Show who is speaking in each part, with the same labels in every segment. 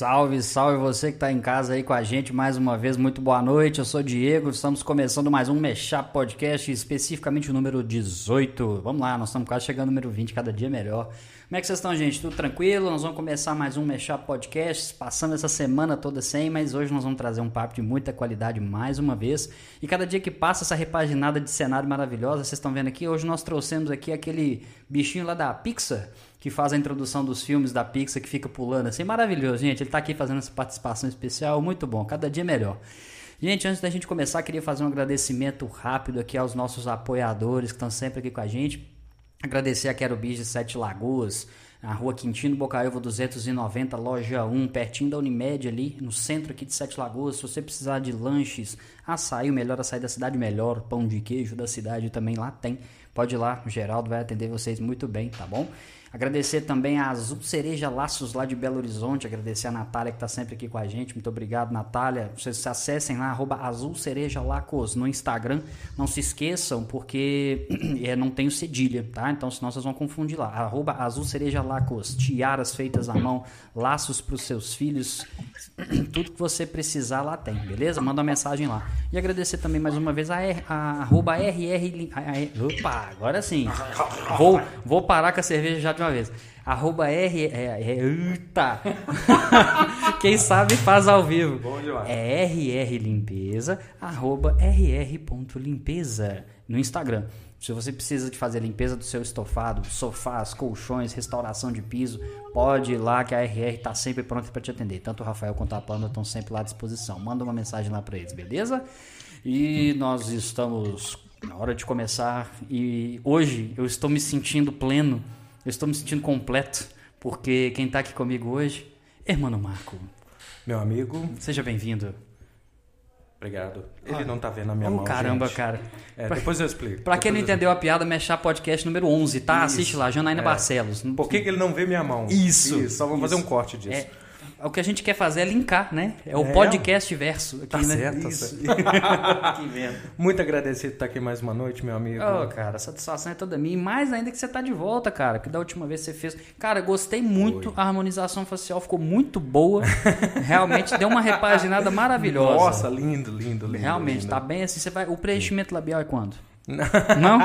Speaker 1: Salve, salve você que está em casa aí com a gente mais uma vez. Muito boa noite. Eu sou Diego. Estamos começando mais um Mechap Podcast, especificamente o número 18. Vamos lá, nós estamos quase chegando no número 20, cada dia melhor. Como é que vocês estão, gente? Tudo tranquilo? Nós vamos começar mais um Mechap Podcast, passando essa semana toda sem, mas hoje nós vamos trazer um papo de muita qualidade mais uma vez. E cada dia que passa essa repaginada de cenário maravilhosa, vocês estão vendo aqui, hoje nós trouxemos aqui aquele bichinho lá da Pixar que faz a introdução dos filmes da Pixar, que fica pulando assim, maravilhoso, gente. Ele está aqui fazendo essa participação especial, muito bom, cada dia melhor. Gente, antes da gente começar, queria fazer um agradecimento rápido aqui aos nossos apoiadores que estão sempre aqui com a gente. Agradecer a Quero Bis de Sete Lagoas, na rua Quintino Bocaiúva 290, loja 1, pertinho da Unimed ali, no centro aqui de Sete Lagoas. Se você precisar de lanches, açaí, o melhor açaí da cidade, melhor pão de queijo da cidade também lá tem. Pode ir lá, o Geraldo vai atender vocês muito bem, tá bom? Agradecer também a Azul Cereja Laços lá de Belo Horizonte. Agradecer a Natália que está sempre aqui com a gente. Muito obrigado, Natália. Vocês acessem lá, arroba Azul Cereja Lacos no Instagram. Não se esqueçam, porque é, não tem o cedilha, tá? Então, senão vocês vão confundir lá. Arroba Azul Cereja Lacos. Tiaras feitas à mão, laços para os seus filhos. Tudo que você precisar lá tem, beleza? Manda uma mensagem lá. E agradecer também mais uma vez a, R, a arroba RR. Opa, agora sim. Vou, vou parar com a cerveja já de uma vez. Arroba R. É, é, eita! Quem sabe faz ao vivo.
Speaker 2: Bom demais.
Speaker 1: É RR Limpeza, arroba rr.limpeza no Instagram. Se você precisa de fazer a limpeza do seu estofado, sofás, colchões, restauração de piso, pode ir lá que a RR está sempre pronta para te atender. Tanto o Rafael quanto a Panda estão sempre lá à disposição. Manda uma mensagem lá para eles, beleza? E nós estamos na hora de começar e hoje eu estou me sentindo pleno, eu estou me sentindo completo, porque quem está aqui comigo hoje é Mano Marco.
Speaker 2: Meu amigo,
Speaker 1: Seja bem-vindo.
Speaker 2: obrigado. Ele não tá vendo a minha
Speaker 1: Oh,
Speaker 2: mão.
Speaker 1: caramba,
Speaker 2: gente.
Speaker 1: cara.
Speaker 2: É, depois eu explico.
Speaker 1: Pra quem não entendeu a piada, Mexá Podcast número 11, tá?
Speaker 2: Isso.
Speaker 1: Assiste lá, Janaína
Speaker 2: É.
Speaker 1: Barcelos.
Speaker 2: Por que, que ele não vê minha mão?
Speaker 1: Isso,
Speaker 2: Só vou fazer
Speaker 1: isso.
Speaker 2: um corte disso.
Speaker 1: É, o que a gente quer fazer é linkar, né? É o
Speaker 2: É.
Speaker 1: podcast verso aqui,
Speaker 2: Tá
Speaker 1: né?
Speaker 2: certo, tá
Speaker 1: Isso.
Speaker 2: certo.
Speaker 1: que.
Speaker 2: Muito agradecido por estar aqui mais uma noite, meu amigo.
Speaker 1: Ô, cara, a satisfação é toda minha. E mais ainda que você tá de volta, cara. Que da última vez você fez. Cara, gostei muito.
Speaker 2: Foi.
Speaker 1: A harmonização facial ficou muito boa. Realmente deu uma repaginada maravilhosa.
Speaker 2: Nossa, lindo, lindo, lindo.
Speaker 1: Realmente,
Speaker 2: lindo.
Speaker 1: tá bem assim. Você vai... O preenchimento labial é quando?
Speaker 2: Não.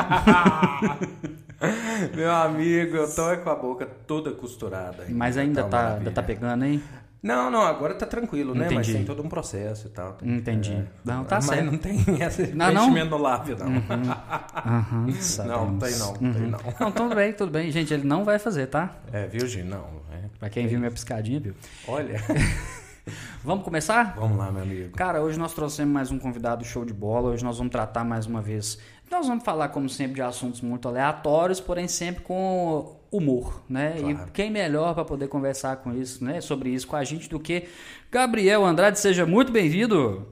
Speaker 2: Meu amigo, eu tô com a boca toda costurada.
Speaker 1: Mas ainda
Speaker 2: uma
Speaker 1: tá, ainda tá pegando aí?
Speaker 2: Não, não, agora tá tranquilo, né? Mas
Speaker 1: Entendi.
Speaker 2: tem todo um processo e tal. Tem-
Speaker 1: Entendi. Não, tá
Speaker 2: Mas
Speaker 1: certo.
Speaker 2: não tem esse
Speaker 1: Não, não?
Speaker 2: preenchimento no lábio, não.
Speaker 1: Aham,
Speaker 2: Não,
Speaker 1: sabemos.
Speaker 2: tem não, tem não.
Speaker 1: Não, tudo bem, tudo bem. Gente, ele não vai fazer, tá?
Speaker 2: É, viu, Gi? Não. é.
Speaker 1: Pra quem viu minha piscadinha, viu?
Speaker 2: Olha,
Speaker 1: Vamos começar?
Speaker 2: vamos lá, meu amigo.
Speaker 1: Cara, hoje nós trouxemos mais um convidado show de bola. Hoje nós vamos tratar mais uma vez. Nós vamos falar, como sempre, de assuntos muito aleatórios, porém sempre com humor, né?
Speaker 2: Claro.
Speaker 1: E quem melhor para poder conversar com isso, né? Sobre isso com a gente do que Gabriel Andrade. Seja muito bem-vindo.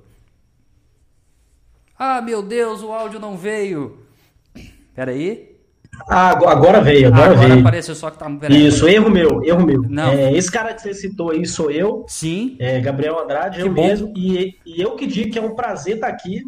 Speaker 1: Ah, meu Deus, o áudio não veio. Pera aí.
Speaker 3: Ah, ag- agora veio, agora,
Speaker 1: Agora
Speaker 3: veio.
Speaker 1: apareceu só que tá. Pera aí.
Speaker 3: Isso, erro meu, erro meu.
Speaker 1: Não.
Speaker 3: É, esse cara que você citou aí sou eu,
Speaker 1: Sim.
Speaker 3: é, Gabriel Andrade,
Speaker 1: Que
Speaker 3: eu
Speaker 1: bom.
Speaker 3: mesmo. E, e eu que digo que é um prazer estar aqui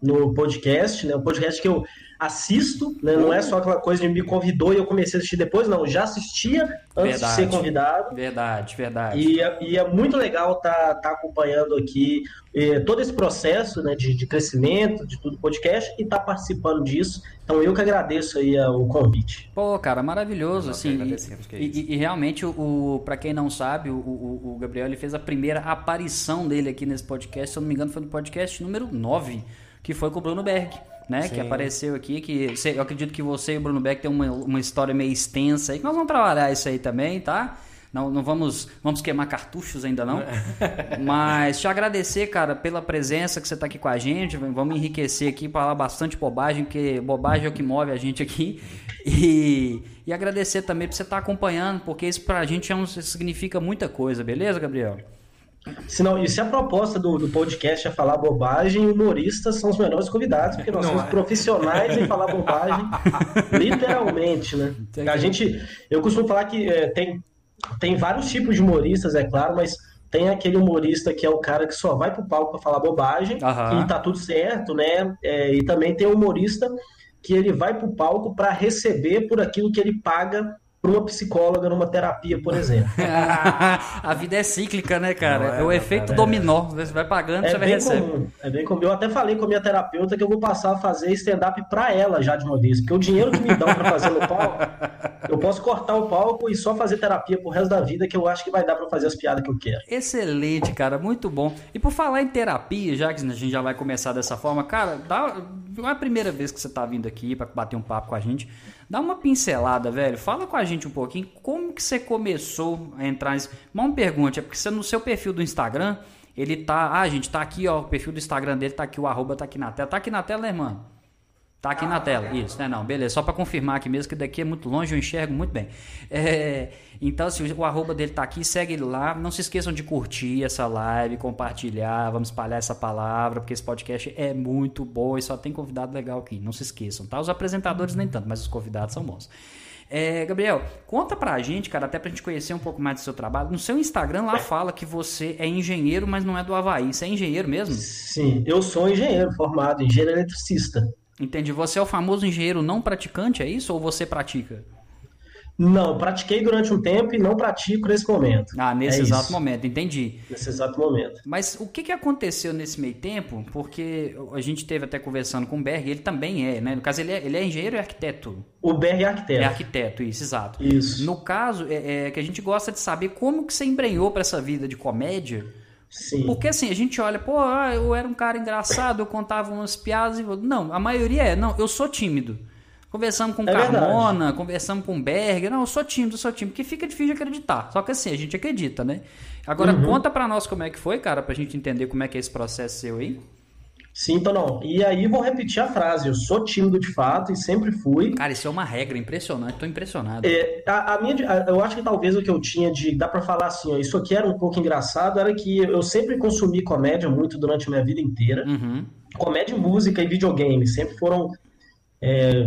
Speaker 3: no podcast, né? Um podcast que eu assisto, né? Não é só aquela coisa de me convidou e eu comecei a assistir depois, não. Eu já assistia antes
Speaker 1: Verdade.
Speaker 3: de ser convidado.
Speaker 1: Verdade, verdade.
Speaker 3: E, é- e é muito legal estar acompanhando aqui eh, todo esse processo né, de, de crescimento de tudo podcast e estar participando disso. Então eu que agradeço aí ah, o convite.
Speaker 1: Pô, cara, maravilhoso, assim.
Speaker 2: é
Speaker 1: E,
Speaker 2: isso.
Speaker 1: e- e realmente, o, o, para quem não sabe, o, o, o Gabriel ele fez a primeira aparição dele aqui nesse podcast, se eu não me engano, foi no podcast número 9, que foi com o Bruno Berg. Né, que
Speaker 2: Sim.
Speaker 1: apareceu aqui, que você- eu acredito que você e o Bruno Beck tem uma, uma história meio extensa aí, que nós vamos trabalhar isso aí também, tá? Não, não vamos, vamos queimar cartuchos ainda não. Mas te agradecer, cara, pela presença que você tá aqui com a gente. Vamos enriquecer aqui, falar bastante bobagem, porque bobagem é o que move a gente aqui. E, e agradecer também por você estar acompanhando, porque isso pra gente é um, significa muita coisa, beleza, Gabriel?
Speaker 3: Se não, e se a proposta do, do podcast é falar bobagem, humoristas são os melhores convidados, porque nós
Speaker 2: Não
Speaker 3: somos
Speaker 2: é.
Speaker 3: profissionais em falar bobagem, literalmente, né? A gente, eu costumo falar que é, tem, tem vários tipos de humoristas, é claro, mas tem aquele humorista que é o cara que só vai pro palco para falar bobagem
Speaker 1: Aham.
Speaker 3: e tá tudo certo, né? É, e também tem o humorista que ele vai pro palco para receber por aquilo que ele paga para uma psicóloga numa terapia, por exemplo.
Speaker 1: a vida é cíclica, né, cara?
Speaker 2: Não é,
Speaker 1: é o efeito
Speaker 2: cara, é.
Speaker 1: dominó. Você vai pagando,
Speaker 3: É
Speaker 1: você vai
Speaker 3: comum, é bem comum. Eu até falei com a minha terapeuta que eu vou passar a fazer stand-up pra ela já de uma vez, porque o dinheiro que me dão pra fazer no palco, eu posso cortar o palco e só fazer terapia pro resto da vida, que eu acho que vai dar pra fazer as piadas que eu quero.
Speaker 1: Excelente, cara, muito bom. E por falar em terapia, já que a gente já vai começar dessa forma, cara, dá, não é a primeira vez que você tá vindo aqui pra bater um papo com a gente. Dá uma pincelada, velho. Fala com a gente um pouquinho como que você começou a entrar nesse... Uma pergunta, é porque você no seu perfil do Instagram, ele tá... Ah, gente, tá aqui, ó, o perfil do Instagram dele tá aqui, o arroba tá aqui na tela. Tá aqui na tela, né, mano? Tá aqui na tela, isso, né? Não, beleza. Só pra confirmar aqui mesmo, que daqui é muito longe, eu enxergo muito bem. É, então, assim, o arroba dele tá aqui, segue ele lá. Não se esqueçam de curtir essa live, compartilhar, vamos espalhar essa palavra, porque esse podcast é muito bom e só tem convidado legal aqui. Não se esqueçam, tá? Os apresentadores nem tanto, mas os convidados são bons. É, Gabriel, conta pra gente, cara, até pra gente conhecer um pouco mais do seu trabalho. No seu Instagram lá fala que você é engenheiro, mas não é do Havaí. Você é engenheiro mesmo?
Speaker 3: Sim, eu sou engenheiro formado, engenheiro eletricista.
Speaker 1: Entendi. Você é o famoso engenheiro não praticante, é isso? Ou você pratica?
Speaker 3: Não, pratiquei durante um tempo e não pratico nesse momento.
Speaker 1: Ah, nesse
Speaker 3: É
Speaker 1: exato
Speaker 3: isso.
Speaker 1: momento, entendi.
Speaker 3: Nesse exato momento.
Speaker 1: Mas o que, que aconteceu nesse meio tempo? Porque a gente teve até conversando com o Berg, ele também é, né? No caso, ele é, ele é engenheiro e arquiteto.
Speaker 3: O Berg é
Speaker 1: É
Speaker 3: arquiteto.
Speaker 1: arquiteto, isso, exato.
Speaker 3: Isso.
Speaker 1: No caso, é, é que a gente gosta de saber como que você embrenhou pra essa vida de comédia.
Speaker 3: Sim.
Speaker 1: Porque assim, a gente olha, pô, ah, eu era um cara engraçado, eu contava umas piadas e. Não, a maioria é, não, eu sou tímido. Conversamos com
Speaker 3: É verdade.
Speaker 1: Carmona, conversamos com Berger, não, eu sou tímido, eu sou tímido, que fica difícil de acreditar. Só que assim, a gente acredita, né? Agora,
Speaker 3: Uhum.
Speaker 1: conta pra nós como é que foi, cara, pra gente entender como é que é esse processo seu aí.
Speaker 3: Sim, então não. E aí vou repetir a frase. Eu sou tímido de fato e sempre fui.
Speaker 1: Cara, isso é uma regra impressionante, tô impressionado.
Speaker 3: É, a, a minha, a- eu acho que talvez o que eu tinha de, dá pra falar assim, ó, isso aqui era um pouco engraçado, era que eu sempre consumi comédia muito durante a minha vida inteira.
Speaker 1: Uhum.
Speaker 3: Comédia, música e videogame sempre foram é,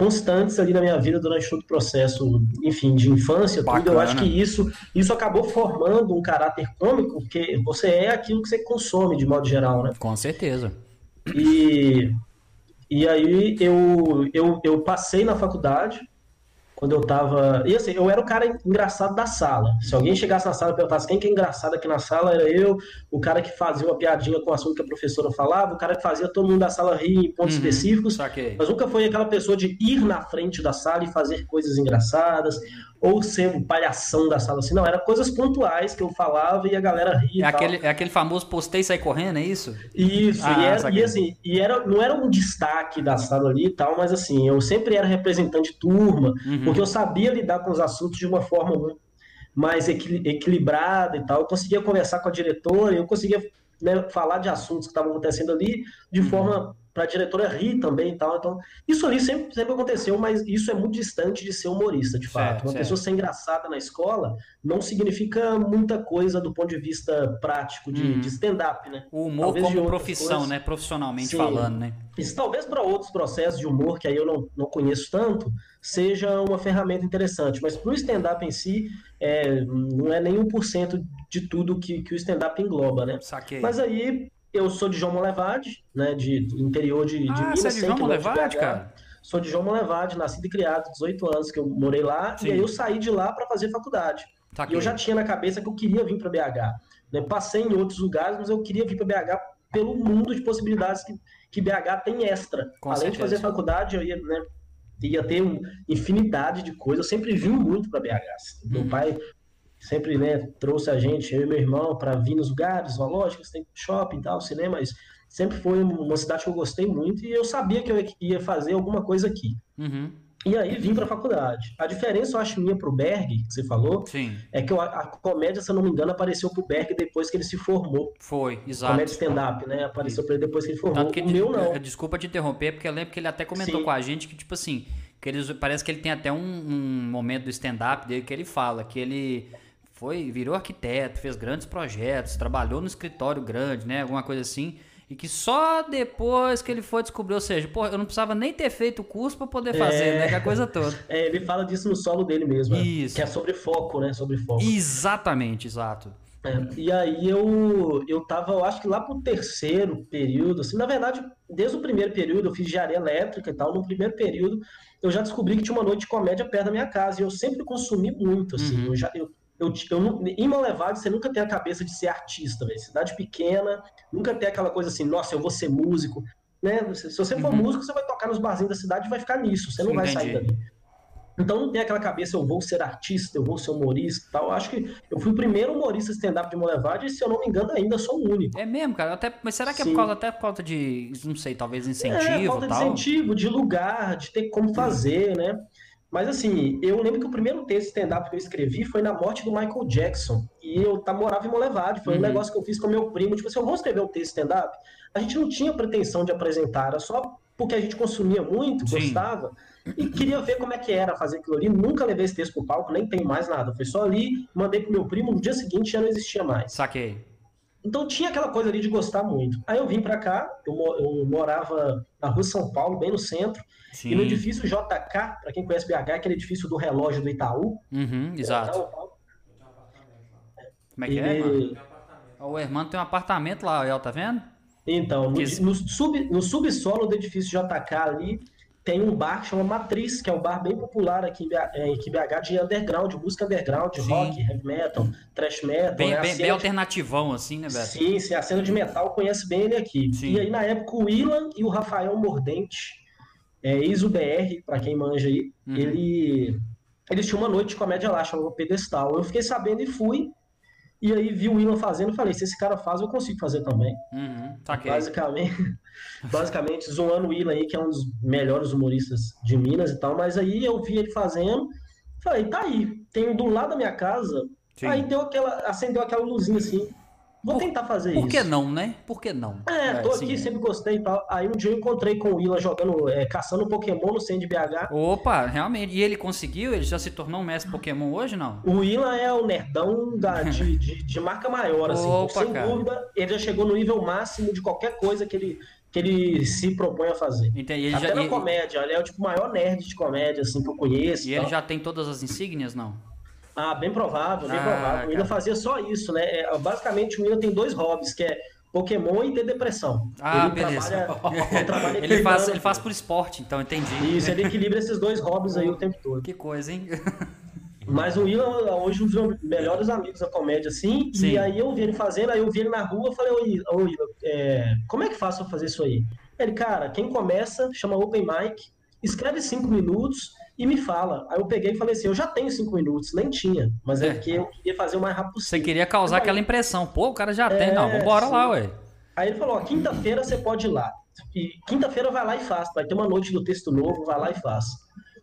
Speaker 3: constantes ali na minha vida durante todo o processo, enfim, de infância, tudo. Eu
Speaker 1: Bacana.
Speaker 3: acho que isso, isso acabou formando um caráter cômico, porque você é aquilo que você consome de modo geral, né?
Speaker 1: Com certeza.
Speaker 3: E, e aí eu, eu, eu passei na faculdade quando eu tava. E assim, eu era o cara engraçado da sala. Se alguém chegasse na sala e perguntasse quem que é engraçado aqui na sala, era eu, o cara que fazia uma piadinha com o assunto que a professora falava, o cara que fazia todo mundo da sala rir em pontos
Speaker 1: Uhum,
Speaker 3: específicos.
Speaker 1: Saquei.
Speaker 3: Mas nunca foi aquela pessoa de ir na frente da sala e fazer coisas engraçadas, ou ser o palhação da sala assim. Não, eram coisas pontuais que eu falava e a galera ria.
Speaker 1: É aquele, é aquele famoso postei e sai correndo, é isso?
Speaker 3: Isso,
Speaker 1: Ah,
Speaker 3: e, era, e assim, e era, não era um destaque da sala ali e tal, mas assim, eu sempre era representante de turma,
Speaker 1: Uhum.
Speaker 3: porque eu sabia lidar com os assuntos de uma forma mais equili- equilibrada e tal. Eu conseguia conversar com a diretora, eu conseguia né, falar de assuntos que estavam acontecendo ali de
Speaker 1: Uhum.
Speaker 3: forma para a diretora rir também e tal. Então, isso ali sempre, sempre aconteceu, mas isso é muito distante de ser humorista, de fato.
Speaker 1: Certo,
Speaker 3: Uma
Speaker 1: certo.
Speaker 3: pessoa ser engraçada na escola não significa muita coisa do ponto de vista prático de,
Speaker 1: Uhum.
Speaker 3: de stand-up, né?
Speaker 1: O humor
Speaker 3: Talvez
Speaker 1: como profissão,
Speaker 3: coisas.
Speaker 1: né? Profissionalmente
Speaker 3: Sim.
Speaker 1: falando, né?
Speaker 3: Isso talvez para outros processos de humor que aí eu não, não conheço tanto, seja uma ferramenta interessante. Mas para o stand-up em si, é, não é nem 1% de tudo que, que o stand-up engloba, né?
Speaker 1: Saquei.
Speaker 3: Mas aí eu sou de João Molevade, né? De, do interior de, de
Speaker 1: ah,
Speaker 3: Minas.
Speaker 1: você é de
Speaker 3: 100
Speaker 1: João
Speaker 3: de
Speaker 1: Molevade, cara?
Speaker 3: Sou de João Molevade, nascido e criado, 18 anos que eu morei lá.
Speaker 1: Sim.
Speaker 3: E aí eu saí de lá para fazer faculdade. E
Speaker 1: Saquei.
Speaker 3: eu já tinha na cabeça que eu queria vir para BH. Né? Passei em outros lugares, mas eu queria vir para BH pelo mundo de possibilidades que, que BH tem extra.
Speaker 1: Com
Speaker 3: Além de
Speaker 1: certeza.
Speaker 3: fazer faculdade, eu ia, né, ia ter uma infinidade de coisas. Eu sempre vim muito para BH. assim. Meu
Speaker 1: Uhum.
Speaker 3: pai sempre né, trouxe a gente, eu e meu irmão, para vir nos lugares, zoológicos, tem shopping e tal, cinema, mas sempre foi uma cidade que eu gostei muito e eu sabia que eu ia fazer alguma coisa aqui.
Speaker 1: Uhum.
Speaker 3: E aí vim para a faculdade. A diferença, eu acho, minha pro Berg, que você falou,
Speaker 1: Sim,
Speaker 3: é que eu- a comédia, se eu não me engano, apareceu pro Berg depois que ele se formou.
Speaker 1: foi, exato.
Speaker 3: Comédia stand-up, né? Apareceu pra ele depois que ele formou.
Speaker 1: Tanto que,
Speaker 3: o meu não.
Speaker 1: desculpa te interromper, porque eu lembro que ele até comentou
Speaker 3: Sim.
Speaker 1: com a gente que, tipo assim, que eles, parece que ele tem até um, um momento do stand-up dele que ele fala que ele foi, virou arquiteto, fez grandes projetos, trabalhou no escritório grande, né? Alguma coisa assim. E que só depois que ele foi descobrir, ou seja, pô, eu não precisava nem ter feito o curso pra poder fazer,
Speaker 3: É.
Speaker 1: né? Que é a coisa toda.
Speaker 3: É, ele fala disso no solo dele mesmo. né?
Speaker 1: Isso.
Speaker 3: Que é sobre foco, né? Sobre foco.
Speaker 1: Exatamente, exato.
Speaker 3: É, e aí eu, eu tava, eu acho que lá pro terceiro período, assim, na verdade, desde o primeiro período eu fiz engenharia elétrica e tal, no primeiro período eu já descobri que tinha uma noite de comédia perto da minha casa, e eu sempre consumi muito, assim,
Speaker 1: Uhum.
Speaker 3: eu já, eu, eu, eu, não- em Malevade você nunca tem a cabeça de ser artista, velho, cidade pequena, nunca tem aquela coisa assim, nossa, eu vou ser músico, né, se, se você for
Speaker 1: Uhum.
Speaker 3: músico, você vai tocar nos barzinhos da cidade e vai ficar nisso, você não vai sair dali. Então não tem aquela cabeça, eu vou ser artista, eu vou ser humorista e tal. Eu acho que eu fui o primeiro humorista stand-up de Molevade e, se eu não me engano, ainda sou o único.
Speaker 1: É mesmo, cara. Até, mas será que é
Speaker 3: Sim.
Speaker 1: por causa, até por causa de, não sei, talvez
Speaker 3: é,
Speaker 1: incentivo
Speaker 3: falta
Speaker 1: e
Speaker 3: de
Speaker 1: tal?
Speaker 3: incentivo, de lugar, de ter como fazer, né? Mas assim, eu lembro que o primeiro texto stand-up que eu escrevi foi na morte do Michael Jackson. E eu tá, morava em Molevade. Foi
Speaker 1: Uhum.
Speaker 3: um negócio que eu fiz com meu primo. Tipo assim, eu vou escrever um texto stand-up. A gente não tinha pretensão de apresentar, era só porque a gente consumia muito,
Speaker 1: Sim.
Speaker 3: gostava. E queria ver como é que era fazer aquilo ali. Nunca levei esse texto pro palco, nem tenho mais nada. Foi só ali, mandei pro meu primo, no dia seguinte já não existia mais.
Speaker 1: Saquei.
Speaker 3: Então tinha aquela coisa ali de gostar muito. Aí eu vim pra cá, eu, eu morava na rua São Paulo, bem no centro,
Speaker 1: Sim.
Speaker 3: e no edifício JK, pra quem conhece BH, é aquele edifício do relógio do Itaú.
Speaker 1: Uhum, exato.
Speaker 3: Então,
Speaker 1: Como é que é,
Speaker 3: ele-
Speaker 1: mano? O irmão tem um apartamento lá, ó, tá vendo?
Speaker 3: Então, no, no sub, no subsolo do edifício JK ali, tem um bar que chama Matriz, que é um bar bem popular aqui em BH, é, de underground, de música underground, de
Speaker 1: Sim.
Speaker 3: rock, heavy metal, thrash metal.
Speaker 1: Bem,
Speaker 3: né?
Speaker 1: Bem,
Speaker 3: cena
Speaker 1: bem
Speaker 3: de-
Speaker 1: alternativão, assim, né, Beto?
Speaker 3: Sim, sim, a cena de metal conhece bem ele aqui.
Speaker 1: Sim.
Speaker 3: E aí, na época, o Ilan e o Rafael Mordente, é, ex-UBR, pra quem manja aí,
Speaker 1: Uhum.
Speaker 3: ele, eles tinham uma noite de comédia lá, chamava Pedestal. Eu fiquei sabendo e fui. E aí vi o Ilan fazendo, falei, se esse cara faz, eu consigo fazer também.
Speaker 1: Uhum.
Speaker 3: Basicamente, basicamente, zoando o Ilan aí, que é um dos melhores humoristas de Minas e tal. Mas aí eu vi ele fazendo, falei, tá aí, tem um do lado da minha casa.
Speaker 1: Sim.
Speaker 3: Aí deu aquela, acendeu aquela luzinha assim. Vou
Speaker 1: Por-
Speaker 3: tentar fazer
Speaker 1: Por
Speaker 3: isso.
Speaker 1: que não, né? Por que não?
Speaker 3: É, tô
Speaker 1: assim,
Speaker 3: aqui, sempre gostei e tal. Aí um dia eu encontrei com o Ilan jogando, é, caçando Pokémon no centro de BH.
Speaker 1: Opa, realmente. E ele conseguiu? Ele já se tornou um mestre Pokémon hoje, não?
Speaker 3: O Ilan é o nerdão da, de, de, de marca maior, assim.
Speaker 1: Opa,
Speaker 3: sem
Speaker 1: cara.
Speaker 3: dúvida, ele já chegou no nível máximo de qualquer coisa que ele, que ele se propõe a fazer.
Speaker 1: Entendi. Ele
Speaker 3: Até
Speaker 1: já,
Speaker 3: na
Speaker 1: e,
Speaker 3: comédia, ele é o tipo, maior nerd de comédia, assim, que eu conheço.
Speaker 1: e
Speaker 3: e
Speaker 1: ele já tem todas as insígnias, não?
Speaker 3: Ah, bem provável, bem
Speaker 1: Ah,
Speaker 3: provável. O
Speaker 1: cara.
Speaker 3: fazia só isso, né? É, basicamente, o Ilan tem dois hobbies, que é Pokémon e ter depressão.
Speaker 1: Ah,
Speaker 3: ele
Speaker 1: beleza.
Speaker 3: Trabalha, ele trabalha
Speaker 1: Ele faz, ele faz por esporte, então, entendi.
Speaker 3: Isso, ele equilibra esses dois hobbies aí o tempo todo.
Speaker 1: Que coisa, hein?
Speaker 3: Mas o Ilan hoje é um dos meus melhores amigos da comédia, assim.
Speaker 1: Sim.
Speaker 3: E aí eu vi ele fazendo, aí eu vi ele na rua, falei, ô Ilan, é, como é que faço pra fazer isso aí? Ele, cara, quem começa, chama Open Mic, escreve cinco minutos e me fala. Aí eu peguei e falei assim, eu já tenho cinco minutos, nem tinha, mas é,
Speaker 1: É.
Speaker 3: porque eu queria fazer o mais rápido
Speaker 1: Você
Speaker 3: possível.
Speaker 1: queria causar
Speaker 3: Aí-
Speaker 1: aquela impressão. Pô, o cara já tem.
Speaker 3: É,
Speaker 1: Não, vambora
Speaker 3: sim.
Speaker 1: lá, ué.
Speaker 3: Aí ele falou, quinta-feira você pode ir lá. E quinta-feira vai lá e faz. Vai ter uma noite do texto novo, vai lá e faz.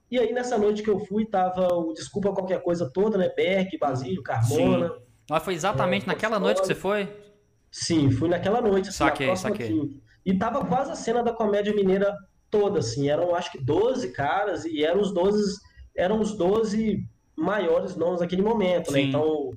Speaker 3: E aí nessa noite que eu fui, tava o Desculpa Qualquer Coisa toda, né? Berg, Basílio, Carmona.
Speaker 1: Mas foi exatamente
Speaker 3: É,
Speaker 1: naquela noite que você foi?
Speaker 3: Sim, fui naquela noite, assim,
Speaker 1: Saquei,
Speaker 3: na
Speaker 1: saquei.
Speaker 3: quinta. E tava quase a cena da comédia mineira toda, assim. Eram, acho que, 12 caras e eram os 12, eram os 12 maiores nomes naquele momento, né? Então,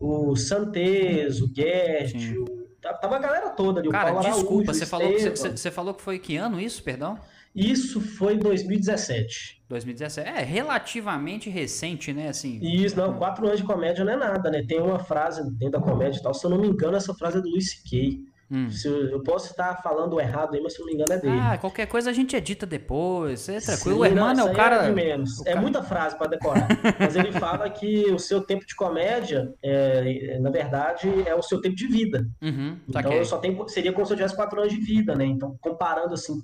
Speaker 3: o Santes, o Guest, o... Tava a galera toda ali, o
Speaker 1: Cara,
Speaker 3: Paulo Araújo,
Speaker 1: desculpa,
Speaker 3: o
Speaker 1: você falou, que, você, você falou que foi que ano isso, perdão?
Speaker 3: Isso foi em 2017.
Speaker 1: 2017. É relativamente recente, né? Assim.
Speaker 3: Isso, não, quatro anos de comédia não é nada, né? Tem uma frase dentro da comédia e tal, se eu não me engano, essa frase é do Luis C.K.
Speaker 1: Hum.
Speaker 3: Se eu, eu posso estar falando errado aí, mas se não me engano é dele.
Speaker 1: Ah, qualquer coisa a gente edita depois. É tranquilo.
Speaker 3: Sim,
Speaker 1: o
Speaker 3: não,
Speaker 1: é o cara.
Speaker 3: de menos.
Speaker 1: o
Speaker 3: É
Speaker 1: cara-
Speaker 3: muita frase para decorar. Mas ele fala que o seu tempo de comédia, é, na verdade, é o seu tempo de vida.
Speaker 1: Uhum,
Speaker 3: Então eu só tenho, seria como se eu tivesse quatro anos de vida, né? Então, comparando assim,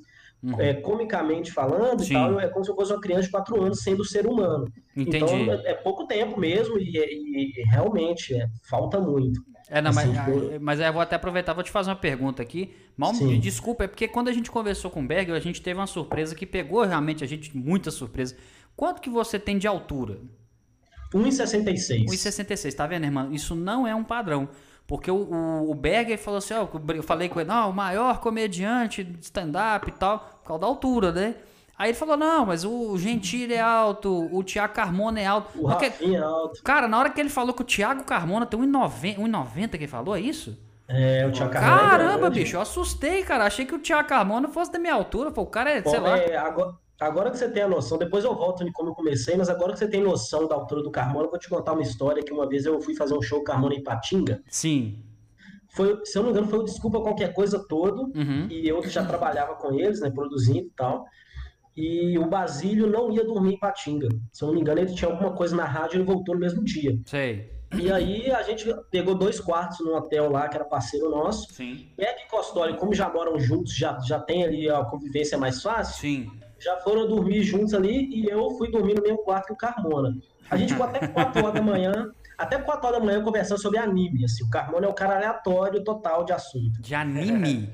Speaker 1: Uhum.
Speaker 3: é, comicamente falando
Speaker 1: Sim.
Speaker 3: e tal, é como se eu fosse uma criança de quatro anos sendo ser humano.
Speaker 1: Entendi.
Speaker 3: Então é, é pouco tempo mesmo e, e- e realmente é, falta muito.
Speaker 1: É, não,
Speaker 3: Assim,
Speaker 1: mas, ah, mas eu vou até aproveitar, vou te fazer uma pergunta aqui. Mal
Speaker 3: Sim.
Speaker 1: desculpa, é porque quando a gente conversou com o Berger, a gente teve uma surpresa que pegou realmente a gente, muita surpresa. Quanto que você tem de altura?
Speaker 3: 1,66.
Speaker 1: 1,66, tá vendo, irmão? Isso não é um padrão. Porque o, o, o Berger falou assim, ó, eu falei com ele, não, o maior comediante de stand-up e tal, por causa da altura, né? Aí ele falou, não, mas o Gentili é alto, o Tiago Carmona é alto.
Speaker 3: O
Speaker 1: Porque-
Speaker 3: Rafinha é alto.
Speaker 1: Cara, na hora que ele falou que o Thiago Carmona tem 1,90 1,90 que ele falou, é isso?
Speaker 3: É, o Thiago Carmona é
Speaker 1: Caramba,
Speaker 3: grande.
Speaker 1: bicho, eu assustei, cara. Achei que o Thiago Carmona fosse da minha altura. Pô, o cara é,
Speaker 3: Bom,
Speaker 1: sei lá.
Speaker 3: é, agora, agora que você tem a noção, depois eu volto de como eu comecei, mas agora que você tem noção da altura do Carmona, eu vou te contar uma história que uma vez eu fui fazer um show Carmona em Patinga.
Speaker 1: Sim.
Speaker 3: Foi, se eu não me engano, foi o Desculpa Qualquer Coisa todo,
Speaker 1: Uhum.
Speaker 3: e eu que já trabalhava com eles, né, produzindo e tal. E o Basílio não ia dormir em Patinga. Se eu não me engano, ele tinha alguma coisa na rádio e ele voltou no mesmo dia.
Speaker 1: Sei.
Speaker 3: E aí a gente pegou dois quartos num hotel lá, que era parceiro nosso.
Speaker 1: Sim.
Speaker 3: Beck e Costoli, como já moram juntos, já, já tem ali a convivência mais fácil,
Speaker 1: Sim.
Speaker 3: Já foram dormir juntos ali e eu fui dormir no mesmo quarto que o Carmona. A gente ficou até 4 horas da manhã, até 4 horas da manhã conversando sobre anime. Assim. O Carmona é um cara aleatório total de assunto.
Speaker 1: De anime.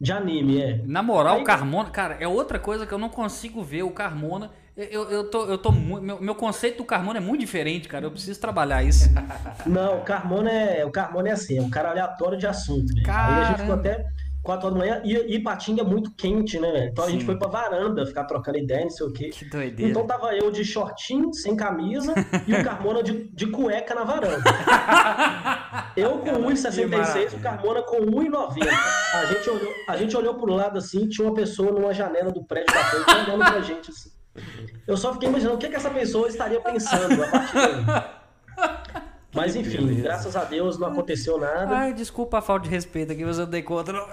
Speaker 3: De anime, é.
Speaker 1: Na moral,
Speaker 3: Aí-
Speaker 1: o Carmona, cara, é outra coisa que eu não consigo ver. O Carmona. Eu, eu, tô. Eu tô meu, meu conceito do Carmona é muito diferente, cara. Eu preciso trabalhar isso.
Speaker 3: Não, o Carmona é, o Carmona é assim, é um cara aleatório de assunto. Né? Aí a gente ficou até 4 horas da manhã e, e Patinga é muito quente, né, velho? Então a gente
Speaker 1: Sim.
Speaker 3: foi pra varanda ficar trocando ideia, não sei o quê.
Speaker 1: Que doideira.
Speaker 3: Então tava eu de shortinho, sem camisa, e o Carmona de, de cueca na varanda. Eu com 1,66, o Carmona com 1,90. A gente, olhou, a gente olhou pro lado assim, tinha uma pessoa numa janela do prédio da frente olhando pra gente assim. Eu só fiquei imaginando o que, que essa pessoa estaria pensando a partir daí. Mas enfim, graças a Deus não aconteceu nada.
Speaker 1: Ai, desculpa a falta de respeito aqui, mas eu dei conta. Não.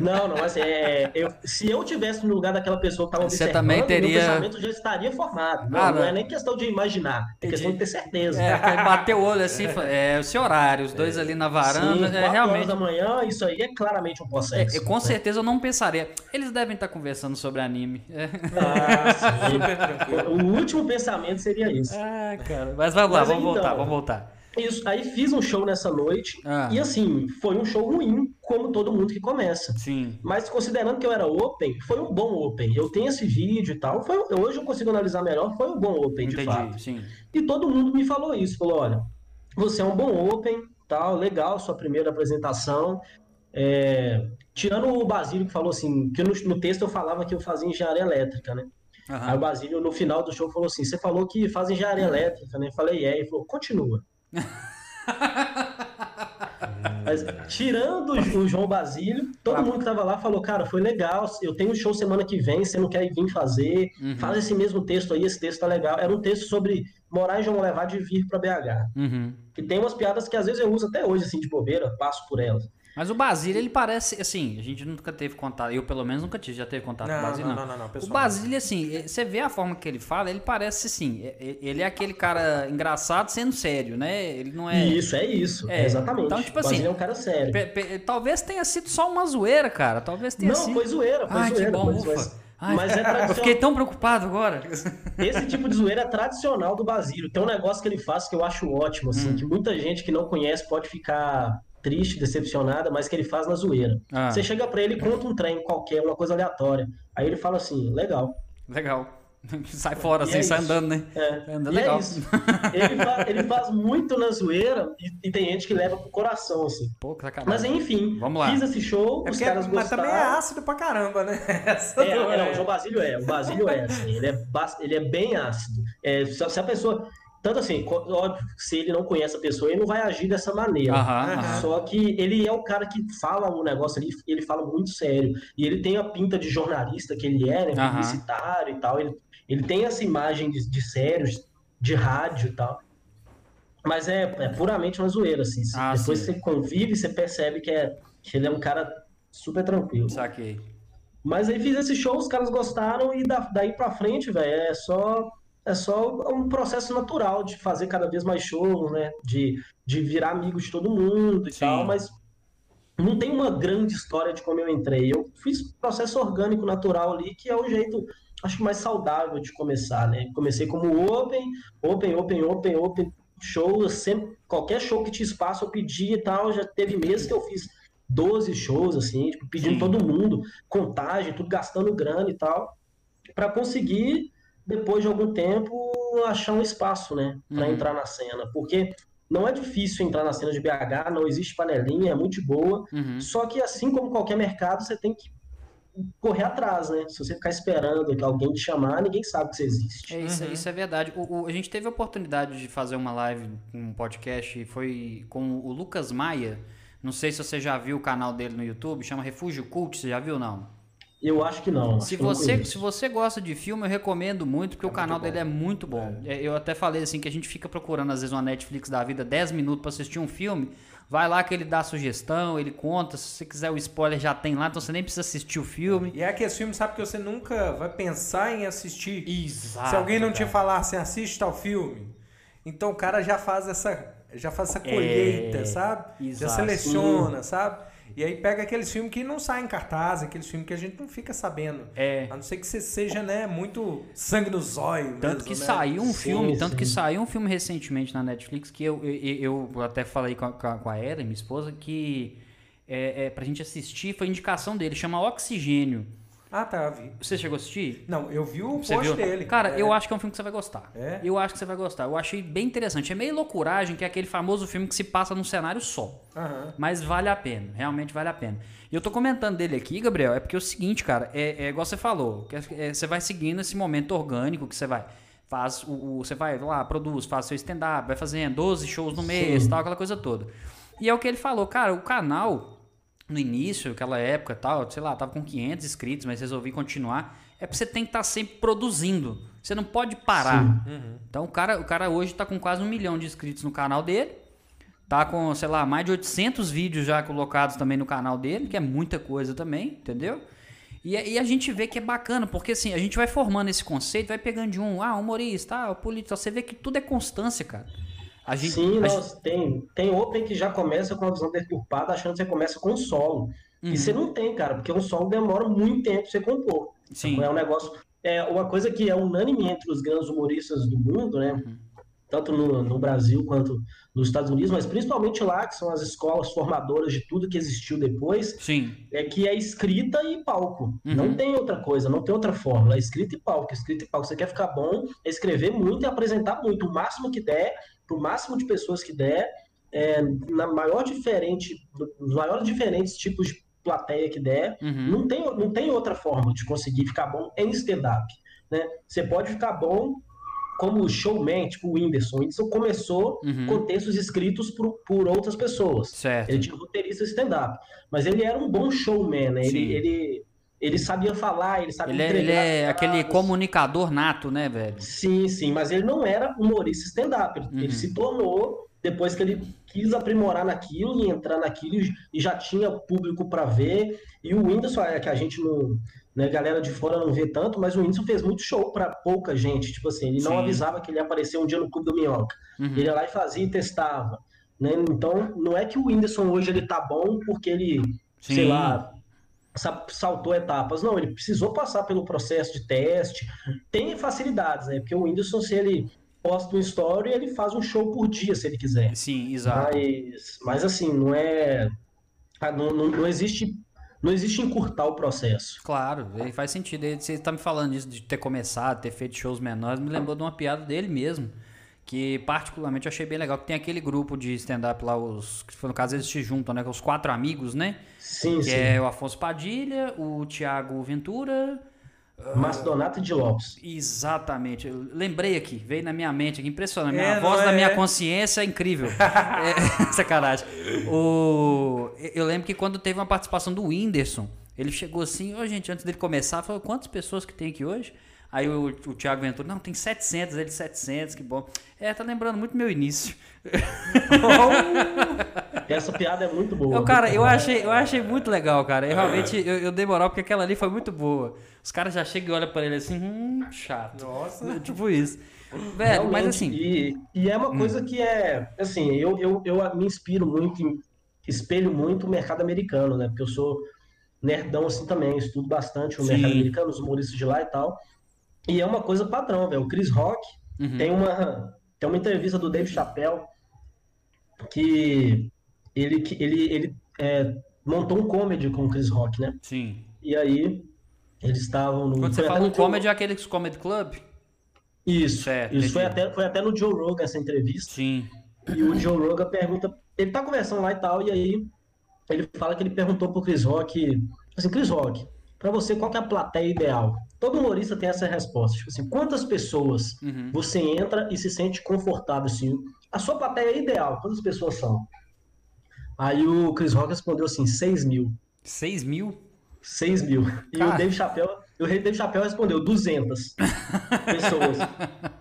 Speaker 3: Não, não, mas é, eu- se eu tivesse no lugar daquela pessoa que estava
Speaker 1: Você
Speaker 3: observando,
Speaker 1: também teria-
Speaker 3: meu pensamento já estaria formado. Não,
Speaker 1: Ah,
Speaker 3: não
Speaker 1: não.
Speaker 3: é nem questão de imaginar, é questão de ter certeza.
Speaker 1: É, bateu o olho assim, é esse horário, os dois ali na varanda.
Speaker 3: Sim,
Speaker 1: é, realmente.
Speaker 3: horas da manhã, isso aí é claramente um
Speaker 1: É,
Speaker 3: processo.
Speaker 1: é, com certeza eu não pensaria. Eles devem estar conversando sobre anime. É.
Speaker 3: Ah, sim.
Speaker 2: Super tranquilo.
Speaker 3: O último pensamento seria esse.
Speaker 1: Ah, cara. Mas vamos lá,
Speaker 3: Mas
Speaker 1: vamos
Speaker 3: então-
Speaker 1: voltar, vamos voltar.
Speaker 3: Isso, aí fiz um show nessa noite,
Speaker 1: Ah.
Speaker 3: e assim, foi um show ruim, como todo mundo que começa.
Speaker 1: Sim.
Speaker 3: Mas considerando que eu era open, foi um bom open. Eu tenho esse vídeo e tal. Foi, hoje eu consigo analisar melhor, foi um bom open, de fato.
Speaker 1: Entendi, sim.
Speaker 3: E todo mundo me falou isso, falou, olha, você é um bom open, tal, legal, sua primeira apresentação. É, Tirando o Basílio que falou assim, que no, no texto eu falava que eu fazia engenharia elétrica, né? Aí o. Basílio, no final do show, falou assim, você falou que faz engenharia elétrica, né? Eu falei, é, ele falou, continua. Mas, tirando o João Basílio, todo mundo que tava lá falou, cara, foi legal, eu tenho um show semana que vem, você não quer vir fazer,
Speaker 1: Uhum.
Speaker 3: faz esse mesmo texto aí, esse texto tá legal. Era um texto sobre morar em João Levade e vir pra BH.
Speaker 1: Uhum.
Speaker 3: Que tem umas piadas que às vezes eu uso até hoje, assim, de bobeira, passo por elas.
Speaker 1: Mas o Basílio, ele parece, assim, a gente nunca teve contato, eu pelo menos nunca tive, já teve contato com o
Speaker 2: Não,
Speaker 1: Basílio,
Speaker 2: não,
Speaker 1: não.
Speaker 2: não, não, não,
Speaker 1: O. Basílio, assim, eh, você vê a forma que ele fala, ele parece, assim, eh, eh, ele é aquele cara engraçado sendo sério, né? Ele não é...
Speaker 3: Isso, é isso,
Speaker 1: É,
Speaker 3: exatamente.
Speaker 1: então, tipo
Speaker 3: O Basílio
Speaker 1: assim,
Speaker 3: é um cara sério.
Speaker 1: Pe- pe- talvez tenha sido só uma zoeira, cara, talvez tenha
Speaker 3: Não,
Speaker 1: sido...
Speaker 3: foi zoeira, foi
Speaker 1: Ai, que
Speaker 3: zoeira.
Speaker 1: bom,
Speaker 3: mas,
Speaker 1: ufa.
Speaker 3: mas,
Speaker 1: Ai,
Speaker 3: mas é
Speaker 1: Eu
Speaker 3: tradicional.
Speaker 1: fiquei tão preocupado agora.
Speaker 3: Esse tipo de zoeira é tradicional do Basílio. Tem um negócio que ele faz que eu acho ótimo, assim,
Speaker 1: Hum.
Speaker 3: que muita gente que não conhece pode ficar triste, decepcionada, mas que ele faz na zoeira.
Speaker 1: Ah.
Speaker 3: Você chega pra ele e conta um trem qualquer, uma coisa aleatória. Aí ele fala assim, legal.
Speaker 1: Legal. Sai fora,
Speaker 3: E
Speaker 1: assim,
Speaker 3: é
Speaker 1: sai
Speaker 3: isso.
Speaker 1: andando, né?
Speaker 3: É,
Speaker 1: andando
Speaker 3: e
Speaker 1: legal.
Speaker 3: é isso. Ele, fa- ele faz muito na zoeira e, e tem gente que leva pro coração, assim.
Speaker 1: Pô, sacanagem.
Speaker 3: Mas enfim,
Speaker 1: Vamos lá.
Speaker 3: fiz esse show,
Speaker 2: É
Speaker 3: os
Speaker 2: porque-
Speaker 3: caras
Speaker 2: mas
Speaker 3: gostaram.
Speaker 2: também é ácido pra caramba, né?
Speaker 3: É, é, não, o João Basílio é, o Basílio é, assim, ele é, ele é bem ácido. É, se a pessoa, tanto assim, óbvio, se ele não conhece a pessoa, ele não vai agir dessa maneira.
Speaker 1: Aham, aham.
Speaker 3: Só que ele é o cara que fala um negócio ali, ele fala muito sério. E ele tem a pinta de jornalista que ele é, né,
Speaker 1: Aham.
Speaker 3: publicitário e tal. Ele, ele tem essa imagem de, de sério, de rádio e tal. Mas é, é puramente uma zoeira, assim.
Speaker 1: Ah,
Speaker 3: Depois
Speaker 1: sim.
Speaker 3: você convive, você percebe que, é, que ele é um cara super tranquilo.
Speaker 1: Saquei.
Speaker 3: Mas aí fiz esse show, os caras gostaram e da- daí pra frente, velho, é só é só um processo natural de fazer cada vez mais shows, né? De, de virar amigo de todo mundo e
Speaker 1: Sim.
Speaker 3: tal, mas não tem uma grande história de como eu entrei. Eu fiz processo orgânico natural ali, que é o jeito, acho que mais saudável de começar, né? Comecei como open, open, open, open, open, show, sempre, qualquer show que tinha espaço eu pedia e tal, já teve meses que eu fiz 12 shows, assim, tipo, pedindo
Speaker 1: Sim.
Speaker 3: todo mundo, contagem, tudo gastando grana e tal, para conseguir, depois de algum tempo, achar um espaço, né, para
Speaker 1: Uhum.
Speaker 3: entrar na cena, porque não é difícil entrar na cena de BH, não existe panelinha, é muito boa,
Speaker 1: Uhum.
Speaker 3: só que assim como qualquer mercado, você tem que correr atrás, né? Se você ficar esperando que alguém te chamar, ninguém sabe que você existe.
Speaker 1: É, isso, isso é verdade. O, o- a gente teve a oportunidade de fazer uma live, um podcast, e foi com o Lucas Maia. Não sei se você já viu o canal dele no YouTube, chama Refúgio Cult, você já viu não?
Speaker 3: Eu acho que não.
Speaker 1: Se
Speaker 3: que não
Speaker 1: você,
Speaker 3: conheço.
Speaker 1: se você gosta de filme, eu recomendo muito, porque o canal dele é muito bom. É, Eu até falei assim que a gente fica procurando, às vezes, uma Netflix da vida 10 minutos pra assistir um filme. Vai lá que ele dá sugestão, ele conta. Se você quiser o spoiler, já tem lá, então você nem precisa assistir o filme.
Speaker 2: E é aquele filme, sabe, que você nunca vai pensar em assistir.
Speaker 1: Exato.
Speaker 2: Se alguém não te
Speaker 1: cara.
Speaker 2: falar assim, assiste tal filme. Então o cara já faz essa, já faz essa colheita,
Speaker 1: É,
Speaker 2: sabe? Já
Speaker 1: exato.
Speaker 2: seleciona, sabe? E aí pega aqueles filmes que não saem em cartaz, aqueles filmes que a gente não fica sabendo.
Speaker 1: É.
Speaker 2: A não ser que você seja, né, muito sangue no zóio
Speaker 1: Tanto
Speaker 2: mesmo,
Speaker 1: que
Speaker 2: né?
Speaker 1: saiu um
Speaker 3: Sim,
Speaker 1: filme, tanto
Speaker 3: sim.
Speaker 1: que saiu um filme recentemente na Netflix que eu, eu, eu até falei com a, com a com a Ellen, minha esposa, que é, é, pra gente assistir foi indicação dele, chama Oxigênio.
Speaker 2: Ah, tá, vi.
Speaker 1: Você chegou a assistir?
Speaker 2: Não, eu vi o
Speaker 1: Você
Speaker 2: post
Speaker 1: viu?
Speaker 2: dele.
Speaker 1: Cara,
Speaker 2: É.
Speaker 1: eu acho que é um filme que você vai gostar.
Speaker 2: É?
Speaker 1: Eu acho que você vai gostar. Eu achei bem interessante. É meio loucuragem, que é aquele famoso filme que se passa num cenário só.
Speaker 2: Aham.
Speaker 1: Mas vale a pena, realmente vale a pena. E eu tô comentando dele aqui, Gabriel, é porque é o seguinte, cara, é, é igual você falou, que é- é- você vai seguindo esse momento orgânico que você vai. Faz o, o- você vai lá, produz, faz seu stand-up, vai fazendo 12 shows no mês,
Speaker 3: Sim.
Speaker 1: tal, aquela coisa toda. E é o que ele falou, cara, o canal, no início, aquela época e tal, sei lá, tava com 500 inscritos, mas resolvi continuar. É porque você tem que estar sempre produzindo. Você não pode parar. Então o cara, o cara hoje tá com quase um milhão de inscritos no canal dele. Tá com, sei lá, mais de 800 vídeos já colocados também no canal dele, que é muita coisa também, entendeu? E, e a gente vê que é bacana, porque assim, a gente vai formando esse conceito, vai pegando de um, ah, humorista, ah, o político, você vê que tudo é constância, cara. A gente,
Speaker 3: Sim,
Speaker 1: a
Speaker 3: nós, tem, tem Open que já começa com a visão deturpada, achando que você começa com um solo.
Speaker 1: Uhum.
Speaker 3: E você não tem, cara, porque um solo demora muito tempo pra você compor.
Speaker 1: Sim.
Speaker 3: É um negócio. É uma coisa que é unânime entre os grandes humoristas do mundo, né?
Speaker 1: Uhum.
Speaker 3: Tanto no, no Brasil quanto nos Estados Unidos, mas principalmente lá, que são as escolas formadoras de tudo que existiu depois,
Speaker 1: Sim,
Speaker 3: é que é escrita e palco.
Speaker 1: Uhum.
Speaker 3: Não tem outra coisa, não tem outra fórmula. É escrita e palco, escrita e palco. Você quer ficar bom, é escrever muito e apresentar muito, o máximo que der, pro máximo de pessoas que der, é, na maior diferente, nos maiores diferentes tipos de plateia que der.
Speaker 1: Uhum.
Speaker 3: Não, tem, não tem outra forma de conseguir ficar bom em stand-up. Né? Você pode ficar bom como showman, tipo o Whindersson. O Whindersson começou
Speaker 1: Uhum.
Speaker 3: com textos escritos por, por outras pessoas.
Speaker 1: certo.
Speaker 3: Ele tinha roteirista stand-up. Mas ele era um bom showman, né? Ele, ele, ele sabia falar, ele sabia
Speaker 1: Ele é, ele é aquele comunicador nato, né, velho?
Speaker 3: Sim, sim, mas ele não era humorista stand-up. Ele,
Speaker 1: Uhum.
Speaker 3: ele se tornou depois que ele quis aprimorar naquilo e entrar naquilo e já tinha público para ver. E o Whindersson, é que a gente não. Né, galera de fora não vê tanto, mas o Whindersson fez muito show para pouca gente. Tipo assim, ele
Speaker 1: Sim.
Speaker 3: não avisava que ele ia aparecer um dia no Clube do Minhoca.
Speaker 1: Uhum.
Speaker 3: Ele ia lá e fazia e testava. Né? Então, não é que o Whindersson hoje ele tá bom porque ele, sei
Speaker 1: Sim.
Speaker 3: lá, sa- saltou etapas. Não, ele precisou passar pelo processo de teste. Tem facilidades, né? Porque o Whindersson, se ele posta um story, ele faz um show por dia, se ele quiser.
Speaker 1: Sim, exato.
Speaker 3: Mas, mas assim, não é. ah, Não, não, não existe. Não existe encurtar o processo.
Speaker 1: Claro, ele faz sentido. Você tá me falando disso de ter começado, ter feito shows menores, me lembrou de uma piada dele mesmo. Que particularmente eu achei bem legal. Que tem aquele grupo de stand-up lá, os. Que no caso eles se juntam, né? Com os quatro amigos, né?
Speaker 3: Sim,
Speaker 1: Que
Speaker 3: sim.
Speaker 1: é o Afonso Padilha, o Thiago Ventura.
Speaker 3: Márcio Donato e de Lopes.
Speaker 1: Exatamente. Eu lembrei aqui, veio na minha mente aqui, impressionante. Minha
Speaker 2: É,
Speaker 1: voz
Speaker 2: não
Speaker 1: da
Speaker 2: é?
Speaker 1: minha consciência é incrível. É, sacanagem. O, eu lembro que quando teve uma participação do Whindersson, ele chegou assim, ô gente, antes dele começar, falou, quantas pessoas que tem aqui hoje? Aí o, o Thiago Ventura, não, tem 700, ele 700, que bom. É, tá lembrando muito meu início.
Speaker 3: Essa piada é muito boa.
Speaker 1: Eu, cara, eu achei, eu achei muito legal, cara. Eu realmente, eu, eu dei moral porque aquela ali foi muito boa. Os caras já chegam e olham pra ele assim, hum, chato.
Speaker 2: Nossa.
Speaker 1: Tipo isso. Velho, mas assim... Hum.
Speaker 3: E, e é uma coisa que é. Assim, eu, eu, eu me inspiro muito, espelho muito o mercado americano, né? Porque eu sou nerdão assim também, estudo bastante o
Speaker 1: Sim.
Speaker 3: mercado americano, os humoristas de lá e tal. E é uma coisa padrão, velho. O Chris Rock
Speaker 1: Uhum.
Speaker 3: tem uma, tem uma entrevista do Dave Chappelle que ele, que ele, ele é, montou um comedy com o Chris Rock, né?
Speaker 1: Sim.
Speaker 3: E aí eles estavam no.
Speaker 1: Quando você fala um comedy, é aquele Comedy Club?
Speaker 3: Isso, isso foi até, foi até no Joe Rogan essa entrevista.
Speaker 1: Sim.
Speaker 3: E o Joe Rogan pergunta, ele tá conversando lá e tal, e aí ele fala que ele perguntou pro Chris Rock, assim, Chris Rock, pra você qual que é a plateia ideal? Todo humorista tem essa resposta, tipo assim, quantas pessoas
Speaker 1: Uhum.
Speaker 3: você entra e se sente confortável, assim, a sua plateia ideal, quantas pessoas são? Aí o Chris Rock respondeu assim, 6 mil.
Speaker 1: 6 mil?
Speaker 3: 6 mil. E
Speaker 1: Cara.
Speaker 3: o Dave Chappelle, o rei Dave Chappelle respondeu 200 pessoas.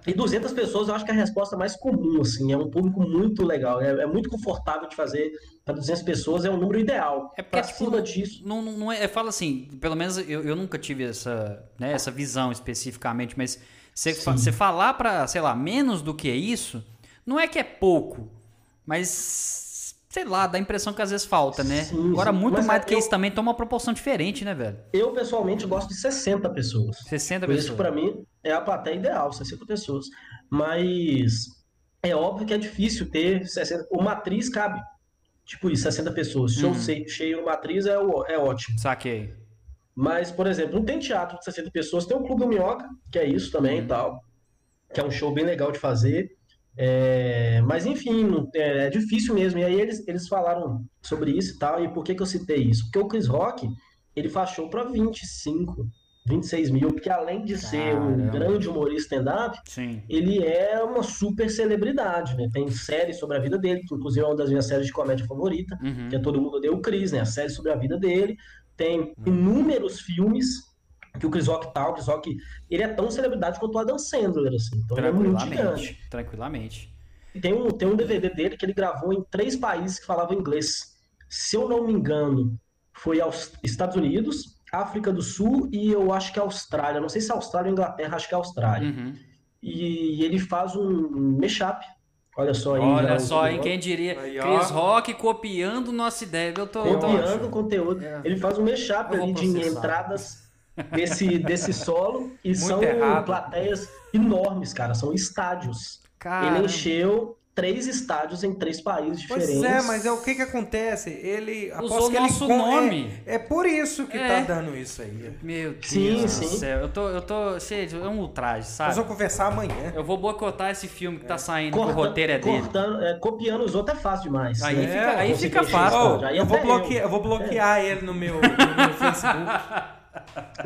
Speaker 3: E 200 pessoas eu acho que é a resposta mais comum, assim. É um público muito legal. É, é muito confortável de fazer para 200 pessoas, é o número ideal.
Speaker 1: É porque,
Speaker 3: pra
Speaker 1: tipo,
Speaker 3: cima disso.
Speaker 1: Não, não, é, fala assim, pelo menos eu, eu nunca tive essa, né, essa visão especificamente, mas você, fa- você falar pra, sei lá, menos do que isso, não é que é pouco, mas, sei lá, dá a impressão que às vezes falta, né?
Speaker 3: Sim,
Speaker 1: Agora, muito mais
Speaker 3: é,
Speaker 1: do que
Speaker 3: eu-
Speaker 1: isso também toma uma proporção diferente, né, velho?
Speaker 3: Eu, pessoalmente, gosto de 60 pessoas.
Speaker 1: 60
Speaker 3: Isso,
Speaker 1: pessoas.
Speaker 3: para mim, é a plateia ideal, 60 pessoas. Mas é óbvio que é difícil ter 60. Uma atriz cabe, tipo isso, 60 pessoas. Se eu sei cheio atriz, é, o- é ótimo.
Speaker 1: Saquei.
Speaker 3: Mas, por exemplo, não tem teatro de 60 pessoas, tem o Clube do Minhoca, que é isso também
Speaker 1: Uhum.
Speaker 3: e tal, que é um show bem legal de fazer. É, mas, enfim, é, é difícil mesmo. E aí eles, eles falaram sobre isso e tal. E por que, que eu citei isso? Porque o Chris Rock, ele faz show para 25, 26 mil, porque além de ser um
Speaker 1: Caramba.
Speaker 3: grande humorista stand-up, ele é uma super celebridade, né? Tem série sobre a vida dele, que inclusive é uma das minhas séries de comédia favorita
Speaker 1: Uhum.
Speaker 3: que é Todo Mundo Odeia o Chris, né? A série sobre a vida dele. Tem inúmeros filmes que o Chris Rock tá. O Chris Rock, ele é tão celebridade quanto o Adam Sandler, assim. Então ele é muito gigante.
Speaker 1: Tranquilamente.
Speaker 3: E tem um, tem um DVD dele que ele gravou em três países que falavam inglês. Se eu não me engano, foi aos Estados Unidos, África do Sul e eu acho que Austrália. Não sei se é Austrália ou Inglaterra, acho que é Austrália.
Speaker 1: Uhum.
Speaker 3: E ele faz um mashup. Olha só aí.
Speaker 1: Olha
Speaker 3: o
Speaker 1: só, hein?
Speaker 3: Rock.
Speaker 1: Quem diria?
Speaker 2: Aí.
Speaker 1: Chris Rock copiando nossa ideia. Eu tô. eu tô-
Speaker 3: copiando o conteúdo.
Speaker 1: É.
Speaker 3: Ele faz um mashup ali de
Speaker 1: processar.
Speaker 3: entradas desse, desse solo e são
Speaker 2: errado.
Speaker 3: plateias enormes, cara. São estádios.
Speaker 1: Cara,
Speaker 3: Ele encheu três estádios em três países
Speaker 2: Pois
Speaker 3: diferentes.
Speaker 2: é, mas é o que que acontece? Ele
Speaker 1: Usou
Speaker 2: aposto que ele
Speaker 1: nosso
Speaker 2: com-
Speaker 1: nome.
Speaker 2: É, é por isso que
Speaker 1: É.
Speaker 2: tá dando isso aí.
Speaker 1: Meu Deus
Speaker 3: Sim,
Speaker 1: do
Speaker 3: sim.
Speaker 1: céu. Eu tô, eu tô, gente, é um ultraje,
Speaker 2: Nós
Speaker 1: sabe?
Speaker 2: vamos conversar amanhã.
Speaker 1: Eu vou boicotar esse filme que tá saindo, que
Speaker 3: Corta-
Speaker 1: o roteiro é dele.
Speaker 3: cortando- é, copiando os outros é fácil demais.
Speaker 1: Aí fica- aí fica fácil.
Speaker 3: o
Speaker 2: Ô,
Speaker 3: estádio. Aí
Speaker 2: eu, vou bloquear, eu vou bloquear ele no meu, no meu Facebook.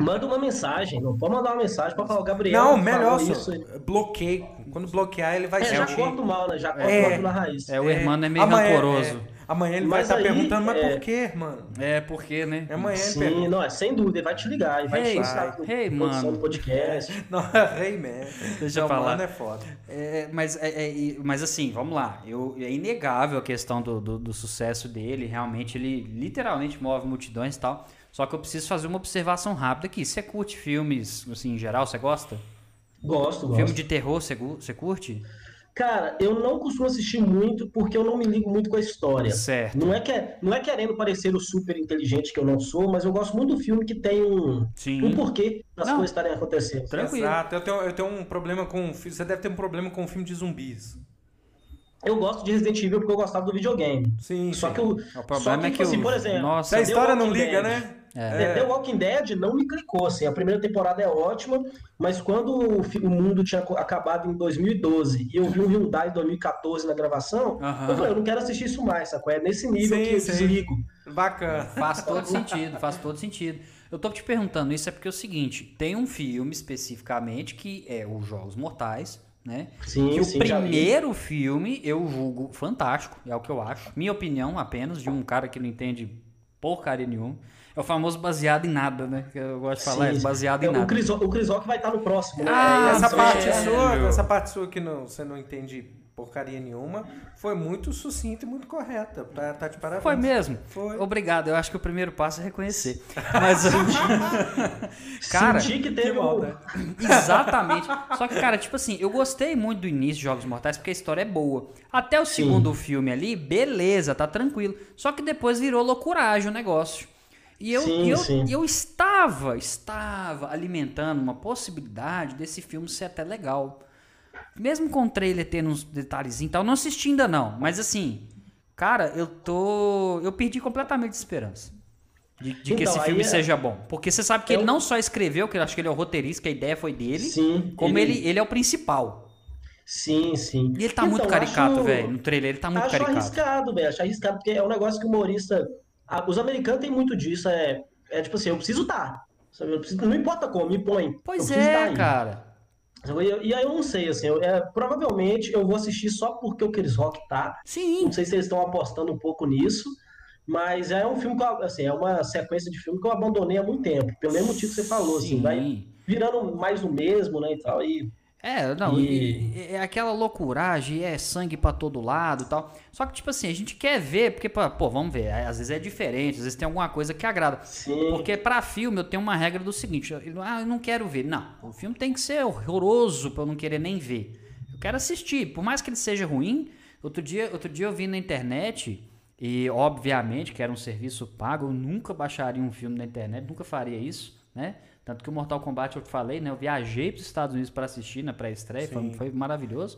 Speaker 3: Manda uma mensagem. Não pode mandar uma mensagem pra falar, o Gabriel.
Speaker 2: Não,
Speaker 3: falou
Speaker 2: melhor
Speaker 3: isso.
Speaker 2: só. Bloqueei. Quando bloquear, ele vai
Speaker 3: É, já
Speaker 2: sentir.
Speaker 3: corta o mal, né? Já corta
Speaker 2: É.
Speaker 3: o mal na raiz.
Speaker 1: É, o irmão é meio
Speaker 2: amanhã,
Speaker 1: rancoroso.
Speaker 2: é. amanhã ele vai
Speaker 3: Mas
Speaker 2: estar
Speaker 3: aí,
Speaker 2: perguntando, mas
Speaker 3: é-
Speaker 2: por quê, mano?
Speaker 1: É, porque, né?
Speaker 2: Amanhã ele
Speaker 3: Sim,
Speaker 2: pergunta.
Speaker 3: não, é sem dúvida, ele vai te ligar, ele vai
Speaker 1: Hey,
Speaker 3: te ensinar
Speaker 1: hey, mano.
Speaker 3: do podcast.
Speaker 2: Não, rei, man.
Speaker 1: Deixa eu falar.
Speaker 2: Mano, é foda.
Speaker 1: É, mas, é, é, mas assim, vamos lá. Eu, é inegável a questão do, do, do sucesso dele. Realmente, ele literalmente move multidões e tal. Só que eu preciso fazer uma observação rápida aqui. Você curte filmes, assim, em geral, você gosta?
Speaker 3: Gosto, gosto.
Speaker 1: Filme de terror, você, você curte?
Speaker 3: Cara, eu não costumo assistir muito porque eu não me ligo muito com a história.
Speaker 1: Certo.
Speaker 3: Não é, que, não é querendo parecer o super inteligente que eu não sou, mas eu gosto muito do filme que tem um,
Speaker 1: Sim.
Speaker 3: um porquê das
Speaker 1: Não.
Speaker 3: coisas estarem acontecendo.
Speaker 1: Tranquilo.
Speaker 2: Exato. Eu tenho, eu tenho um problema com. Você deve ter um problema com filme de zumbis.
Speaker 3: Eu gosto de Resident Evil porque eu gostava do videogame.
Speaker 2: Sim,
Speaker 3: Só
Speaker 2: sim.
Speaker 3: que, o,
Speaker 1: O
Speaker 3: só
Speaker 1: problema
Speaker 3: que,
Speaker 1: é
Speaker 3: tipo
Speaker 1: que
Speaker 3: assim,
Speaker 1: o-
Speaker 3: por exemplo,
Speaker 1: Nossa.
Speaker 2: Se a história não liga,
Speaker 3: Dead.
Speaker 2: né?
Speaker 3: É. The Walking Dead não me clicou, assim. A primeira temporada é ótima, mas quando o, o mundo tinha acabado em 2012 e eu vi um Hyundai em 2014 na gravação, eu falei, eu não quero assistir isso mais, sacou? É nesse nível
Speaker 2: Sim,
Speaker 3: que eu
Speaker 2: sim.
Speaker 3: desligo.
Speaker 2: Bacana.
Speaker 1: Faz todo sentido, faz todo sentido. Eu tô te perguntando isso é porque é o seguinte, tem um filme especificamente que é os Jogos Mortais, né?
Speaker 3: Sim,
Speaker 1: que o
Speaker 3: sim, já vi.
Speaker 1: primeiro filme eu julgo fantástico, é o que eu acho. Minha opinião apenas, de um cara que não entende porcaria nenhuma. É o famoso baseado em nada, né? Que eu gosto de falar,
Speaker 3: Sim,
Speaker 1: é baseado em
Speaker 3: É,
Speaker 1: nada.
Speaker 3: O Chris, o Chris Rock vai estar no próximo, né?
Speaker 1: Ah,
Speaker 3: É,
Speaker 2: essa parte
Speaker 3: é.
Speaker 2: sua, essa parte sua que não, você não entende porcaria nenhuma, foi muito sucinta e muito correta. Tá, tá de parabéns.
Speaker 1: Foi mesmo?
Speaker 2: Foi.
Speaker 1: Obrigado. Eu acho que o primeiro passo é reconhecer. Mas, cara,
Speaker 3: Senti que teve
Speaker 2: que maldade.
Speaker 1: Exatamente. Só que, cara, tipo assim, eu gostei muito do início de Jogos Mortais porque a história é boa. Até o segundo filme ali, beleza, tá tranquilo. Só que depois virou loucuragem o negócio. E eu,
Speaker 3: Sim,
Speaker 1: eu,
Speaker 3: sim.
Speaker 1: eu estava, estava alimentando uma possibilidade desse filme ser até legal. Mesmo com o trailer tendo uns detalhezinhos e tal, não assisti ainda não. Mas assim, cara, eu tô. Eu perdi completamente a esperança. De, de que
Speaker 3: Então,
Speaker 1: esse
Speaker 3: aí
Speaker 1: filme
Speaker 3: é-
Speaker 1: seja bom. Porque você sabe que
Speaker 3: É
Speaker 1: ele não só escreveu, que eu acho que ele é o roteirista, que a ideia foi dele.
Speaker 3: Sim,
Speaker 1: Como ele, ele é o principal.
Speaker 3: Sim, sim.
Speaker 1: E ele tá muito
Speaker 3: Então,
Speaker 1: caricato,
Speaker 3: acho-
Speaker 1: velho. No trailer ele tá muito
Speaker 3: acho
Speaker 1: caricato.
Speaker 3: arriscado, velho. Acho arriscado, porque é um negócio que o humorista. A- os americanos têm muito disso. É, é tipo assim, eu preciso estar. Não importa como, me põe.
Speaker 1: Pois é, cara.
Speaker 3: E, aí eu não sei, assim, eu- é, provavelmente eu vou assistir só porque o Chris Rock tá.
Speaker 1: Sim.
Speaker 3: Não sei se eles estão apostando um pouco nisso, Mas é um filme que eu, assim, é uma sequência de filme que eu abandonei há muito tempo. Pelo mesmo motivo que você falou, assim, vai
Speaker 1: Sim.
Speaker 3: virando mais o mesmo, né, e tal. E
Speaker 1: É, não,
Speaker 3: E-
Speaker 1: e- é aquela loucuragem, é sangue pra todo lado e tal. Só que, tipo assim, a gente quer ver, porque, pô, vamos ver, às vezes é diferente, às vezes tem alguma coisa que agrada.
Speaker 3: sim,
Speaker 1: Porque pra filme eu tenho uma regra do seguinte, eu, ah, eu não quero ver. Não, o filme tem que ser horroroso pra eu não querer nem ver. Eu quero assistir, por mais que ele seja ruim. Outro dia, outro dia eu vi na internet, e obviamente que era um serviço pago, eu nunca baixaria um filme na internet, nunca faria isso, né? Tanto que o Mortal Kombat eu te falei, né? Eu viajei para os Estados Unidos para assistir na pré-estreia, foi, foi maravilhoso.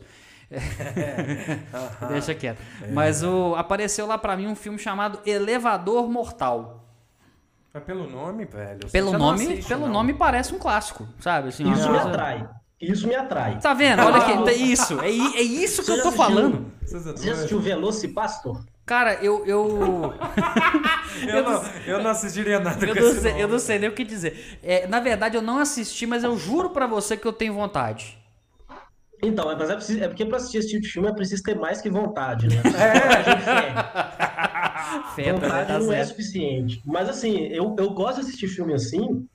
Speaker 1: Deixa quieto. Mas o, apareceu lá pra mim um filme chamado Elevador Mortal.
Speaker 2: Mas pelo nome, velho.
Speaker 1: Pelo nome,
Speaker 2: assiste,
Speaker 1: pelo
Speaker 2: não.
Speaker 1: nome parece um clássico, sabe? Assim,
Speaker 3: isso me
Speaker 1: coisa-
Speaker 3: atrai. Isso me atrai.
Speaker 1: Tá vendo? Olha aqui, é isso. É, é isso que
Speaker 3: Você
Speaker 1: eu tô
Speaker 3: assistiu?
Speaker 1: falando.
Speaker 2: É
Speaker 3: Você assistiu Velocipastor?
Speaker 1: Cara, eu eu
Speaker 2: Eu não, eu não assistiria nada
Speaker 1: eu
Speaker 2: com
Speaker 1: não
Speaker 2: esse
Speaker 1: sei,
Speaker 2: nome.
Speaker 1: eu não sei nem o que dizer. É, na verdade, eu não assisti, mas eu juro pra você que eu tenho vontade.
Speaker 3: Então, mas é, preciso- é porque pra assistir esse tipo de filme é preciso ter mais que vontade, né? É.
Speaker 1: Feta, né?
Speaker 3: vontade
Speaker 1: Tá
Speaker 3: não é suficiente. Mas assim, eu, eu gosto de assistir filme assim,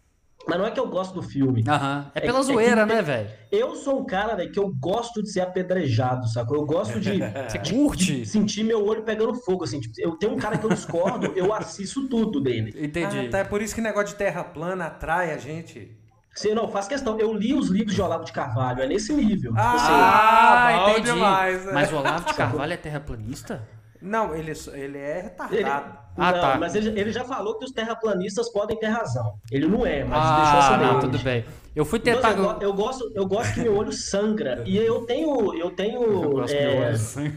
Speaker 3: mas não é que eu gosto do filme.
Speaker 1: Aham. É
Speaker 3: É-
Speaker 1: pela
Speaker 3: é que
Speaker 1: zoeira,
Speaker 3: tem-
Speaker 1: né, velho?
Speaker 3: Eu sou um cara, velho, que eu gosto de ser apedrejado, sacou? Eu gosto de,
Speaker 1: Você
Speaker 3: de
Speaker 1: curte?
Speaker 3: sentir meu olho pegando fogo, assim. Tipo, eu tenho um cara que eu discordo, eu assisto tudo dele.
Speaker 1: Entendi.
Speaker 2: Ah, tá, é por isso que negócio de terra plana atrai a gente.
Speaker 3: Você não, faz questão. Eu li os livros de Olavo de Carvalho, é nesse nível. Tipo assim,
Speaker 2: Ah,
Speaker 1: entendi.
Speaker 2: demais, né?
Speaker 1: Mas o Olavo de Carvalho é terraplanista?
Speaker 2: Não, ele, ele é retardado.
Speaker 1: Ah,
Speaker 3: não,
Speaker 1: tá.
Speaker 3: mas ele, ele já falou que os terraplanistas podem ter razão. Ele não é, mas deixou
Speaker 1: Ah,
Speaker 3: essa
Speaker 1: não,
Speaker 3: dele.
Speaker 1: tudo bem. Eu fui
Speaker 3: Então,
Speaker 1: tentar.
Speaker 3: assim, eu, eu gosto, eu gosto que meu olho sangra. E eu tenho. Eu tenho.
Speaker 1: Eu gosto
Speaker 3: é,
Speaker 1: do meu olho assim.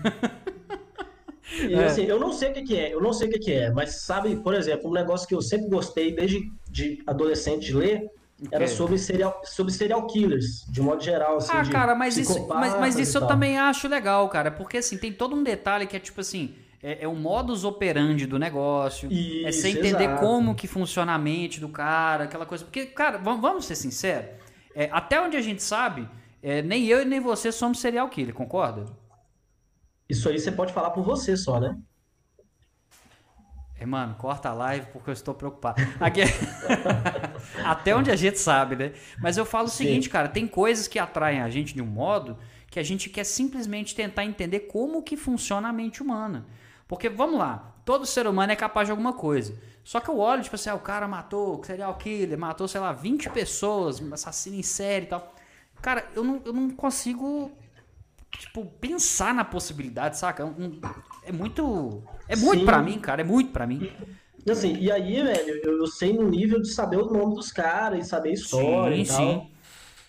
Speaker 3: E
Speaker 1: É.
Speaker 3: assim, eu não sei o que, que é, eu não sei o que, que é, mas sabe, por exemplo, um negócio que eu sempre gostei desde de adolescente de ler era
Speaker 1: quê?
Speaker 3: sobre serial, sobre serial killers, de modo geral. Assim,
Speaker 1: Ah, cara, mas isso, mas, mas isso eu também acho legal, cara. Porque assim, tem todo um detalhe que é tipo assim. É, é o modus operandi do negócio. é
Speaker 3: Isso,
Speaker 1: você entender
Speaker 3: exato.
Speaker 1: como que funciona a mente do cara, aquela coisa. Porque, cara, vamos, vamos ser sinceros. é, até onde a gente sabe, é, nem eu e nem você somos serial killer, concorda?
Speaker 3: Isso aí você pode falar por você só, né?
Speaker 1: É, mano, corta a live porque eu estou preocupado. Aqui- Até onde a gente sabe, né? Mas eu falo o
Speaker 3: Sim.
Speaker 1: seguinte, cara, tem coisas que atraem a gente de um modo que a gente quer simplesmente tentar entender como que funciona a mente humana. Porque, vamos lá, todo ser humano é capaz de alguma coisa. Só que eu olho, tipo assim, ah, o cara matou, serial killer, matou, sei lá, 20 pessoas, assassino em série e tal. Cara, eu não, eu não consigo, tipo, pensar na possibilidade, saca? Um- É muito... É muito pra mim, cara, é muito pra mim.
Speaker 3: E assim, e aí, velho, eu, eu sei no nível de saber o nome dos caras e saber a história
Speaker 1: Sim,
Speaker 3: e tal.
Speaker 1: sim.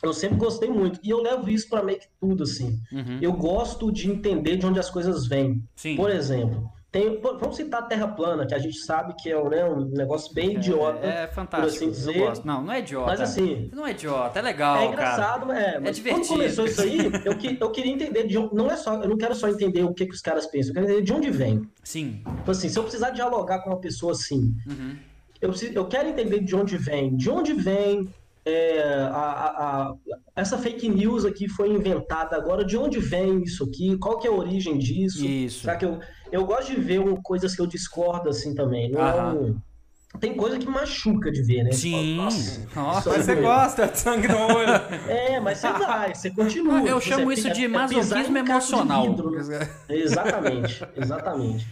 Speaker 3: Eu sempre gostei muito. E eu levo isso pra meio que tudo, assim.
Speaker 1: Uhum.
Speaker 3: Eu gosto de entender de onde as coisas vêm.
Speaker 1: Sim.
Speaker 3: Por exemplo, tem, vamos citar a Terra plana, que a gente sabe que é né, um negócio bem idiota.
Speaker 1: É, é fantástico.
Speaker 3: assim
Speaker 1: eu
Speaker 3: dizer.
Speaker 1: gosto. Não, não é idiota.
Speaker 3: Mas assim,
Speaker 1: Não é idiota, é legal,
Speaker 3: é
Speaker 1: cara.
Speaker 3: engraçado, é, mas
Speaker 1: divertido.
Speaker 3: quando começou isso aí, eu, que- eu queria entender de onde, não é só, eu não quero só entender o que, que os caras pensam, eu quero entender de onde vem.
Speaker 1: Sim.
Speaker 3: Tipo assim, se eu precisar dialogar com uma pessoa assim,
Speaker 1: Uhum.
Speaker 3: eu, preciso- eu quero entender de onde vem, de onde vem é, a, a- a- essa fake news aqui foi inventada agora, de onde vem isso aqui, qual que é a origem disso?
Speaker 1: Isso.
Speaker 3: Sabe que eu, eu gosto de ver um- coisas que eu discordo assim também. Não é um- Tem coisa que machuca de ver, né?
Speaker 1: Sim.
Speaker 3: Nossa,
Speaker 1: Nossa.
Speaker 2: Mas você gosta de sangue no olho.
Speaker 3: É, mas você vai, você continua.
Speaker 1: Eu
Speaker 3: Você
Speaker 1: chamo
Speaker 3: é-
Speaker 1: isso
Speaker 3: é-
Speaker 1: de
Speaker 3: é
Speaker 1: masoquismo
Speaker 3: de
Speaker 1: emocional.
Speaker 3: vidro, né? Exatamente, exatamente.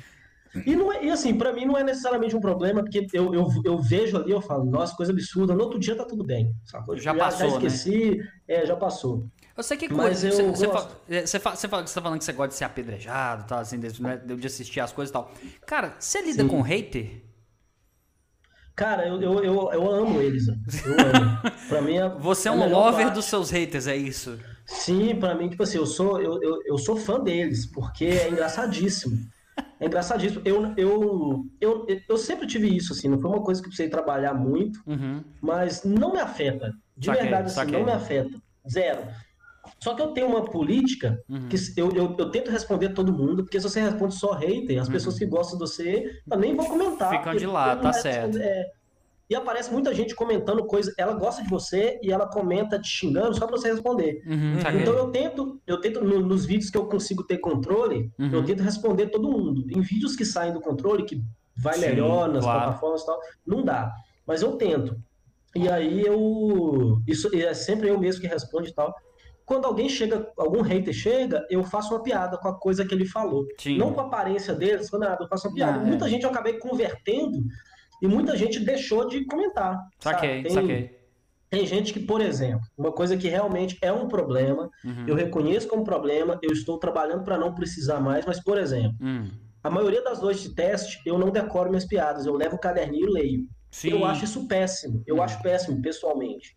Speaker 3: E, não é, e assim, pra mim não é necessariamente um problema, porque eu, eu, eu vejo ali, eu falo, nossa, coisa absurda, no outro dia tá tudo bem. Sacou?
Speaker 1: Já passou, né?
Speaker 3: Já esqueci, é, já passou.
Speaker 1: Eu sei que
Speaker 3: Mas
Speaker 1: coisa.
Speaker 3: eu
Speaker 1: Você, você,
Speaker 3: gosto.
Speaker 1: é, você, fala, você, fala, você tá falando que você gosta de ser apedrejado, tal, assim, de, né, de assistir as coisas e tal. Cara, você lida
Speaker 3: Sim.
Speaker 1: com hater?
Speaker 3: Cara, eu, eu, eu, eu amo eles, eu amo. Pra mim é,
Speaker 1: Você é
Speaker 3: a
Speaker 1: um lover
Speaker 3: parte.
Speaker 1: dos seus haters, é isso?
Speaker 3: Sim, pra mim, tipo assim, eu sou, eu, eu, eu sou fã deles, porque é engraçadíssimo. É engraçadíssimo. Eu, eu, eu, eu sempre tive isso, assim, não foi uma coisa que eu precisei trabalhar muito,
Speaker 1: Uhum.
Speaker 3: mas não me afeta. De
Speaker 1: Saquei,
Speaker 3: verdade, assim,
Speaker 1: saquei.
Speaker 3: não me afeta. Zero. Só que eu tenho uma política
Speaker 1: Uhum.
Speaker 3: que eu, eu, eu tento responder todo mundo, porque se você responde só hater, as pessoas que gostam de você eu nem vão comentar.
Speaker 1: Uhum. Ficam de lado, tá
Speaker 3: respondo-
Speaker 1: certo.
Speaker 3: é. E aparece muita gente comentando coisa, ela gosta de você e ela comenta te xingando só pra você responder.
Speaker 1: Uhum, saquei.
Speaker 3: Então eu tento, eu tento no- nos vídeos que eu consigo ter controle,
Speaker 1: Uhum.
Speaker 3: eu tento responder todo mundo. Em vídeos que saem do controle, que vai
Speaker 1: Sim,
Speaker 3: melhor nas
Speaker 1: claro.
Speaker 3: plataformas e tal. Não dá. Mas eu tento. E aí eu. Isso é sempre eu mesmo que responde e tal. Quando alguém chega, algum hater chega, eu faço uma piada com a coisa que ele falou.
Speaker 1: Sim.
Speaker 3: Não com a aparência deles, com nada, eu faço uma piada.
Speaker 1: Ah, é.
Speaker 3: muita gente eu acabei convertendo e muita gente deixou de comentar.
Speaker 1: Saquei?
Speaker 3: Tem,
Speaker 1: saquei.
Speaker 3: tem gente que, por exemplo, uma coisa que realmente é um problema,
Speaker 1: Uhum.
Speaker 3: eu reconheço como problema, eu estou trabalhando para não precisar mais, mas, por exemplo,
Speaker 1: Hum.
Speaker 3: a maioria das noites de teste eu não decoro minhas piadas, eu levo o caderninho e leio.
Speaker 1: Sim.
Speaker 3: Eu acho isso péssimo, eu
Speaker 1: Uhum.
Speaker 3: acho péssimo, pessoalmente.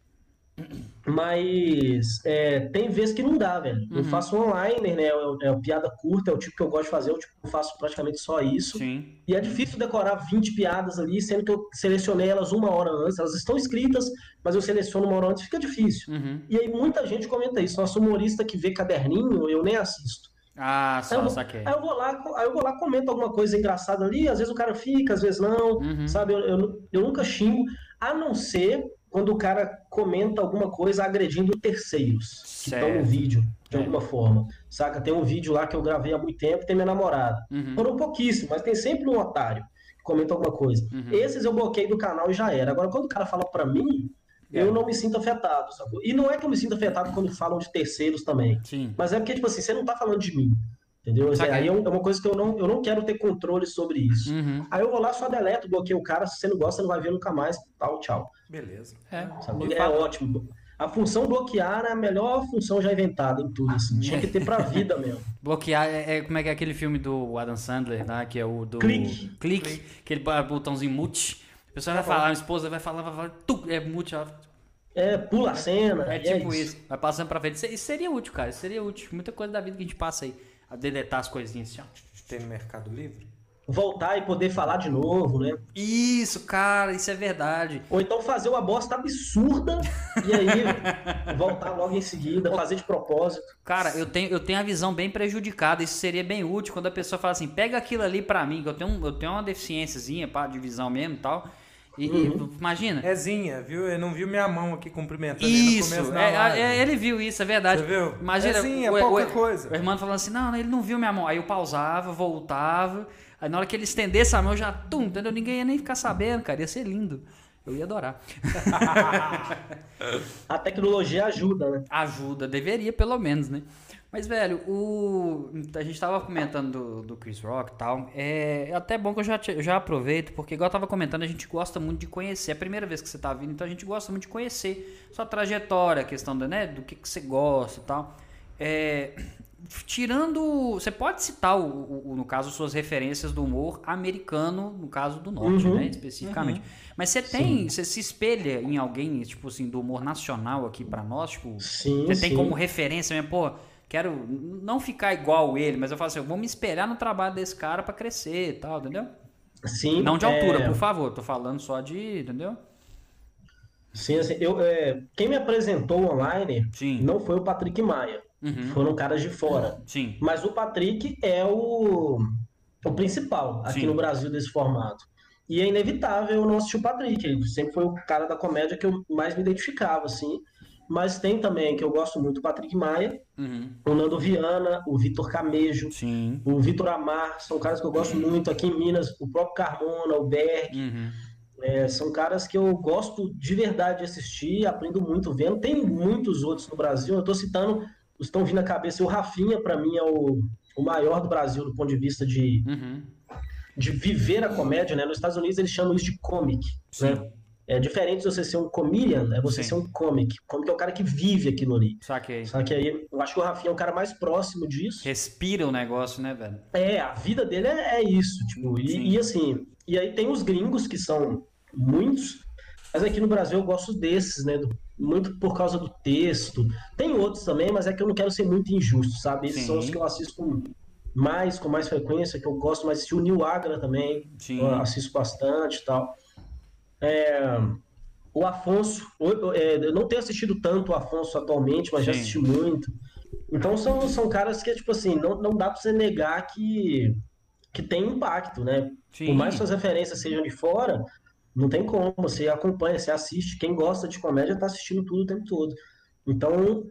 Speaker 3: Mas é, tem vezes que não dá, velho. Eu
Speaker 1: Uhum.
Speaker 3: faço online, né? É, é piada curta, é o tipo que eu gosto de fazer, eu tipo, faço praticamente só isso.
Speaker 1: Sim.
Speaker 3: E é difícil decorar 20 piadas ali, sendo que eu selecionei elas uma hora antes. Elas estão escritas, mas eu seleciono uma hora antes, fica difícil.
Speaker 1: Uhum.
Speaker 3: E aí muita gente comenta isso. Nosso humorista que vê caderninho, eu nem assisto.
Speaker 1: Ah,
Speaker 3: Aí eu,
Speaker 1: só saquei.
Speaker 3: aí eu vou lá, aí eu vou lá, comento alguma coisa engraçada ali, às vezes o cara fica, às vezes não,
Speaker 1: Uhum.
Speaker 3: sabe? Eu, eu, eu nunca xingo, a não ser quando o cara comenta alguma coisa agredindo terceiros que estão no vídeo, de
Speaker 1: É.
Speaker 3: alguma forma. Saca? Tem um vídeo lá que eu gravei há muito tempo, tem minha namorada.
Speaker 1: Uhum.
Speaker 3: Foram pouquíssimos, mas tem sempre um otário que comenta alguma coisa.
Speaker 1: Uhum.
Speaker 3: Esses eu bloqueei do canal e já era. Agora, quando o cara fala pra mim,
Speaker 1: É.
Speaker 3: eu não me sinto afetado, sacou? E não é que eu me sinto afetado quando falam de terceiros também.
Speaker 1: Sim.
Speaker 3: Mas é porque, tipo assim, você não tá falando de mim. Entendeu?
Speaker 1: Saquei.
Speaker 3: Aí é é uma coisa que eu não, eu não quero ter controle sobre isso.
Speaker 1: Uhum.
Speaker 3: Aí eu vou lá, só deleto, bloqueio o cara. Se você não gosta, você não vai ver nunca mais. Tal, tchau.
Speaker 2: Beleza.
Speaker 1: É.
Speaker 3: Sabe? É ótimo. A função bloquear é a melhor função já inventada em tudo. Assim. Tinha que ter pra vida mesmo.
Speaker 1: Bloquear é, é- como é que é aquele filme do Adam Sandler, né? Que é o do.
Speaker 3: Clique.
Speaker 1: Clique. Aquele botãozinho mute. A pessoa vai falar, a esposa vai falar, vai falar, tu, é mute. ela-
Speaker 3: É, pula a cena.
Speaker 1: É
Speaker 3: e
Speaker 1: tipo isso. Vai passando pra frente. Isso, isso seria útil, cara. Isso seria útil. Muita coisa da vida que a gente passa aí. A deletar as coisinhas assim, ó.
Speaker 2: Tem no Mercado Livre?
Speaker 3: Voltar e poder falar de novo, né?
Speaker 1: Isso, cara, isso é verdade.
Speaker 3: Ou então fazer uma bosta absurda e aí voltar logo em seguida, fazer de propósito.
Speaker 1: Cara, eu tenho, eu tenho a visão bem prejudicada. Isso seria bem útil quando a pessoa fala assim: pega aquilo ali pra mim, que eu tenho, um- eu tenho uma deficiênciazinha pá, de visão mesmo e tal. E, e
Speaker 3: Uhum.
Speaker 1: imagina.
Speaker 2: Ezinha, viu? Ele não viu minha mão aqui cumprimentando ele no
Speaker 1: Isso,
Speaker 2: começo da
Speaker 1: é,
Speaker 2: live.
Speaker 1: é, ele viu isso, é verdade.
Speaker 2: Você viu?
Speaker 1: Imagina,
Speaker 2: Ezinha,
Speaker 1: o,
Speaker 2: pouca
Speaker 1: o-
Speaker 2: coisa.
Speaker 1: o irmão falando assim: não, ele não viu minha mão. Aí eu pausava, voltava. Aí na hora que ele estendesse a mão, eu já, tum, entendeu? Ninguém ia nem ficar sabendo, cara. Ia ser lindo. Eu ia adorar.
Speaker 3: A tecnologia ajuda, né?
Speaker 1: Ajuda, deveria pelo menos, né? Mas, velho, o... a gente tava comentando do, do Chris Rock e tal. É até bom que eu já, te- já aproveito, porque, igual eu tava comentando, a gente gosta muito de conhecer. É a primeira vez que você tá vindo, então a gente gosta muito de conhecer sua trajetória, a questão do, né, do que, que você gosta e tal. É, tirando. Você pode citar, o, o- o- no caso, suas referências do humor americano, no caso do norte,
Speaker 3: Uhum.
Speaker 1: né? Especificamente. Mas você tem. Você se espelha em alguém, tipo assim, do humor nacional aqui pra nós? Tipo,
Speaker 3: Sim,
Speaker 1: você tem
Speaker 3: sim.
Speaker 1: como referência mesmo, pô, quero não ficar igual ele, mas eu falo assim, eu vou me espelhar no trabalho desse cara pra crescer e tal, entendeu?
Speaker 3: Sim,
Speaker 1: Não de
Speaker 3: é,
Speaker 1: altura, por favor, tô falando só de, entendeu?
Speaker 3: Sim, assim, eu, é, quem me apresentou online
Speaker 1: Sim.
Speaker 3: não foi o Patrick Maia,
Speaker 1: Uhum.
Speaker 3: foram caras de fora.
Speaker 1: Sim.
Speaker 3: Mas o Patrick é o, o principal aqui
Speaker 1: Sim.
Speaker 3: no Brasil desse formato. E é inevitável eu não assistir o Patrick. Ele sempre foi o cara da comédia que eu mais me identificava, assim. Mas tem também, que eu gosto muito, o Patrick Maia,
Speaker 1: Uhum.
Speaker 3: o Nando Viana, o Vitor Camejo,
Speaker 1: Sim.
Speaker 3: o Vitor Amar, são caras que eu gosto muito. Aqui em Minas, o próprio Carmona, o Berg,
Speaker 1: Uhum.
Speaker 3: é, são caras que eu gosto de verdade de assistir, aprendo muito vendo. Tem muitos outros no Brasil, eu tô citando, os estão vindo à cabeça. O Rafinha, para mim, é o, o maior do Brasil do ponto de vista de,
Speaker 1: Uhum.
Speaker 3: de viver a comédia, né? Nos Estados Unidos eles chamam isso de comic,
Speaker 1: Sim.
Speaker 3: né? É diferente de você ser um comedian, é você
Speaker 1: Sim.
Speaker 3: ser um comic. Comic é o cara que vive aquilo ali.
Speaker 1: Saquei.
Speaker 3: Só que aí, eu acho que o Rafinha é o cara mais próximo disso.
Speaker 1: Respira o negócio, né, velho?
Speaker 3: É, a vida dele é, é isso, tipo, e, e assim, e aí tem os gringos que são muitos, mas aqui no Brasil eu gosto desses, né, do- muito por causa do texto. Tem outros também, mas é que eu não quero ser muito injusto, sabe? Esses
Speaker 1: Sim.
Speaker 3: são os que eu assisto com mais, com mais frequência, que eu gosto mais. O Neil Agra também,
Speaker 1: Sim.
Speaker 3: eu assisto bastante e tal. É, o Afonso, é, eu não tenho assistido tanto o Afonso atualmente, mas já
Speaker 1: Sim.
Speaker 3: assisti muito. Então são, são caras que, tipo assim, não, não dá pra você negar que, que tem impacto, né?
Speaker 1: Sim.
Speaker 3: Por mais que suas referências sejam de fora, não tem como. Você acompanha, você assiste. Quem gosta de comédia tá assistindo tudo o tempo todo. Então,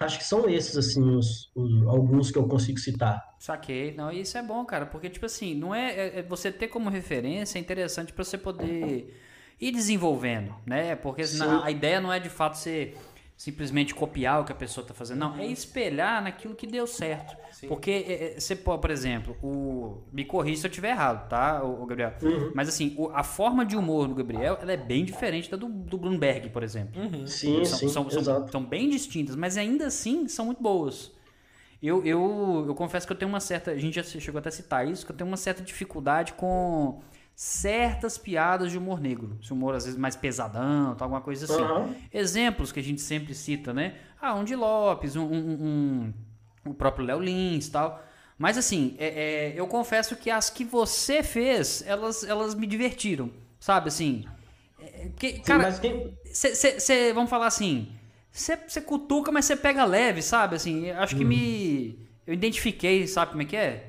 Speaker 3: Acho que são esses, assim, os, os- alguns que eu consigo citar.
Speaker 1: Saquei. Não, isso é bom, cara, porque, tipo assim, não é, é- é você ter como referência é interessante pra você poder ir desenvolvendo, né? Porque
Speaker 3: Sim.
Speaker 1: a ideia não é de fato ser simplesmente copiar o que a pessoa tá fazendo, não, é espelhar naquilo que deu certo. Porque é, é, você pode, por exemplo, o me corrija se eu estiver errado, tá, o, Gabriel? Mas assim, o- a forma de humor do Gabriel, ela é bem diferente da do, do Bloomberg, por exemplo.
Speaker 3: Sim,
Speaker 1: são,
Speaker 3: sim,
Speaker 1: são, são-
Speaker 3: exato.
Speaker 1: são bem distintas, mas ainda assim são muito boas. Eu, eu, eu confesso que eu tenho uma certa. A gente já chegou até a citar isso, que eu tenho uma certa dificuldade com certas piadas de humor negro. Esse humor, às vezes, mais pesadão, alguma coisa assim.
Speaker 3: Aham.
Speaker 1: Exemplos que a gente sempre cita, né? Ah, um de Lopes, um, um- um- o próprio Léo Lins tal. Mas assim, é- é, eu confesso que as que você fez, elas, elas me divertiram. Sabe assim? É, que,
Speaker 3: Sim,
Speaker 1: cara,
Speaker 3: mas quem,
Speaker 1: Cê, cê- cê- vamos falar assim, você cutuca, mas você pega leve, sabe? Assim, acho que me. Eu identifiquei, sabe como é que é?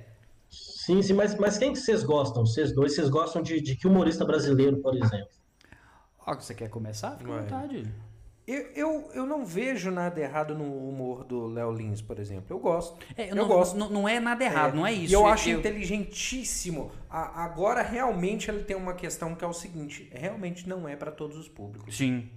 Speaker 3: Sim, sim, mas, mas quem que vocês gostam? Vocês dois, vocês gostam de, de que humorista brasileiro, por exemplo?
Speaker 1: Ó, você quer começar? Fica à vontade.
Speaker 2: Eu, eu, eu não vejo nada errado no humor do Léo Lins, por exemplo. Eu gosto.
Speaker 1: É,
Speaker 2: eu
Speaker 1: não,
Speaker 2: gosto.
Speaker 1: Não, não é nada errado, não é isso.
Speaker 2: E eu acho
Speaker 1: eu-
Speaker 2: inteligentíssimo. A- agora, realmente, ele tem uma questão que é o seguinte: realmente não é para todos os públicos.
Speaker 1: Sim.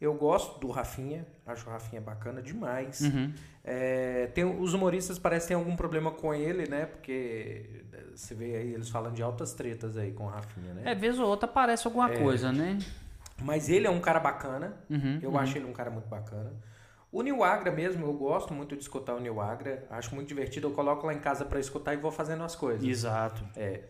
Speaker 2: Eu gosto do Rafinha, acho o Rafinha bacana demais.
Speaker 1: Uhum.
Speaker 2: É, tem, os humoristas parecem ter algum problema com ele, né? Porque você vê aí eles falando de altas tretas aí com o Rafinha, né?
Speaker 1: É, vez ou outra aparece alguma coisa, né?
Speaker 2: Mas ele é um cara bacana.
Speaker 1: Uhum,
Speaker 2: eu acho ele um cara muito bacana. O Nil Agra mesmo, eu gosto muito de escutar o Nil Agra. Acho muito divertido. Eu coloco lá em casa pra escutar e vou fazendo as coisas.
Speaker 1: Exato.
Speaker 2: É.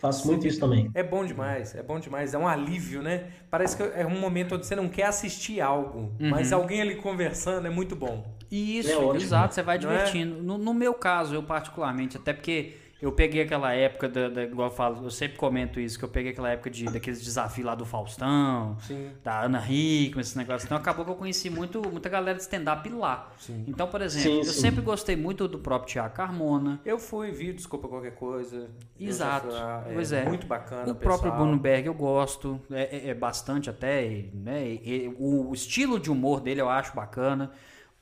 Speaker 3: Faço muito isso também.
Speaker 2: É bom demais, é bom demais, é um alívio, né? Parece que é um momento onde você não quer assistir algo,
Speaker 1: Uhum.
Speaker 2: mas alguém ali conversando é muito bom.
Speaker 1: Isso,
Speaker 3: É ótimo.
Speaker 1: exato, você vai
Speaker 2: é?
Speaker 1: divertindo. No, no meu caso, eu particularmente, até porque eu peguei aquela época, da, da- igual eu falo, eu sempre comento isso, que eu peguei aquela época de, daqueles desafios lá do Faustão,
Speaker 2: Sim.
Speaker 1: da Ana Hickman, esse negócio. Então acabou que eu conheci muito, muita galera de stand-up lá.
Speaker 2: Sim.
Speaker 1: Então, por exemplo,
Speaker 3: Sim,
Speaker 1: eu
Speaker 3: sim.
Speaker 1: sempre gostei muito do próprio Tiago Carmona.
Speaker 2: Eu fui, vi, desculpa qualquer coisa.
Speaker 1: Exato.
Speaker 2: lá,
Speaker 1: Pois é.
Speaker 2: Muito bacana.
Speaker 1: O próprio
Speaker 2: pessoal.
Speaker 1: Bruno Berg eu gosto, é, é- é bastante até, né? e- e o estilo de humor dele eu acho bacana.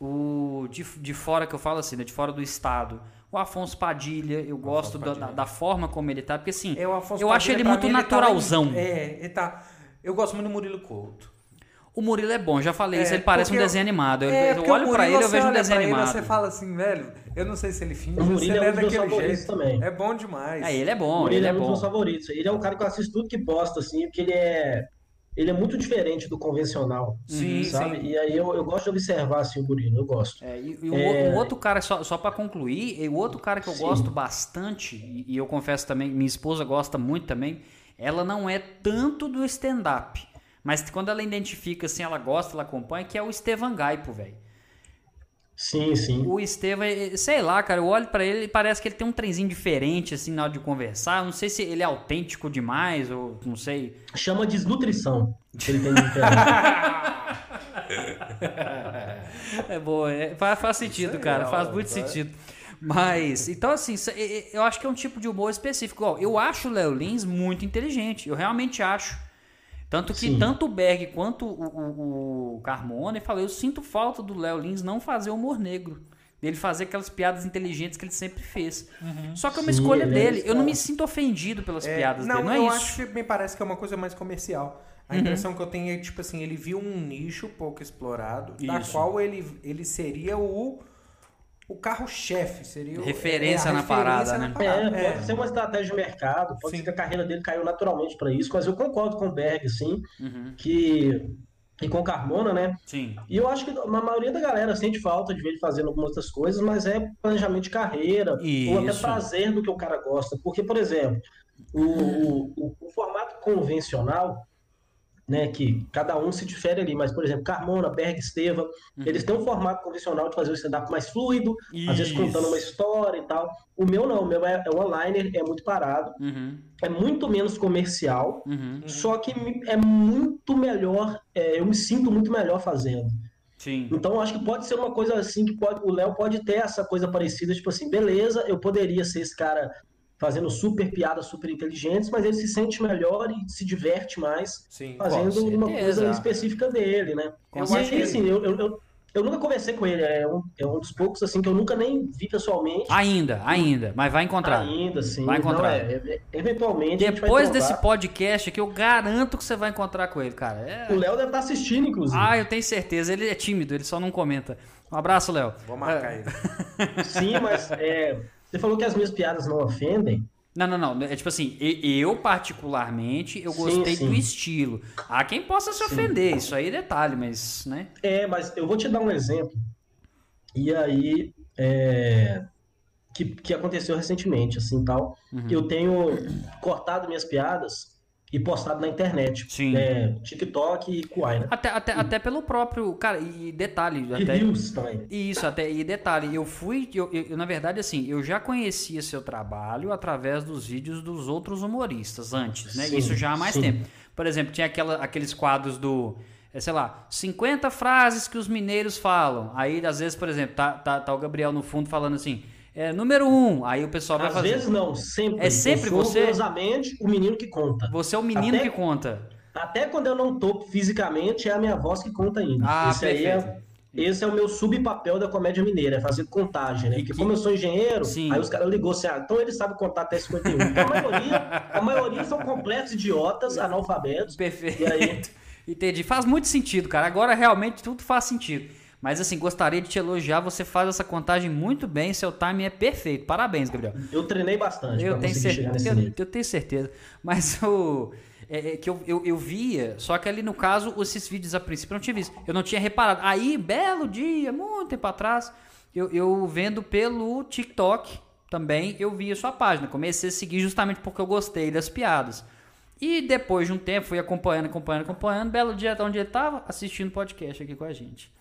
Speaker 1: O de, de fora que eu falo assim, né? de fora do estado. O Afonso Padilha, eu gosto da,
Speaker 2: Padilha.
Speaker 1: da- da forma como ele tá, porque assim,
Speaker 2: É, o Afonso
Speaker 1: eu acho ele muito
Speaker 2: mim, tá lá em-
Speaker 1: naturalzão.
Speaker 2: é, ele tá. Eu gosto muito do Murilo Couto.
Speaker 1: O Murilo é bom, já falei isso,
Speaker 2: É,
Speaker 1: ele parece um desenho animado. Eu,
Speaker 2: É,
Speaker 1: eu olho
Speaker 2: Murilo,
Speaker 1: ele, eu vejo um desenho
Speaker 2: pra ele,
Speaker 1: animado.
Speaker 2: Você fala assim, velho, eu não sei se ele finge,
Speaker 3: O Murilo
Speaker 2: ele
Speaker 3: é
Speaker 2: é
Speaker 3: um dos favoritos
Speaker 2: jeito.
Speaker 3: também.
Speaker 2: É bom demais.
Speaker 1: É, ele é bom,
Speaker 3: Murilo
Speaker 1: ele
Speaker 3: é
Speaker 1: é
Speaker 3: um dos
Speaker 1: bom.
Speaker 3: meus favoritos. Ele é um cara que eu assisto tudo que posta, assim, porque ele é, ele é muito diferente do convencional,
Speaker 2: Sim,
Speaker 3: sabe?
Speaker 2: sim.
Speaker 3: E aí eu, eu gosto de observar, assim, o Murilo, eu gosto.
Speaker 1: É, e, e o,
Speaker 3: É.
Speaker 1: o outro cara, só, só para concluir, e o outro cara que eu
Speaker 3: Sim.
Speaker 1: gosto bastante, e, e eu confesso também, minha esposa gosta muito também, ela não é tanto do stand-up. Mas quando ela identifica, assim, ela gosta, ela acompanha, que é o Estevan Gaipo, velho.
Speaker 3: Sim, sim.
Speaker 1: O Estevam, eh, sei lá, cara, eu olho pra ele e parece que ele tem um trenzinho diferente, assim, na hora de conversar. Eu não sei se ele é autêntico demais, ou não sei.
Speaker 3: Chama desnutrição. que ele tem de diferente.
Speaker 1: É boa, é, faz, faz sentido, cara,
Speaker 2: é,
Speaker 1: faz muito
Speaker 2: vai.
Speaker 1: sentido. Mas, então assim, é- é- eu acho que é um tipo de humor específico. Ó, eu acho o Léo Lins muito inteligente, eu realmente acho. Tanto que
Speaker 3: Sim.
Speaker 1: tanto o Berg quanto o, o, o Carmona, eu falei, eu sinto falta do Léo Lins não fazer humor negro. Dele fazer aquelas piadas inteligentes que ele sempre fez. Só que é uma
Speaker 3: Sim,
Speaker 1: escolha
Speaker 3: é
Speaker 1: dele. Eu não me sinto ofendido pelas
Speaker 2: É,
Speaker 1: piadas
Speaker 2: não,
Speaker 1: dele, não é
Speaker 2: eu
Speaker 1: isso.
Speaker 2: acho que me parece que é uma coisa mais comercial. A
Speaker 1: Uhum.
Speaker 2: impressão que eu tenho é, tipo assim, ele viu um nicho pouco explorado, da
Speaker 1: Isso.
Speaker 2: qual ele, ele seria o, o carro-chefe, seria o-
Speaker 1: Referência
Speaker 2: é,
Speaker 1: na parada,
Speaker 2: na
Speaker 1: né?
Speaker 2: parada.
Speaker 3: É, pode ser uma estratégia de mercado, pode
Speaker 2: Sim.
Speaker 3: ser que a carreira dele caiu naturalmente para isso, mas eu concordo com o Berg, sim,
Speaker 1: Uhum,
Speaker 3: que e com o Carmona, né?
Speaker 1: Sim.
Speaker 3: E eu acho que a maioria da galera sente falta de ver ele fazendo algumas outras coisas, mas é planejamento de carreira, ou até
Speaker 1: Isso.
Speaker 3: prazer do que o cara gosta. Porque, por exemplo, o, o- o formato convencional, né, que cada um se difere ali, mas, por exemplo, Carmona, Berg, Esteva, eles têm um formato convencional de fazer o stand-up mais fluido, às vezes
Speaker 1: Isso.
Speaker 3: contando uma história e tal. O meu não, o meu é, é one-liner, é muito parado,
Speaker 1: Uhum,
Speaker 3: é muito menos comercial,
Speaker 1: uhum,
Speaker 3: só que é muito melhor, é, eu me sinto muito melhor fazendo.
Speaker 1: Sim.
Speaker 3: Então, acho que pode ser uma coisa assim que pode, o Léo pode ter essa coisa parecida, tipo assim, beleza, eu poderia ser esse cara fazendo super piadas super inteligentes, mas ele se sente melhor e se diverte mais
Speaker 2: Sim.
Speaker 3: fazendo uma coisa específica dele, né?
Speaker 1: Com
Speaker 3: e aí, assim, eu, eu, eu, Eu nunca conversei com ele, é um, é um dos poucos assim que eu nunca nem vi pessoalmente.
Speaker 1: Ainda, ainda, mas vai encontrar.
Speaker 3: Ainda, sim.
Speaker 1: Vai encontrar.
Speaker 3: Não, é, é, eventualmente. a gente vai
Speaker 1: Depois desse podcast aqui, eu garanto que você vai encontrar com ele, cara. É-
Speaker 3: O Léo deve estar assistindo, inclusive.
Speaker 1: Ah, eu tenho certeza. Ele é tímido, ele só não comenta. Um abraço, Léo.
Speaker 2: Vou marcar
Speaker 1: É.
Speaker 2: ele.
Speaker 3: Sim, mas é, você falou que as minhas piadas não ofendem.
Speaker 1: Não, não, não. É tipo assim, eu particularmente, eu
Speaker 3: Sim,
Speaker 1: gostei
Speaker 3: sim.
Speaker 1: do estilo. Há quem possa se
Speaker 3: Sim.
Speaker 1: ofender, isso aí é detalhe, mas, né?
Speaker 3: É, mas eu vou te dar um exemplo. E aí, é, que, que aconteceu recentemente, assim, tal.
Speaker 1: Uhum.
Speaker 3: Eu tenho cortado minhas piadas e postado na internet.
Speaker 1: Sim.
Speaker 3: É, TikTok e Kuai, né?
Speaker 1: Até, até, até pelo próprio. Cara, e detalhe.
Speaker 3: E
Speaker 1: Até,
Speaker 3: Reels também.
Speaker 1: Isso, até, e detalhe, eu fui, eu, eu- eu, na verdade, assim, eu já conhecia seu trabalho através dos vídeos dos outros humoristas antes, né?
Speaker 3: Sim,
Speaker 1: Isso já há mais
Speaker 3: sim.
Speaker 1: tempo. Por exemplo, tinha aquela, aqueles quadros do, é, sei lá, 50 frases que os mineiros falam. Aí, às vezes, por exemplo, tá, tá, tá o Gabriel no fundo falando assim, é, número um, aí o pessoal vai
Speaker 3: Às
Speaker 1: fazer.
Speaker 3: vezes não, sempre.
Speaker 1: É sempre
Speaker 3: eu
Speaker 1: você?
Speaker 3: curiosamente, o menino que conta.
Speaker 1: Você é o menino
Speaker 3: Até-
Speaker 1: que conta.
Speaker 3: Até quando eu não tô fisicamente, é a minha voz que conta ainda.
Speaker 1: Ah,
Speaker 3: esse, aí
Speaker 1: perfeito.
Speaker 3: é, esse é o meu subpapel da comédia mineira, é fazer contagem, né?
Speaker 1: E
Speaker 3: Porque
Speaker 1: que-
Speaker 3: como eu sou engenheiro,
Speaker 1: Sim.
Speaker 3: aí os caras ligou assim, ah, então ele sabe contar até 51. Então a maioria, a maioria são completos idiotas, analfabetos.
Speaker 1: Perfeito.
Speaker 3: E aí?
Speaker 1: Entendi. Faz muito sentido, cara. Agora realmente tudo faz sentido. Mas assim, gostaria de te elogiar. Você faz essa contagem muito bem. Seu timing é perfeito. Parabéns, Gabriel.
Speaker 3: Eu treinei bastante
Speaker 1: Eu tenho,
Speaker 3: conseguir
Speaker 1: cer-
Speaker 3: chegar nesse
Speaker 1: eu, eu tenho certeza. Mas o. É, é que eu, eu, eu via, só que ali no caso, esses vídeos a princípio eu não tinha visto. Eu não tinha reparado. Aí, belo dia, muito tempo atrás, eu, eu vendo pelo TikTok também, eu vi a sua página. Comecei a seguir justamente porque eu gostei das piadas. E depois de um tempo, fui acompanhando, acompanhando, acompanhando. Belo dia, até onde ele estava, assistindo podcast aqui com a gente.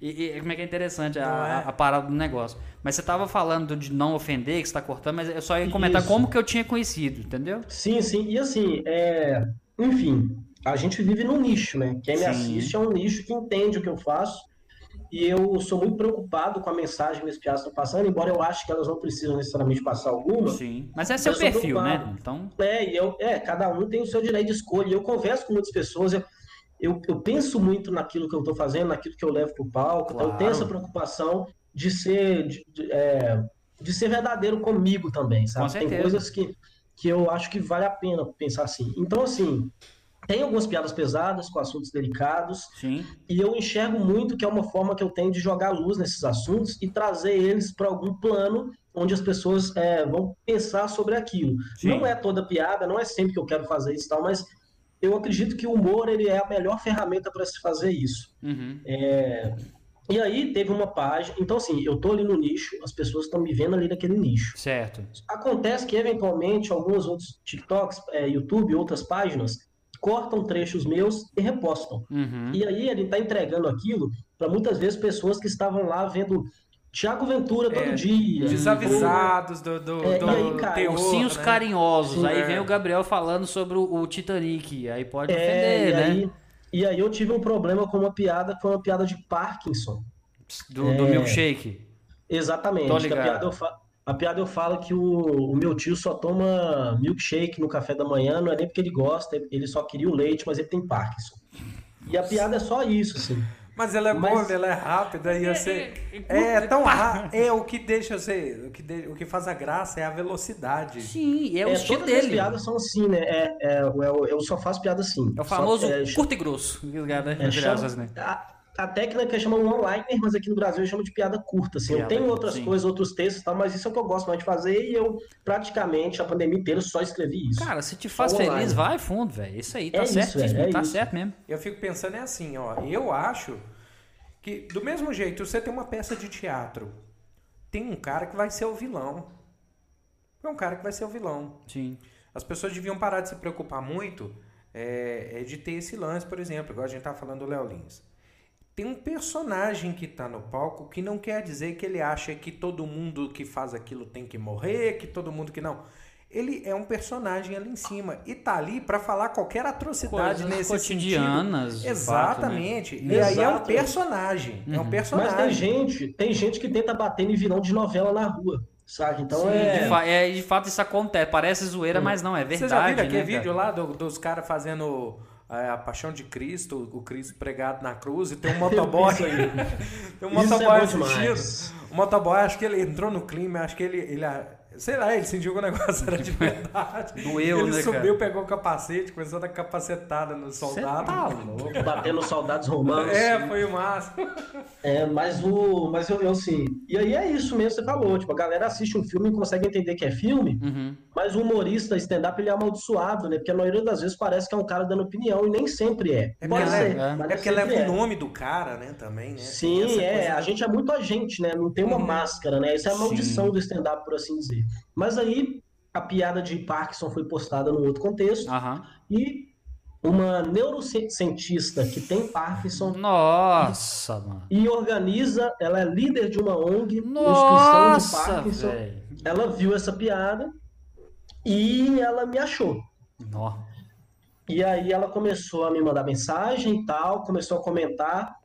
Speaker 1: E, e como é que é interessante a,
Speaker 2: é?
Speaker 1: a- parada do negócio. Mas você tava falando de não ofender, que você tá cortando, mas eu só ia comentar
Speaker 3: Isso.
Speaker 1: como que eu tinha conhecido, entendeu?
Speaker 3: Sim, sim. E assim, é... enfim, a gente vive num nicho, né? Quem me
Speaker 1: Sim.
Speaker 3: assiste é um nicho que entende o que eu faço. E eu sou muito preocupado com a mensagem que minhas piadas estão passando, embora eu ache que elas não precisam necessariamente passar alguma.
Speaker 1: Sim. Mas é seu perfil, né? Então,
Speaker 3: É, e eu, é, cada um tem o seu direito de escolha. E eu converso com muitas pessoas, eu, eu, eu penso muito naquilo que eu estou fazendo, naquilo que eu levo para o palco. Então eu tenho
Speaker 1: Claro.
Speaker 3: essa preocupação de ser, de, de, é, de ser verdadeiro comigo também, sabe?
Speaker 1: Com
Speaker 3: Tem coisas que, que eu acho que vale a pena pensar assim. Então, assim, tem algumas piadas pesadas com assuntos delicados,
Speaker 1: sim.
Speaker 3: e eu enxergo muito que é uma forma que eu tenho de jogar luz nesses assuntos e trazer eles para algum plano onde as pessoas é, vão pensar sobre aquilo.
Speaker 1: Sim.
Speaker 3: Não é toda piada, não é sempre que eu quero fazer isso e tal, mas eu acredito que o humor ele é a melhor ferramenta para se fazer isso.
Speaker 1: Uhum.
Speaker 3: E aí teve uma página, então assim, eu tô ali no nicho, as pessoas estão me vendo ali naquele nicho.
Speaker 1: Certo.
Speaker 3: Acontece que eventualmente alguns outros TikToks, é, YouTube, outras páginas cortam trechos meus e repostam.
Speaker 1: Uhum.
Speaker 3: E aí ele está entregando aquilo para muitas vezes pessoas que estavam lá vendo Tiago Ventura todo
Speaker 2: É,
Speaker 3: dia.
Speaker 2: Desavisados do, do,
Speaker 3: É,
Speaker 2: do
Speaker 3: e aí, cara,
Speaker 2: teor,
Speaker 1: Ursinhos
Speaker 2: né?
Speaker 1: carinhosos.
Speaker 3: Sim,
Speaker 1: aí
Speaker 2: é.
Speaker 1: vem o Gabriel falando sobre o, o Titanic. Aí pode
Speaker 3: É,
Speaker 1: ofender,
Speaker 3: e
Speaker 1: né?
Speaker 3: aí, e aí eu tive um problema com uma piada, que foi uma piada de Parkinson.
Speaker 1: Do, do
Speaker 3: É.
Speaker 1: milkshake.
Speaker 3: Exatamente.
Speaker 1: Tô
Speaker 3: que a,
Speaker 1: ligado.
Speaker 3: piada eu fa- a piada eu falo que o, o meu tio só toma milkshake no café da manhã, não é nem porque ele gosta, ele só queria o leite, mas ele tem Parkinson. E a piada é só isso, assim.
Speaker 2: Mas ela é
Speaker 3: Mas-
Speaker 2: boa, ela é rápida e você.
Speaker 1: é,
Speaker 2: É, tão
Speaker 1: pá.
Speaker 2: rápido. É o que deixa você. O que, de- o que faz a graça é a velocidade.
Speaker 1: Sim, é o
Speaker 3: É,
Speaker 1: estilo
Speaker 3: todas as
Speaker 1: dele.
Speaker 3: piadas são assim, né? É, é, eu, eu só faço piada assim.
Speaker 1: É o
Speaker 3: Só-
Speaker 1: famoso
Speaker 3: é,
Speaker 1: curto e grosso. né?
Speaker 3: É, chama-
Speaker 1: Graças, né?
Speaker 3: a, a técnica chama one-liner, mas aqui no Brasil chama de piada curta. Assim.
Speaker 1: Piada
Speaker 3: eu tenho outras
Speaker 1: sim.
Speaker 3: coisas, outros textos e tal, mas isso é o que eu gosto mais de fazer e eu praticamente a pandemia inteira só escrevi isso.
Speaker 1: Cara, se te faz feliz,
Speaker 3: online.
Speaker 1: vai fundo, velho. Isso aí, tá
Speaker 3: É isso,
Speaker 1: certo.
Speaker 3: velho, é
Speaker 1: tá
Speaker 3: isso.
Speaker 1: certo mesmo.
Speaker 2: Eu fico pensando é assim, ó. Eu acho que, do mesmo jeito, você tem uma peça de teatro, tem um cara que vai ser o vilão. É um cara que vai ser o vilão.
Speaker 1: Sim.
Speaker 2: As pessoas deviam parar de se preocupar muito é, é de ter esse lance, por exemplo, igual a gente tá falando do Léo Lins. Tem um personagem que tá no palco que não quer dizer que ele acha que todo mundo que faz aquilo tem que morrer, que todo mundo que não. Ele é um personagem ali em cima e tá ali pra falar qualquer atrocidade
Speaker 1: Coisas
Speaker 2: nesse
Speaker 1: cotidianas,
Speaker 2: sentido. Exatamente.
Speaker 1: fato, né?
Speaker 2: E aí é um
Speaker 3: Exato.
Speaker 2: personagem. É um
Speaker 1: Uhum.
Speaker 2: personagem.
Speaker 3: Mas tem gente, tem gente que tenta bater em vilão de novela na rua, sabe? Então
Speaker 1: Sim,
Speaker 3: é.
Speaker 1: de, fa- é, de fato isso acontece. Parece zoeira, mas não, é
Speaker 2: Você
Speaker 1: verdade.
Speaker 2: já viu aquele
Speaker 1: né,
Speaker 2: vídeo
Speaker 1: cara?
Speaker 2: lá do- dos caras fazendo a, a Paixão de Cristo, o Cristo pregado na cruz, e tem um motoboy.
Speaker 3: Aí.
Speaker 2: tem um
Speaker 3: é
Speaker 2: motoboy
Speaker 3: demais.
Speaker 2: O motoboy, acho que ele entrou no clima, acho que ele. ele Sei lá, ele sentiu que o negócio era de verdade.
Speaker 1: Doeu,
Speaker 2: ele
Speaker 1: né,
Speaker 2: subiu,
Speaker 1: cara?
Speaker 2: pegou o capacete, começou a dar capacetada no
Speaker 1: Você
Speaker 2: soldado.
Speaker 1: tá louco.
Speaker 3: Batendo os soldados romanos.
Speaker 2: É, foi o máximo.
Speaker 3: É, mas o. Mas eu, eu assim. E aí é isso mesmo que você falou. Tipo, a galera assiste um filme e consegue entender que é filme,
Speaker 1: Uhum.
Speaker 3: mas o humorista stand-up ele é amaldiçoado, né? Porque a maioria das vezes parece que é um cara dando opinião e nem sempre é.
Speaker 2: É
Speaker 3: Pode
Speaker 2: porque,
Speaker 3: ser.
Speaker 1: é.
Speaker 3: mas
Speaker 2: é porque leva
Speaker 3: é.
Speaker 2: o nome do cara, né, também, né?
Speaker 3: Sim, é.
Speaker 2: coisa-
Speaker 3: A gente é muito a gente, né? Não tem uma
Speaker 2: Uhum.
Speaker 3: máscara, né? Isso é a
Speaker 1: Sim.
Speaker 3: maldição do stand-up, por assim dizer. Mas aí a piada de Parkinson foi postada num outro contexto
Speaker 1: Aham.
Speaker 3: e uma neurocientista que tem Parkinson
Speaker 1: Nossa, mano.
Speaker 3: e organiza, ela é líder de uma ONG, uma instituição de
Speaker 1: Nossa,
Speaker 3: Parkinson.
Speaker 1: velho.
Speaker 3: Ela viu essa piada e ela me achou.
Speaker 1: Nó.
Speaker 3: E aí ela começou a me mandar mensagem e tal, começou a comentar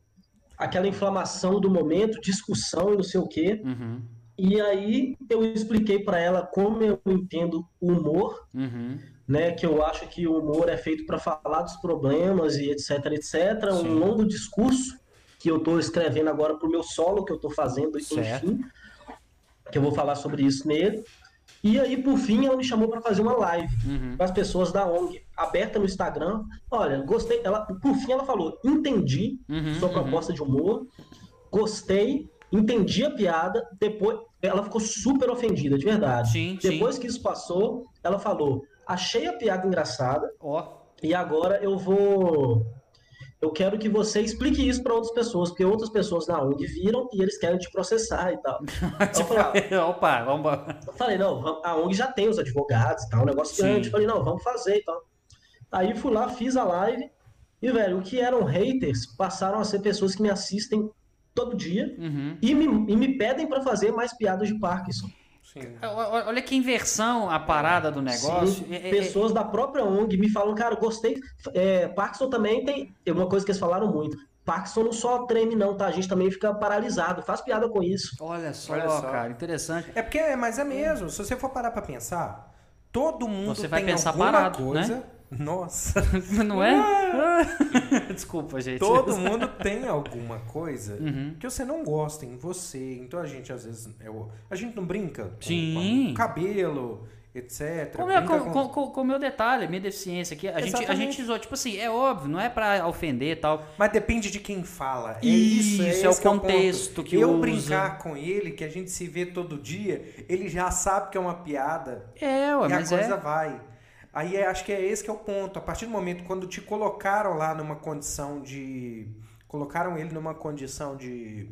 Speaker 3: aquela inflamação do momento, discussão e não sei o quê.
Speaker 1: Uhum.
Speaker 3: E aí eu expliquei para ela como eu entendo o humor,
Speaker 1: Uhum.
Speaker 3: né? Que eu acho que o humor é feito para falar dos problemas e etc, etc.
Speaker 1: Sim.
Speaker 3: Um longo discurso que eu estou escrevendo agora pro meu solo que eu estou fazendo,
Speaker 1: Certo.
Speaker 3: enfim, que eu vou falar sobre isso nele. E aí, por fim, ela me chamou para fazer uma live
Speaker 1: Uhum.
Speaker 3: com as pessoas da ONG, aberta no Instagram. Olha, gostei. Ela, por fim, ela falou: entendi
Speaker 1: Uhum,
Speaker 3: sua
Speaker 1: uhum.
Speaker 3: proposta de humor, gostei, entendi a piada. Depois, ela ficou super ofendida, de verdade.
Speaker 1: Sim, sim.
Speaker 3: Depois que isso passou, ela falou: achei a piada engraçada
Speaker 1: Ó.
Speaker 3: e agora eu vou. Eu quero que você explique isso para outras pessoas, porque outras pessoas na ONG viram e eles querem te processar e tal. Eu falei, ah,
Speaker 1: Opa, vamos embora.
Speaker 3: eu falei, não, a ONG já tem os advogados e tal, um negócio
Speaker 1: Sim.
Speaker 3: grande. Eu falei, não, vamos fazer e tal. Aí fui lá, fiz a live, e, velho, o que eram haters passaram a ser pessoas que me assistem todo dia
Speaker 1: Uhum.
Speaker 3: e me, e me pedem pra fazer mais piadas de Parkinson.
Speaker 2: Sim.
Speaker 1: O- Olha que inversão a parada do negócio.
Speaker 3: Sim,
Speaker 1: É- é-
Speaker 3: pessoas da própria ONG me falam, cara, gostei. É, Parkinson também tem. é Uma coisa que eles falaram muito. Parkinson não só treme, não, tá? A gente também fica paralisado. Faz piada com isso.
Speaker 1: Olha só,
Speaker 2: Olha só.
Speaker 1: cara, interessante.
Speaker 2: É porque, é, mas é mesmo. Se você for parar pra pensar, todo mundo
Speaker 1: Você vai
Speaker 2: tem
Speaker 1: pensar
Speaker 2: alguma
Speaker 1: parado, né?
Speaker 2: Nossa.
Speaker 1: Não é? Desculpa, gente.
Speaker 2: Todo mundo tem alguma coisa
Speaker 1: Uhum.
Speaker 2: que você não gosta em você. Então a gente às vezes. é o- a gente não brinca com,
Speaker 1: Sim.
Speaker 2: com cabelo, etc.
Speaker 1: Com o meu-
Speaker 2: Brinca
Speaker 1: com- com- com- meu detalhe, minha deficiência aqui, a gente, a gente usou, tipo assim, é óbvio, não é pra ofender e tal.
Speaker 2: Mas depende de quem fala. É isso,
Speaker 1: Isso,
Speaker 2: é,
Speaker 1: é o
Speaker 2: o
Speaker 1: contexto
Speaker 2: ponto.
Speaker 1: que
Speaker 2: Eu
Speaker 1: usa.
Speaker 2: brincar com ele, que a gente se vê todo dia, ele já sabe que é uma piada.
Speaker 1: É, ué,
Speaker 2: e a
Speaker 1: mas
Speaker 2: coisa
Speaker 1: é.
Speaker 2: vai. Aí é- acho que é esse que é o ponto. A partir do momento quando te colocaram lá numa condição de. Colocaram ele numa condição de.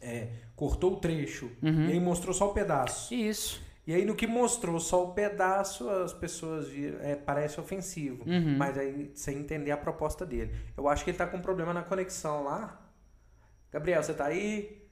Speaker 2: é, cortou o trecho
Speaker 1: Uhum.
Speaker 2: e aí mostrou só o pedaço.
Speaker 1: Isso.
Speaker 2: E aí no que mostrou só o pedaço, as pessoas viram, é, parece ofensivo.
Speaker 1: Uhum.
Speaker 2: Mas aí sem entender a proposta dele. Eu acho que ele tá com um problema na conexão lá. Gabriel, você tá aí?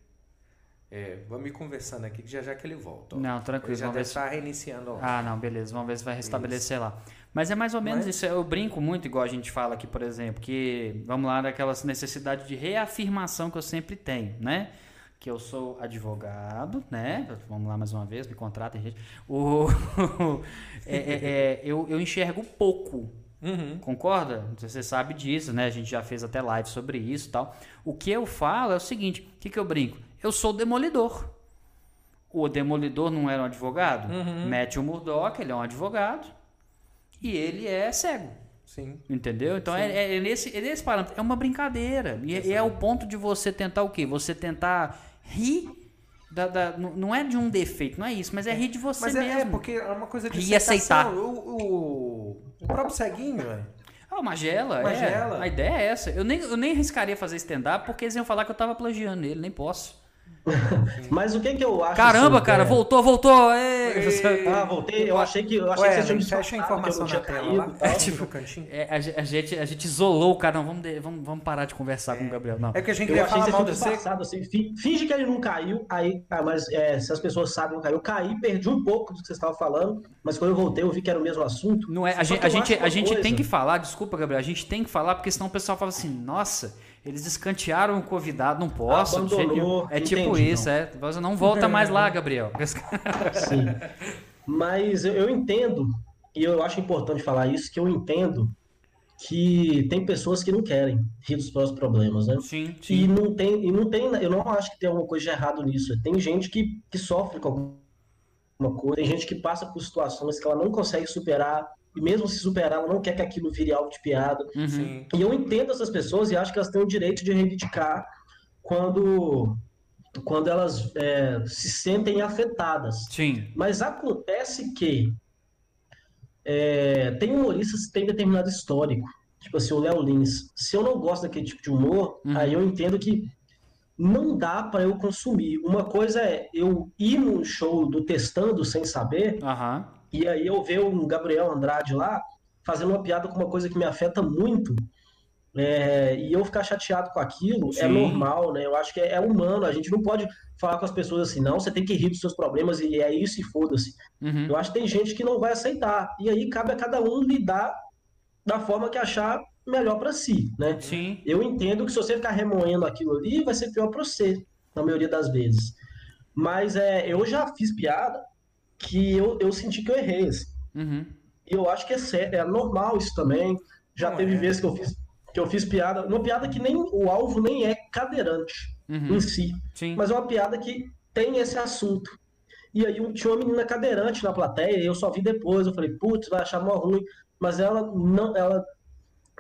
Speaker 2: É, vamos ir conversando aqui, que já já que ele volta. ó.
Speaker 1: Não, tranquilo,
Speaker 2: Ele já deve
Speaker 1: ver se-
Speaker 2: estar reiniciando lá.
Speaker 1: Ah, não, beleza. Vamos ver se vai restabelecer lá. Mas é mais ou menos
Speaker 2: Mas-
Speaker 1: isso. Eu brinco muito, igual a gente fala aqui, por exemplo, que vamos lá daquela necessidade de reafirmação que eu sempre tenho, né? Que eu sou advogado, né? Vamos lá mais uma vez, me contratem, gente. O, é, é, é, eu, eu enxergo pouco
Speaker 2: Uhum.
Speaker 1: Concorda? Você sabe disso, né? A gente já fez até live sobre isso e tal. O que eu falo é o seguinte: o que, que eu brinco? Eu sou demolidor. O demolidor não era um advogado?
Speaker 2: Uhum.
Speaker 1: Matthew Murdock, ele é um advogado. E ele é cego.
Speaker 2: Sim.
Speaker 1: Entendeu? Então é, é- é nesse, é nesse parâmetro. É uma brincadeira. E, é- é o ponto de você tentar o quê? Você tentar rir. Da, da- não é de um defeito, não é isso, mas é rir de você
Speaker 2: Mas é,
Speaker 1: mesmo.
Speaker 2: é, porque é uma coisa de
Speaker 1: E aceitar.
Speaker 2: O, o, o próprio ceguinho, velho.
Speaker 1: Ah, Magela, é.
Speaker 2: Magela.
Speaker 1: A ideia é essa. Eu nem, eu nem arriscaria fazer stand-up porque eles iam falar que eu tava plagiando ele, nem posso.
Speaker 3: Mas o que que eu acho...
Speaker 1: Caramba,
Speaker 3: assim,
Speaker 1: cara,
Speaker 3: é-
Speaker 1: voltou, voltou. Ei.
Speaker 2: Ei.
Speaker 3: Ah, voltei. Eu achei que, eu achei
Speaker 2: Ué,
Speaker 3: que vocês tinham me
Speaker 2: fecha a
Speaker 3: soltado,
Speaker 2: informação na
Speaker 3: tinha
Speaker 2: tela lá. É, tipo, cantinho.
Speaker 1: É, a, a gente, a gente isolou o cara, não, vamos, de- vamos, vamos parar de conversar com o Gabriel. Não.
Speaker 2: É que a gente
Speaker 3: Eu
Speaker 2: queria falar mal de você.
Speaker 3: passado assim. fi- Finge que ele não caiu, aí. Ah, mas é, se as pessoas sabem que não caiu, eu caí, perdi um pouco do que vocês estavam falando, mas quando eu voltei, eu vi que era o mesmo assunto.
Speaker 1: Não é, a
Speaker 3: Só
Speaker 1: gente, a gente, a gente tem que falar, desculpa, Gabriel, a gente tem que falar, porque senão o pessoal fala assim, nossa, eles escantearam o convidado, não posso.
Speaker 3: Abandonou.
Speaker 1: É tipo
Speaker 3: entendi,
Speaker 1: isso, é. Você não volta mais lá, Gabriel.
Speaker 3: Sim. Mas eu, eu entendo, e eu acho importante falar isso, que eu entendo que tem pessoas que não querem rir dos próprios problemas, né?
Speaker 1: Sim,
Speaker 3: E
Speaker 1: sim.
Speaker 3: não tem, e não tem, eu não acho que tem alguma coisa de errado nisso. Tem gente que, que sofre com alguma coisa, tem gente que passa por situações que ela não consegue superar, e mesmo se superar, ela não quer que aquilo vire algo de piada.
Speaker 1: Uhum.
Speaker 3: E eu entendo essas pessoas e acho que elas têm o direito de reivindicar quando, quando elas é, se sentem afetadas.
Speaker 1: Sim.
Speaker 3: Mas acontece que é, tem humoristas que têm determinado histórico. Tipo assim, o Léo Lins. Se eu não gosto daquele tipo de humor,
Speaker 1: Uhum.
Speaker 3: aí eu entendo que não dá para eu consumir. Uma coisa é eu ir num show do Testando sem saber,
Speaker 1: Aham.
Speaker 3: E aí eu ver um Gabriel Andrade lá fazendo uma piada com uma coisa que me afeta muito. é, e eu ficar chateado com aquilo é
Speaker 1: Sim.
Speaker 3: normal, né? Eu acho que é, é humano. A gente não pode falar com as pessoas assim, não, você tem que rir dos seus problemas e é isso e foda-se.
Speaker 1: Uhum.
Speaker 3: Eu acho que tem gente que não vai aceitar. E aí cabe a cada um lidar da forma que achar melhor para si, né?
Speaker 1: Sim.
Speaker 3: Eu entendo que se você ficar remoendo aquilo ali, vai ser pior para você, na maioria das vezes. Mas é, eu já fiz piada que eu, eu senti que eu errei. assim.
Speaker 1: Uhum.
Speaker 3: E eu acho que é, sério, é normal isso também. Já
Speaker 2: Não
Speaker 3: teve
Speaker 2: é.
Speaker 3: vezes que eu fiz que eu fiz piada, uma piada que nem o alvo nem é cadeirante
Speaker 1: Uhum.
Speaker 3: em si,
Speaker 1: Sim.
Speaker 3: mas é uma piada que tem esse assunto. E aí um- tinha uma menina cadeirante na plateia, e eu só vi depois, eu falei, putz, vai achar mó ruim, mas ela não, ela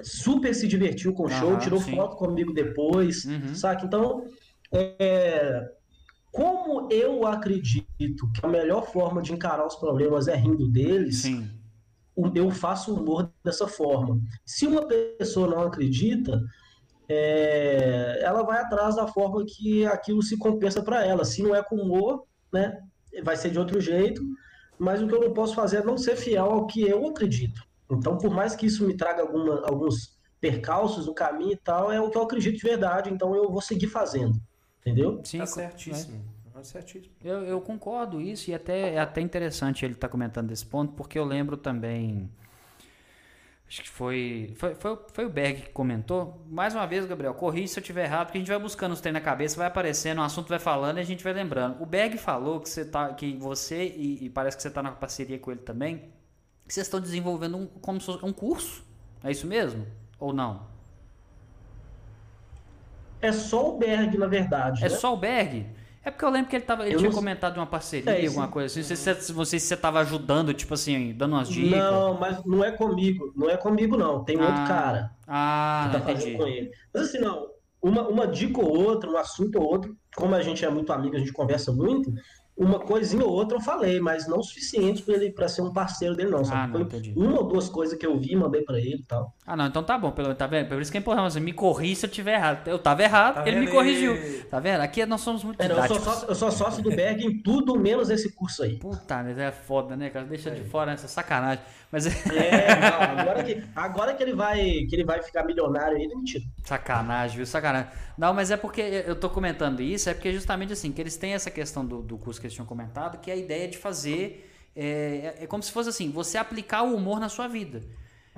Speaker 3: super se divertiu com o show, tirou
Speaker 1: sim.
Speaker 3: foto comigo depois,
Speaker 1: Uhum.
Speaker 3: saca? Então, é, como eu acredito que a melhor forma de encarar os problemas é rindo deles,
Speaker 1: Sim.
Speaker 3: eu faço humor dessa forma. Se uma pessoa não acredita, é, ela vai atrás da forma que aquilo se compensa para ela. Se não é com humor, né, vai ser de outro jeito. Mas o que eu não posso fazer é não ser fiel ao que eu acredito. Então, por mais que isso me traga alguma- alguns percalços no caminho e tal, é o que eu acredito de verdade. Então, eu vou seguir fazendo. Entendeu?
Speaker 1: Sim.
Speaker 2: Tá certíssimo. Tá certíssimo.
Speaker 1: Eu, eu concordo isso e até é até interessante ele estar comentando desse ponto, porque eu lembro também. Acho que foi. Foi, foi, foi o Berg que comentou. Mais uma vez, Gabriel, corri se eu tiver errado, porque a gente vai buscando os treinos na cabeça, vai aparecendo, o assunto vai falando e a gente vai lembrando. O Berg falou que você tá. Que você, e, e parece que você está na parceria com ele também, que vocês estão desenvolvendo um, como se fosse um curso. É isso mesmo? Ou não?
Speaker 3: É só o Berg, na verdade.
Speaker 1: É
Speaker 3: né?
Speaker 1: só o Berg? É porque eu lembro que ele, tava, ele
Speaker 3: Eu
Speaker 1: tinha
Speaker 3: não-
Speaker 1: comentado de uma parceria,
Speaker 3: É,
Speaker 1: alguma coisa assim. Não sei se você, não sei se você tava ajudando, tipo assim, dando umas dicas.
Speaker 3: Não, mas não é comigo. Não é comigo, não. Tem outro
Speaker 1: Ah,
Speaker 3: cara.
Speaker 1: Ah,
Speaker 3: que tá fazendo com ele. Mas assim, não, uma, uma dica ou outra, um assunto ou outro, como a gente é muito amigo, a gente conversa muito, uma coisinha ou outra eu falei, mas não o suficiente para ele para ser um parceiro dele, não. Só
Speaker 1: Ah,
Speaker 3: que
Speaker 1: não,
Speaker 3: foi
Speaker 1: entendi.
Speaker 3: uma ou duas coisas que eu vi, mandei para ele e tal.
Speaker 1: Ah, não, então tá bom, pelo tá vendo? Por isso que é importante, me corri se eu tiver errado. Eu tava errado,
Speaker 2: Tá
Speaker 1: ele me corrigiu.
Speaker 2: aí?
Speaker 1: Tá vendo? Aqui nós somos muito
Speaker 3: É, não, eu, sou
Speaker 1: didáticos.
Speaker 3: sócio, eu sou sócio do Berg em tudo menos esse curso aí.
Speaker 1: Puta, mas é foda, né, cara? Deixa de fora essa sacanagem. Mas é
Speaker 3: É, não, agora que, agora que ele vai que ele vai ficar milionário aí, ele me tira.
Speaker 1: sacanagem, viu? Sacanagem. Não, mas é porque eu tô comentando isso, é porque justamente assim, que eles têm essa questão do, do curso que eles tinham comentado, que é a ideia de fazer. É, é como se fosse assim, você aplicar o humor na sua vida.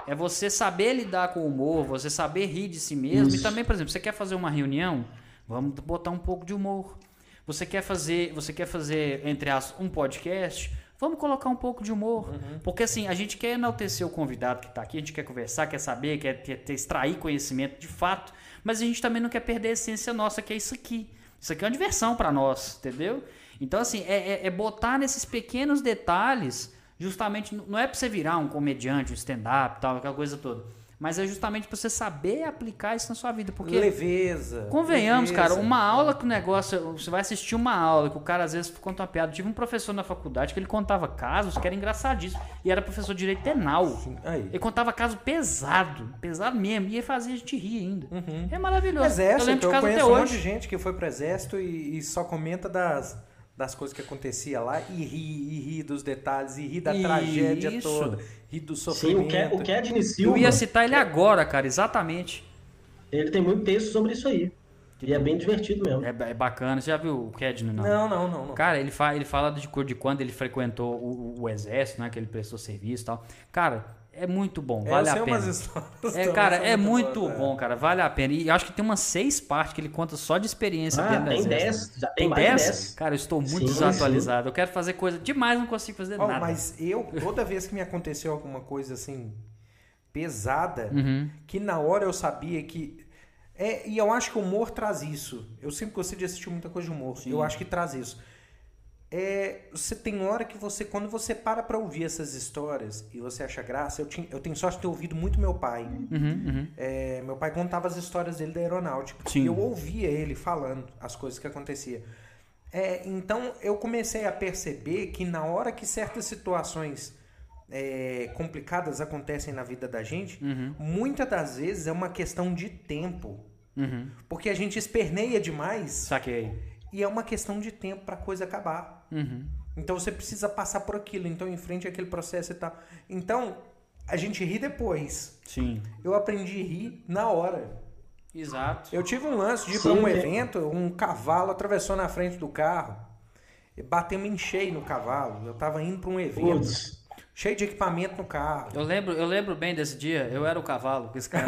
Speaker 1: É você saber lidar com o humor, você saber rir de si mesmo. E
Speaker 3: Isso.
Speaker 1: também, por exemplo, você quer fazer uma reunião, vamos botar um pouco de humor. Você quer fazer, você quer fazer entre as um podcast, vamos colocar um pouco de humor. Porque assim, a gente quer enaltecer o convidado que está aqui, a gente quer conversar, quer saber, quer, quer extrair conhecimento de fato, mas a gente também não quer perder a essência nossa, que é isso aqui. Isso aqui é uma diversão para nós, entendeu? Então, assim, é, é- é botar nesses pequenos detalhes, justamente, não é para você virar um comediante, um stand-up, tal, aquela coisa toda. Mas é justamente para você saber aplicar isso na sua vida. Porque
Speaker 2: Leveza.
Speaker 1: Convenhamos,
Speaker 2: leveza.
Speaker 1: cara, uma aula que o negócio. Você vai assistir uma aula que o cara às vezes conta uma piada. Eu tive um professor na faculdade que ele contava casos que era engraçadíssimo. E era professor de direito penal.
Speaker 2: Aí.
Speaker 1: Ele contava caso pesado, pesado mesmo. E ele fazia a gente rir ainda. É maravilhoso.
Speaker 2: Exército,
Speaker 1: eu lembro de
Speaker 2: eu
Speaker 1: caso até
Speaker 2: conheço um monte de
Speaker 1: hoje.
Speaker 2: gente que foi pro exército e, e só comenta das, das coisas que acontecia lá e ri, e ri dos detalhes, e ri da
Speaker 1: Isso.
Speaker 2: tragédia toda, ri do
Speaker 3: Sim, o,
Speaker 2: sofrimento.
Speaker 3: Ke, o Kedney
Speaker 1: Eu
Speaker 3: Silva,
Speaker 1: ia citar ele agora, cara, exatamente.
Speaker 3: ele tem muito texto sobre isso aí. E é bem divertido mesmo.
Speaker 1: É, é bacana. Você já viu o Kedno, não?
Speaker 2: Não, não, não. não.
Speaker 1: Cara, ele, fa ele fala de, de quando ele frequentou o, o exército, né? Que ele prestou serviço e tal. Cara, é muito bom,
Speaker 2: É,
Speaker 1: vale
Speaker 2: eu
Speaker 1: a pena.
Speaker 2: umas histórias
Speaker 1: É, cara, é muito
Speaker 2: boas, é.
Speaker 1: bom, cara, vale a pena. E eu acho que tem umas seis partes que ele conta só de experiência
Speaker 3: Ah,
Speaker 1: dentro
Speaker 3: tem
Speaker 1: exército.
Speaker 3: 10, já tem
Speaker 1: Tem
Speaker 3: mais de
Speaker 1: 10?
Speaker 3: 10.
Speaker 1: Cara, eu estou muito
Speaker 3: Sim,
Speaker 1: desatualizado. Eu quero fazer coisa demais, não consigo fazer
Speaker 2: Ó,
Speaker 1: nada.
Speaker 2: mas eu, toda vez que me aconteceu alguma coisa assim, pesada,
Speaker 1: Uhum.
Speaker 2: que na hora eu sabia que. É, e eu acho que o humor traz isso. Eu sempre gostei de assistir muita coisa de humor. Eu acho que traz isso. É, você tem hora que você, quando você para pra ouvir essas histórias e você acha graça, eu, tinha, eu tenho sorte de ter ouvido muito meu pai.
Speaker 1: Uhum, uhum.
Speaker 2: É, meu pai contava as histórias dele da aeronáutica.
Speaker 1: Sim.
Speaker 2: E eu ouvia ele falando as coisas que acontecia. É, então eu comecei a perceber que na hora que certas situações é, complicadas acontecem na vida da gente,
Speaker 1: Uhum.
Speaker 2: muitas das vezes é uma questão de tempo.
Speaker 1: Uhum.
Speaker 2: Porque a gente esperneia demais
Speaker 1: Saquei.
Speaker 2: E é uma questão de tempo para a coisa acabar.
Speaker 1: Uhum.
Speaker 2: Então você precisa passar por aquilo, então enfrente aquele processo e tal. Então a gente ri depois.
Speaker 1: Sim.
Speaker 2: Eu aprendi a rir na hora.
Speaker 1: Exato.
Speaker 2: Eu tive um lance de ir pra um
Speaker 3: é.
Speaker 2: evento, um cavalo atravessou na frente do carro. E Batemos em cheio no cavalo. Eu tava indo pra um evento,
Speaker 3: Putz,
Speaker 2: cheio de equipamento no carro.
Speaker 1: Eu lembro, eu lembro bem desse dia, eu era o cavalo com esse cara.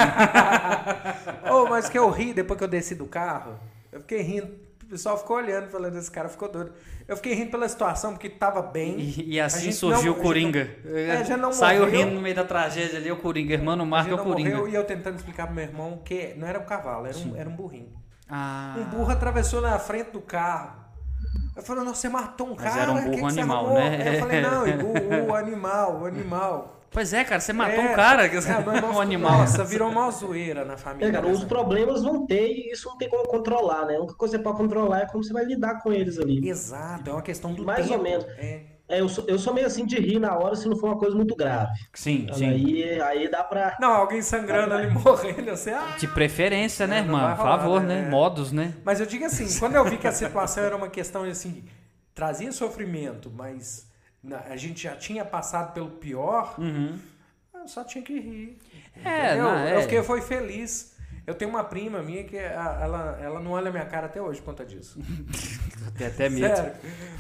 Speaker 2: Oh, mas que eu ri depois que eu desci do carro. Eu fiquei rindo. O pessoal ficou olhando, falando, esse cara ficou doido. Eu fiquei rindo pela situação, porque tava bem.
Speaker 1: E, e assim surgiu
Speaker 2: não-
Speaker 1: o Coringa.
Speaker 2: É, já não
Speaker 1: Saiu
Speaker 2: morreu.
Speaker 1: rindo no meio da tragédia ali, o Coringa. Irmão, não marca o
Speaker 2: não
Speaker 1: Coringa.
Speaker 2: morreu e eu tentando explicar pro meu irmão que não era um cavalo, era um, era um burrinho.
Speaker 1: Ah,
Speaker 2: Um burro atravessou na frente do carro. Eu falei, nossa, você matou um
Speaker 1: Mas
Speaker 2: cara.
Speaker 1: era um
Speaker 2: que
Speaker 1: burro
Speaker 2: que
Speaker 1: animal,
Speaker 2: arrumou?"
Speaker 1: né?
Speaker 2: Eu falei, não, o, o animal, o animal.
Speaker 1: Pois é, cara, você matou
Speaker 2: É,
Speaker 1: um cara,
Speaker 2: é, meu irmão
Speaker 1: um animal.
Speaker 2: Nossa, virou uma zoeira na família.
Speaker 3: é, cara, os
Speaker 2: né?
Speaker 3: problemas vão ter e isso não tem como controlar, né? A única coisa que você pode controlar é como você vai lidar com eles ali.
Speaker 2: Exato, é uma questão do
Speaker 3: Mais
Speaker 2: tempo.
Speaker 3: ou menos.
Speaker 2: É.
Speaker 3: É, eu, sou, eu sou meio assim de rir na hora se não for uma coisa muito grave.
Speaker 1: Sim, sim.
Speaker 3: Aí, aí dá pra.
Speaker 2: Não, alguém sangrando ali, morrendo, assim, ah.
Speaker 1: De preferência, né,
Speaker 2: É, não
Speaker 1: irmã?
Speaker 2: vai
Speaker 1: Por favor,
Speaker 2: né?
Speaker 1: né?
Speaker 2: É.
Speaker 1: Modos, né?
Speaker 2: Mas eu digo assim, quando eu vi que a situação era uma questão assim, trazia sofrimento, mas a gente já tinha passado pelo pior,
Speaker 1: Uhum.
Speaker 2: eu só tinha que rir.
Speaker 1: É, não, é.
Speaker 2: Eu fiquei foi feliz. Eu tenho uma prima minha que ela, ela não olha minha cara até hoje por conta disso.
Speaker 1: Tem até medo.
Speaker 2: Sério.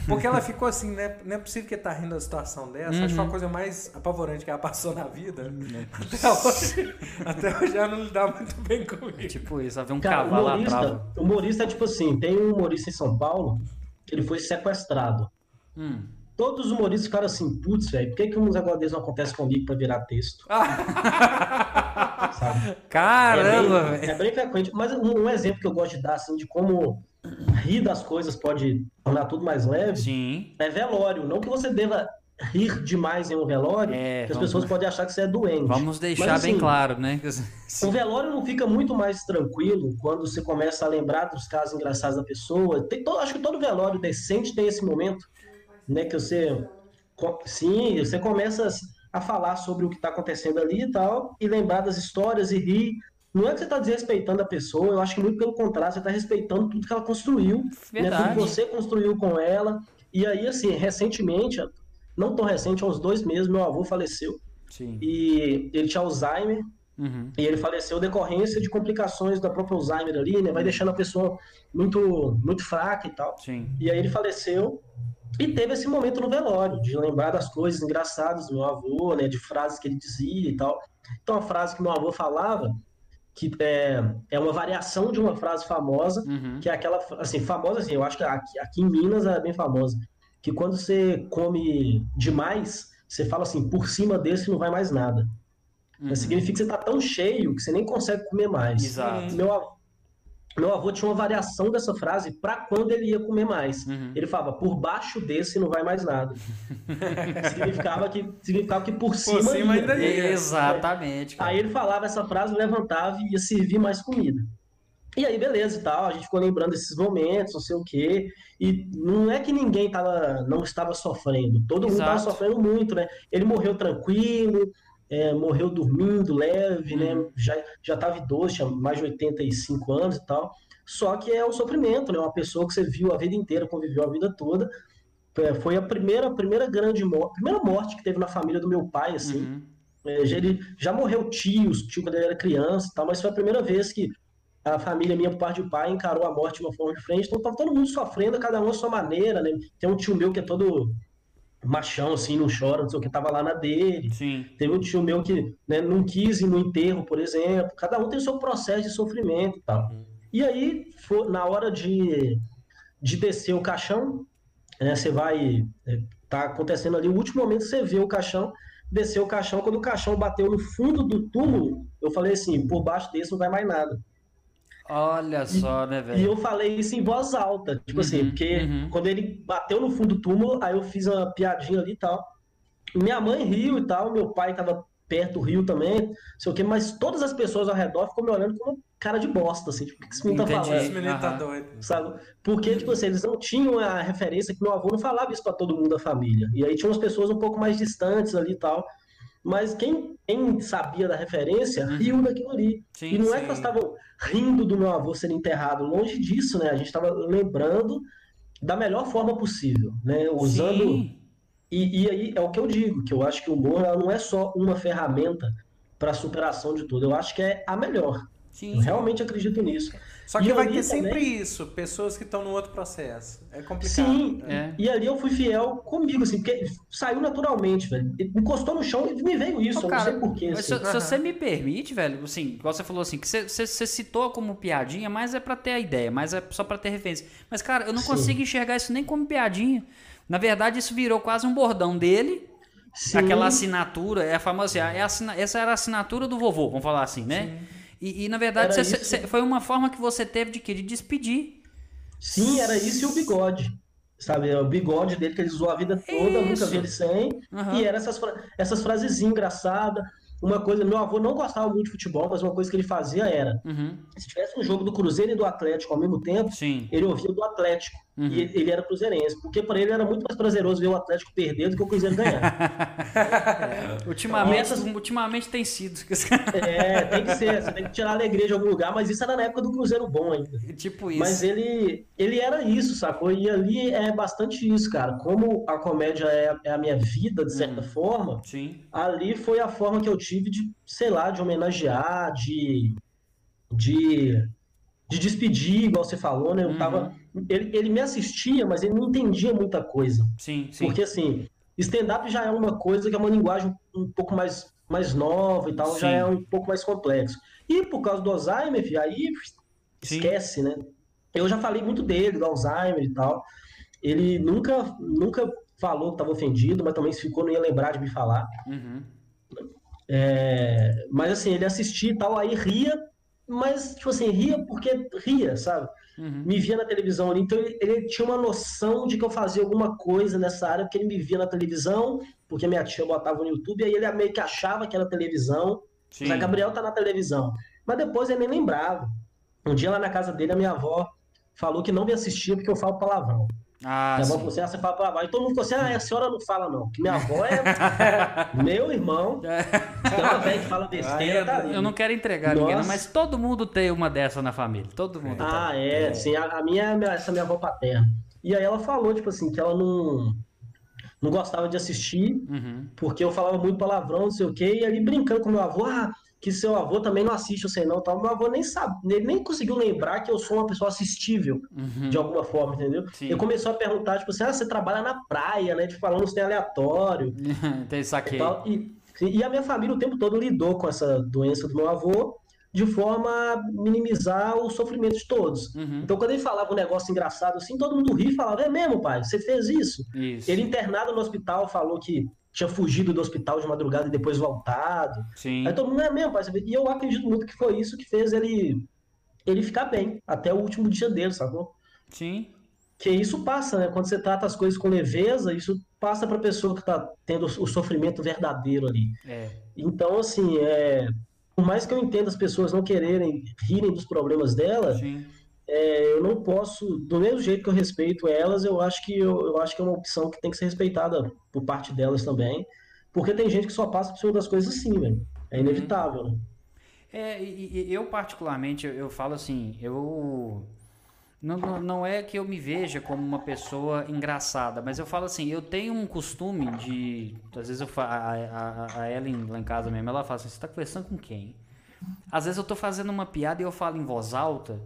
Speaker 2: Porque ela ficou assim, né? Não é possível que tá rindo da situação dessa. Acho que foi a coisa mais apavorante que ela passou na vida. Até hoje, até hoje ela não lidar muito bem comigo.
Speaker 1: Tipo isso, havia um
Speaker 3: Cara,
Speaker 1: cavalo lá
Speaker 3: humorista,
Speaker 1: bravo.
Speaker 3: humorista é tipo assim: tem um humorista em São Paulo que ele foi sequestrado.
Speaker 1: Hum.
Speaker 3: Todos os humoristas ficaram assim, putz, velho, por que, que negócios desses não acontecem comigo pra virar texto? Sabe?
Speaker 1: Caramba,
Speaker 3: é, bem, é bem frequente. Mas um, um exemplo que eu gosto de dar, assim, de como rir das coisas pode tornar tudo mais leve,
Speaker 1: Sim.
Speaker 3: é velório. Não que você deva rir demais em um velório,
Speaker 1: É,
Speaker 3: que as
Speaker 1: vamos-
Speaker 3: pessoas podem achar que você é doente.
Speaker 1: Vamos deixar
Speaker 3: Mas,
Speaker 1: bem
Speaker 3: assim,
Speaker 1: claro, né?
Speaker 3: O velório não fica muito mais tranquilo quando você começa a lembrar dos casos engraçados da pessoa. Tem acho que todo velório decente tem esse momento, né? Que você. Sim, você começa a falar sobre o que está acontecendo ali e tal, e lembrar das histórias e rir. Não é que você está desrespeitando a pessoa, eu acho que muito pelo contrário, você está respeitando tudo que ela construiu, né, tudo
Speaker 1: Verdade.
Speaker 3: que você construiu com ela. E aí, assim, recentemente, não tão recente, há uns dois meses, meu avô faleceu.
Speaker 1: Sim.
Speaker 3: E ele tinha Alzheimer,
Speaker 1: Uhum.
Speaker 3: e ele faleceu decorrência de complicações da própria Alzheimer ali, né? Vai deixando a pessoa muito, muito fraca e tal.
Speaker 1: Sim.
Speaker 3: E aí ele faleceu e teve esse momento no velório, de lembrar das coisas engraçadas do meu avô, né? De frases que ele dizia e tal. Então, a frase que meu avô falava, que é, é uma variação de uma frase famosa,
Speaker 1: Uhum.
Speaker 3: que é aquela, assim, famosa assim, eu acho que aqui, aqui em Minas é bem famosa, que quando você come demais, você fala assim, por cima desse não vai mais nada.
Speaker 1: Uhum.
Speaker 3: Significa que você tá tão cheio que você nem consegue comer mais.
Speaker 1: Exato.
Speaker 3: Meu, meu avô tinha uma variação dessa frase para quando ele ia comer mais.
Speaker 1: Uhum.
Speaker 3: Ele falava, por baixo desse não vai mais nada. significava, que, significava que por cima,
Speaker 2: cima
Speaker 3: ia.
Speaker 2: ainda ia.
Speaker 1: Exatamente. cara.
Speaker 3: Aí ele falava essa frase, levantava e ia servir mais comida. E aí, beleza e tal, a gente ficou lembrando desses momentos, não sei o quê. E não é que ninguém tava, não estava sofrendo, todo mundo estava
Speaker 1: Exato.
Speaker 3: sofrendo muito, né? Ele morreu tranquilo, é, morreu dormindo, leve, né?
Speaker 1: Uhum.
Speaker 3: Já, já estava idoso, tinha mais de 85 anos e tal. Só que é o sofrimento, né? Uma pessoa que você viu a vida inteira, conviveu a vida toda. É, Foi a primeira, primeira grande morte, primeira morte que teve na família do meu pai, assim.
Speaker 1: Uhum.
Speaker 3: É, já- ele já morreu tios, tio quando ele era criança e tal, mas foi a primeira vez que a família minha, por parte de pai, encarou a morte de uma forma diferente. Então tava todo mundo sofrendo, cada um à sua maneira, né? Tem um tio meu que é todo machão, assim, não chora, não sei o que, tava lá na dele.
Speaker 1: Sim.
Speaker 3: Teve um tio meu que né, não quis ir no enterro, por exemplo. Cada um tem o seu processo de sofrimento e tal. E aí, foi- na hora de, de descer o caixão, né, você vai. é, Tá acontecendo ali o último momento você vê o caixão. desceu o caixão. Quando o caixão bateu no fundo do túmulo, eu falei assim: por baixo desse não vai mais nada.
Speaker 1: Olha
Speaker 3: E-
Speaker 1: só, né,
Speaker 3: E
Speaker 1: velho?
Speaker 3: eu falei isso em voz alta, tipo assim,
Speaker 1: Uhum,
Speaker 3: porque
Speaker 1: uhum.
Speaker 3: quando ele bateu no fundo do túmulo, aí eu fiz uma piadinha ali e tal. Minha mãe riu e tal, meu pai tava perto, riu também, não sei o quê, mas todas as pessoas ao redor ficam me olhando com uma cara de bosta, assim, tipo, o que esse menino tá falando?
Speaker 2: Esse menino tá doido.
Speaker 3: Sabe? Porque, tipo assim, eles não tinham a referência que meu avô não falava isso pra todo mundo da família. E aí tinha umas pessoas um pouco mais distantes ali e tal. Mas quem, quem sabia da referência
Speaker 1: Uhum.
Speaker 3: riu daquilo ali.
Speaker 1: Sim,
Speaker 3: e não é
Speaker 2: sim.
Speaker 3: que nós estavam rindo do meu avô ser enterrado, longe disso, né? A gente estava lembrando da melhor forma possível, né? Usando.
Speaker 1: Sim.
Speaker 3: E, e aí é o que eu digo, que eu acho que o humor não é só uma ferramenta para superação de tudo. Eu acho que é a melhor. Eu
Speaker 1: Sim.
Speaker 3: realmente acredito nisso.
Speaker 2: Só
Speaker 3: E
Speaker 2: que
Speaker 3: eu
Speaker 2: vai ter sempre
Speaker 3: também-
Speaker 2: isso, pessoas que estão no outro processo. É complicado.
Speaker 3: Sim,
Speaker 1: É.
Speaker 3: e ali eu fui fiel comigo, assim, porque saiu naturalmente, velho. Encostou no chão e me veio isso,
Speaker 1: Ô,
Speaker 3: eu
Speaker 1: cara,
Speaker 3: não sei porquê.
Speaker 1: Mas se,
Speaker 3: Assim.
Speaker 1: se você me permite, velho, assim, igual você falou assim, que você, você- você citou como piadinha, mas é pra ter a ideia, mas é só pra ter referência. Mas, cara, eu não
Speaker 3: Sim.
Speaker 1: consigo enxergar isso nem como piadinha. Na verdade, isso virou quase um bordão dele.
Speaker 3: Sim,
Speaker 1: Aquela assinatura, é a famosa, é a assina- essa era a assinatura do vovô, vamos falar assim, né? E, e, na verdade,
Speaker 3: isso.
Speaker 1: você- foi uma forma que você teve de quê? De despedir.
Speaker 3: sim, era isso e o bigode. Sabe, o bigode dele que ele usou a vida toda, nunca
Speaker 1: Isso.
Speaker 3: vi ele sem.
Speaker 1: Aham.
Speaker 3: E era essas, essas frasezinhas engraçadas. Uma coisa, meu avô não gostava muito de futebol, mas uma coisa que ele fazia era,
Speaker 1: Uhum,
Speaker 3: se tivesse um jogo do Cruzeiro e do Atlético ao mesmo tempo,
Speaker 1: sim.
Speaker 3: ele ouvia do Atlético.
Speaker 1: Uhum.
Speaker 3: E ele, ele era cruzeirense, porque para ele era muito mais prazeroso ver o Atlético perder do que o Cruzeiro ganhar.
Speaker 1: Ultimamente,
Speaker 3: Essas-
Speaker 1: ultimamente tem sido.
Speaker 3: é, tem que ser, você tem que tirar a alegria de algum lugar, mas isso era na época do Cruzeiro bom ainda.
Speaker 1: tipo isso.
Speaker 3: Mas ele, ele era isso, sacou? E ali é bastante isso, cara. Como a comédia é, é a minha vida, de certa
Speaker 1: Uhum.
Speaker 3: forma,
Speaker 1: Sim.
Speaker 3: ali foi a forma que eu tive de, sei lá, de homenagear, de, de, de despedir, igual você falou, né? Eu
Speaker 1: Uhum.
Speaker 3: tava, ele, ele me assistia, mas ele não entendia muita coisa.
Speaker 1: Sim, sim.
Speaker 3: Porque, assim, stand-up já é uma coisa que é uma linguagem um pouco mais, mais nova e tal,
Speaker 1: Sim.
Speaker 3: já é um pouco mais complexo. E por causa do Alzheimer, filho, aí
Speaker 1: Sim.
Speaker 3: esquece, né? Eu já falei muito dele, do Alzheimer e tal. Ele nunca, nunca falou que estava ofendido, mas também se ficou, não ia lembrar de me falar.
Speaker 1: Uhum.
Speaker 3: É, mas assim, ele assistia e tal, aí ria, mas, tipo assim, ria porque ria, sabe?
Speaker 1: Uhum.
Speaker 3: Me via na televisão ali, então ele, ele tinha uma noção de que eu fazia alguma coisa nessa área, porque ele me via na televisão, porque minha tia botava no YouTube, aí ele meio que achava que era televisão.
Speaker 1: Sim.
Speaker 3: Zé Gabriel tá na televisão. Mas depois ele nem lembrava. Um dia lá na casa dele, a minha avó falou que não me assistia porque eu falo palavrão.
Speaker 1: Ah,
Speaker 3: minha
Speaker 1: sim.
Speaker 3: falou assim, ah, você fala palavrão. E todo mundo falou assim, ah, a senhora não fala não. Que minha avó é meu irmão. Tem uma velha que fala besteira, tá ali.
Speaker 1: Eu não quero entregar ninguém,
Speaker 3: Nossa.
Speaker 1: mas todo mundo tem uma dessa na família. Todo mundo
Speaker 3: Ah,
Speaker 1: tem.
Speaker 3: é, sim. A, a minha é essa minha avó paterna. E aí ela falou, tipo assim, que ela não, não gostava de assistir,
Speaker 1: Uhum.
Speaker 3: porque eu falava muito palavrão, não sei o quê, e ali brincando com meu avô, ah, que seu avô também não assiste, eu sei não, tal. Meu avô nem sabe, ele nem conseguiu lembrar que eu sou uma pessoa assistível,
Speaker 1: Uhum.
Speaker 3: de alguma forma, entendeu?
Speaker 1: Sim.
Speaker 3: Ele começou a perguntar, tipo assim, ah, você trabalha na praia, né? Tipo, falando isso aleatório.
Speaker 1: tem saquei.
Speaker 3: E, tal. E, e a minha família o tempo todo lidou com essa doença do meu avô de forma a minimizar o sofrimento de todos.
Speaker 1: Uhum.
Speaker 3: Então, quando ele falava um negócio engraçado assim, todo mundo ria e falava: É mesmo, pai, você fez isso?
Speaker 1: Isso.
Speaker 3: Ele internado no hospital falou que tinha fugido do hospital de madrugada e depois voltado.
Speaker 1: Sim.
Speaker 3: Aí todo mundo é mesmo, pai. você fez?" E eu acredito muito que foi isso que fez ele ele ficar bem até o último dia dele, sacou?
Speaker 1: Sim.
Speaker 3: Que isso passa, né? Quando você trata as coisas com leveza, isso passa para a pessoa que tá tendo o sofrimento verdadeiro ali.
Speaker 1: É.
Speaker 3: Então, assim, é, por mais que eu entenda as pessoas não quererem rirem dos problemas delas,
Speaker 1: Sim.
Speaker 3: É, eu não posso, do mesmo jeito que eu respeito elas, eu acho que eu, eu acho que é uma opção que tem que ser respeitada por parte delas também, porque tem gente que só passa por cima das coisas assim, velho. É inevitável, né?
Speaker 1: É, e, e eu particularmente, eu, eu falo assim, eu não, não, não é que eu me veja como uma pessoa engraçada, mas eu falo assim, eu tenho um costume de, às vezes eu fa- a, a, a Ellen lá em casa mesmo, ela fala assim, você tá conversando com quem? Às vezes eu tô fazendo uma piada e eu falo em voz alta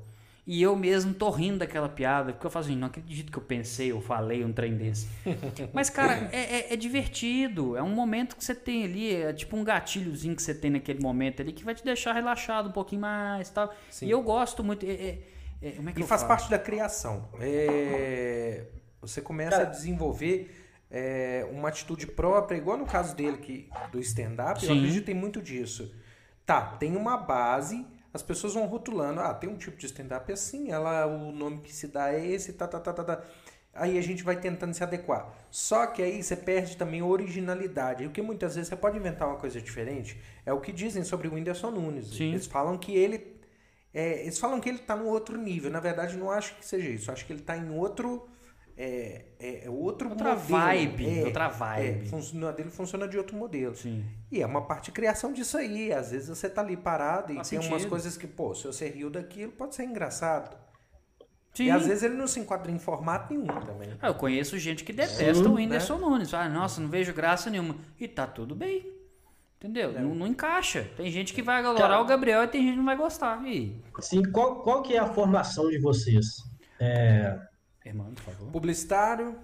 Speaker 1: e eu mesmo tô rindo daquela piada, porque eu falo assim, não acredito que eu pensei, eu falei um trem desse. Mas, cara, é, é- é divertido. É um momento que você tem ali, é tipo um gatilhozinho que você tem naquele momento ali que vai te deixar relaxado um pouquinho mais e tal.
Speaker 2: Sim.
Speaker 1: E eu gosto muito. é- é- é- é
Speaker 2: E faz
Speaker 1: falo?
Speaker 2: parte da criação. É, Você começa
Speaker 3: Cara-
Speaker 2: a desenvolver é, uma atitude própria, igual no caso dele, que do stand-up, eu acredito tem muito disso. Tá, tem uma base, as pessoas vão rotulando, ah, tem um tipo de stand-up assim, ela, o nome que se dá é esse, tá, tá, tá, tá, tá. Aí a gente vai tentando se adequar. Só que aí você perde também a originalidade. Porque muitas vezes você pode inventar uma coisa diferente. É o que dizem sobre o Whindersson Nunes.
Speaker 1: Sim.
Speaker 2: Eles falam que ele. é, eles falam que ele tá num outro nível. Na verdade, não acho que seja isso. Acho que ele tá em outro. É, é, é outro
Speaker 1: Outra
Speaker 2: modelo.
Speaker 1: vibe,
Speaker 2: É,
Speaker 1: outra vibe.
Speaker 2: É, funciona, dele funciona de outro modelo.
Speaker 1: Sim.
Speaker 2: E é uma parte de criação disso aí. Às vezes você tá ali parado e
Speaker 1: Faz
Speaker 2: tem umas
Speaker 1: sentido.
Speaker 2: coisas que, pô, se você riu daquilo, pode ser engraçado.
Speaker 1: Sim.
Speaker 2: E às vezes ele não se enquadra em formato nenhum também.
Speaker 1: Ah, eu conheço gente que detesta
Speaker 3: Sim,
Speaker 1: o Whindersson
Speaker 2: né?
Speaker 1: Nunes. Fala, nossa, não vejo graça nenhuma. E tá tudo bem. Entendeu? Não, não encaixa. Tem gente que vai adorar
Speaker 3: Cara-
Speaker 1: o Gabriel e tem gente que não vai gostar. E...
Speaker 3: Assim, qual, qual que é a formação de vocês? É,
Speaker 1: Irmão, por favor.
Speaker 2: Publicitário,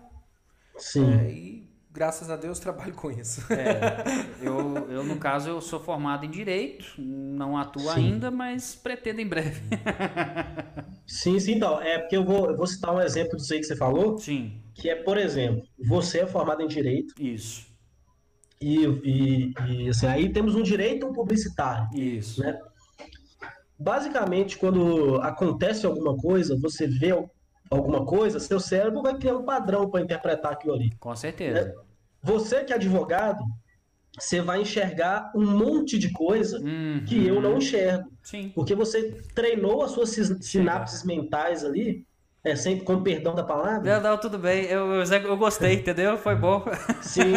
Speaker 3: sim.
Speaker 2: é, e graças a Deus trabalho com isso.
Speaker 1: É, eu, eu, no caso, eu sou formado em Direito, não atuo
Speaker 3: Sim.
Speaker 1: ainda, mas pretendo em breve.
Speaker 3: Sim, sim, então. É porque eu vou, eu vou citar um exemplo disso aí que você falou,
Speaker 1: Sim,
Speaker 3: que é, por exemplo, você é formado em Direito
Speaker 1: isso,
Speaker 3: e, e, e, assim, aí temos um direito e um publicitário.
Speaker 1: isso.
Speaker 3: Né? Basicamente, quando acontece alguma coisa, você vê alguma coisa, seu cérebro vai criar um padrão para interpretar aquilo ali.
Speaker 1: Com certeza.
Speaker 3: Você que é advogado, você vai enxergar um monte de coisa
Speaker 1: Uhum.
Speaker 3: que eu não enxergo.
Speaker 1: Sim,
Speaker 3: Porque você treinou as suas sinapses mentais ali, é, sempre com perdão da palavra.
Speaker 1: Não, não, tudo bem. Eu, eu, eu gostei, entendeu? Foi bom.
Speaker 3: Sim.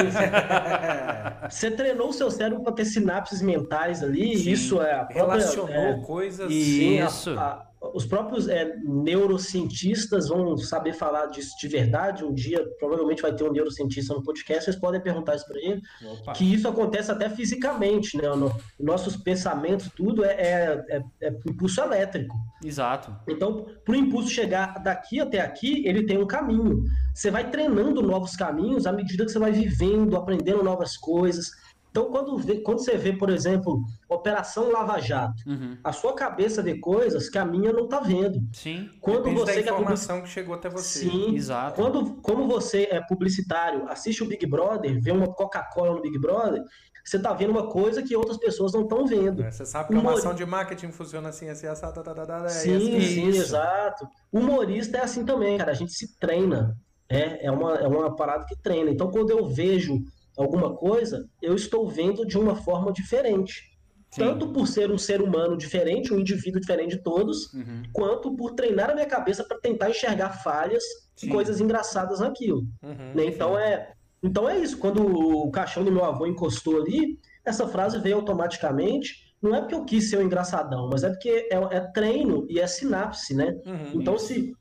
Speaker 3: você treinou o seu cérebro para ter sinapses mentais ali,
Speaker 1: Sim.
Speaker 3: isso é própria,
Speaker 2: Relacionou
Speaker 3: é,
Speaker 2: coisas.
Speaker 1: E-
Speaker 3: Sim, a-
Speaker 1: Isso.
Speaker 3: a- os próprios é, neurocientistas vão saber falar disso de verdade. Um dia, provavelmente, vai ter um neurocientista no podcast. Vocês podem perguntar isso para ele.
Speaker 2: Opa.
Speaker 3: Que isso acontece até fisicamente, né? No- nossos pensamentos, tudo é, é, é- é impulso elétrico.
Speaker 1: Exato.
Speaker 3: Então, para o impulso chegar daqui até aqui, ele tem um caminho. Você vai treinando novos caminhos à medida que você vai vivendo, aprendendo novas coisas. Então, quando, vê- quando você vê, por exemplo, Operação Lava Jato,
Speaker 1: Uhum.
Speaker 3: a sua cabeça vê coisas que a minha não está vendo.
Speaker 1: Sim,
Speaker 3: Quando
Speaker 2: Depende da
Speaker 3: você que é
Speaker 2: informação que chegou até você.
Speaker 3: Sim,
Speaker 1: exato.
Speaker 3: quando, como você é publicitário, assiste o Big Brother, vê uma Coca-Cola no Big Brother, você está vendo uma coisa que outras pessoas não estão vendo.
Speaker 2: Né? Você sabe que uma
Speaker 3: Humor-
Speaker 2: ação de marketing funciona assim, assim, assim, tá, tá, tá, tá, é
Speaker 3: Sim,
Speaker 2: assim.
Speaker 3: sim,
Speaker 1: Isso.
Speaker 3: exato. Humorista é assim também, cara. A gente se treina. É, é, uma, é uma parada que treina. Então, quando eu vejo alguma coisa, eu estou vendo de uma forma diferente.
Speaker 1: Sim.
Speaker 3: Tanto por ser um ser humano diferente, um indivíduo diferente de todos,
Speaker 1: Uhum.
Speaker 3: quanto por treinar a minha cabeça para tentar enxergar falhas
Speaker 1: Sim.
Speaker 3: e coisas engraçadas naquilo.
Speaker 2: Uhum.
Speaker 3: né? Então é, então é isso. Quando o caixão do meu avô encostou ali, essa frase veio automaticamente. Não é porque eu quis ser um engraçadão, mas é porque é, é treino e é sinapse, né?
Speaker 2: Uhum.
Speaker 3: Então, se.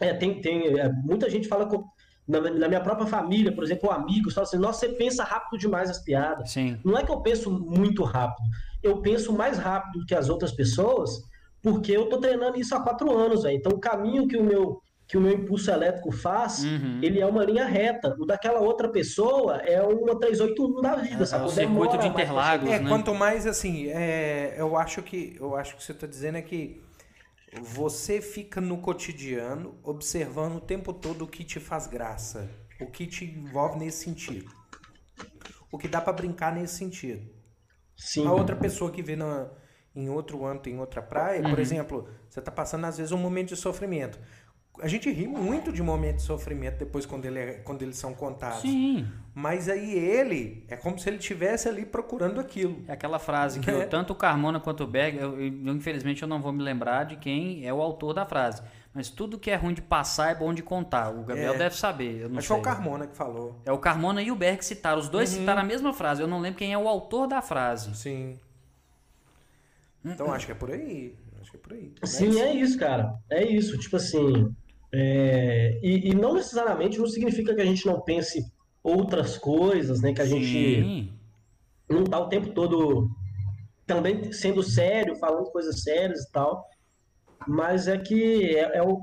Speaker 3: é, tem, tem, é, muita gente fala. Na, na minha própria família, por exemplo, amigos, fala assim: nossa, você pensa rápido demais as piadas.
Speaker 1: Sim,
Speaker 3: Não é que eu penso muito rápido, eu penso mais rápido que as outras pessoas, porque eu tô treinando isso há quatro anos, velho. Então, o caminho que o meu, que o meu impulso elétrico faz,
Speaker 1: Uhum.
Speaker 3: ele é uma linha reta. O daquela outra pessoa é uma 381 da vida,
Speaker 1: É,
Speaker 3: sabe?
Speaker 1: é o circuito de
Speaker 3: mais
Speaker 1: Interlagos,
Speaker 2: É,
Speaker 1: né?
Speaker 2: quanto mais assim, é, eu acho que eu acho que você está dizendo é que você fica no cotidiano observando o tempo todo o que te faz graça, o que te envolve nesse sentido, o que dá para brincar nesse sentido.
Speaker 3: Sim.
Speaker 2: A outra pessoa que vê na, em outro âmbito, em outra praia,
Speaker 1: Uhum.
Speaker 2: por exemplo, você está passando às vezes um momento de sofrimento. A gente ri muito de momentos de sofrimento depois quando, ele é- quando eles são contados.
Speaker 1: Sim.
Speaker 2: Mas aí ele, é como se ele estivesse ali procurando aquilo.
Speaker 1: É aquela frase que
Speaker 2: É.
Speaker 1: eu- tanto o Carmona quanto o Berg, eu, eu, infelizmente eu não vou me lembrar de quem é o autor da frase. Mas tudo que é ruim de passar é bom de contar. O Gabriel
Speaker 2: É.
Speaker 1: deve saber. Eu não
Speaker 2: Acho que foi o Carmona que falou.
Speaker 1: É o Carmona e o Berg citaram. Os
Speaker 2: Uhum.
Speaker 1: dois citaram a mesma frase. Eu não lembro quem é o autor da frase.
Speaker 2: Sim. Então acho que é por aí. Acho que é por aí.
Speaker 3: Sim, é isso, cara. É isso. Tipo assim. É, E, e não necessariamente não significa que a gente não pense outras coisas, né? Que a gente
Speaker 1: Sim.
Speaker 3: não tá o tempo todo também sendo sério, falando coisas sérias e tal. Mas é que é, é o.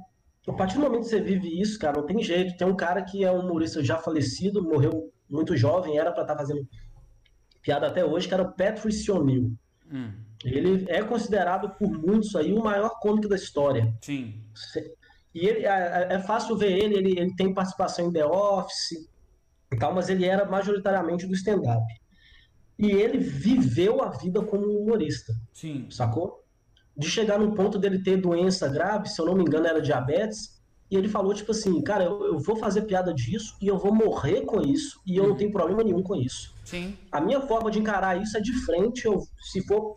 Speaker 3: A partir do momento que você vive isso, cara, não tem jeito. Tem um cara que é um humorista já falecido, morreu muito jovem, era pra estar fazendo piada até hoje, que era o Patrice O'Neill.
Speaker 1: Hum,
Speaker 3: Ele é considerado por muitos aí o maior cômico da história.
Speaker 1: sim.
Speaker 3: E ele, é, é fácil ver ele, ele, ele tem participação em The Office, e tal, mas ele era majoritariamente do stand-up. E ele viveu a vida como humorista.
Speaker 1: Sim.
Speaker 3: Sacou? De chegar num ponto dele ter doença grave, se eu não me engano era diabetes, e ele falou, tipo assim, cara, eu, eu vou fazer piada disso e eu vou morrer com isso e eu não tenho problema nenhum com isso.
Speaker 1: Sim.
Speaker 3: A minha forma de encarar isso é de frente, eu, se for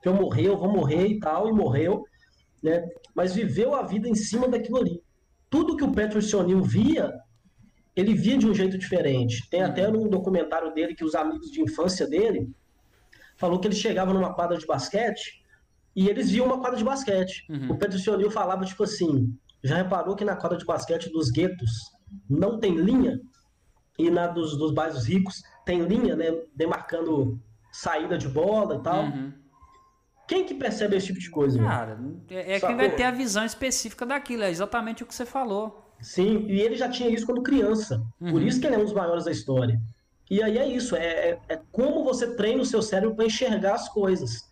Speaker 3: que eu morrer, eu vou morrer e tal, e morreu, né? Mas viveu a vida em cima daquilo ali. Tudo que o Patrick O'Neill via, ele via de um jeito diferente. Tem até num documentário dele que os amigos de infância dele falou que ele chegava numa quadra de basquete e eles viam uma quadra de basquete.
Speaker 1: Uhum.
Speaker 3: O Patrick O'Neill falava tipo assim: já reparou que na quadra de basquete dos guetos não tem linha? E na dos, dos bairros ricos tem linha, né? Demarcando saída de bola e tal.
Speaker 1: Uhum.
Speaker 3: Quem que percebe esse tipo de coisa?
Speaker 1: Cara, é, é quem vai ter a visão específica daquilo, é exatamente o que você falou.
Speaker 3: Sim, e ele já tinha isso quando criança. Por
Speaker 1: Uhum.
Speaker 3: isso que ele é um dos maiores da história. E aí é isso, é, é- é como você treina o seu cérebro para enxergar as coisas.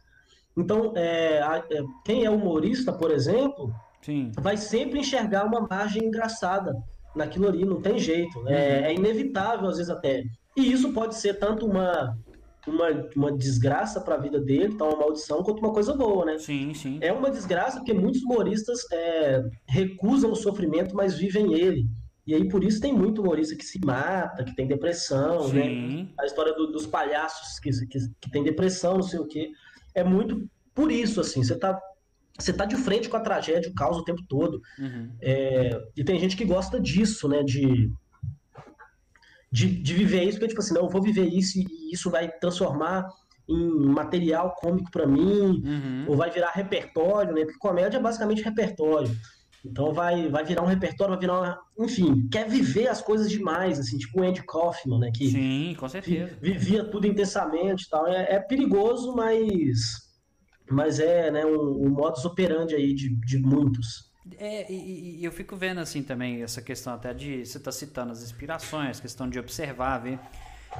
Speaker 3: Então, é, é, quem é humorista, por exemplo,
Speaker 1: Sim.
Speaker 3: vai sempre enxergar uma margem engraçada naquilo ali, não tem jeito. É, é inevitável, às vezes até. E isso pode ser tanto uma, uma, uma desgraça para a vida dele, então uma maldição, quanto uma coisa boa, né?
Speaker 1: Sim, sim.
Speaker 3: É uma desgraça porque muitos humoristas é, recusam o sofrimento, mas vivem ele. E aí por isso tem muito humorista que se mata, que tem depressão, né?
Speaker 1: Sim.
Speaker 3: A história do- dos palhaços que, que, que tem depressão, não sei o quê. É muito por isso, assim, você tá, você tá de frente com a tragédia, o caos o tempo todo.
Speaker 1: Uhum.
Speaker 3: É, e tem gente que gosta disso, né? De, de, de viver isso, porque tipo assim, não, eu vou viver isso e isso vai transformar em material cômico para mim,
Speaker 1: Uhum.
Speaker 3: ou vai virar repertório, né? Porque comédia é basicamente repertório. Então vai, vai virar um repertório, vai virar uma... Enfim, quer viver as coisas demais, assim, tipo o Andy Kaufman, né? Que
Speaker 1: Sim, com certeza.
Speaker 3: vivia tudo intensamente e tal. É, é perigoso, mas... Mas é né, um, um modus operandi aí de, de muitos.
Speaker 1: É, e, e- eu fico vendo assim também essa questão até de você tá citando as inspirações, questão de observar, ver.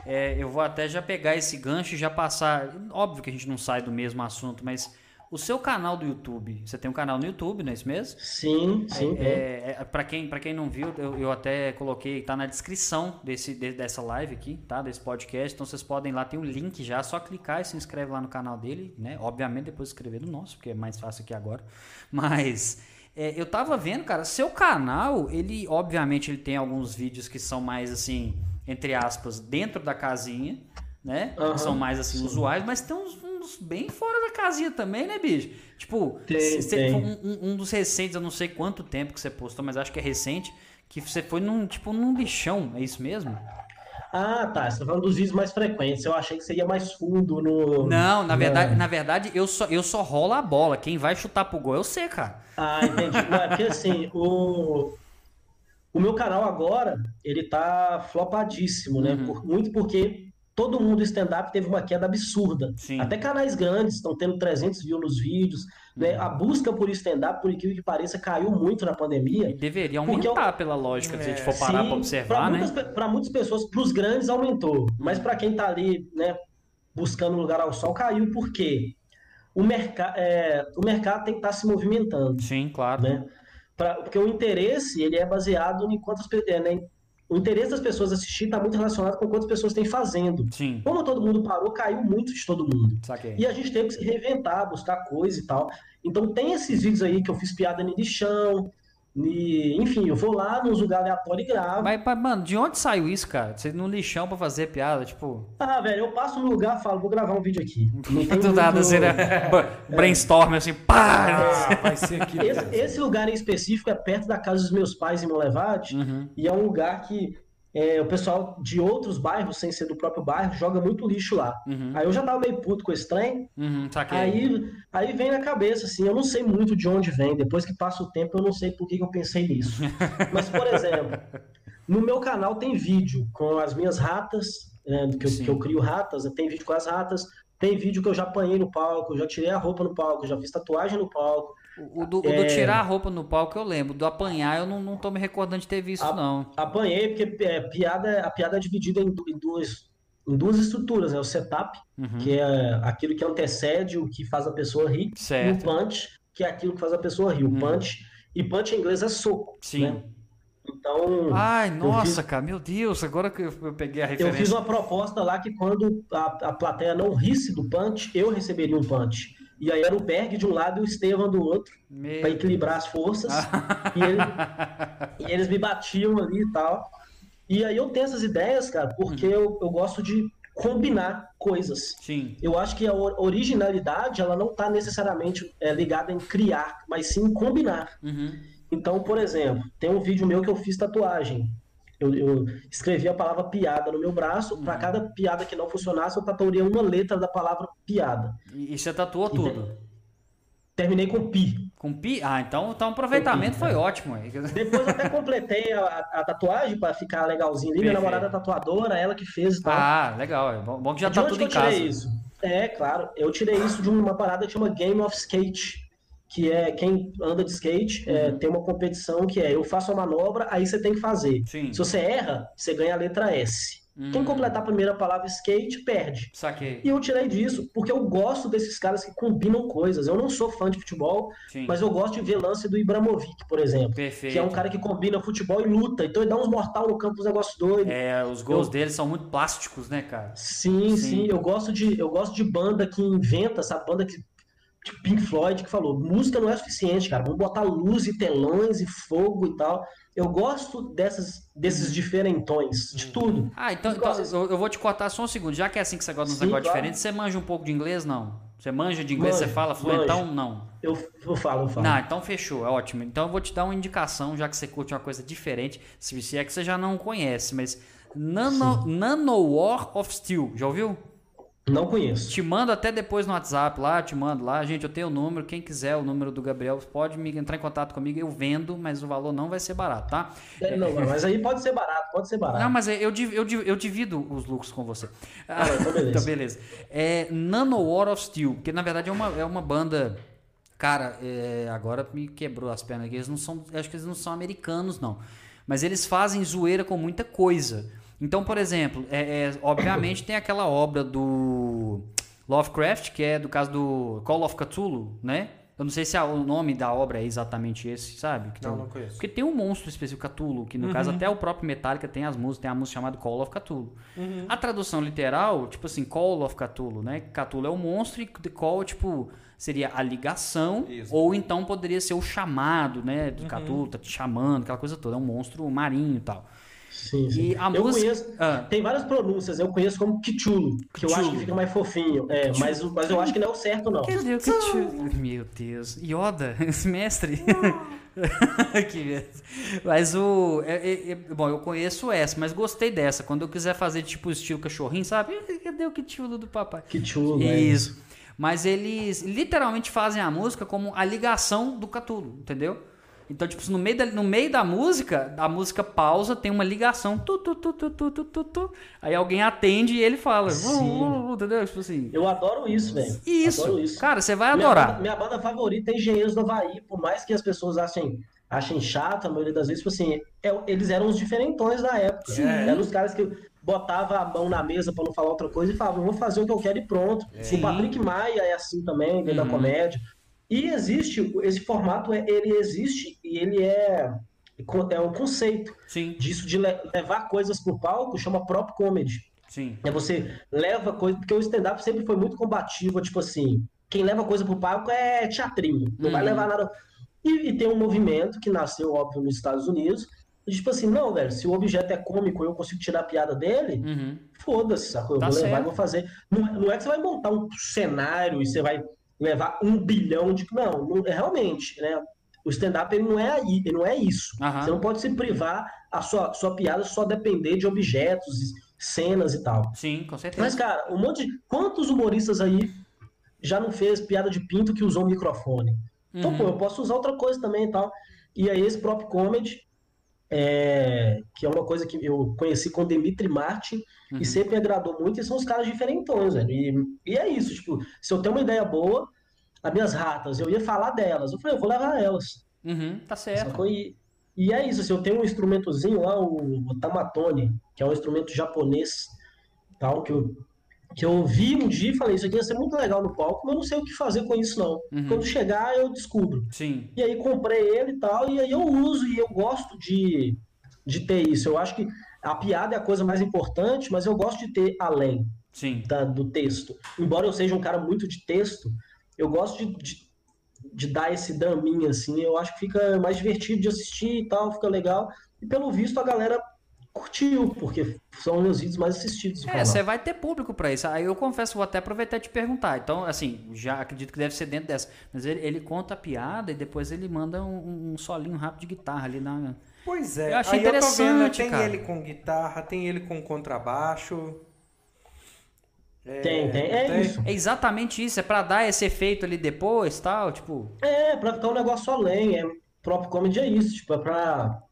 Speaker 1: É, eu vou até já pegar esse gancho e já passar. Óbvio que a gente não sai do mesmo assunto, mas o seu canal do YouTube, você tem um canal no YouTube, não é isso mesmo?
Speaker 3: Sim, sim. tem.
Speaker 1: É, é, para quem, pra quem não viu, eu, eu até coloquei, tá na descrição desse, de- dessa live aqui, tá? Desse podcast. Então vocês podem lá, tem um link já, só clicar e se inscreve lá no canal dele, né? Obviamente depois se inscrever no nosso, porque é mais fácil aqui agora. Mas é, eu tava vendo, cara, seu canal, ele, obviamente, ele tem alguns vídeos que são mais assim, entre aspas, dentro da casinha, né? Que são mais assim,
Speaker 3: sim.
Speaker 1: usuais, mas tem uns, uns bem fora da casinha também, né, bicho? Tipo,
Speaker 3: Tem, tem.
Speaker 1: um, um- um dos recentes, eu não sei quanto tempo que você postou, mas acho que é recente, que você foi num, tipo, num lixão, é isso mesmo?
Speaker 3: Ah, tá. Você tá falando dos vídeos mais frequentes. Eu achei que seria mais fundo no.
Speaker 1: Não, na verdade,
Speaker 3: na-
Speaker 1: na verdade eu só, eu só rolo a bola. Quem vai chutar pro gol é você, cara.
Speaker 3: Ah, entendi. Não, é porque assim, o, o meu canal agora, ele tá flopadíssimo, né?
Speaker 1: Uhum.
Speaker 3: Por- muito porque todo mundo do stand-up teve uma queda absurda.
Speaker 1: Sim.
Speaker 3: Até canais grandes estão tendo 300 views nos vídeos, né?
Speaker 1: Uhum.
Speaker 3: A busca por stand-up, por incrível que pareça, caiu muito na
Speaker 1: E
Speaker 3: pandemia.
Speaker 1: deveria
Speaker 3: Porque
Speaker 1: aumentar pela lógica, se a gente for parar
Speaker 3: É, Sim,
Speaker 1: observar,
Speaker 3: pra
Speaker 1: né?
Speaker 3: pra muitas pessoas, pros grandes aumentou, mas para quem tá ali, né, buscando um lugar ao sol, caiu por quê? O, merca é, o mercado tem que estar se movimentando
Speaker 1: Sim, claro.
Speaker 3: né? Pra, porque o interesse ele é baseado em quantas é, né? O interesse das pessoas assistir está muito relacionado com quantas pessoas têm fazendo.
Speaker 1: Sim,
Speaker 3: Como todo mundo parou, caiu muito de todo mundo.
Speaker 1: saquei.
Speaker 3: E a gente teve que se reinventar, buscar coisa e tal. Então tem esses vídeos aí que eu fiz piada no lixão, e, enfim, eu vou lá nos lugares aleatórios e gravo.
Speaker 1: Mas, mas, mano, de onde saiu isso, cara? Você no lixão pra fazer piada, tipo.
Speaker 3: Ah, velho, eu passo no lugar e falo, vou gravar um vídeo aqui. Não tem
Speaker 1: Do nada,
Speaker 3: muito-
Speaker 1: assim, né? Brainstorm, assim, pá!
Speaker 2: Ah, vai ser aqui.
Speaker 3: Esse, esse lugar em específico é perto da casa dos meus pais em Molevade.
Speaker 1: Uhum.
Speaker 3: E é um lugar que é, o pessoal de outros bairros, sem ser do próprio bairro, joga muito lixo lá.
Speaker 1: Uhum.
Speaker 3: Aí eu já tava meio puto com esse trem,
Speaker 1: Uhum,
Speaker 3: aí, aí vem na cabeça, assim, eu não sei muito de onde vem. Depois que passa o tempo, eu não sei por que que eu pensei nisso. Mas, por exemplo, no meu canal tem vídeo com as minhas ratas, né, que, eu, que eu crio ratas, tem vídeo com as ratas, tem vídeo que eu já apanhei no palco, já tirei a roupa no palco, já fiz tatuagem no palco.
Speaker 1: O, do, o do
Speaker 3: É.
Speaker 1: tirar a roupa no palco eu lembro. Do apanhar eu não, não tô me recordando de ter visto,
Speaker 3: A-
Speaker 1: não.
Speaker 3: Apanhei porque é, piada, a piada é dividida em, du- em duas, em duas estruturas, né? O setup,
Speaker 1: Uhum.
Speaker 3: que é aquilo que antecede o que faz a pessoa rir, e o
Speaker 1: Certo.
Speaker 3: punch, que é aquilo que faz a pessoa rir. O
Speaker 1: Uhum.
Speaker 3: punch, e punch em inglês é soco,
Speaker 1: Sim.
Speaker 3: né? Então.
Speaker 1: Ai, nossa, fiz... cara, meu Deus, agora que eu peguei a referência.
Speaker 3: Eu fiz uma proposta lá que quando a, a plateia não risse do punch, eu receberia um punch. E aí era o Berg de um lado e o Estevam do outro, para equilibrar as forças. e, ele, e, eles me batiam ali e tal. E aí eu tenho essas ideias, cara, porque uhum. eu, eu gosto de combinar coisas.
Speaker 1: Sim.
Speaker 3: Eu acho que a originalidade ela não está necessariamente é, ligada em criar, mas sim em combinar.
Speaker 1: Uhum.
Speaker 3: Então, por exemplo, tem um vídeo meu que eu fiz tatuagem. Eu, eu escrevi a palavra piada no meu braço. Uhum. Para cada piada que não funcionasse, eu tatuaria uma letra da palavra piada.
Speaker 1: E, você tatuou e tudo?
Speaker 3: Terminei com pi.
Speaker 1: Com pi? Ah, então, então o aproveitamento pi, foi ótimo.
Speaker 3: Depois eu até completei a, a tatuagem para ficar legalzinho ali. Minha namorada é tatuadora, ela que fez e tal.
Speaker 1: Ah, legal. É bom que já tá tudo em casa.
Speaker 3: Isso? É, claro. Eu tirei isso de uma parada que chama Game of Skate que é quem anda de skate, é, uhum. é, tem uma competição que é eu faço a manobra, aí você tem que fazer.
Speaker 1: Sim.
Speaker 3: Se você erra, você ganha a letra S. Uhum. Quem completar a primeira palavra skate, perde.
Speaker 1: Saquei.
Speaker 3: E eu tirei disso, porque eu gosto desses caras que combinam coisas. Eu não sou fã de futebol, Sim. mas eu gosto de ver lance do Ibramovic, por exemplo.
Speaker 1: Perfeito.
Speaker 3: Que é um cara que combina futebol e luta. Então ele dá uns mortal no campo, uns negócios doidos.
Speaker 1: É, os gols eu... dele são muito plásticos, né, cara?
Speaker 3: Sim, sim, sim, Eu gosto de, eu gosto de banda que inventa, essa banda que tipo Pink Floyd, que falou: música não é suficiente, cara, vamos botar luz e telões e fogo e tal. Eu gosto dessas, desses uhum. diferentões, de uhum. tudo.
Speaker 1: Ah, então, então eu, vou te cortar só um segundo. Já que é assim que você gosta de negócios claro. diferentes, você manja um pouco de inglês, não? Você manja de inglês, você fala fluentão? Não.
Speaker 3: Eu, eu falo, eu falo.
Speaker 1: Não, então fechou, é ótimo. Então eu vou te dar uma indicação, já que você curte uma coisa diferente, se é que você já não conhece, mas Nano, Nano War of Steel, já ouviu?
Speaker 3: Não conheço.
Speaker 1: Te mando até depois no WhatsApp lá, te mando lá. Gente, eu tenho o número. Quem quiser o número do Gabriel, pode me entrar em contato comigo. Eu vendo, mas o valor não vai ser barato, tá?
Speaker 3: É, não, mas aí pode ser barato, pode ser barato.
Speaker 1: Não, mas eu, eu, eu divido os lucros com você. Ah, então beleza. então, beleza. É Nano War of Steel, que na verdade é uma, é uma banda. Cara, é, agora me quebrou as pernas aqui. Eles não são. Acho que eles não são americanos, não. Mas eles fazem zoeira com muita coisa. Então, por exemplo, é, é, obviamente tem aquela obra do Lovecraft, que é do caso do Call of Cthulhu, né? Eu não sei se a, o nome da obra é exatamente esse, sabe?
Speaker 2: Que não, tem, não conheço.
Speaker 1: Porque tem um monstro específico, Cthulhu, que no uhum. caso até o próprio Metallica tem as músicas, tem a música chamada Call of Cthulhu.
Speaker 2: Uhum.
Speaker 1: A tradução literal, tipo assim, Call of Cthulhu, né? Cthulhu é o monstro e The Call, tipo, seria a ligação, Isso. ou então poderia ser o chamado, né? Do uhum. Cthulhu, tá te chamando, aquela coisa toda. É um monstro marinho e tal.
Speaker 3: Sim, sim. E a eu música... conheço, ah. tem várias pronúncias, eu conheço como Kichulo, que eu acho que fica mais fofinho. É, mas, mas eu acho que não é o certo, não.
Speaker 1: Cadê o Meu Deus. Yoda, esse mestre. que mas o. É, é, é, bom, eu conheço essa, mas gostei dessa. Quando eu quiser fazer tipo estilo cachorrinho, sabe? Cadê o Kichulo do papai?
Speaker 3: Kichulo,
Speaker 1: Isso. É mas eles literalmente fazem a música como a ligação do Catulo, entendeu? Então, tipo, no meio da, no meio da música, a música pausa, tem uma ligação. Tu, tu, tu, tu, tu, tu, tu, tu, aí alguém atende e ele fala. Sim. Entendeu? Tipo assim.
Speaker 3: Eu adoro isso, velho.
Speaker 1: Isso. Adoro isso. Cara, você vai adorar.
Speaker 3: Minha banda, minha banda favorita é Engenheiros do Havaí, por mais que as pessoas achem, achem chato, a maioria das vezes, tipo assim, é, eles eram os diferentões da época. Sim. Eram os caras que botava a mão na mesa para não falar outra coisa e falava, vou fazer o que eu quero e pronto. Sim. O Patrick Maia é assim também, dentro uhum. da comédia. E existe, esse formato, é, ele existe e ele é, é um conceito
Speaker 1: Sim.
Speaker 3: disso de levar coisas para o palco, chama próprio comedy.
Speaker 1: Sim.
Speaker 3: É você leva coisa, porque o stand-up sempre foi muito combativo, tipo assim, quem leva coisa para o palco é teatrinho, não uhum. vai levar nada. E, e, tem um movimento que nasceu, óbvio, nos Estados Unidos, e, tipo assim, não, velho, se o objeto é cômico e eu consigo tirar a piada dele,
Speaker 1: uhum.
Speaker 3: foda-se, sacou? Eu tá vou levar e vou fazer. Não, não é que você vai montar um cenário e você vai levar um bilhão de. Não, não é realmente, né? O stand-up não é aí, ele não é isso.
Speaker 1: Uhum.
Speaker 3: Você não pode se privar a sua, sua piada só depender de objetos, cenas e tal.
Speaker 1: Sim, com certeza.
Speaker 3: Mas, cara, um monte de. Quantos humoristas aí já não fez piada de pinto que usou microfone? Então, uhum. pô, eu posso usar outra coisa também e tal. E aí, esse próprio comedy, é, que é uma coisa que eu conheci com Dimitri Martin uhum. e sempre me agradou muito, e são os caras diferentões, velho. E, e é isso, tipo, se eu tenho uma ideia boa, as minhas ratas, eu ia falar delas. Eu falei, eu vou levar elas.
Speaker 1: Uhum, tá certo.
Speaker 3: E, e é isso, assim, eu tenho um instrumentozinho lá, o, o tamatone, que é um instrumento japonês, tal, que eu, que eu vi um dia e falei, isso aqui ia ser muito legal no palco, mas eu não sei o que fazer com isso, não. Uhum. Quando chegar, eu descubro.
Speaker 1: Sim.
Speaker 3: E aí comprei ele e tal, e aí eu uso, e eu gosto de de ter isso. Eu acho que a piada é a coisa mais importante, mas eu gosto de ter além
Speaker 1: Sim.
Speaker 3: da- do texto. Embora eu seja um cara muito de texto, eu gosto de, de, de dar esse draminha, assim. Eu acho que fica mais divertido de assistir e tal, fica legal. E pelo visto a galera curtiu, porque são os meus vídeos mais assistidos do
Speaker 1: É, você vai ter público pra isso. Aí eu confesso, vou até aproveitar e te perguntar. Então, assim, já acredito que deve ser dentro dessa. Mas ele, ele conta a piada e depois ele manda um, um solinho rápido de guitarra ali na.
Speaker 2: Pois é,
Speaker 1: Eu achei
Speaker 2: aí eu tô vendo,
Speaker 1: interessante,
Speaker 2: tem
Speaker 1: cara.
Speaker 2: ele com guitarra, tem ele com contrabaixo. É,
Speaker 3: Tem, tem, é isso.
Speaker 1: É exatamente isso, é pra dar esse efeito ali depois tal, tipo.
Speaker 3: É, pra ficar um negócio além. É, próprio comedy é isso, tipo, é pra.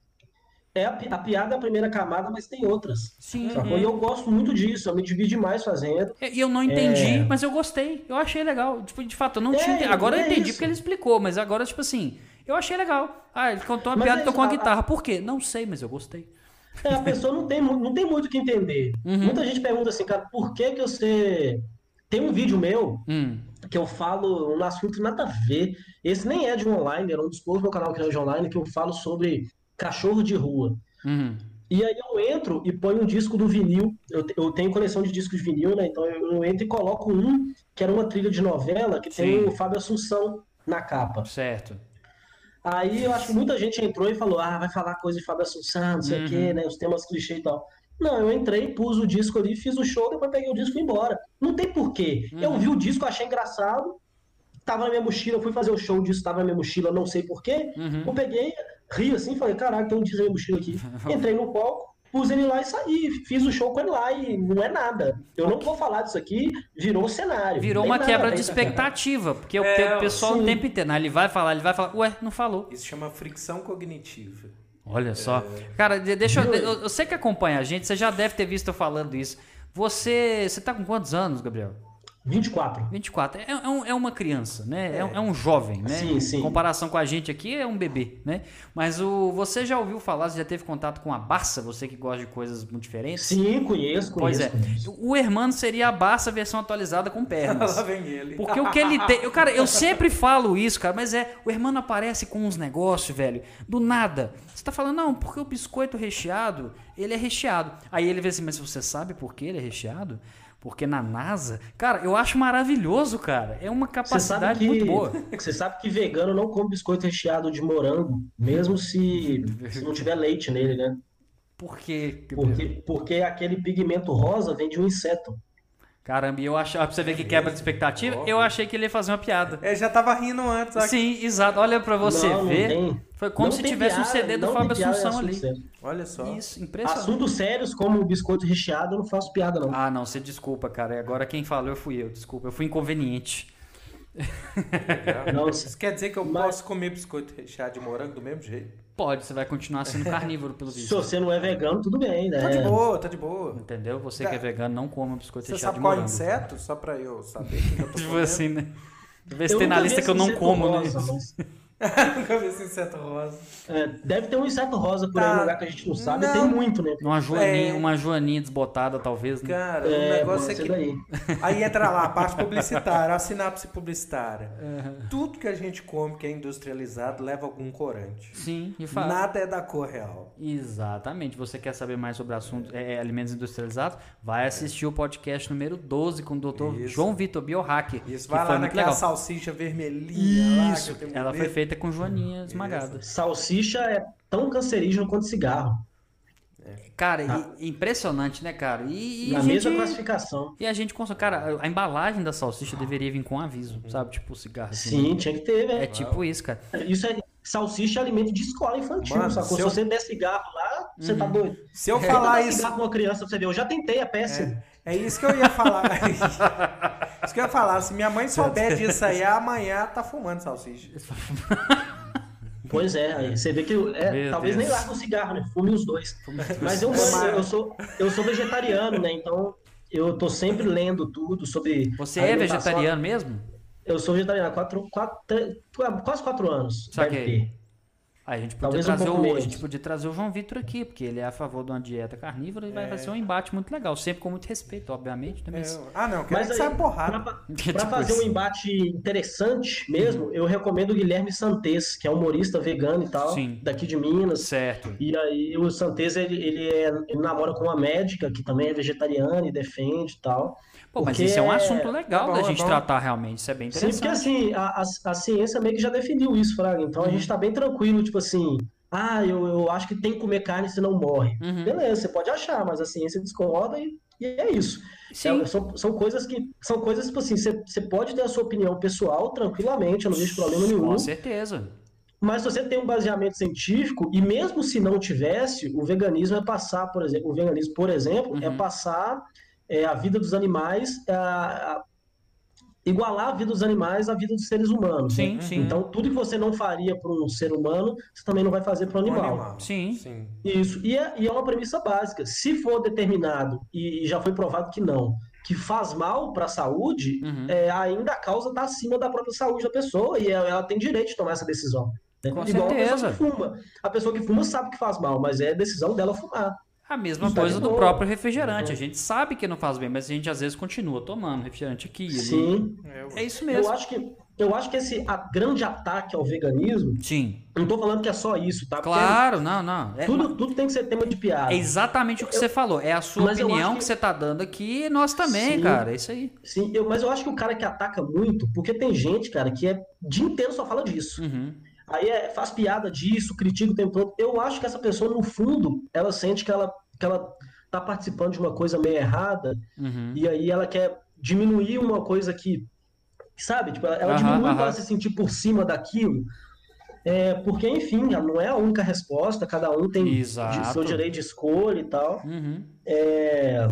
Speaker 3: É a, a piada é a primeira camada, mas tem outras.
Speaker 1: Sim.
Speaker 3: Sacou? E eu gosto muito disso, eu me divido demais fazendo.
Speaker 1: E eu não entendi,
Speaker 3: É.
Speaker 1: mas eu gostei. Eu achei legal. Tipo, de fato, eu não
Speaker 3: É,
Speaker 1: tinha. entendido. Agora eu
Speaker 3: é
Speaker 1: entendi
Speaker 3: isso.
Speaker 1: porque ele explicou, mas agora, tipo assim, eu achei legal. Ah, ele contou uma
Speaker 3: Mas
Speaker 1: piada
Speaker 3: é
Speaker 1: e tocou uma
Speaker 3: isso, a-
Speaker 1: guitarra. Por quê? Não sei, mas eu gostei.
Speaker 3: É, a pessoa não tem, não tem muito o que entender.
Speaker 1: Uhum.
Speaker 3: Muita gente pergunta assim, cara, por que que você. Tem um vídeo meu
Speaker 1: Hum.
Speaker 3: que eu falo um assunto nada a ver. Esse nem é de online, era um dos poucos do meu canal que é de online, que eu falo sobre cachorro de rua.
Speaker 1: Uhum.
Speaker 3: E aí eu entro e ponho um disco do vinil. Eu, eu tenho coleção de discos de vinil, né? Então eu, eu entro e coloco um que era uma trilha de novela que tem
Speaker 1: Sim.
Speaker 3: o Fábio Assunção na capa.
Speaker 1: Certo.
Speaker 3: Aí eu acho que muita gente entrou e falou: ah, vai falar coisa de Fábio Assunção, não sei o quê, né? Os temas clichê e tal. Não, eu entrei, pus o disco ali, fiz o show, depois peguei o disco e fui embora. Não tem porquê. Eu vi o disco, achei engraçado, tava na minha mochila, eu fui fazer o show, o disco tava na minha mochila, não sei porquê.
Speaker 1: Uhum.
Speaker 3: Eu peguei, ri assim, falei, caraca, tem um minha mochila aqui. Entrei no palco, pus ele lá e saí. Fiz o show com ele lá e não é nada. Eu não vou falar disso aqui, virou cenário.
Speaker 1: Virou uma
Speaker 3: nada
Speaker 1: quebra de
Speaker 3: a
Speaker 1: expectativa, porque o,
Speaker 2: É,
Speaker 1: o pessoal o
Speaker 3: sim.
Speaker 1: tempo inteiro, né, ele vai falar, ele vai falar, ué, não falou.
Speaker 2: Isso chama fricção cognitiva.
Speaker 1: Olha só. Cara, de- deixa eu, eu. Eu sei que acompanha a gente, você já deve ter visto eu falando isso. Você. Você tá com quantos anos, Gabriel?
Speaker 3: 24.
Speaker 1: 24. É, é, um- é uma criança, né? É, um- é um jovem, né?
Speaker 3: Sim, sim.
Speaker 1: Em comparação com a gente aqui, é um bebê, né? Mas o, você já ouviu falar, você já teve contato com a Barça, você que gosta de coisas muito diferentes?
Speaker 3: Sim, conheço,
Speaker 1: Pois
Speaker 3: conheço.
Speaker 1: é.
Speaker 3: conheço.
Speaker 1: O Hermano seria a Barça versão atualizada com pernas.
Speaker 2: Lá vem ele.
Speaker 1: Porque o que ele tem. Eu, cara, eu sempre falo isso, cara, mas é. O Hermano aparece com uns negócios, velho. Do nada. Você tá falando, não, porque o biscoito recheado, ele é recheado. Aí ele vê assim, mas você sabe por que ele é recheado? Porque na NASA. Cara, eu acho maravilhoso, cara. É uma capacidade
Speaker 3: que,
Speaker 1: muito boa.
Speaker 3: você sabe que vegano não come biscoito recheado de morango, mesmo se, se não tiver leite nele, né?
Speaker 1: Por quê?
Speaker 3: Porque, porque aquele pigmento rosa vem de um inseto.
Speaker 1: Caramba, e eu achava, pra você ver que quebra de expectativa, eu achei que ele ia fazer uma piada.
Speaker 2: É, já tava rindo antes. ó.
Speaker 1: Sim, exato. Olha pra você
Speaker 3: não, não
Speaker 1: ver.
Speaker 3: tem.
Speaker 1: Foi como
Speaker 3: não
Speaker 1: se tivesse um
Speaker 3: piada,
Speaker 1: CD do
Speaker 3: não
Speaker 1: Fábio
Speaker 3: é
Speaker 1: Assunção
Speaker 3: assunto
Speaker 1: ali.
Speaker 3: sério.
Speaker 2: Olha só.
Speaker 1: Isso, impressionante.
Speaker 3: Assuntos sérios como o biscoito recheado, eu não faço piada, não.
Speaker 1: Ah, não, você desculpa, cara. Agora quem falou fui eu, desculpa. Eu fui inconveniente.
Speaker 3: Não,
Speaker 2: Isso quer dizer que eu
Speaker 3: Mas-
Speaker 2: posso comer biscoito recheado de morango do mesmo jeito?
Speaker 1: Pode, você vai continuar sendo carnívoro pelo
Speaker 3: se
Speaker 1: visto.
Speaker 3: você não é vegano, tudo bem, né?
Speaker 2: Tá de boa, tá de boa.
Speaker 1: Entendeu? Você que é vegano, não coma biscoito
Speaker 2: Você
Speaker 1: recheado
Speaker 2: sabe
Speaker 1: de
Speaker 2: qual é
Speaker 1: morango.
Speaker 2: inseto? Só pra eu saber o que eu tô
Speaker 1: Tipo
Speaker 2: comendo.
Speaker 1: assim, né? Vê se tem na lista que eu não como, né?
Speaker 2: Nunca vi esse inseto rosa.
Speaker 3: É, deve ter um inseto rosa por aí
Speaker 2: Tá.
Speaker 3: no lugar que a gente não sabe.
Speaker 2: Não.
Speaker 3: Tem muito, né?
Speaker 1: Uma joaninha,
Speaker 2: É.
Speaker 1: uma joaninha desbotada, talvez, né?
Speaker 2: Cara, o
Speaker 3: É,
Speaker 2: negócio
Speaker 3: pode
Speaker 2: é que.
Speaker 3: daí.
Speaker 2: Aí entra lá a parte publicitária, a sinapse publicitária. Tudo que a gente come que é industrializado leva algum corante.
Speaker 1: Sim, de fato.
Speaker 2: Nada é da cor real.
Speaker 1: Exatamente. Você quer saber mais sobre assuntos, é, é, alimentos industrializados? Vai assistir o podcast número 12 com o Dr.
Speaker 2: Isso.
Speaker 1: João Vitor Biohacker.
Speaker 2: Isso,
Speaker 1: que
Speaker 2: vai
Speaker 1: foi
Speaker 2: lá
Speaker 1: muito
Speaker 2: naquela
Speaker 1: legal.
Speaker 2: salsicha vermelhinha lá. que
Speaker 1: Isso,
Speaker 2: eu tenho
Speaker 1: ela foi
Speaker 2: medo.
Speaker 1: Feita com joaninha esmagada.
Speaker 3: Salsicha é tão cancerígeno quanto cigarro.
Speaker 1: Cara, e- impressionante, né, cara? E, e
Speaker 3: na
Speaker 1: a
Speaker 3: mesma
Speaker 1: gente...
Speaker 3: classificação.
Speaker 1: E a gente consome. Cara, a embalagem da salsicha deveria vir com aviso, sabe? Tipo cigarro. assim.
Speaker 3: Sim, tinha que ter,
Speaker 1: É
Speaker 3: velho.
Speaker 1: tipo isso, cara.
Speaker 3: Isso é salsicha é alimento de escola infantil,
Speaker 2: Mano,
Speaker 3: sacou?
Speaker 2: se
Speaker 3: Se
Speaker 2: eu-
Speaker 3: você der cigarro lá, você
Speaker 1: Uhum.
Speaker 3: tá doido.
Speaker 2: Se eu
Speaker 3: Tenta
Speaker 2: falar
Speaker 3: dar
Speaker 2: isso.
Speaker 3: pra uma criança você ver. Eu já tentei, é péssimo.
Speaker 2: É isso que eu ia falar. isso que eu ia falar. Se minha mãe souber disso aí, amanhã tá fumando salsicha.
Speaker 3: Pois é, aí você vê que é, talvez
Speaker 1: Deus.
Speaker 3: nem larga o cigarro, né? Fume os dois. Mas eu, eu, sou, eu sou vegetariano, né? Então eu tô sempre lendo tudo sobre.
Speaker 1: Você é vegetariano mesmo?
Speaker 3: Eu sou vegetariano há quatro, quatro, quase quatro anos.
Speaker 1: Saquei. Aí a gente podia
Speaker 3: Talvez um
Speaker 1: trazer
Speaker 3: pouco
Speaker 1: o, a gente podia trazer o João Vitor aqui, porque ele é a favor de uma dieta carnívora e vai, vai ser um embate muito legal, sempre com muito respeito, obviamente, né? Mas...
Speaker 2: É, ah, não, quero
Speaker 3: Mas
Speaker 2: que
Speaker 3: aí,
Speaker 2: porrada.
Speaker 3: pra, pra fazer um embate interessante mesmo, eu recomendo o Guilherme Santes, que é humorista vegano e tal,
Speaker 1: Sim.
Speaker 3: daqui de Minas.
Speaker 1: Certo.
Speaker 3: E aí o Santes, ele, ele, é- ele namora com uma médica que também é vegetariana e defende e tal.
Speaker 1: Pô, mas isso é um
Speaker 3: é-
Speaker 1: assunto legal
Speaker 2: é bom,
Speaker 1: da
Speaker 2: é
Speaker 1: gente
Speaker 2: bom.
Speaker 1: tratar realmente, isso é bem
Speaker 3: Sim,
Speaker 1: interessante.
Speaker 3: porque assim, a, a, a ciência meio que já definiu isso, Fraga. Então a
Speaker 1: Uhum.
Speaker 3: gente tá bem tranquilo, tipo assim, ah, eu, eu acho que tem que comer carne senão morre.
Speaker 1: Uhum.
Speaker 3: Beleza, você pode achar, mas a ciência discorda e, e é isso.
Speaker 1: Sim.
Speaker 3: É, são, são coisas que, são coisas, tipo assim, você, você pode ter a sua opinião pessoal tranquilamente, eu não vejo problema nenhum.
Speaker 1: Com certeza.
Speaker 3: Mas se você tem um baseamento científico, e mesmo se não tivesse, o veganismo é passar, por exemplo, o veganismo, por exemplo, é
Speaker 1: Uhum.
Speaker 3: passar é, a vida dos animais, a, a- igualar a vida dos animais à vida dos seres humanos.
Speaker 1: Sim,
Speaker 3: né?
Speaker 1: sim.
Speaker 3: Então, tudo que você não faria para um ser humano, você também não vai fazer para
Speaker 2: Um
Speaker 3: animal.
Speaker 2: animal.
Speaker 1: Sim.
Speaker 2: Sim.
Speaker 3: Isso. E é, e é uma premissa básica. Se for determinado, e, já foi provado que não, que faz mal para a saúde,
Speaker 1: Uhum.
Speaker 3: é, ainda a causa está acima da própria saúde da pessoa e ela, ela tem direito de tomar essa decisão. né?
Speaker 1: Com
Speaker 3: Igual a pessoa
Speaker 1: certeza.
Speaker 3: que fuma. A pessoa que fuma sabe que faz mal, mas é decisão dela fumar.
Speaker 1: A mesma coisa do próprio refrigerante.
Speaker 3: Uhum.
Speaker 1: A gente sabe que não faz bem, mas a gente às vezes continua tomando refrigerante aqui e ali.
Speaker 3: Sim.
Speaker 1: É isso
Speaker 3: Eu
Speaker 1: mesmo.
Speaker 3: acho que eu acho que esse a- grande ataque ao veganismo,
Speaker 1: Sim.
Speaker 3: não tô falando que é só isso, tá? Porque
Speaker 1: Claro, não, não. É,
Speaker 3: tudo, tudo tem que ser tema de piada.
Speaker 1: é exatamente o que você falou. É a sua
Speaker 3: Mas eu
Speaker 1: opinião que...
Speaker 3: que-
Speaker 1: você tá dando aqui e nós também,
Speaker 3: Sim.
Speaker 1: cara. É isso aí.
Speaker 3: Sim, eu- mas eu acho que o cara que ataca muito, porque tem gente, cara, que é o dia inteiro só fala disso.
Speaker 1: Uhum.
Speaker 3: Aí é, faz piada disso, critica o tempo todo. Eu acho que essa pessoa, no fundo, ela sente que ela, que ela tá participando de uma coisa meio errada,
Speaker 1: Uhum.
Speaker 3: e aí ela quer diminuir uma coisa que, sabe? Tipo, ela, ela
Speaker 1: Aham,
Speaker 3: diminui
Speaker 1: aham.
Speaker 3: para se sentir por cima daquilo. É, porque, enfim, ela não é a única resposta, cada um tem
Speaker 1: Exato.
Speaker 3: seu direito de escolha e tal.
Speaker 1: Uhum.
Speaker 3: É,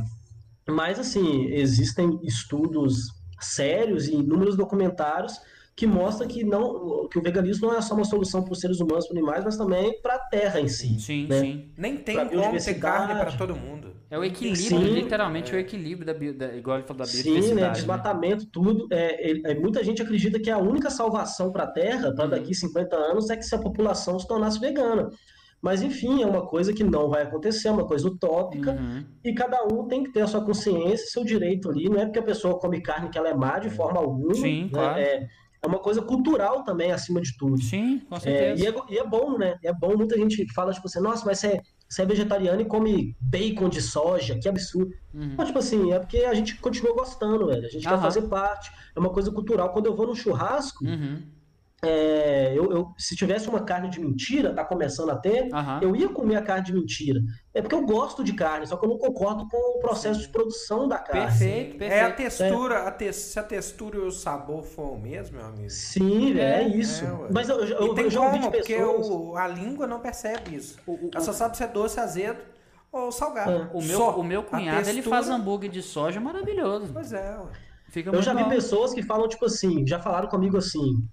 Speaker 3: mas, assim, existem estudos sérios e inúmeros documentários que mostram que, não, que o veganismo não é só uma solução para os seres humanos e para animais, mas também para a Terra em si.
Speaker 1: Sim,
Speaker 3: né?
Speaker 1: sim.
Speaker 2: Nem tem
Speaker 3: Pra
Speaker 2: como ter
Speaker 3: biodiversidade.
Speaker 2: carne para todo mundo.
Speaker 1: É o equilíbrio,
Speaker 3: Sim.
Speaker 1: literalmente o equilíbrio da, bio, da igual ele falou da
Speaker 3: Sim,
Speaker 1: biodiversidade.
Speaker 3: né?
Speaker 1: né?
Speaker 3: Desmatamento, tudo. É, é- é, muita gente acredita que a única salvação para a Terra, para
Speaker 1: Uhum.
Speaker 3: daqui 50 anos, é que se a população se tornasse vegana. Mas, enfim, é uma coisa que não vai acontecer, é uma coisa utópica.
Speaker 1: Uhum.
Speaker 3: E cada um tem que ter a sua consciência, seu direito ali. Não é porque a pessoa come carne que ela é má de forma alguma.
Speaker 1: Sim,
Speaker 3: né?
Speaker 1: claro.
Speaker 3: É, é uma coisa cultural também, acima de tudo.
Speaker 1: Sim, com
Speaker 3: É,
Speaker 1: certeza.
Speaker 3: e, é, e é bom, né? É bom, muita gente fala, tipo assim, nossa, mas você é, você é vegetariano e come bacon de soja, que absurdo.
Speaker 1: Uhum.
Speaker 3: Mas, tipo assim, é porque a gente continua gostando, velho. A gente quer
Speaker 1: Aham.
Speaker 3: fazer parte. É uma coisa cultural. Quando eu vou num churrasco,
Speaker 1: Uhum.
Speaker 3: É, eu, eu- se tivesse uma carne de mentira, tá começando a ter,
Speaker 1: Aham.
Speaker 3: eu ia comer a carne de mentira. É porque eu gosto de carne, só que eu não concordo com o processo de produção da carne.
Speaker 1: Perfeito,
Speaker 2: É a
Speaker 1: perfeito.
Speaker 2: textura, a te- se a textura e o sabor for o mesmo, meu amigo.
Speaker 3: Sim, é,
Speaker 1: É,
Speaker 3: isso.
Speaker 2: é.
Speaker 3: Mas eu, eu, eu,
Speaker 2: tem
Speaker 3: já ouvi
Speaker 2: como,
Speaker 3: de
Speaker 2: porque
Speaker 3: pessoas.
Speaker 2: o- a língua não percebe isso.
Speaker 1: O- o-
Speaker 2: Ela só sabe se é doce, azedo ou salgado.
Speaker 3: É.
Speaker 1: O meu,
Speaker 2: Só.
Speaker 1: o meu cunhado, ele
Speaker 2: textura-
Speaker 1: faz hambúrguer de soja maravilhoso.
Speaker 2: Pois é, ué.
Speaker 1: Fica
Speaker 3: Eu
Speaker 1: muito
Speaker 3: já vi
Speaker 1: bom.
Speaker 3: pessoas que falam, tipo assim, já falaram comigo assim.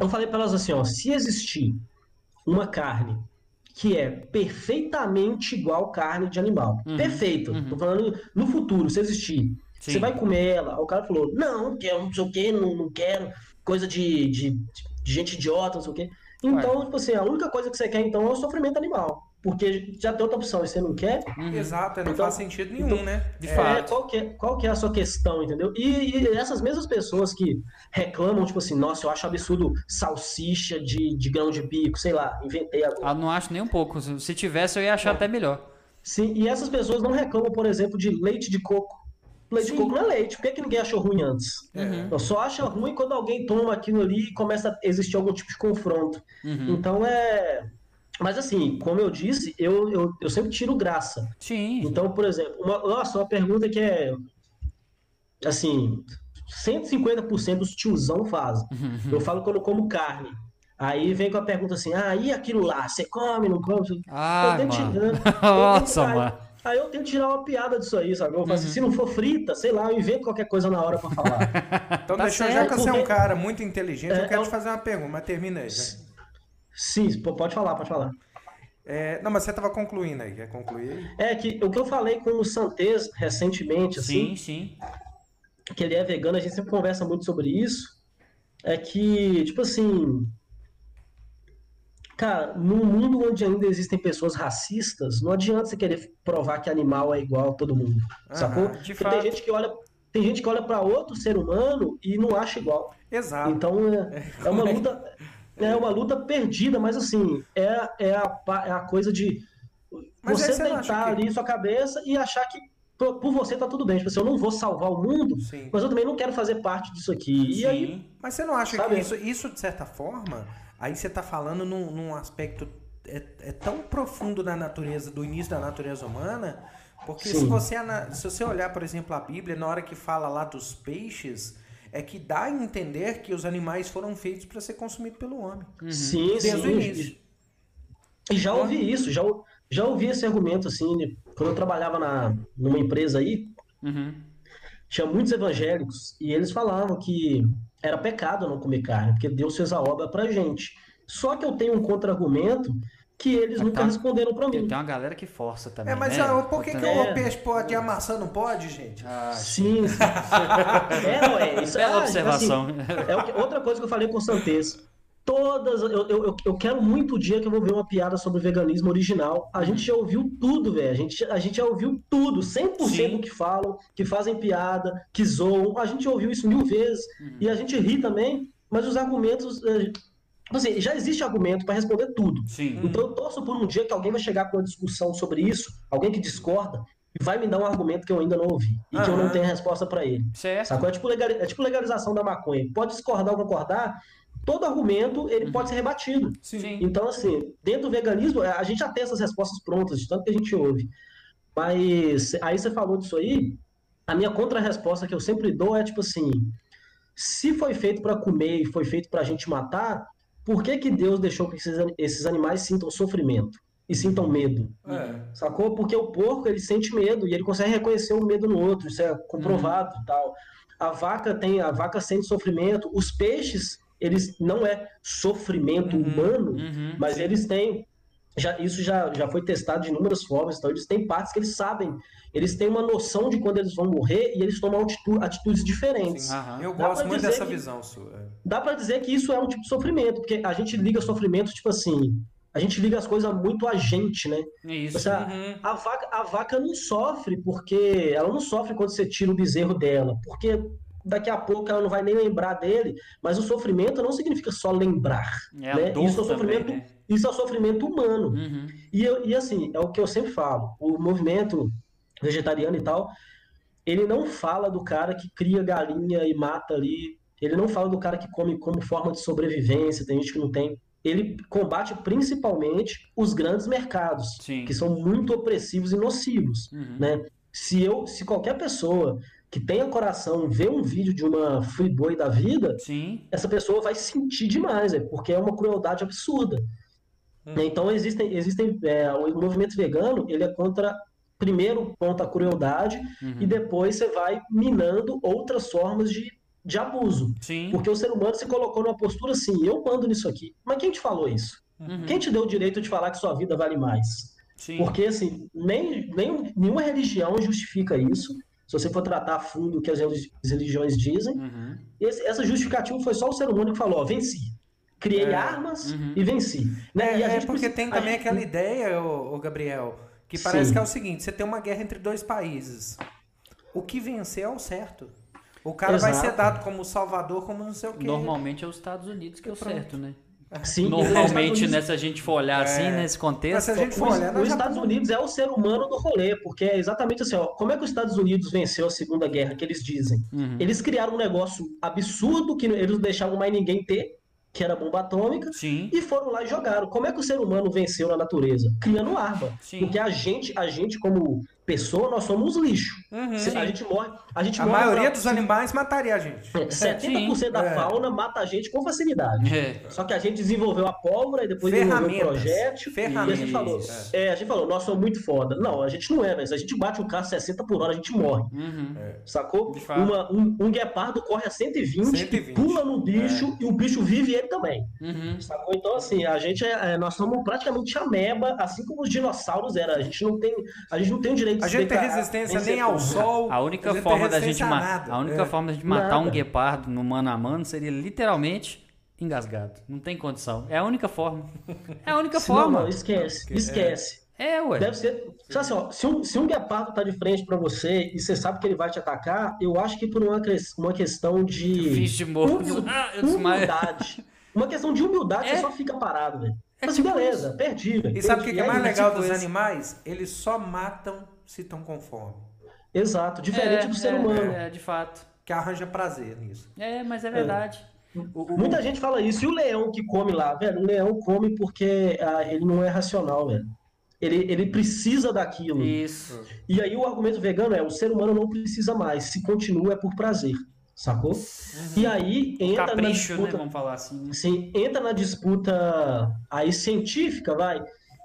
Speaker 3: Eu falei pra elas assim, ó, se existir uma carne que é perfeitamente igual carne de animal,
Speaker 1: Uhum,
Speaker 3: perfeita,
Speaker 1: uhum.
Speaker 3: tô falando no futuro, se existir,
Speaker 1: Sim.
Speaker 3: você vai comer ela. O cara falou, não, que eu não sei o que, não, não quero, coisa de, de, de gente idiota, não sei o quê. Então, tipo assim, a única coisa que você quer então é o sofrimento animal. Porque já tem outra opção e você não quer,
Speaker 1: Uhum.
Speaker 2: Exato, não
Speaker 3: Então-
Speaker 2: faz sentido nenhum,
Speaker 3: então-
Speaker 2: né?
Speaker 1: de
Speaker 2: É,
Speaker 1: fato.
Speaker 3: É, qual, que é, qual que é a sua questão, entendeu? E, e essas mesmas pessoas que reclamam, tipo assim, nossa, eu acho absurdo salsicha de, de grão de bico, sei lá, inventei agora.
Speaker 1: Ah, não acho nem um pouco. Se se tivesse, eu ia achar até melhor.
Speaker 3: Sim, e essas pessoas não reclamam, por exemplo, de leite de coco. Leite
Speaker 1: Sim.
Speaker 3: de coco não é leite, por que, que ninguém achou ruim antes?
Speaker 1: Uhum.
Speaker 3: Não, só acha ruim quando alguém toma aquilo ali e começa a existir algum tipo de confronto.
Speaker 1: Uhum.
Speaker 3: Então é. Mas assim, como eu disse, eu, eu, eu sempre tiro graça.
Speaker 1: Sim.
Speaker 3: Então, por exemplo, uma, nossa, uma pergunta que é assim, 150% dos tiozão fazem. Eu falo quando eu como carne. Aí vem com a pergunta assim: "Ah, e aquilo lá, você come, não come?"
Speaker 1: Ah,
Speaker 3: eu tento,
Speaker 1: mano.
Speaker 3: tirar-
Speaker 1: Nossa,
Speaker 3: aí-
Speaker 1: mano.
Speaker 3: Aí eu tento tirar uma piada disso aí, sabe? Eu falo assim, se não for frita, sei lá, eu invento qualquer coisa na hora pra falar.
Speaker 2: Então,
Speaker 1: Tá
Speaker 2: deixa eu, já que você é um cara muito inteligente,
Speaker 3: É,
Speaker 2: eu quero
Speaker 3: é
Speaker 2: te fazer uma pergunta, mas termina aí. né?
Speaker 3: Sim, pode falar, pode falar.
Speaker 2: É, não, mas você estava concluindo aí, quer concluir?
Speaker 3: É que o que eu falei com o Santes recentemente, assim,
Speaker 1: Sim, sim.
Speaker 3: que ele é vegano, a gente sempre conversa muito sobre isso, é que, tipo assim, Cara, num mundo onde ainda existem pessoas racistas, não adianta você querer provar que animal é igual a todo mundo,
Speaker 2: Aham,
Speaker 3: sacou?
Speaker 2: de
Speaker 3: Porque
Speaker 2: fato.
Speaker 3: tem gente que olha, tem gente que olha para outro ser humano e não acha igual.
Speaker 2: Exato.
Speaker 3: Então é, é uma luta, é uma luta perdida, mas assim é, é, a, é a coisa de
Speaker 2: Mas
Speaker 3: você
Speaker 2: acha
Speaker 3: deitar
Speaker 2: que-
Speaker 3: ali sua cabeça e achar que por, por você tá tudo bem. Tipo assim, eu não vou salvar o mundo,
Speaker 2: Sim.
Speaker 3: mas eu também não quero fazer parte disso aqui. E aí,
Speaker 2: Mas você não acha
Speaker 3: Sabe?
Speaker 2: que isso, isso, de certa forma, aí você está falando num, num aspecto é, é tão profundo da natureza, do início da natureza humana, porque se
Speaker 3: Sim.
Speaker 2: você, se você olhar, por exemplo, a Bíblia, na hora que fala lá dos peixes, é que dá a entender que os animais foram feitos para ser consumidos pelo homem.
Speaker 3: sim,
Speaker 2: Desde
Speaker 3: sim.
Speaker 2: o início.
Speaker 3: E já ouvi isso, já, já ouvi esse argumento assim, né? quando eu trabalhava na, numa empresa aí,
Speaker 1: Uhum.
Speaker 3: tinha muitos evangélicos e eles falavam que era pecado não comer carne, porque Deus fez a obra pra gente. Só que eu tenho um contra-argumento que eles
Speaker 1: Ah,
Speaker 3: nunca
Speaker 1: tá.
Speaker 3: responderam pra
Speaker 1: Tem
Speaker 3: mim.
Speaker 1: tem uma galera que força também.
Speaker 2: É, mas
Speaker 1: né?
Speaker 2: ó, por que, que o peixe pode e a maçã não pode, gente?
Speaker 1: Ah,
Speaker 3: Sim, sim. É, não é? Isso
Speaker 1: Bela
Speaker 3: ah,
Speaker 1: observação.
Speaker 3: assim, é o que- outra coisa que eu falei com o Santez. Todas. Eu, eu, eu- quero muito o dia que eu vou ver uma piada sobre veganismo original. A gente já ouviu tudo, velho. A gente, a gente já ouviu tudo. 100%
Speaker 1: Sim.
Speaker 3: do que falam, que fazem piada, que zoam. A gente ouviu isso mil vezes. E a gente ri também. Mas os argumentos. Tipo Assim, já existe argumento para responder tudo.
Speaker 1: Sim.
Speaker 3: Então eu torço por um dia que alguém vai chegar com uma discussão sobre isso, alguém que discorda, e vai me dar um argumento que eu ainda não ouvi. E que eu não tenho resposta para ele.
Speaker 1: Certo.
Speaker 3: Sacou? É tipo, é tipo legalização da maconha. Pode discordar ou concordar, todo argumento ele pode ser rebatido.
Speaker 1: Sim.
Speaker 3: Então, assim, dentro do veganismo, a gente já tem essas respostas prontas, de tanto que a gente ouve. Mas aí você falou disso aí, a minha contra-resposta que eu sempre dou é tipo assim: se foi feito para comer e foi feito para a gente matar, por que, que Deus deixou que esses, animais sintam sofrimento e sintam medo?
Speaker 2: É.
Speaker 3: Sacou? Porque o porco ele sente medo e ele consegue reconhecer um medo no outro, isso é comprovado e tal. A vaca tem, a vaca sente sofrimento, os peixes, eles não é sofrimento
Speaker 2: Uhum,
Speaker 3: humano,
Speaker 1: Uhum.
Speaker 3: mas eles têm já, isso já, já foi testado de inúmeras formas, então eles têm partes que eles sabem, eles têm uma noção de quando eles vão morrer e eles tomam atitudes diferentes.
Speaker 2: Sim.
Speaker 1: Aham.
Speaker 2: Eu
Speaker 3: Dá
Speaker 2: gosto muito
Speaker 3: dizer
Speaker 2: dessa
Speaker 3: que-
Speaker 2: visão sua.
Speaker 3: Dá pra dizer que isso é um tipo de sofrimento, porque a gente liga sofrimento, tipo assim, a gente liga as coisas muito a gente, né?
Speaker 1: É Isso.
Speaker 3: Você,
Speaker 2: Uhum.
Speaker 3: a, vaca, a vaca não sofre porque ela não sofre quando você tira o bezerro dela, porque daqui a pouco ela não vai nem lembrar dele, mas o sofrimento não significa só lembrar.
Speaker 1: É
Speaker 3: né?
Speaker 1: dor
Speaker 3: Isso é o
Speaker 1: também,
Speaker 3: sofrimento,
Speaker 1: né?
Speaker 3: isso é o sofrimento humano.
Speaker 1: Uhum.
Speaker 3: E, eu- e assim, é o que eu sempre falo, o movimento vegetariano e tal, ele não fala do cara que cria galinha e mata ali, ele não fala do cara que come como forma de sobrevivência, tem gente que não tem. Ele combate principalmente os grandes mercados,
Speaker 1: Sim.
Speaker 3: que são muito opressivos e nocivos,
Speaker 1: Uhum.
Speaker 3: né? Se eu, se qualquer pessoa que tenha coração ver um vídeo de uma free da vida,
Speaker 1: Sim.
Speaker 3: essa pessoa vai sentir demais, é, porque é uma crueldade absurda.
Speaker 2: Hum.
Speaker 3: Né? Então existem, existem é, o movimento vegano ele é contra primeiro contra a crueldade
Speaker 1: Uhum.
Speaker 3: e depois você vai minando outras formas de, de abuso,
Speaker 1: Sim.
Speaker 3: porque o ser humano se colocou numa postura assim, eu mando nisso aqui. Mas quem te falou isso?
Speaker 1: Uhum.
Speaker 3: Quem te deu o direito de falar que sua vida vale mais?
Speaker 1: Sim.
Speaker 3: Porque assim, nem, nem nenhuma religião justifica isso. Se você for tratar a fundo o que as religi- as religiões dizem,
Speaker 1: Uhum.
Speaker 3: esse- essa justificativa foi só o ser humano que falou, ó, venci. Criei
Speaker 2: É.
Speaker 3: armas
Speaker 1: Uhum.
Speaker 3: e venci. Né?
Speaker 2: É,
Speaker 3: E
Speaker 2: é porque
Speaker 3: precisa-
Speaker 2: tem também
Speaker 3: gente-
Speaker 2: aquela ideia, ô Gabriel, que parece
Speaker 3: Sim.
Speaker 2: que é o seguinte: você tem uma guerra entre dois países. O que vencer é o certo. O cara vai
Speaker 3: Exato.
Speaker 2: ser dado como salvador, como não sei o quê.
Speaker 1: Normalmente é os Estados Unidos que é o
Speaker 2: Pronto.
Speaker 1: certo, né?
Speaker 3: Sim, os Estados
Speaker 1: Normalmente, né, se a gente for olhar assim,
Speaker 2: É.
Speaker 1: nesse
Speaker 2: Mas
Speaker 1: contexto.
Speaker 2: se a gente for
Speaker 3: Os, os Estados Unidos é o ser humano do rolê, porque é exatamente assim, ó, como é que os Estados Unidos venceu a Segunda Guerra, que eles dizem?
Speaker 1: Uhum.
Speaker 3: Eles criaram um negócio absurdo que eles não deixavam mais ninguém ter, que era bomba atômica,
Speaker 1: Sim.
Speaker 3: e foram lá e jogaram. Como é que o ser humano venceu na natureza? Criando arma.
Speaker 1: Sim.
Speaker 3: Porque a gente, a gente como pessoa, nós somos lixo.
Speaker 2: Uhum.
Speaker 3: Se- a gente morre, a gente
Speaker 2: A
Speaker 3: morre
Speaker 2: maioria
Speaker 3: na-
Speaker 2: dos animais mataria a gente.
Speaker 3: É, 70% da
Speaker 2: É.
Speaker 3: fauna mata a gente com facilidade.
Speaker 1: É.
Speaker 3: Só que a gente desenvolveu a pólvora e depois desenvolveu o projétil.
Speaker 2: Ferramentas.
Speaker 3: E a gente falou, é, a gente falou, nós somos muito foda. Não, a gente não é, velho. Se a gente bate um carro 60 por hora, a gente morre.
Speaker 1: Uhum.
Speaker 3: Sacou? Uma- um, um guepardo corre a 120,
Speaker 2: 120.
Speaker 3: e pula no bicho e o bicho vive ele também.
Speaker 1: Uhum.
Speaker 3: Sacou? Então, assim, a gente é, é- nós somos praticamente ameba, assim como os dinossauros eram. A gente não tem, a gente não tem o direito
Speaker 2: A gente tem resistência nem ao sol.
Speaker 1: A única forma da gente
Speaker 2: a
Speaker 1: única
Speaker 2: É.
Speaker 1: forma da gente matar um guepardo no mano a mano seria literalmente engasgado. Não tem condição. É a única forma. É a única
Speaker 3: Se
Speaker 1: forma.
Speaker 3: Não, não, esquece. Esquece.
Speaker 1: É, ué.
Speaker 3: Deve ser. Assim, ó, se, um, se um guepardo tá de frente pra você e você sabe que ele vai te atacar, eu acho que por uma, uma questão de.
Speaker 1: Fiz de morto. Ah,
Speaker 3: humildade. Uma questão de humildade,
Speaker 1: É.
Speaker 3: você só fica parado, velho.
Speaker 1: É
Speaker 3: Mas
Speaker 1: tipo
Speaker 3: beleza, perdi, velho.
Speaker 2: E sabe o que,
Speaker 3: perdi.
Speaker 2: que é mais
Speaker 1: é
Speaker 2: legal
Speaker 1: tipo
Speaker 2: dos animais? Eles só matam se estão com fome.
Speaker 3: Exato, diferente
Speaker 1: É,
Speaker 3: do ser
Speaker 1: é,
Speaker 3: humano.
Speaker 1: É, de fato.
Speaker 2: Que arranja prazer nisso.
Speaker 1: É, mas é verdade. O- o-
Speaker 3: Muita gente fala isso. E o leão que come lá, velho? O leão come porque ah, ele não é racional, velho. Ele, ele precisa daquilo.
Speaker 1: Isso.
Speaker 3: E aí o argumento vegano é: o ser humano não precisa mais. Se continua é por prazer. Sacou? E aí entra na
Speaker 1: Capricho, né?
Speaker 3: disputa.
Speaker 1: Vamos falar assim. né?
Speaker 3: Sim, entra na disputa aí científica, vai,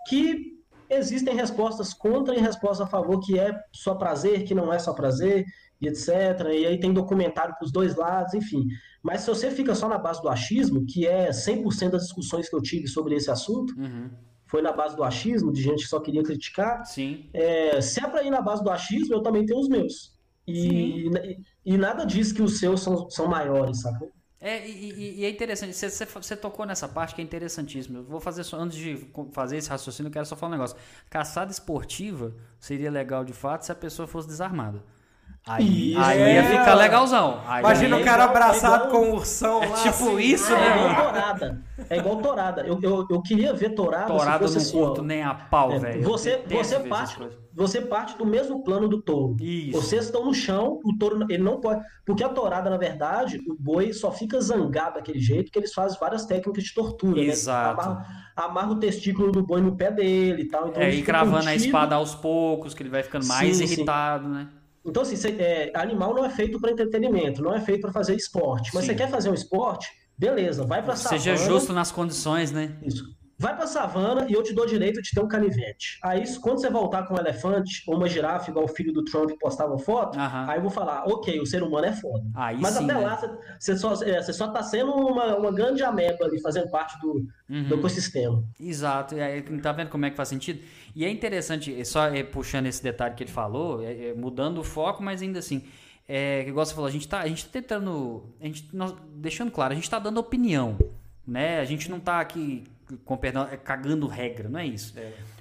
Speaker 3: que existem respostas contra e respostas a favor, que é só prazer, que não é só prazer, e etc. E aí tem documentário para os dois lados, enfim. Mas se você fica só na base do achismo, que é 100% das discussões que eu tive sobre esse assunto,
Speaker 1: Uhum.
Speaker 3: foi na base do achismo, de gente que só queria criticar,
Speaker 1: Sim.
Speaker 3: é, se é para ir na base do achismo, eu também tenho os meus. E, e, e nada diz que os seus são, são maiores, sacou?
Speaker 1: É, e, e- e é interessante, você, você- tocou nessa parte que é interessantíssimo. Eu vou fazer só, antes de fazer esse raciocínio, eu quero só falar um negócio. Caçada esportiva seria legal de fato se a pessoa fosse desarmada. Aí,
Speaker 3: Isso,
Speaker 1: aí
Speaker 2: é.
Speaker 1: ia ficar legalzão. Aí,
Speaker 2: Imagina
Speaker 3: é
Speaker 2: o cara
Speaker 3: igual-
Speaker 2: abraçado
Speaker 3: é igual-
Speaker 2: com um ursão
Speaker 1: É
Speaker 2: lá.
Speaker 1: tipo
Speaker 2: assim.
Speaker 1: isso,
Speaker 3: É
Speaker 1: né,
Speaker 3: igual
Speaker 1: mano?
Speaker 3: torada. É igual torada. Eu, eu, eu queria ver torada
Speaker 1: não
Speaker 3: fosse assim, ó.
Speaker 1: curto nem a pau,
Speaker 3: É,
Speaker 1: velho.
Speaker 3: Você, você, parte, você parte do mesmo plano do touro.
Speaker 1: Isso.
Speaker 3: Vocês estão no chão, o touro ele não pode. Porque a torada, na verdade, o boi só fica zangado daquele jeito que eles fazem várias técnicas de tortura.
Speaker 1: Exato.
Speaker 3: Né? Amarra, amarra o testículo do boi no pé dele e tal. Então
Speaker 1: É, e cravando a espada aos poucos, que ele vai ficando mais
Speaker 3: Sim, sim.
Speaker 1: irritado, né?
Speaker 3: Então, assim, cê- é, animal não é feito para entretenimento, não é feito para fazer esporte. Mas
Speaker 1: Sim.
Speaker 3: você quer fazer um esporte? Beleza, vai pra savana.
Speaker 1: Seja justo nas condições, né?
Speaker 3: Isso. Vai pra savana e eu te dou direito de ter um canivete. Aí, quando você voltar com um elefante ou uma girafa, igual o filho do Trump postava foto,
Speaker 1: Aham.
Speaker 3: aí eu vou falar, ok, o ser humano é foda.
Speaker 1: Aí
Speaker 3: Mas
Speaker 1: sim,
Speaker 3: até
Speaker 1: né?
Speaker 3: lá, você- só, é, você só tá sendo uma, uma grande ameba ali, fazendo parte do,
Speaker 1: Uhum.
Speaker 3: do ecossistema.
Speaker 1: Exato, e aí, tá vendo como é que faz sentido? E é interessante, é só é, puxando esse detalhe que ele falou, mudando o foco, mas ainda assim, é, igual você falou, a gente tá, a gente tá tentando, a gente, nós- deixando claro, a gente tá dando opinião, né? A gente não tá aqui, com perdão, é, cagando regra, não é isso.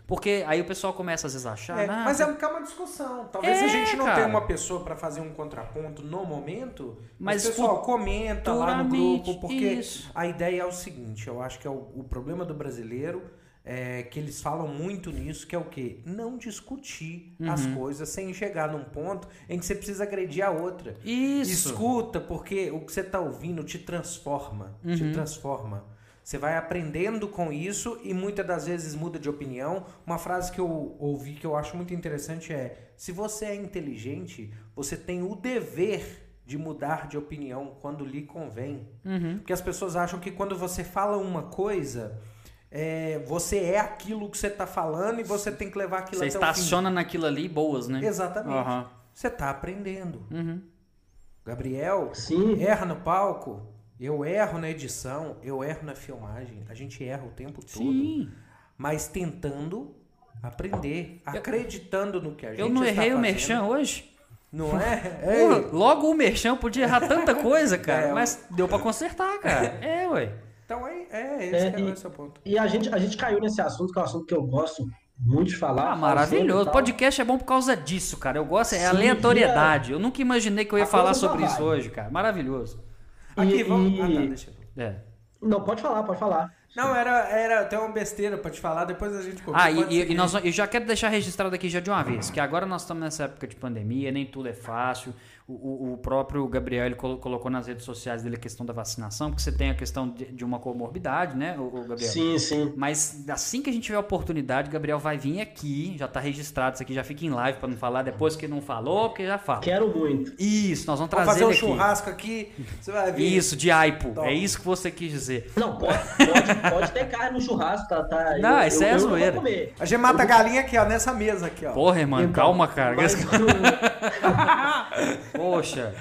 Speaker 1: Porque aí o pessoal começa às vezes a achar,
Speaker 2: É,
Speaker 1: "Ah,
Speaker 2: mas é é uma discussão. Talvez
Speaker 1: É,
Speaker 2: a gente não
Speaker 1: cara.
Speaker 2: tenha uma pessoa para fazer um contraponto no momento, mas,
Speaker 1: Mas
Speaker 2: o pessoal comenta lá no grupo, porque
Speaker 1: isso.
Speaker 2: a ideia é o seguinte, eu acho que é o, o problema do brasileiro é que eles falam muito nisso, que é o quê? Não discutir as
Speaker 1: Uhum.
Speaker 2: coisas sem chegar num ponto em que você precisa agredir a outra.
Speaker 1: Isso.
Speaker 2: Escuta, porque o que você está ouvindo te transforma.
Speaker 1: Uhum.
Speaker 2: Te transforma. Você vai aprendendo com isso e muitas das vezes muda de opinião. Uma frase que eu ouvi que eu acho muito interessante é: se você é inteligente, você tem o dever de mudar de opinião quando lhe convém.
Speaker 1: Uhum.
Speaker 2: Porque as pessoas acham que quando você fala uma coisa, é, você é aquilo que você está falando e você tem que levar aquilo
Speaker 1: Você
Speaker 2: até o fim.
Speaker 1: estaciona naquilo ali, boas, né?
Speaker 2: Exatamente.
Speaker 1: Aham.
Speaker 2: Você está aprendendo.
Speaker 1: Uhum.
Speaker 2: Gabriel,
Speaker 3: Sim.
Speaker 2: erra no palco, eu erro na edição, eu erro na filmagem, a gente erra o tempo todo,
Speaker 1: Sim.
Speaker 2: mas tentando aprender, acreditando no que a gente
Speaker 1: Eu não
Speaker 2: está
Speaker 1: errei o merchan hoje?
Speaker 2: Não é? Ei,
Speaker 1: logo o merchan podia errar tanta coisa, cara.
Speaker 2: É,
Speaker 1: mas deu pra consertar, cara. É, ué.
Speaker 2: então é, é esse
Speaker 3: É,
Speaker 2: que é
Speaker 3: e-
Speaker 2: é o ponto.
Speaker 3: E a gente, a gente caiu nesse assunto, que é um assunto que eu gosto muito de falar.
Speaker 1: Ah, maravilhoso. Podcast é bom por causa disso, cara. Eu gosto, é
Speaker 3: Sim,
Speaker 1: aleatoriedade. Eu nunca imaginei que eu ia
Speaker 3: A
Speaker 1: falar sobre
Speaker 3: vai.
Speaker 1: isso hoje, cara. Maravilhoso.
Speaker 2: Aqui,
Speaker 3: E-
Speaker 2: vamos...
Speaker 3: e-
Speaker 2: Ah, tá, deixa eu...
Speaker 1: É.
Speaker 3: Não, pode falar, pode falar.
Speaker 2: Não, era, era até uma besteira pra te falar, depois a gente
Speaker 1: Ah,
Speaker 2: Pode
Speaker 1: e, e nós, eu já quero deixar registrado aqui já de uma vez, que agora nós estamos nessa época de pandemia, nem tudo é fácil. O, o- próprio Gabriel ele colo- colocou nas redes sociais dele a questão da vacinação, porque você tem a questão de, de uma comorbidade, né, o, o Gabriel?
Speaker 3: Sim, sim.
Speaker 1: Mas assim que a gente tiver a oportunidade, o Gabriel vai vir aqui, já tá registrado isso aqui, já fica em live pra não falar depois que não falou, porque já fala.
Speaker 3: Quero muito.
Speaker 1: Isso, nós vamos
Speaker 2: Vamos
Speaker 1: trazer
Speaker 2: fazer um
Speaker 1: aqui.
Speaker 2: churrasco aqui, você vai ver.
Speaker 1: Isso, de aipo.
Speaker 2: Top.
Speaker 1: É isso que você quis dizer.
Speaker 3: Não, pode, pode, pode ter carne no churrasco, tá? tá
Speaker 1: Não,
Speaker 3: eu,
Speaker 1: isso é
Speaker 3: eu, eu não
Speaker 1: zoeira.
Speaker 3: vou comer.
Speaker 2: A gente mata a galinha aqui, ó, nessa mesa aqui, ó.
Speaker 1: Porra, irmão,
Speaker 3: Então,
Speaker 1: calma, cara.
Speaker 3: mas
Speaker 1: Poxa.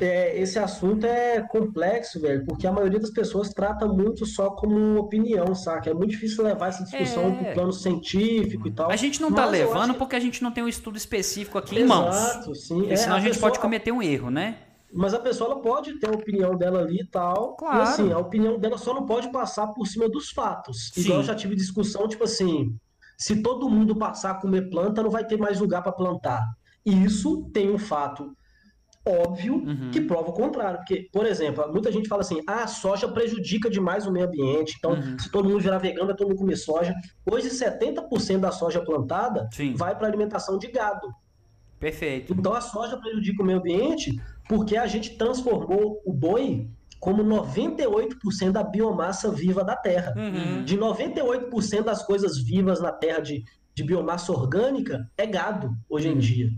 Speaker 3: é, esse assunto é complexo, velho, porque a maioria das pessoas trata muito só como opinião, saca? É muito difícil levar essa discussão
Speaker 1: É.
Speaker 3: pro plano científico e tal.
Speaker 1: A gente não tá
Speaker 3: eu
Speaker 1: levando porque a gente não tem um estudo específico aqui em mãos.
Speaker 3: Exato, sim.
Speaker 1: Porque
Speaker 3: É,
Speaker 1: senão a gente
Speaker 3: pessoa-
Speaker 1: pode cometer um erro, né?
Speaker 3: Mas a pessoa ela pode ter a opinião dela ali e tal.
Speaker 1: Claro.
Speaker 3: E assim, a opinião dela só não pode passar por cima dos fatos.
Speaker 1: Sim.
Speaker 3: Igual eu já tive discussão, tipo assim, se todo mundo passar a comer planta, não vai ter mais lugar para plantar. E isso tem um fato óbvio
Speaker 1: Uhum.
Speaker 3: que prova o contrário. Porque, por exemplo, muita gente fala assim: ah, a soja prejudica demais o meio ambiente. Então,
Speaker 1: Uhum.
Speaker 3: se todo mundo virar vegano, vai todo mundo comer soja. Hoje, 70% da soja plantada
Speaker 1: Sim.
Speaker 3: vai para alimentação de gado.
Speaker 1: Perfeito.
Speaker 3: Então a soja prejudica o meio ambiente porque a gente transformou o boi como 98% da biomassa viva da terra.
Speaker 2: Uhum.
Speaker 3: De 98% das coisas vivas na terra de, de biomassa orgânica é gado hoje em dia.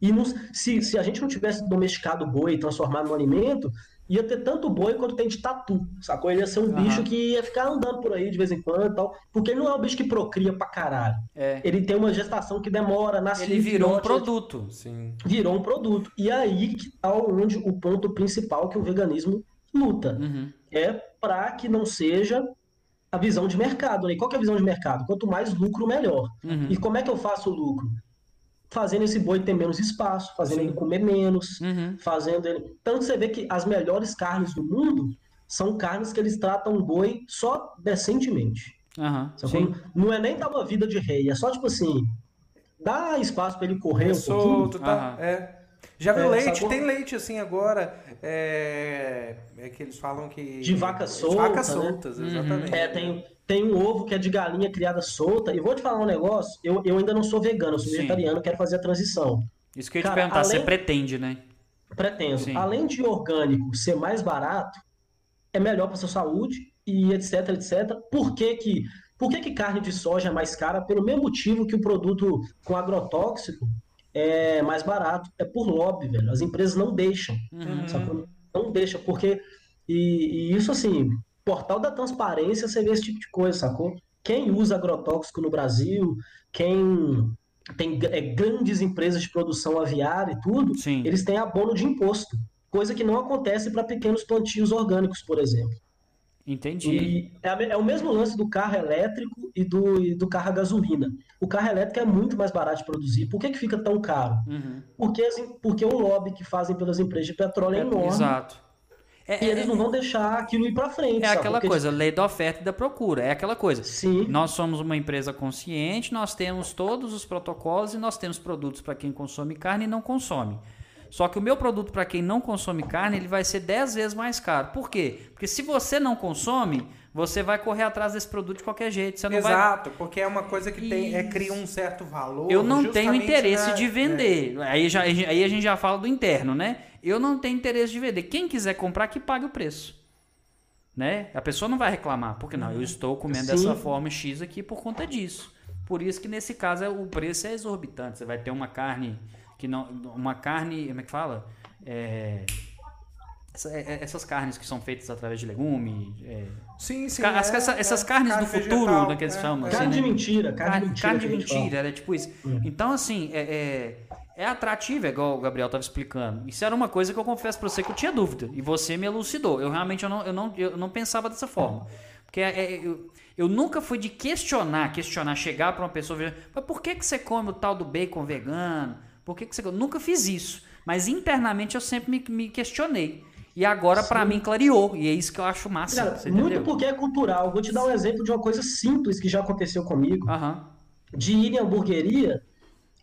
Speaker 3: E nos- se, se a gente não tivesse domesticado o boi e transformado no alimento, ia ter tanto boi quanto tem de tatu, sacou? Ele ia ser um
Speaker 1: Aham.
Speaker 3: bicho que ia ficar andando por aí de vez em quando e tal, porque ele não é um bicho que procria pra caralho.
Speaker 1: É.
Speaker 3: Ele tem uma gestação que demora, nasce
Speaker 1: Ele virou um produto.
Speaker 2: Sim.
Speaker 3: virou um produto. E aí que tá onde o ponto principal que o veganismo luta.
Speaker 1: Uhum.
Speaker 3: É para que não seja a visão de mercado. Né? E Qual que é a visão de mercado? Quanto mais lucro, melhor.
Speaker 1: Uhum.
Speaker 3: E como é que eu faço o lucro? Fazendo esse boi ter menos espaço, fazendo
Speaker 2: Sim.
Speaker 3: ele comer menos,
Speaker 1: Uhum.
Speaker 3: fazendo ele. Tanto você vê que as melhores carnes do mundo são carnes que eles tratam o boi só decentemente.
Speaker 1: Sim.
Speaker 3: Não é nem dar uma vida de rei, é só tipo assim, dá espaço para ele correr
Speaker 2: É
Speaker 3: um pouquinho.
Speaker 2: solto, tá?
Speaker 1: Aham.
Speaker 2: É. Já viu
Speaker 3: É,
Speaker 2: leite?
Speaker 3: sacou?
Speaker 2: Tem leite assim agora. É... é que eles falam que.
Speaker 3: De vaca
Speaker 2: De
Speaker 3: solta,
Speaker 2: vacas
Speaker 3: né?
Speaker 2: soltas,
Speaker 1: Uhum.
Speaker 2: exatamente.
Speaker 3: É, tem, tem um ovo que é de galinha criada solta. E vou te falar um negócio, eu, eu ainda não sou vegano, eu sou
Speaker 1: Sim.
Speaker 3: vegetariano, quero fazer a transição.
Speaker 1: Isso que eu ia te
Speaker 3: Cara,
Speaker 1: perguntar, você
Speaker 3: além-
Speaker 1: pretende, né?
Speaker 3: Pretendo.
Speaker 1: Sim.
Speaker 3: Além de orgânico ser mais barato, é melhor para sua saúde e etc, etc. Por que que, por que que carne de soja é mais cara? Pelo mesmo motivo que o produto com agrotóxico é mais barato. É por lobby, velho. As empresas não deixam.
Speaker 1: Uhum.
Speaker 3: Não deixa, porque. E, e isso assim, portal da transparência, você vê esse tipo de coisa, sacou? Quem usa agrotóxico no Brasil, quem tem é, grandes empresas de produção aviária e tudo,
Speaker 1: Sim.
Speaker 3: eles têm abono de imposto. Coisa que não acontece para pequenos plantios orgânicos, por exemplo.
Speaker 1: Entendi.
Speaker 3: E é, é o mesmo lance do carro elétrico e do, e do carro a gasolina. O carro elétrico é muito mais barato de produzir. Por que, que fica tão caro?
Speaker 1: Uhum.
Speaker 3: Porque, porque o lobby que fazem pelas empresas de petróleo é enorme.
Speaker 1: Exato. É,
Speaker 3: E
Speaker 1: é-
Speaker 3: eles não vão deixar aquilo ir para frente.
Speaker 1: é
Speaker 3: sabe?
Speaker 1: aquela
Speaker 3: Porque,
Speaker 1: coisa, lei da oferta e da procura. É aquela coisa.
Speaker 3: Sim.
Speaker 1: Nós somos uma empresa consciente, nós temos todos os protocolos e nós temos produtos para quem consome carne e não consome. Só que o meu produto para quem não consome carne, ele vai ser 10 vezes mais caro. Por quê? Porque se você não consome, você vai correr atrás desse produto de qualquer jeito. Você não vai
Speaker 2: Exato, porque é uma coisa que tem, é, cria um certo valor.
Speaker 1: Eu não tenho interesse
Speaker 2: na-
Speaker 1: de vender. Aí, já, aí a gente já fala do interno, né? Eu não tenho interesse de vender. Quem quiser comprar, que pague o preço. Né? A pessoa não vai reclamar, porque não, eu estou comendo
Speaker 3: Sim.
Speaker 1: dessa forma X aqui por conta disso. Por isso que nesse caso é- o preço é exorbitante. Você vai ter uma carne que não. Uma carne. Como é que fala? É, é- é- essas carnes que são feitas através de legume. é,
Speaker 2: Sim, sim.
Speaker 1: As-
Speaker 2: é,
Speaker 1: essa- essas
Speaker 2: é,
Speaker 1: carnes
Speaker 2: carne
Speaker 1: do futuro,
Speaker 2: vegetal,
Speaker 1: né, que eles chamam,
Speaker 2: é.
Speaker 1: assim,
Speaker 3: Carne
Speaker 1: né?
Speaker 3: de mentira, carne,
Speaker 1: Carne,
Speaker 3: de mentira.
Speaker 1: carne de mentira, era tipo isso.
Speaker 3: Hum.
Speaker 1: Então, assim, é, é, atrativo, é igual o Gabriel estava explicando. Isso era uma coisa que eu confesso pra você que eu tinha dúvida. E você me elucidou. Eu realmente eu não, eu não, eu não pensava dessa forma. Porque é, é, eu, eu nunca fui de questionar, questionar, chegar pra uma pessoa e mas por que, que você come o tal do bacon vegano? Por que, que você come? Nunca fiz isso. Mas internamente eu sempre me, me questionei. E agora, pra mim, clareou. E é isso que eu acho massa.
Speaker 3: Cara, muito porque é cultural. Vou te dar um exemplo de uma coisa simples que já aconteceu comigo.
Speaker 1: Aham.
Speaker 3: De ir em hamburgueria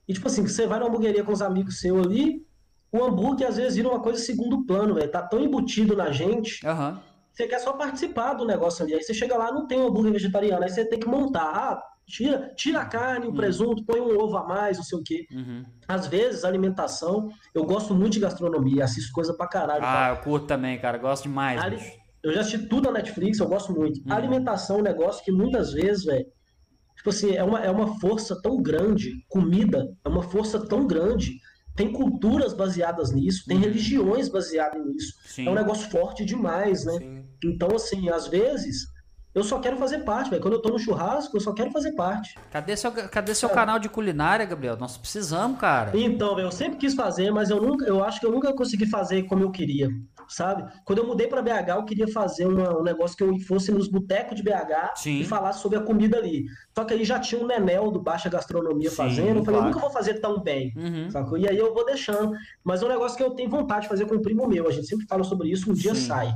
Speaker 3: e, tipo assim, você vai na hamburgueria com os amigos seus ali, o hambúrguer às vezes vira uma coisa segundo plano, velho. Tá tão embutido na gente,
Speaker 1: Aham.
Speaker 3: você quer só participar do negócio ali. Aí você chega lá, não tem um hambúrguer vegetariano. Aí você tem que montar. Ah, tira, tira a carne, o presunto, põe um ovo a mais, não sei o quê.
Speaker 1: Uhum.
Speaker 3: Às vezes, alimentação, eu gosto muito de gastronomia, assisto coisa pra caralho.
Speaker 1: Ah, eu curto também, cara. Gosto demais.
Speaker 3: Ali-. Eu já assisti tudo na Netflix, eu gosto muito.
Speaker 1: Uhum.
Speaker 3: Alimentação é um negócio que muitas vezes, velho, tipo assim, é uma, é uma força tão grande. Comida é uma força tão grande. Tem culturas baseadas nisso, tem
Speaker 1: Uhum.
Speaker 3: religiões baseadas nisso.
Speaker 1: Sim.
Speaker 3: É um negócio forte demais, né?
Speaker 2: Sim.
Speaker 3: Então, assim, às vezes, eu só quero fazer parte, velho. Quando eu tô no churrasco, eu só quero fazer parte.
Speaker 1: Cadê seu, cadê seu canal de culinária, Gabriel? Nós precisamos, cara.
Speaker 3: Então, velho, eu sempre quis fazer, mas eu nunca, eu acho que eu nunca consegui fazer como eu queria. Sabe? Quando eu mudei para BH, eu queria fazer uma, um negócio que eu fosse nos botecos de BH
Speaker 1: Sim.
Speaker 3: e falasse sobre a comida ali. Só que aí já tinha um Nenel do Baixa Gastronomia
Speaker 1: Sim,
Speaker 3: fazendo. Eu falei,
Speaker 1: claro.
Speaker 3: nunca vou fazer tão bem.
Speaker 1: Uhum.
Speaker 3: Sacou? E aí eu vou deixando. Mas é um negócio que eu tenho vontade de fazer com um primo meu. A gente sempre fala sobre isso, um dia
Speaker 1: Sim.
Speaker 3: sai.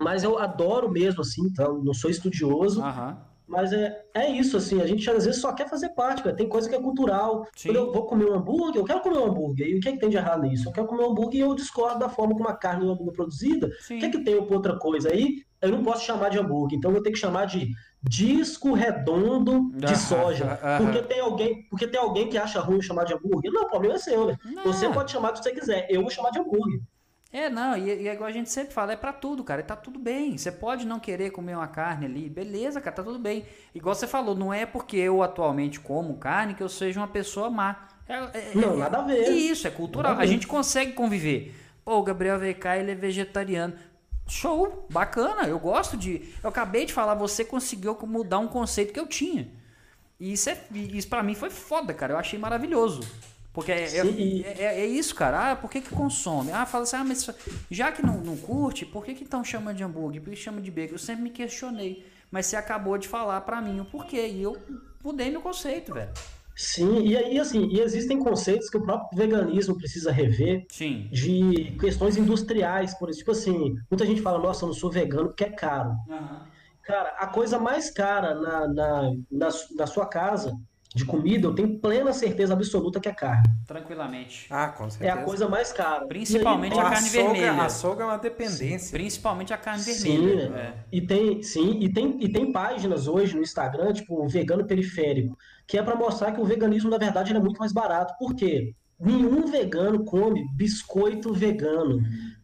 Speaker 3: Mas eu adoro mesmo, assim, então não sou estudioso.
Speaker 1: Aham.
Speaker 3: Mas é, é isso, assim, a gente às vezes só quer fazer parte, cara. Tem coisa que é cultural.
Speaker 1: Sim.
Speaker 3: Quando eu vou comer um hambúrguer, eu quero comer um hambúrguer. E o que, é que tem de errado nisso? Eu quero comer um hambúrguer e eu discordo da forma como a carne do hambúrguer é produzida.
Speaker 1: Sim.
Speaker 3: O que, é que tem outra coisa? Aí eu não posso chamar de hambúrguer, então eu vou ter que chamar de disco redondo de
Speaker 1: Aham,
Speaker 3: soja.
Speaker 1: aham.
Speaker 3: Porque tem alguém, porque tem alguém que acha ruim chamar de hambúrguer. Não, o problema é seu, né?
Speaker 1: Não.
Speaker 3: Você pode chamar do que você quiser. Eu vou chamar de hambúrguer.
Speaker 1: É, não, e, e é igual a gente sempre fala, é pra tudo, cara, e tá tudo bem. Você pode não querer comer uma carne ali, beleza, cara, tá tudo bem. Igual você falou, não é porque eu atualmente como carne que eu seja uma pessoa má. É, é-
Speaker 3: Não,
Speaker 1: é-
Speaker 3: nada a ver.
Speaker 1: Isso, é cultural.
Speaker 3: A
Speaker 1: A gente consegue conviver. Pô, o Gabriel VK, ele é vegetariano. Show, bacana, eu gosto de. Eu acabei de falar, você conseguiu mudar um conceito que eu tinha. E isso, é, isso pra mim foi foda, cara. Eu achei maravilhoso. Porque é, é, é- é isso, cara. Ah, por que, que consome? Ah, fala assim, ah, mas já que não, não curte, por que, que então chama de hambúrguer? Por que chama de bacon? Eu sempre me questionei. Mas você acabou de falar pra mim o porquê. E eu mudei meu conceito, velho.
Speaker 3: Sim, e aí, assim, e existem conceitos que o próprio veganismo precisa rever
Speaker 1: Sim.
Speaker 3: de questões industriais, por exemplo, tipo assim, muita gente fala, nossa, eu não sou vegano porque é caro. Cara, a coisa mais cara na, na, na, na sua casa de comida, eu tenho plena certeza absoluta que é carne.
Speaker 1: Tranquilamente.
Speaker 2: Ah, com
Speaker 3: É
Speaker 2: certeza.
Speaker 3: a coisa mais cara.
Speaker 1: Principalmente
Speaker 3: aí,
Speaker 1: a
Speaker 2: a
Speaker 1: carne
Speaker 2: açougue,
Speaker 1: vermelha.
Speaker 2: açougue é uma dependência.
Speaker 1: Principalmente a carne
Speaker 3: Sim,
Speaker 1: vermelha.
Speaker 3: né?
Speaker 1: É.
Speaker 3: E tem, sim, e tem, e tem páginas hoje no Instagram, tipo, o vegano periférico, que é para mostrar que o veganismo, na verdade, ele é muito mais barato. Por quê? Nenhum vegano come biscoito vegano,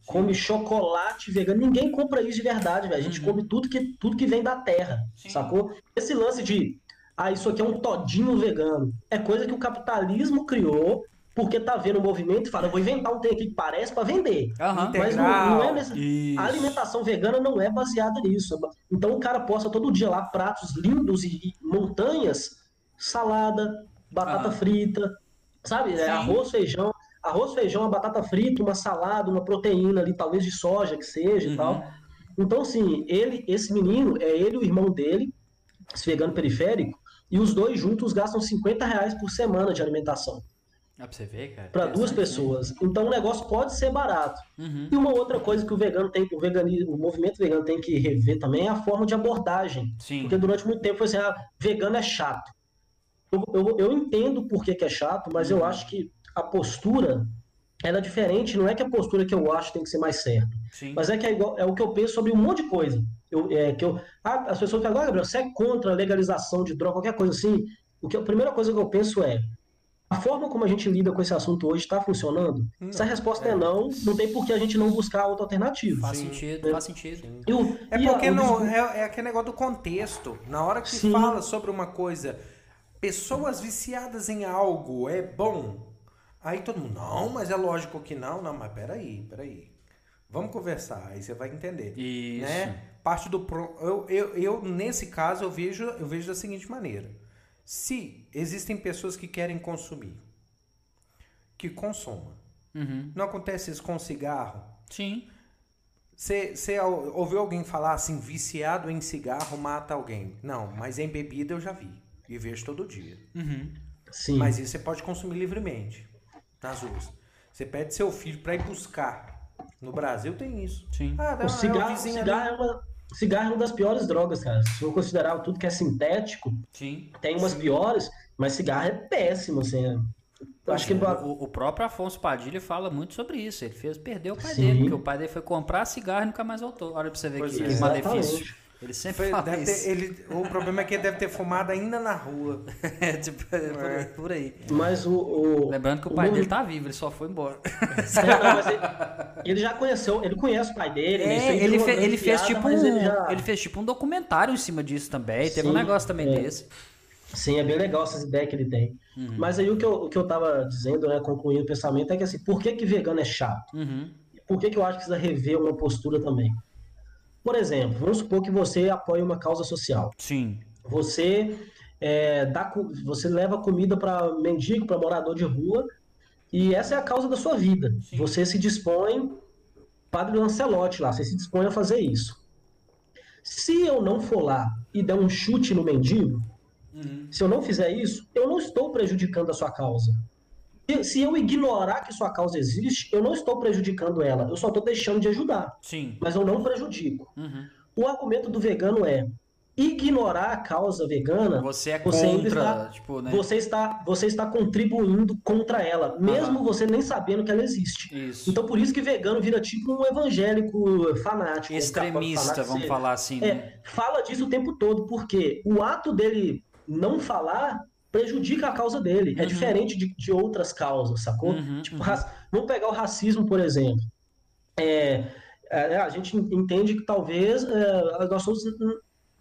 Speaker 3: come chocolate vegano. Ninguém compra isso de verdade, velho. A gente come tudo que, tudo que vem da terra,
Speaker 1: Sim.
Speaker 3: sacou? Esse lance de, ah, isso aqui é um todinho vegano, é coisa que o capitalismo criou, porque tá vendo o movimento e fala, eu vou inventar um trem aqui que parece para vender.
Speaker 1: Aham.
Speaker 3: Mas não, não é nesse... A alimentação vegana não é baseada nisso. Então o cara posta todo dia lá pratos lindos e montanhas, salada, batata
Speaker 1: Ah.
Speaker 3: frita, sabe? É arroz, feijão, arroz, feijão, uma batata frita, uma salada, uma proteína ali, talvez de soja que seja
Speaker 1: Uhum.
Speaker 3: e tal. Então, assim, ele, esse menino, é ele e o irmão dele, esse vegano periférico, e os dois juntos gastam 50 reais por semana de alimentação
Speaker 1: Dá pra você ver, cara.
Speaker 3: para duas
Speaker 1: Interessante, né?
Speaker 3: pessoas. Então o negócio pode ser barato.
Speaker 1: Uhum.
Speaker 3: E uma outra coisa que o vegano tem, o veganismo, o movimento vegano tem que rever também é a forma de abordagem.
Speaker 1: Sim.
Speaker 3: Porque durante muito tempo foi assim, ah, vegano é chato. Eu, eu, eu entendo por que, que é chato, mas
Speaker 1: Uhum.
Speaker 3: eu acho que a postura ela é diferente. Não é que a postura que eu acho tem que ser mais certa,
Speaker 1: Sim.
Speaker 3: mas é que é, igual, é o que eu penso sobre um monte de coisa. Eu, é, que eu, ah, as pessoas falam, ah, Gabriel, você é contra a legalização de droga, qualquer coisa assim. O que, a primeira coisa que eu penso é a forma como a gente lida com esse assunto hoje está funcionando?
Speaker 2: Não,
Speaker 3: Se a resposta é,
Speaker 2: é.
Speaker 3: não, não tem por que a gente não buscar outra alternativa.
Speaker 1: Faz
Speaker 2: Sim.
Speaker 1: sentido, faz sentido.
Speaker 3: E o-
Speaker 2: É
Speaker 3: a-
Speaker 2: porque
Speaker 3: o
Speaker 2: não, é, é aquele negócio do contexto. Na hora que
Speaker 3: Sim.
Speaker 2: fala sobre uma coisa, pessoas viciadas em algo é bom. Aí todo mundo, não, mas é lógico que não. Não, mas peraí, peraí. Vamos conversar, aí você vai entender.
Speaker 1: Isso.
Speaker 2: Né? Parte do pro... eu, eu, eu, nesse caso, eu vejo, eu vejo da seguinte maneira. Se existem pessoas que querem consumir, que consuma.
Speaker 1: Uhum.
Speaker 2: Não acontece isso com cigarro?
Speaker 1: Sim.
Speaker 2: Você você ou- ouviu alguém falar assim, viciado em cigarro mata alguém? Não, mas em bebida eu já vi. E vejo todo dia.
Speaker 1: Uhum.
Speaker 3: Sim.
Speaker 2: Mas isso você pode consumir livremente nas ruas. Você pede seu filho para ir buscar. No Brasil tem isso.
Speaker 1: Sim.
Speaker 2: Ah, dá
Speaker 3: O cigarro,
Speaker 2: é
Speaker 3: cigarro é uma, cigarro é uma das piores drogas, cara. Se for considerar tudo que é sintético,
Speaker 1: Sim.
Speaker 3: tem umas piores, mas cigarro é péssimo, assim. é- Eu acho que
Speaker 1: o, o- o próprio Afonso Padilha fala muito sobre isso. Ele fez perder o pai
Speaker 3: Sim.
Speaker 1: dele, porque o pai dele foi comprar cigarro e nunca mais voltou. Olha pra você ver
Speaker 2: Pois
Speaker 1: que
Speaker 2: é.
Speaker 1: malefício. Ele sempre
Speaker 2: Foi-
Speaker 1: fala
Speaker 2: deve
Speaker 1: isso.
Speaker 2: ter- ele, o problema é que ele deve ter fumado ainda na rua.
Speaker 1: É, tipo, é por,
Speaker 2: É.
Speaker 1: por aí.
Speaker 3: Mas o. o-
Speaker 1: Lembrando que o
Speaker 3: o
Speaker 1: pai
Speaker 3: nome-
Speaker 1: dele tá vivo, ele só foi embora.
Speaker 3: É, não, mas ele, ele já conheceu, ele conhece o pai dele. né?
Speaker 1: É,
Speaker 3: aí
Speaker 1: ele,
Speaker 3: virou
Speaker 1: fe- ele fez
Speaker 3: piada,
Speaker 1: tipo um,
Speaker 3: ele já-
Speaker 1: ele fez tipo um documentário em cima disso também. Teve um
Speaker 3: Sim,
Speaker 1: negócio também
Speaker 3: é.
Speaker 1: desse.
Speaker 3: Sim, é bem legal essas ideias que ele tem.
Speaker 1: Uhum.
Speaker 3: Mas aí o que eu, o que eu tava dizendo, né, concluindo o pensamento, é que assim, por que, que vegano é chato?
Speaker 1: Uhum.
Speaker 3: Por que, que eu acho que precisa rever uma postura também? Por exemplo, vamos supor que você apoia uma causa social.
Speaker 1: Sim.
Speaker 3: Você é, dá, você leva comida para mendigo, para morador de rua, e essa é a causa da sua vida.
Speaker 1: Sim.
Speaker 3: Você se dispõe Padre Lancelotti lá, você se dispõe a fazer isso. Se eu não for lá e der um chute no mendigo, uhum. se eu não fizer isso, eu não estou prejudicando a sua causa. Se eu ignorar que sua causa existe, eu não estou prejudicando ela, eu só estou deixando de ajudar.
Speaker 1: Sim.
Speaker 3: Mas eu não prejudico. Uhum. O argumento do vegano é: ignorar a causa vegana,
Speaker 1: você é você contra, está, tipo, né?
Speaker 3: você está, você está contribuindo contra ela, mesmo você nem sabendo que ela existe.
Speaker 1: Isso.
Speaker 3: Então por isso que vegano vira tipo um evangélico fanático,
Speaker 1: extremista, vamos falar assim.
Speaker 3: É,
Speaker 1: né?
Speaker 3: fala disso o tempo todo, porque o ato dele não falar prejudica a causa dele. É uhum. É diferente de, de, outras causas, sacou? Uhum, tipo, uhum. vamos pegar o racismo, por exemplo. É, é, a gente entende que talvez é, nós somos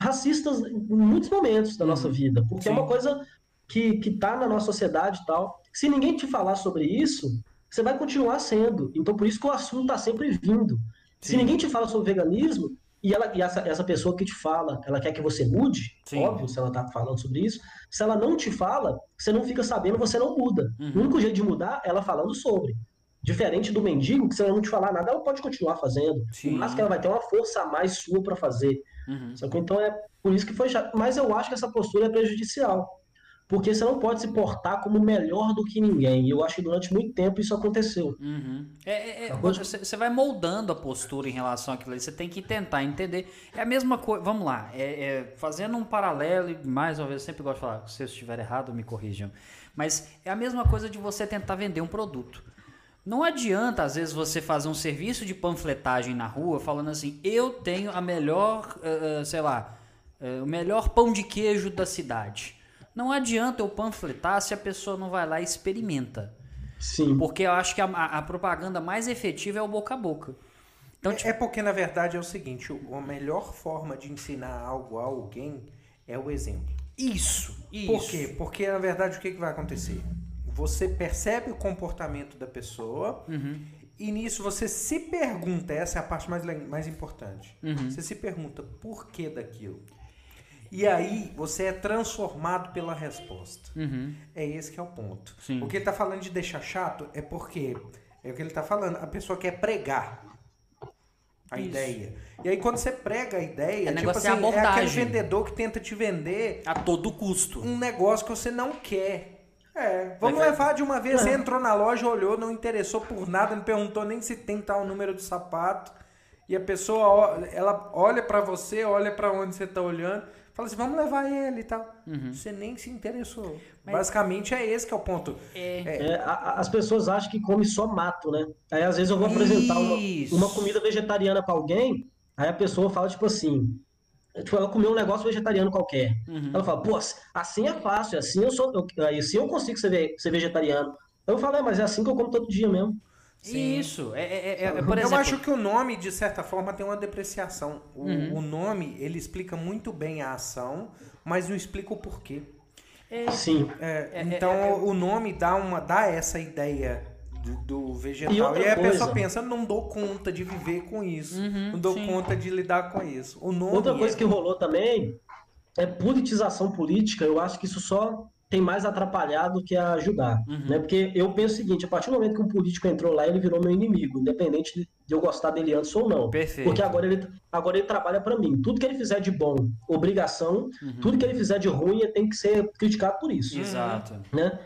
Speaker 3: racistas em muitos momentos da nossa uhum. vida, porque Sim. é uma coisa que, que tá na nossa sociedade e tal. Se ninguém te falar sobre isso, você vai continuar sendo. Então, por isso que o assunto está sempre vindo. Sim. Se ninguém te fala sobre veganismo, e, ela, e essa, essa pessoa que te fala, ela quer que você mude, Sim. óbvio, se ela está falando sobre isso. Se ela não te fala, você não fica sabendo, você não muda. Uhum. O único jeito de mudar é ela falando sobre. Diferente do mendigo, que se ela não te falar nada, ela pode continuar fazendo. Sim. Mas que ela vai ter uma força a mais sua para fazer. Uhum. Então é por isso que foi chato. Mas eu acho que essa postura é prejudicial. Porque você não pode se portar como melhor do que ninguém. E eu acho que durante muito tempo isso aconteceu.
Speaker 1: Uhum. É, é, é você, vai moldando a postura em relação àquilo ali. Você tem que tentar entender. É a mesma coisa. Vamos lá. É, é, fazendo um paralelo, e mais uma vez, eu sempre gosto de falar, se eu estiver errado, me corrijam. Mas é a mesma coisa de você tentar vender um produto. Não adianta, às vezes, você fazer um serviço de panfletagem na rua falando assim: eu tenho a melhor, uh, sei lá, uh, o melhor pão de queijo da cidade. Não adianta eu panfletar se a pessoa não vai lá e experimenta.
Speaker 3: Sim.
Speaker 1: Porque eu acho que a, a propaganda mais efetiva é o boca a boca.
Speaker 2: Então, é, tipo... é porque, na verdade, é o seguinte: a melhor forma de ensinar algo a alguém é o exemplo.
Speaker 1: Isso,
Speaker 2: isso. Por quê? Porque, na verdade, o que, que vai acontecer? você percebe o comportamento da pessoa uhum. e nisso você se pergunta, essa é a parte mais, mais importante. Uhum. Você se pergunta por que daquilo. E aí você é transformado pela resposta. Uhum. É esse que é o ponto. Sim. O que ele está falando de deixar chato é porque é o que ele está falando. A pessoa quer pregar a Isso. ideia. E aí quando você prega a ideia,
Speaker 1: é,
Speaker 2: tipo assim, é aquele vendedor que tenta te vender
Speaker 1: a todo custo
Speaker 2: um negócio que você não quer. É, vamos levar de uma vez. Você entrou na loja, olhou, não interessou por nada, não perguntou nem se tem tal número de sapato. E a pessoa, ela olha para você, olha para onde você tá olhando, fala assim, vamos levar ele e tal. Uhum. Você nem se interessou. Mas... Basicamente é esse que é o ponto.
Speaker 3: É. É, a, as pessoas acham que come só mato, né? Aí às vezes eu vou apresentar uma, uma comida vegetariana para alguém, aí a pessoa fala tipo assim, Tipo, ela comeu um negócio vegetariano qualquer. Uhum. Ela fala, pô, assim é fácil, assim eu sou. Eu, assim eu consigo ser, ser vegetariano. Eu falo, é, mas é assim que eu como todo dia mesmo.
Speaker 1: Sim. Isso. É, é, é,
Speaker 2: por exemplo... Eu acho que o nome, de certa forma, tem uma depreciação. O, uhum. o nome, ele explica muito bem a ação, mas não explica o porquê.
Speaker 3: É, Sim.
Speaker 2: É, é, então, o nome dá, uma, dá essa ideia do, do vegetal. E, e aí a pessoa pensa, não dou conta de viver com isso. Uhum, não dou sim. conta de lidar com isso. O nome
Speaker 3: outra coisa é... que rolou também é politização política. Eu acho que isso só tem mais atrapalhado do que ajudar. Uhum. Né? Porque eu penso o seguinte: a partir do momento que um político entrou lá, ele virou meu inimigo, independente de eu gostar dele antes ou não.
Speaker 1: Perfeito.
Speaker 3: Porque agora ele, agora ele trabalha para mim. Tudo que ele fizer de bom, obrigação, uhum. tudo que ele fizer de ruim tem que ser criticado por isso.
Speaker 1: Exato.
Speaker 3: Né?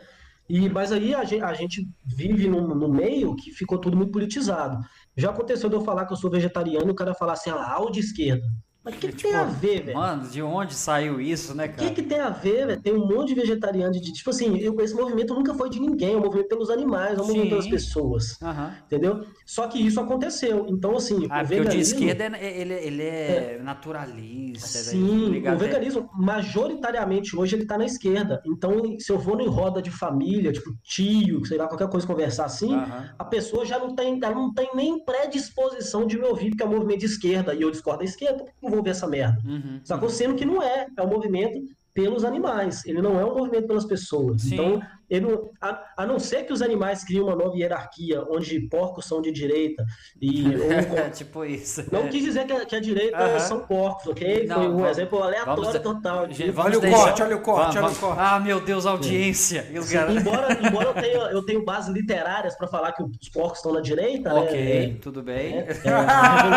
Speaker 3: E, mas aí a gente, a gente vive no, no, meio que ficou tudo muito politizado. Já aconteceu de eu falar que eu sou vegetariano e o cara falar assim, ah, de esquerda. Mas o que, que tipo, tem a ver, velho?
Speaker 1: Mano, de onde saiu isso, né, cara?
Speaker 3: O que, que tem a ver, velho? Tem um monte de vegetariano de. Tipo assim, eu, esse movimento nunca foi de ninguém, é um movimento pelos animais, é um Sim. movimento pelas pessoas. Uhum. Entendeu? Só que isso aconteceu. Então, assim.
Speaker 1: Ah, o veganismo, o de esquerda é, ele, ele é, é naturalista.
Speaker 3: É Sim, o veganismo, majoritariamente hoje, ele tá na esquerda. Então, se eu vou em roda de família, tipo tio, sei lá, qualquer coisa conversar assim, uhum. a pessoa já não tem, ela não tem nem predisposição de me ouvir, porque é um movimento de esquerda e eu discordo da esquerda, eu vou desenvolver essa merda. Uhum, Sacou? Uhum. Sendo que não é. É um movimento pelos animais. Ele não é um movimento pelas pessoas. Sim. Então, não- a, a não ser que os animais criem uma nova hierarquia, onde porcos são de direita e ou-
Speaker 1: tipo isso.
Speaker 3: não quis dizer que a, que a direita
Speaker 1: Aham.
Speaker 3: são porcos, ok?
Speaker 1: Não,
Speaker 3: Foi um
Speaker 1: vamos-
Speaker 3: exemplo aleatório
Speaker 1: vamos-
Speaker 3: total.
Speaker 1: vamos
Speaker 2: Olha o
Speaker 1: deixar-
Speaker 2: corte, olha o corte, olha o
Speaker 1: Vamos-
Speaker 2: corte.
Speaker 1: Ah, meu Deus, audiência.
Speaker 3: Sim, embora, embora eu, tenha, eu tenha bases literárias para falar que os porcos estão na direita, né?
Speaker 1: Ok, tudo bem.
Speaker 3: É, é, a, revolu-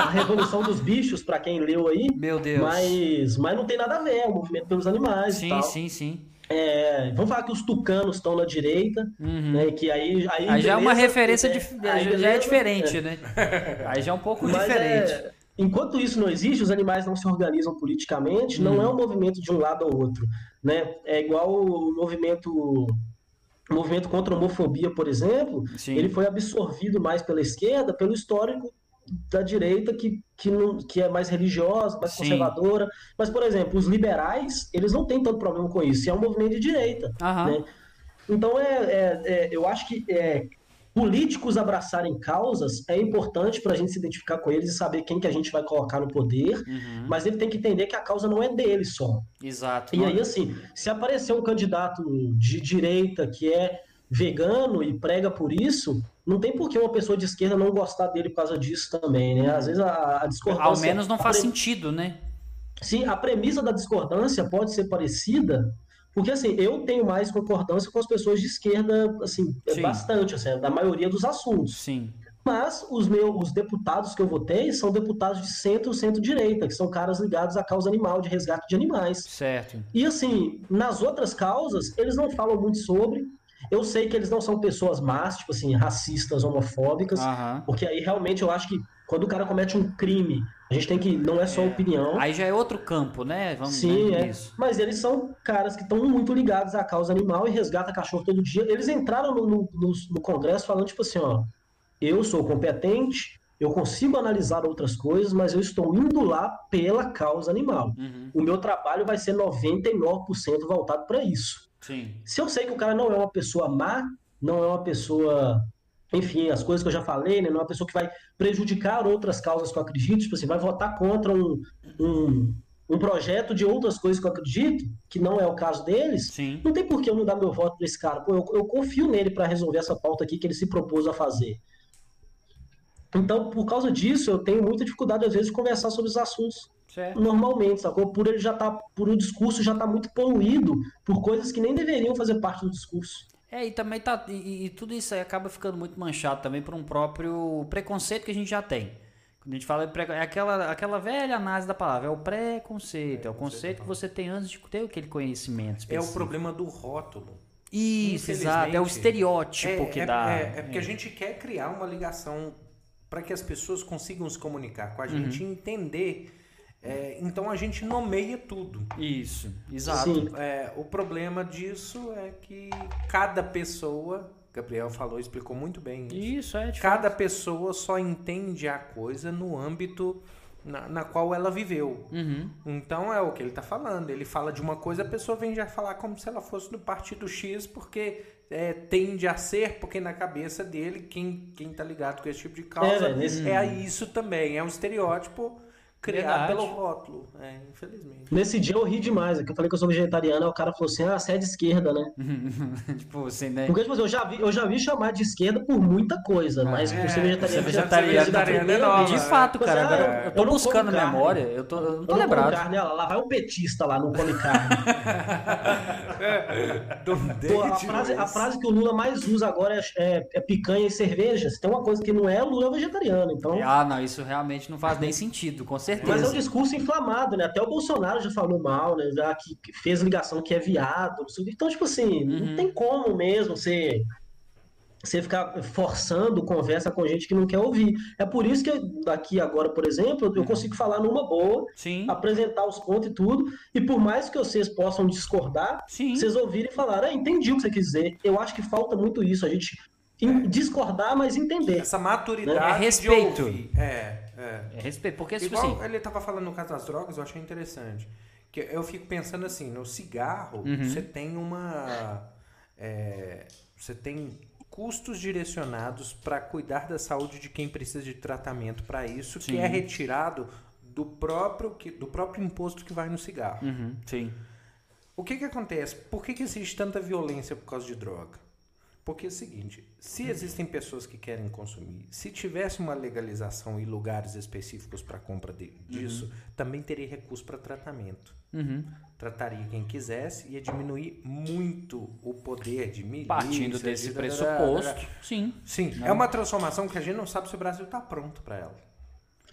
Speaker 3: a revolução dos bichos, para quem leu aí,
Speaker 1: Meu Deus.
Speaker 3: mas, mas não tem nada a ver, é um movimento pelos animais e
Speaker 1: Sim,
Speaker 3: tal.
Speaker 1: sim, sim.
Speaker 3: É, vamos falar que os tucanos estão na direita, né? Que aí, aí,
Speaker 1: Uhum. Aí já é uma
Speaker 3: beleza,
Speaker 1: referência,
Speaker 3: é,
Speaker 1: dif-
Speaker 3: aí
Speaker 1: já é
Speaker 3: beleza,
Speaker 1: diferente, né? Aí já é um pouco
Speaker 3: Mas
Speaker 1: diferente.
Speaker 3: é, enquanto isso não existe, os animais não se organizam politicamente,
Speaker 1: Uhum.
Speaker 3: não é um movimento de um lado ao outro, né? É igual o movimento o movimento contra a homofobia, por exemplo,
Speaker 1: Sim.
Speaker 3: ele foi absorvido mais pela esquerda, pelo histórico da direita que, que, não, que é mais religiosa, mais
Speaker 1: Sim.
Speaker 3: conservadora. Mas, por exemplo, os liberais, eles não têm tanto problema com isso. e É um movimento de direita.
Speaker 1: Aham.
Speaker 3: né? Então, é, é- é- eu acho que é, políticos abraçarem causas é importante para a gente se identificar com eles e saber quem que a gente vai colocar no poder,
Speaker 1: Uhum.
Speaker 3: mas ele tem que entender que a causa não é dele só.
Speaker 1: Exato.
Speaker 3: E aí, assim, se aparecer um candidato de direita que é vegano e prega por isso, não tem por que uma pessoa de esquerda não gostar dele por causa disso também, né? Às vezes a, a discordância...
Speaker 1: Ao menos não faz
Speaker 3: pre-
Speaker 1: sentido, né?
Speaker 3: Sim, a premissa da discordância pode ser parecida, porque assim, eu tenho mais concordância com as pessoas de esquerda, assim, é
Speaker 1: Sim.
Speaker 3: bastante, assim, da maioria dos assuntos.
Speaker 1: Sim.
Speaker 3: Mas os meus os deputados que eu votei são deputados de centro, centro-direita, que são caras ligados à causa animal, de resgate de animais.
Speaker 1: Certo.
Speaker 3: E assim, nas outras causas, eles não falam muito sobre. Eu sei que eles não são pessoas más, tipo assim, racistas, homofóbicas,
Speaker 1: Aham.
Speaker 3: porque aí realmente eu acho que quando o cara comete um crime, a gente tem que. Não é só opinião.
Speaker 1: Aí já é outro campo, né? Vamos
Speaker 3: Sim, é.
Speaker 1: Isso.
Speaker 3: Mas eles são caras que estão muito ligados à causa animal e resgata cachorro todo dia. Eles entraram no, no, no- no Congresso falando, tipo assim, ó, eu sou competente, eu consigo analisar outras coisas, mas eu estou indo lá pela causa animal.
Speaker 1: Uhum.
Speaker 3: O meu trabalho vai ser 99% voltado para isso.
Speaker 1: Sim.
Speaker 3: Se eu sei que o cara não é uma pessoa má, não é uma pessoa, enfim, as coisas que eu já falei, né? Não é uma pessoa que vai prejudicar outras causas que eu acredito, tipo assim, vai votar contra um, um, um projeto de outras coisas que eu acredito, que não é o caso deles,
Speaker 1: Sim.
Speaker 3: não tem por que eu não dar meu voto para esse cara. Pô, eu, eu confio nele para resolver essa pauta aqui que ele se propôs a fazer. Então, por causa disso, eu tenho muita dificuldade, às vezes, de conversar sobre os assuntos
Speaker 1: Certo.
Speaker 3: normalmente, sacou? Por ele já tá, por o discurso já tá muito poluído por coisas que nem deveriam fazer parte do discurso.
Speaker 1: É, e também tá. E, e tudo isso aí acaba ficando muito manchado também por um próprio preconceito que a gente já tem. Quando a gente fala é aquela, aquela velha análise da palavra, é o preconceito, é o conceito que você tem antes de ter aquele conhecimento
Speaker 2: É o
Speaker 1: específico.
Speaker 2: problema do rótulo.
Speaker 1: Isso, exato, é o estereótipo
Speaker 2: é,
Speaker 1: que
Speaker 2: é-
Speaker 1: dá.
Speaker 2: É, é porque a gente quer criar uma ligação para que as pessoas consigam se comunicar com a gente
Speaker 1: Uhum.
Speaker 2: e entender. É, então a gente nomeia tudo.
Speaker 1: Isso, exato.
Speaker 2: É, o problema disso é que cada pessoa, Gabriel falou, explicou muito bem isso.
Speaker 1: Isso, é de
Speaker 2: Cada pessoa só entende a coisa no âmbito na, na qual ela viveu.
Speaker 1: Uhum.
Speaker 2: Então é o que ele está falando. Ele fala de uma coisa, a pessoa vem já falar como se ela fosse do partido X, porque é, tende a ser, porque na cabeça dele, quem, quem tá ligado com esse tipo de causa,
Speaker 3: É,
Speaker 2: é, isso também. É um estereótipo criado
Speaker 1: Verdade.
Speaker 2: pelo rótulo. É, infelizmente.
Speaker 3: Nesse dia eu ri demais, é que eu falei que eu sou vegetariano, aí o cara falou assim, ah, você é de esquerda, né?
Speaker 1: tipo, assim, né?
Speaker 3: Porque, tipo assim, eu já vi, eu já vi chamar de esquerda por muita coisa, mas por ser
Speaker 2: é,
Speaker 3: vegetariano...
Speaker 1: Ser vegetariano,
Speaker 2: vegetariano é
Speaker 3: eu
Speaker 2: nova.
Speaker 1: De fato,
Speaker 3: Pois
Speaker 1: cara,
Speaker 3: é,
Speaker 1: agora
Speaker 3: eu
Speaker 1: eu tô
Speaker 3: não
Speaker 1: buscando memória, eu tô, eu não tô
Speaker 3: Eu não
Speaker 1: lembrado.
Speaker 3: carne, lá, lá vai o petista lá, não come carne. Pô, a, frase, a frase que o Lula mais usa agora é, é- é picanha e cerveja. Se tem uma coisa que não é, o Lula é vegetariano. Então,
Speaker 1: Ah, não, isso realmente não faz nem sentido, com
Speaker 3: Mas é um
Speaker 1: certeza.
Speaker 3: discurso inflamado, né? Até o Bolsonaro já falou mal, né? Já que fez ligação que é viado. Então, tipo assim,
Speaker 1: Uhum.
Speaker 3: não tem como mesmo você, você ficar forçando conversa com gente que não quer ouvir. É por isso que daqui agora, por exemplo,
Speaker 1: Uhum.
Speaker 3: eu consigo falar numa boa,
Speaker 1: Sim,
Speaker 3: apresentar os pontos e tudo. E por mais que vocês possam discordar,
Speaker 1: sim.
Speaker 3: vocês ouvirem e falar, ah, entendi o que você quis dizer. Eu acho que falta muito isso, a gente em- discordar, mas entender.
Speaker 2: Essa maturidade
Speaker 1: É respeito.
Speaker 2: de ouvir. É, é.
Speaker 1: É respeito, porque tipo
Speaker 2: Igual
Speaker 1: assim.
Speaker 2: ele tava falando no caso das drogas, eu achei interessante. Que eu fico pensando assim, no cigarro,
Speaker 1: Uhum.
Speaker 2: você tem uma. é, você tem custos direcionados para cuidar da saúde de quem precisa de tratamento para isso,
Speaker 1: Sim.
Speaker 2: que é retirado do próprio, que, do próprio imposto que vai no cigarro.
Speaker 1: Uhum, sim.
Speaker 2: O que que acontece? Por que que existe tanta violência por causa de droga? Porque é o seguinte, se existem pessoas que querem consumir, se tivesse uma legalização e lugares específicos para compra de- disso, também teria recurso para tratamento.
Speaker 1: Uhum.
Speaker 2: Trataria quem quisesse e ia diminuir muito o poder de milícia.
Speaker 1: Partindo
Speaker 2: de-
Speaker 1: desse
Speaker 2: de-
Speaker 1: pressuposto, sim.
Speaker 2: Sim, é uma transformação que a gente não sabe se o Brasil está pronto para ela.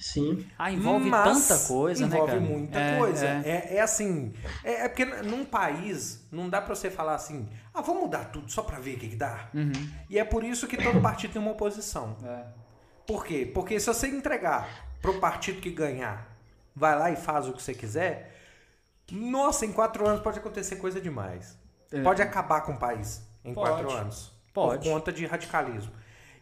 Speaker 3: Sim.
Speaker 1: Ah, envolve
Speaker 2: Mas
Speaker 1: tanta coisa, né,
Speaker 2: envolve muita
Speaker 1: É,
Speaker 2: coisa.
Speaker 1: é.
Speaker 2: É, é assim, é, é porque num país não dá pra você falar assim, ah, vamos mudar tudo só pra ver o que, que dá.
Speaker 1: Uhum.
Speaker 2: E é por isso que todo partido tem uma oposição.
Speaker 1: É.
Speaker 2: Por quê? Porque se você entregar pro partido que ganhar, vai lá e faz o que você quiser, nossa, em quatro anos pode acontecer coisa demais.
Speaker 1: É.
Speaker 2: Pode acabar com o país em
Speaker 1: Pode.
Speaker 2: quatro anos.
Speaker 1: Pode.
Speaker 2: Por conta de radicalismo.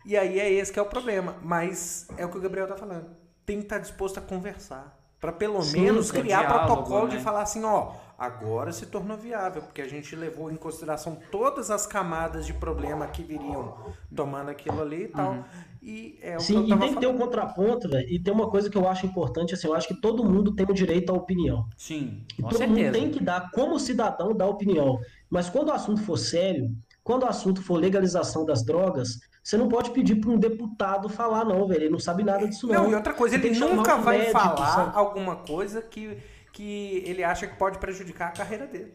Speaker 2: E aí é esse que é o problema. Mas é o que o Gabriel tá falando. Tem que estar disposto a conversar. Pra pelo
Speaker 3: Sim,
Speaker 2: menos criar
Speaker 1: diálogo,
Speaker 2: protocolo
Speaker 1: né?
Speaker 2: de falar assim, ó, agora se tornou viável, porque a gente levou em consideração todas as camadas de problema que viriam tomando aquilo ali e tal.
Speaker 1: Uhum.
Speaker 2: E é
Speaker 3: Sim, e tem que ter um contraponto, velho. E tem uma coisa que eu acho importante, assim, eu acho que todo mundo tem o direito à opinião.
Speaker 1: Sim,
Speaker 3: E todo
Speaker 1: certeza.
Speaker 3: mundo tem que dar, como cidadão, dar opinião. Mas quando o assunto for sério, quando o assunto for legalização das drogas, você não pode pedir para um deputado falar, não, velho. Ele não sabe nada disso, não.
Speaker 2: Não, e outra coisa,
Speaker 3: Você
Speaker 2: ele nunca
Speaker 3: um
Speaker 2: vai
Speaker 3: médico,
Speaker 2: falar
Speaker 3: sabe?
Speaker 2: alguma coisa que, que ele acha que pode prejudicar a carreira dele.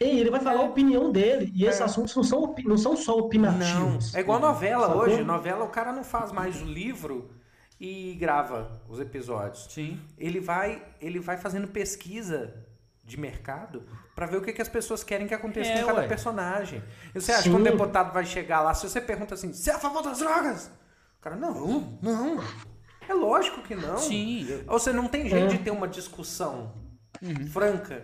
Speaker 3: E ele vai falar a opinião dele. E esses
Speaker 2: É.
Speaker 3: assuntos não são, opi- não são só opinativos.
Speaker 2: Não, é igual novela
Speaker 3: Sacou?
Speaker 2: hoje. Novela, o cara não faz mais o livro e grava os episódios.
Speaker 1: Sim.
Speaker 2: Ele vai, ele vai fazendo pesquisa de mercado pra ver o que, que as pessoas querem que aconteça
Speaker 1: É,
Speaker 2: com cada
Speaker 1: ué.
Speaker 2: personagem. E você acha
Speaker 3: Sim.
Speaker 2: que um deputado vai chegar lá, se você pergunta assim, você é a favor das drogas? O cara, não, não. É lógico que não.
Speaker 1: Sim.
Speaker 2: Ou seja, não tem jeito
Speaker 3: É.
Speaker 2: de ter uma discussão
Speaker 1: Uhum.
Speaker 2: franca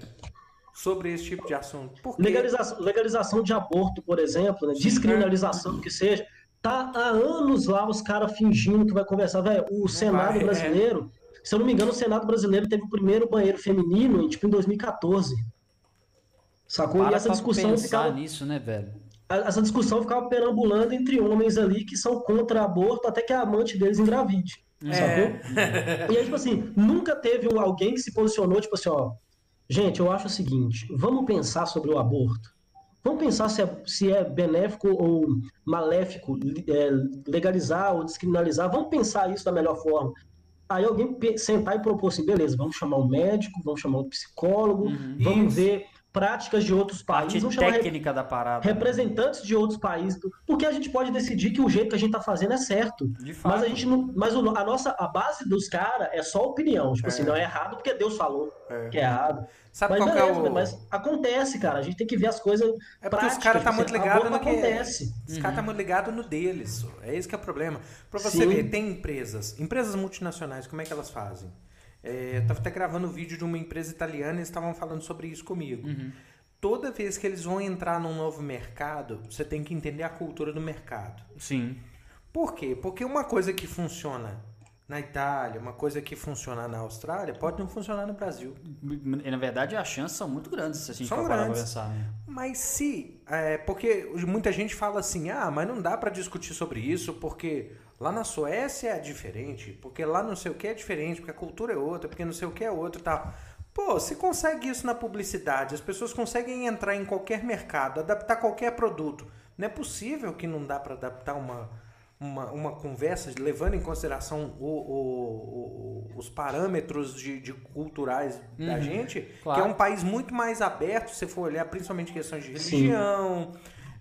Speaker 2: sobre esse tipo de assunto. Por quê?
Speaker 3: Legalização, legalização de aborto, por exemplo, né? descriminalização do que seja, tá há anos lá os caras fingindo que vai conversar. Velho, o Senado
Speaker 2: vai, é.
Speaker 3: brasileiro, se eu não me engano, o Senado brasileiro teve o primeiro banheiro feminino tipo, em 2014. Sacou?
Speaker 1: Para
Speaker 3: e essa discussão ficava.
Speaker 1: nisso, né, velho?
Speaker 3: Essa discussão ficava perambulando entre homens ali que são contra aborto até que a amante deles engravide.
Speaker 2: É.
Speaker 3: Sacou? E aí, tipo assim, nunca teve alguém que se posicionou, tipo assim, ó. Gente, eu acho o seguinte: vamos pensar sobre o aborto. Vamos pensar se é, se é benéfico ou maléfico é, legalizar ou descriminalizar. Vamos pensar isso da melhor forma. Aí alguém sentar e propor assim: beleza, vamos chamar um médico, vamos chamar um psicólogo, vamos
Speaker 2: Isso.
Speaker 3: ver práticas de outros
Speaker 1: Parte
Speaker 3: países, re-
Speaker 1: técnica da parada. né?
Speaker 3: representantes de outros países, porque a gente pode decidir que o jeito que a gente tá fazendo é certo.
Speaker 1: De fato.
Speaker 3: Mas a gente não. Mas o- a nossa a base dos caras é só opinião. Tipo assim, não é errado porque Deus falou
Speaker 2: É.
Speaker 3: que é errado.
Speaker 2: Sabe
Speaker 3: Mas
Speaker 2: qual é
Speaker 3: beleza,
Speaker 2: o...
Speaker 3: mas acontece, cara. A gente tem que ver as coisas.
Speaker 2: É porque os
Speaker 3: práticas,
Speaker 2: caras tá muito
Speaker 3: assim,
Speaker 2: ligados
Speaker 3: aborto
Speaker 2: no que
Speaker 3: acontece.
Speaker 2: Os caras tá muito ligados no deles. É esse que é o problema. Pra você
Speaker 3: Sim.
Speaker 2: ver, tem empresas, empresas multinacionais, como é que elas fazem? É, eu tava até gravando um vídeo de uma empresa italiana e eles estavam falando sobre isso comigo. Toda vez que eles vão entrar num novo mercado, você tem que entender a cultura do mercado.
Speaker 1: Sim.
Speaker 2: Por quê? Porque uma coisa que funciona na Itália, uma coisa que funciona na Austrália, pode não funcionar no Brasil.
Speaker 1: Na verdade, as chances são muito grandes se a gente
Speaker 2: São
Speaker 1: for parar
Speaker 2: grandes.
Speaker 1: pensar. né?
Speaker 2: Mas se. É, porque muita gente fala assim, ah, mas não dá pra discutir sobre isso, porque lá na Suécia é diferente, porque lá não sei o que é diferente, porque a cultura é outra, porque não sei o que é outra e tal. Pô, se consegue isso na publicidade, as pessoas conseguem entrar em qualquer mercado, adaptar qualquer produto. Não é possível que não dá pra adaptar uma, uma, uma conversa levando em consideração o- o- o- os parâmetros de, de culturais da gente,
Speaker 1: claro.
Speaker 2: que é um país muito mais aberto, se você for olhar principalmente questões de
Speaker 3: Sim.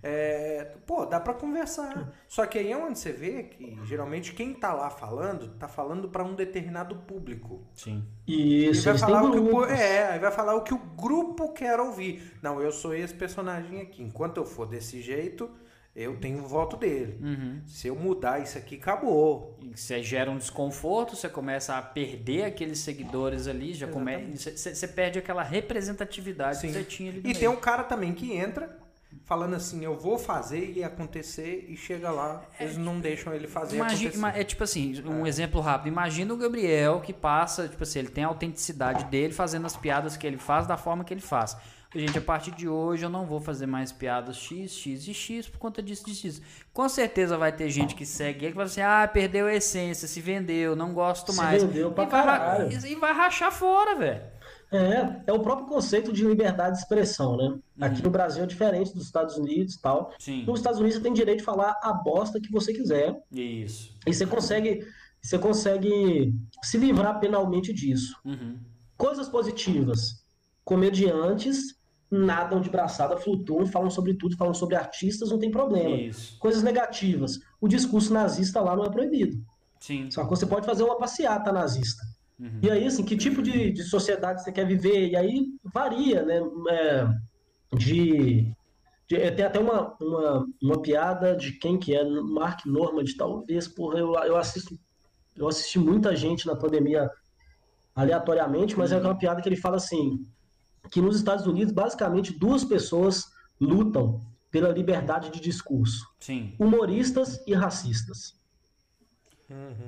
Speaker 2: É, pô, dá pra conversar. Só que aí é onde você vê que geralmente quem tá lá falando, tá falando pra um determinado público.
Speaker 1: Sim.
Speaker 2: E
Speaker 3: Isso,
Speaker 2: vai
Speaker 3: eles
Speaker 2: falar o que o, é, aí vai falar o que o grupo quer ouvir. Não, eu sou esse personagem aqui. Enquanto eu for desse jeito, eu tenho o voto dele.
Speaker 1: Uhum.
Speaker 2: Se eu mudar isso aqui, acabou.
Speaker 1: E Você gera um desconforto, você começa a perder aqueles seguidores ali, já come... você, você- perde aquela representatividade
Speaker 2: Sim.
Speaker 1: que você tinha ali
Speaker 2: E
Speaker 1: meio.
Speaker 2: tem um cara também que entra falando assim, eu vou fazer e acontecer e chega lá, eles não deixam ele fazer
Speaker 1: Imagina, é tipo assim, um exemplo rápido. Imagina o Gabriel que passa, tipo assim, ele tem a autenticidade dele fazendo as piadas que ele faz da forma que ele faz. Gente, a partir de hoje eu não vou fazer mais piadas X, X e X por conta disso, disso, disso. Com certeza vai ter gente que segue ele que vai assim, ah, perdeu a essência, se vendeu, não gosto
Speaker 3: Se
Speaker 1: mais.
Speaker 3: vendeu pra
Speaker 1: e, vai, ra-
Speaker 3: caralho.
Speaker 1: e vai rachar fora, velho.
Speaker 3: É, é o próprio conceito de liberdade de expressão, né? Aqui no Brasil é diferente dos Estados Unidos e tal.
Speaker 1: Sim.
Speaker 3: Nos Estados Unidos você tem direito de falar a bosta que você quiser.
Speaker 1: Isso.
Speaker 3: E você consegue, você consegue se livrar penalmente disso.
Speaker 1: Uhum.
Speaker 3: Coisas positivas. Comediantes nadam de braçada, flutuam, falam sobre tudo, falam sobre artistas, não tem problema.
Speaker 1: Isso.
Speaker 3: Coisas negativas. O discurso nazista lá não é proibido.
Speaker 1: Sim.
Speaker 3: Só que você pode fazer uma passeata nazista.
Speaker 1: Uhum.
Speaker 3: E aí, assim, que tipo de, de sociedade você quer viver? E aí varia, né? É, de, de- Tem até uma, uma, uma piada de quem que é? Mark Normand, talvez, porra, eu, eu assisto. Eu assisti muita gente na pandemia aleatoriamente, mas é uma piada que ele fala assim: que nos Estados Unidos, basicamente, duas pessoas lutam pela liberdade de discurso:
Speaker 1: Sim.
Speaker 3: humoristas e racistas.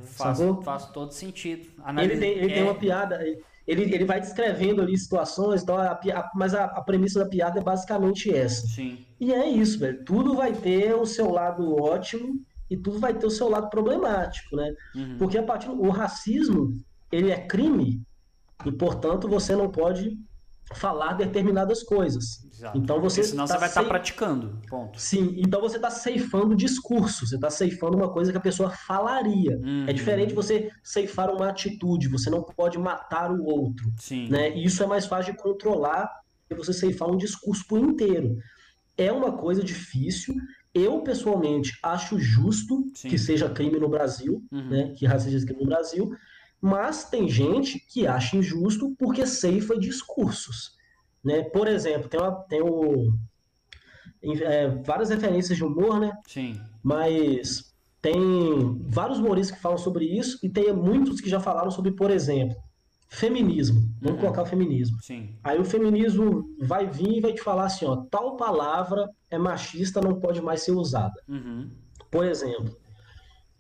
Speaker 1: Faz,
Speaker 3: Sacou?
Speaker 1: faz todo sentido.
Speaker 3: Ele
Speaker 1: Analisa-
Speaker 3: tem, ele tem
Speaker 1: é,
Speaker 3: uma piada, ele, ele vai descrevendo ali situações, então a a- mas a, a premissa da piada é basicamente essa.
Speaker 1: Sim.
Speaker 3: E é isso, velho. Tudo vai ter o seu lado ótimo e tudo vai ter o seu lado problemático, né?
Speaker 1: Uhum.
Speaker 3: Porque a partir o racismo, ele é crime e, portanto, você não pode falar determinadas coisas.
Speaker 1: Exato.
Speaker 3: Então você
Speaker 1: Porque senão
Speaker 3: tá
Speaker 1: você vai estar
Speaker 3: sem-
Speaker 1: praticando. Ponto.
Speaker 3: Sim, então você está ceifando discurso, você está ceifando uma coisa que a pessoa falaria.
Speaker 1: Uhum.
Speaker 3: É diferente você ceifar uma atitude, você não pode matar o outro
Speaker 1: Sim.
Speaker 3: né? E isso é mais fácil de controlar que você ceifar um discurso por inteiro. É uma coisa difícil. Eu, pessoalmente, acho justo
Speaker 1: Sim.
Speaker 3: que seja crime no Brasil,
Speaker 1: Uhum.
Speaker 3: né? Que racismo seja crime no Brasil, mas tem gente que acha injusto porque ceifa discursos, né? Por exemplo, tem, uma, tem o, é, várias referências de humor, né?
Speaker 1: Sim.
Speaker 3: mas tem vários humoristas que falam sobre isso e tem muitos que já falaram sobre, por exemplo, feminismo. Vamos
Speaker 1: Uhum.
Speaker 3: colocar o feminismo.
Speaker 1: Sim.
Speaker 3: Aí o feminismo vai vir e vai te falar assim, ó, tal palavra é machista, não pode mais ser usada.
Speaker 1: Uhum.
Speaker 3: Por exemplo.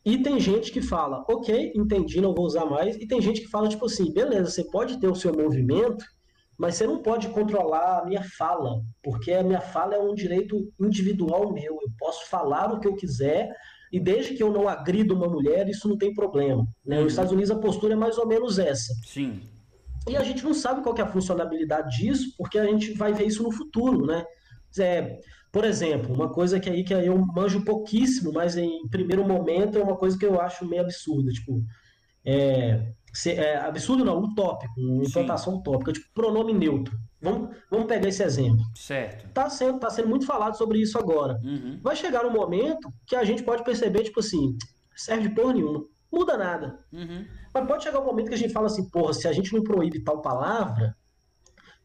Speaker 3: E tem gente que fala, ok, entendi, não vou usar mais. E tem gente que fala, tipo assim, beleza, você pode ter o seu movimento, mas você não pode controlar a minha fala, porque a minha fala é um direito individual meu. Eu posso falar o que eu quiser, e desde que eu não agrido uma mulher, isso não tem problema. Né?
Speaker 1: Uhum.
Speaker 3: Nos Estados Unidos a postura é mais ou menos essa.
Speaker 1: Sim.
Speaker 3: E a gente não sabe qual é a funcionalidade disso, porque a gente vai ver isso no futuro, né? É, por exemplo, uma coisa que aí que eu manjo pouquíssimo, mas em primeiro momento é uma coisa que eu acho meio absurda, tipo, é, se- é, absurdo não, utópico, uma
Speaker 1: Sim.
Speaker 3: implantação utópica, tipo pronome neutro. Vamos, vamos pegar esse exemplo.
Speaker 1: Certo.
Speaker 3: Tá sendo, tá sendo muito falado sobre isso agora.
Speaker 1: Uhum.
Speaker 3: Vai chegar um momento que a gente pode perceber, tipo assim, serve de porra nenhuma, muda nada.
Speaker 1: Uhum.
Speaker 3: Mas pode chegar um momento que a gente fala assim, porra, se a gente não proíbe tal palavra,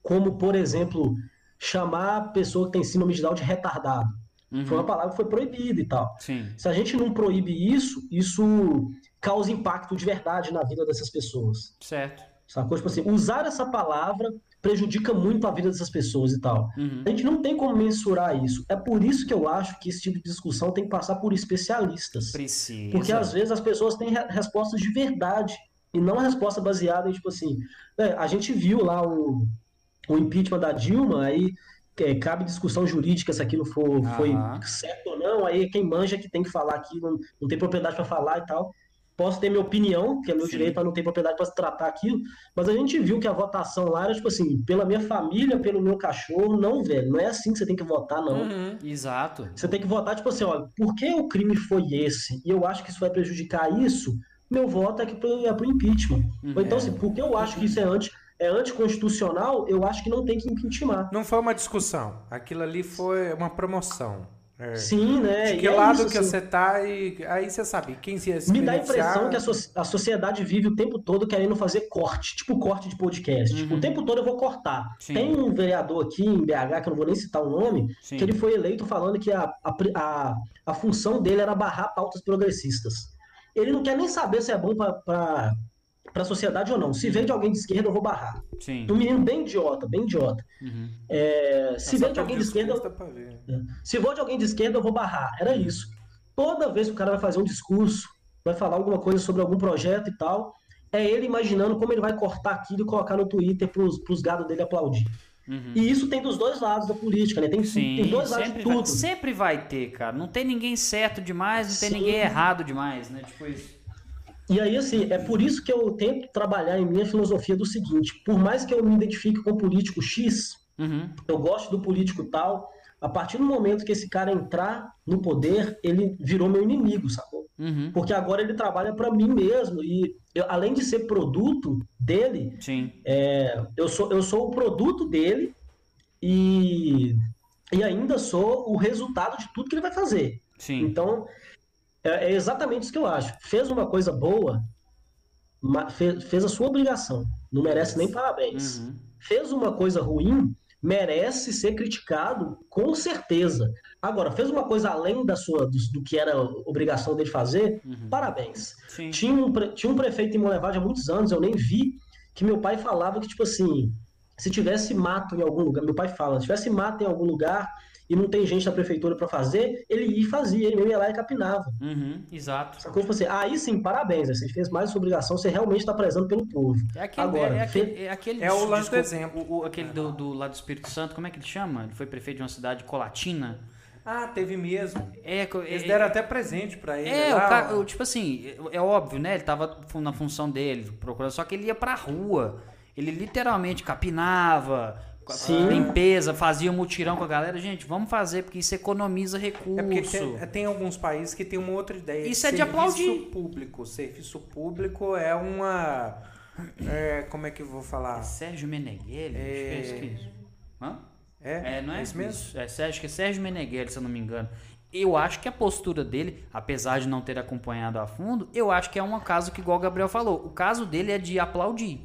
Speaker 3: como, por exemplo, chamar a pessoa que tem síndrome de Down de retardado.
Speaker 1: Uhum.
Speaker 3: Foi uma palavra que foi proibida e tal.
Speaker 1: Sim.
Speaker 3: Se a gente não proíbe isso, isso causa impacto de verdade na vida dessas pessoas.
Speaker 1: Certo.
Speaker 3: Sacou? Tipo assim, usar essa palavra prejudica muito a vida dessas pessoas e tal.
Speaker 1: Uhum.
Speaker 3: A gente não tem como mensurar isso. É por isso que eu acho que esse tipo de discussão tem que passar por especialistas.
Speaker 1: Precisa.
Speaker 3: Porque às vezes as pessoas têm re- respostas de verdade e não resposta baseada em, tipo assim, é, a gente viu lá o, o impeachment da Dilma, aí é, cabe discussão jurídica se aquilo for, foi certo ou não, aí quem manja que tem que falar aqui, não, não tem propriedade para falar e tal. Posso ter minha opinião, que é meu
Speaker 1: Sim.
Speaker 3: direito, mas não tem propriedade para tratar aquilo. Mas a gente viu que a votação lá era tipo assim, pela minha família, pelo meu cachorro, não, velho. Não é assim que você tem que votar, não.
Speaker 2: Uhum.
Speaker 1: Exato.
Speaker 3: Você tem que votar, tipo assim, ó, por que o crime foi esse? E eu acho que isso vai prejudicar isso, meu voto é, que pro, é pro impeachment. Ou então, assim, porque eu acho que isso é, anti, é anticonstitucional, eu acho que não tem que impeachmentar.
Speaker 2: Não foi uma discussão. Aquilo ali foi uma promoção. É.
Speaker 3: Sim, né?
Speaker 2: De que
Speaker 3: é
Speaker 2: lado
Speaker 3: isso,
Speaker 2: que
Speaker 3: assim.
Speaker 2: você tá e aí você sabe quem se
Speaker 3: Me dá a impressão que a, so- a sociedade vive o tempo todo querendo fazer corte, tipo corte de podcast. Tipo, o tempo todo eu vou cortar.
Speaker 1: Sim.
Speaker 3: Tem um vereador aqui em BH, que eu não vou nem citar o nome,
Speaker 1: Sim.
Speaker 3: que ele foi eleito falando que a, a, a, a função dele era barrar pautas progressistas. Ele não quer nem saber se é bom para a sociedade ou não. Se vem de alguém de esquerda, eu vou barrar.
Speaker 1: Sim.
Speaker 3: Um menino bem idiota, bem idiota.
Speaker 1: Uhum.
Speaker 3: É, se vem de alguém de esquerda,
Speaker 2: ver.
Speaker 3: se for de alguém de esquerda, eu vou barrar. Era isso. Toda vez que o cara vai fazer um discurso, vai falar alguma coisa sobre algum projeto e tal, é ele imaginando como ele vai cortar aquilo e colocar no Twitter pros, pros gados dele aplaudir.
Speaker 1: Uhum.
Speaker 3: E isso tem dos dois lados da política, né? Tem,
Speaker 1: Sim,
Speaker 3: tem dois lados de
Speaker 1: sempre vai,
Speaker 3: tudo.
Speaker 1: sempre vai ter, cara. Não tem ninguém certo demais, não tem
Speaker 3: Sim.
Speaker 1: ninguém errado demais, né? Tipo isso.
Speaker 3: E aí, assim, é por isso que eu tento trabalhar em minha filosofia do seguinte: por mais que eu me identifique com o político X,
Speaker 1: Uhum.
Speaker 3: eu gosto do político tal, a partir do momento que esse cara entrar no poder, ele virou meu inimigo, sacou?
Speaker 1: Uhum.
Speaker 3: Porque agora ele trabalha para mim mesmo e eu, além de ser produto dele,
Speaker 1: Sim.
Speaker 3: é, eu, sou, eu sou o produto dele e, e ainda sou o resultado de tudo que ele vai fazer.
Speaker 1: Sim.
Speaker 3: Então, é, é exatamente isso que eu acho. Fez uma coisa boa, fez, fez a sua obrigação, não merece nem parabéns.
Speaker 1: Uhum.
Speaker 3: Fez uma coisa ruim, merece ser criticado, com certeza. Agora, fez uma coisa além da sua, do, do que era obrigação dele fazer,
Speaker 1: Uhum.
Speaker 3: parabéns.
Speaker 1: Sim.
Speaker 3: Tinha um, tinha um prefeito em Monlevade há muitos anos, eu nem vi, que meu pai falava que, tipo assim, se tivesse mato em algum lugar, meu pai fala, se tivesse mato em algum lugar e não tem gente da prefeitura para fazer, ele ia e fazia, ele mesmo ia lá e capinava.
Speaker 1: Uhum. Exato.
Speaker 3: Sacou? Tipo assim, aí sim, parabéns, né? você fez mais sua obrigação, você realmente está prezando pelo povo.
Speaker 1: É aquele,
Speaker 3: Agora,
Speaker 1: é, é
Speaker 3: fe-
Speaker 1: aquele, é aquele
Speaker 2: É o lance do exemplo.
Speaker 1: o- o- aquele do, do lado do Espírito Santo, como é que ele chama? Ele foi prefeito de uma cidade colatina.
Speaker 2: Ah, teve mesmo.
Speaker 1: É, co-
Speaker 2: Eles
Speaker 1: é-
Speaker 2: deram até presente pra ele.
Speaker 1: É, o cara, o- tipo assim, é, é óbvio, né? Ele tava na função dele, procurando, só que ele ia pra rua. Ele literalmente capinava,
Speaker 3: Sim.
Speaker 1: limpeza, fazia um mutirão com a galera. Gente, vamos fazer, porque isso economiza recurso.
Speaker 2: É porque tem, tem alguns países que tem uma outra ideia.
Speaker 1: Isso é de
Speaker 2: Serviço
Speaker 1: aplaudir.
Speaker 2: público. Serviço público é uma. é, como é que eu vou falar?
Speaker 1: Sérgio Meneghelli, acho que é isso que... Hã?
Speaker 2: É,
Speaker 1: É, não é,
Speaker 2: isso mesmo?
Speaker 1: É, Sérgio, acho que é Sérgio Meneghelli, se eu não me engano. Eu acho que a postura dele, apesar de não ter acompanhado a fundo, eu acho que é um caso que, igual o Gabriel falou, o caso dele é de aplaudir.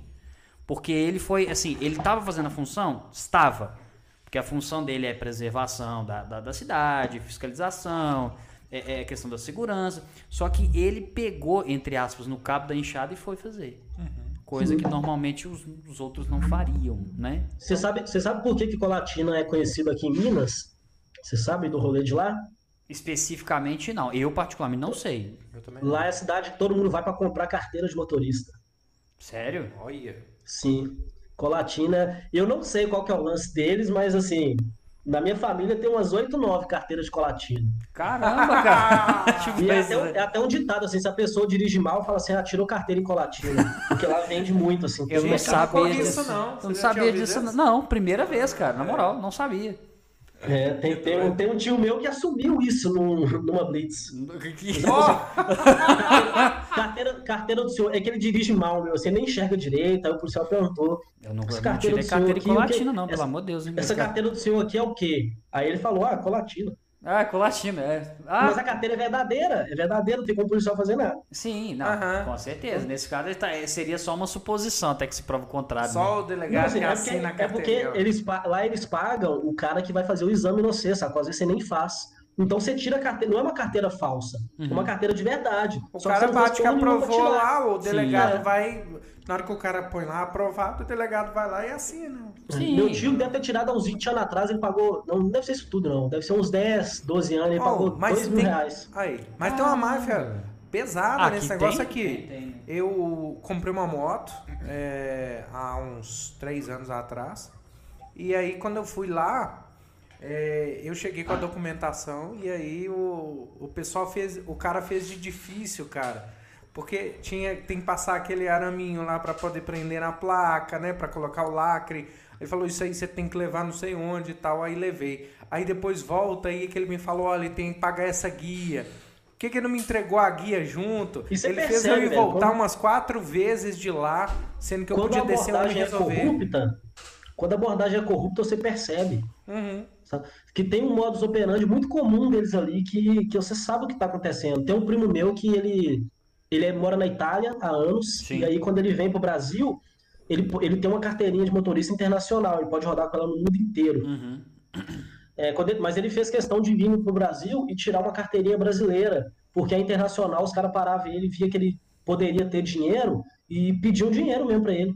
Speaker 1: Porque ele foi, assim, ele estava fazendo a função? Estava. Porque a função dele é preservação da, da, da cidade, fiscalização, é, é questão da segurança. Só que ele pegou, entre aspas, no cabo da enxada e foi fazer. Coisa que normalmente os, os outros não fariam, né?
Speaker 3: Você sabe, você sabe por que, que Colatina é conhecido aqui em Minas? Você sabe do rolê de lá?
Speaker 1: Especificamente não. Eu particularmente não sei.
Speaker 2: Eu também.
Speaker 3: Lá é a cidade que todo mundo vai para comprar carteira de motorista.
Speaker 1: Sério?
Speaker 2: Olha.
Speaker 3: Sim. Colatina, eu não sei qual que é o lance deles, mas assim, na minha família tem umas 8, 9 carteiras de colatina.
Speaker 1: Caramba, cara. Tipo,
Speaker 3: E é até, um, é até um ditado, assim, se a pessoa dirige mal, fala assim, ah, tirou carteira em colatina. Porque lá vende muito, assim.
Speaker 1: Eu não sabia disso.
Speaker 2: isso, não.
Speaker 1: Eu não sabia disso.
Speaker 2: essa?
Speaker 1: Não, primeira vez, cara. Na moral, não sabia.
Speaker 3: É, tem, tem, um, tem um tio meu que assumiu isso num- numa Blitz. Carteira, carteira do senhor, é que ele dirige mal, meu, você nem enxerga direito, aí o policial perguntou,
Speaker 1: Eu não, eu
Speaker 3: Essa
Speaker 1: não
Speaker 3: carteira
Speaker 1: tirei
Speaker 3: do
Speaker 1: carteira
Speaker 3: senhor aqui, o
Speaker 1: colatina,
Speaker 3: quê?
Speaker 1: não, pelo
Speaker 3: Essa-
Speaker 1: amor de Deus. hein,
Speaker 3: essa
Speaker 1: cara.
Speaker 3: carteira do senhor aqui é o quê? Aí ele falou, ah, colatina.
Speaker 1: Ah, colatina, é.
Speaker 3: Mas
Speaker 1: Ah,
Speaker 3: a carteira é verdadeira, é verdadeira, não tem como o policial fazer nada.
Speaker 1: sim, não,
Speaker 2: Aham.
Speaker 1: com certeza. Nesse caso, ele tá- seria só uma suposição, até que se prova o contrário. né?
Speaker 2: Só o
Speaker 3: Não,
Speaker 2: delegado
Speaker 3: assim,
Speaker 2: que
Speaker 3: é porque,
Speaker 2: assina a
Speaker 3: é porque
Speaker 2: carteira.
Speaker 3: eles, lá eles pagam o cara que vai fazer o exame no C, sabe? Às vezes você nem faz. Então você tira a carteira, não é uma carteira falsa, é uma carteira de verdade.
Speaker 2: O
Speaker 3: Só
Speaker 2: cara bate que aprovou lá, o
Speaker 1: Sim,
Speaker 2: delegado
Speaker 3: é.
Speaker 2: vai. Na hora que o cara põe lá aprovado, o delegado vai lá e assina.
Speaker 1: Sim.
Speaker 3: Meu tio deve ter tirado há uns 20 anos atrás, ele pagou. Não, não deve ser isso tudo, não. Deve ser uns 10, 12 anos, ele
Speaker 2: Oh,
Speaker 3: pagou
Speaker 2: mas
Speaker 3: 2 mil
Speaker 2: tem-
Speaker 3: reais.
Speaker 2: Aí, mas tem uma máfia pesada
Speaker 1: Ah,
Speaker 2: nesse
Speaker 1: aqui
Speaker 2: negócio
Speaker 1: tem?
Speaker 2: aqui.
Speaker 1: Tem, tem.
Speaker 2: Eu comprei uma moto é, há uns três anos atrás. E aí, quando eu fui lá, é, eu cheguei com a documentação e aí o, o pessoal fez. O cara fez de difícil, cara. Porque tinha, tem que passar aquele araminho lá pra poder prender na placa, né? Pra colocar o lacre. Ele falou, isso aí você tem que levar não sei onde e tal. Aí levei. Aí depois volta aí que ele me falou, olha, tem que pagar essa guia. Por que, que ele não me entregou a guia junto?
Speaker 3: E você
Speaker 2: ele fez
Speaker 3: percebe,
Speaker 2: eu ir
Speaker 3: velho,
Speaker 2: voltar
Speaker 3: quando-
Speaker 2: umas quatro vezes de lá, sendo que eu
Speaker 3: Quando
Speaker 2: podia descer onde
Speaker 3: abordagem é
Speaker 2: resolver.
Speaker 3: corrupta, quando a abordagem é corrupta, você percebe.
Speaker 2: Uhum.
Speaker 3: Sabe? Que tem um modus operandi muito comum deles ali que, que você sabe o que está acontecendo. Tem um primo meu que ele, ele é- mora na Itália há anos,
Speaker 1: Sim.
Speaker 3: e aí quando ele vem pro Brasil, ele, ele tem uma carteirinha de motorista internacional, ele pode rodar com ela no mundo inteiro.
Speaker 1: Uhum.
Speaker 3: É, quando ele- mas ele fez questão de vir pro Brasil e tirar uma carteirinha brasileira, porque a internacional, os caras paravam ele, via que ele poderia ter dinheiro e pediam dinheiro mesmo para ele.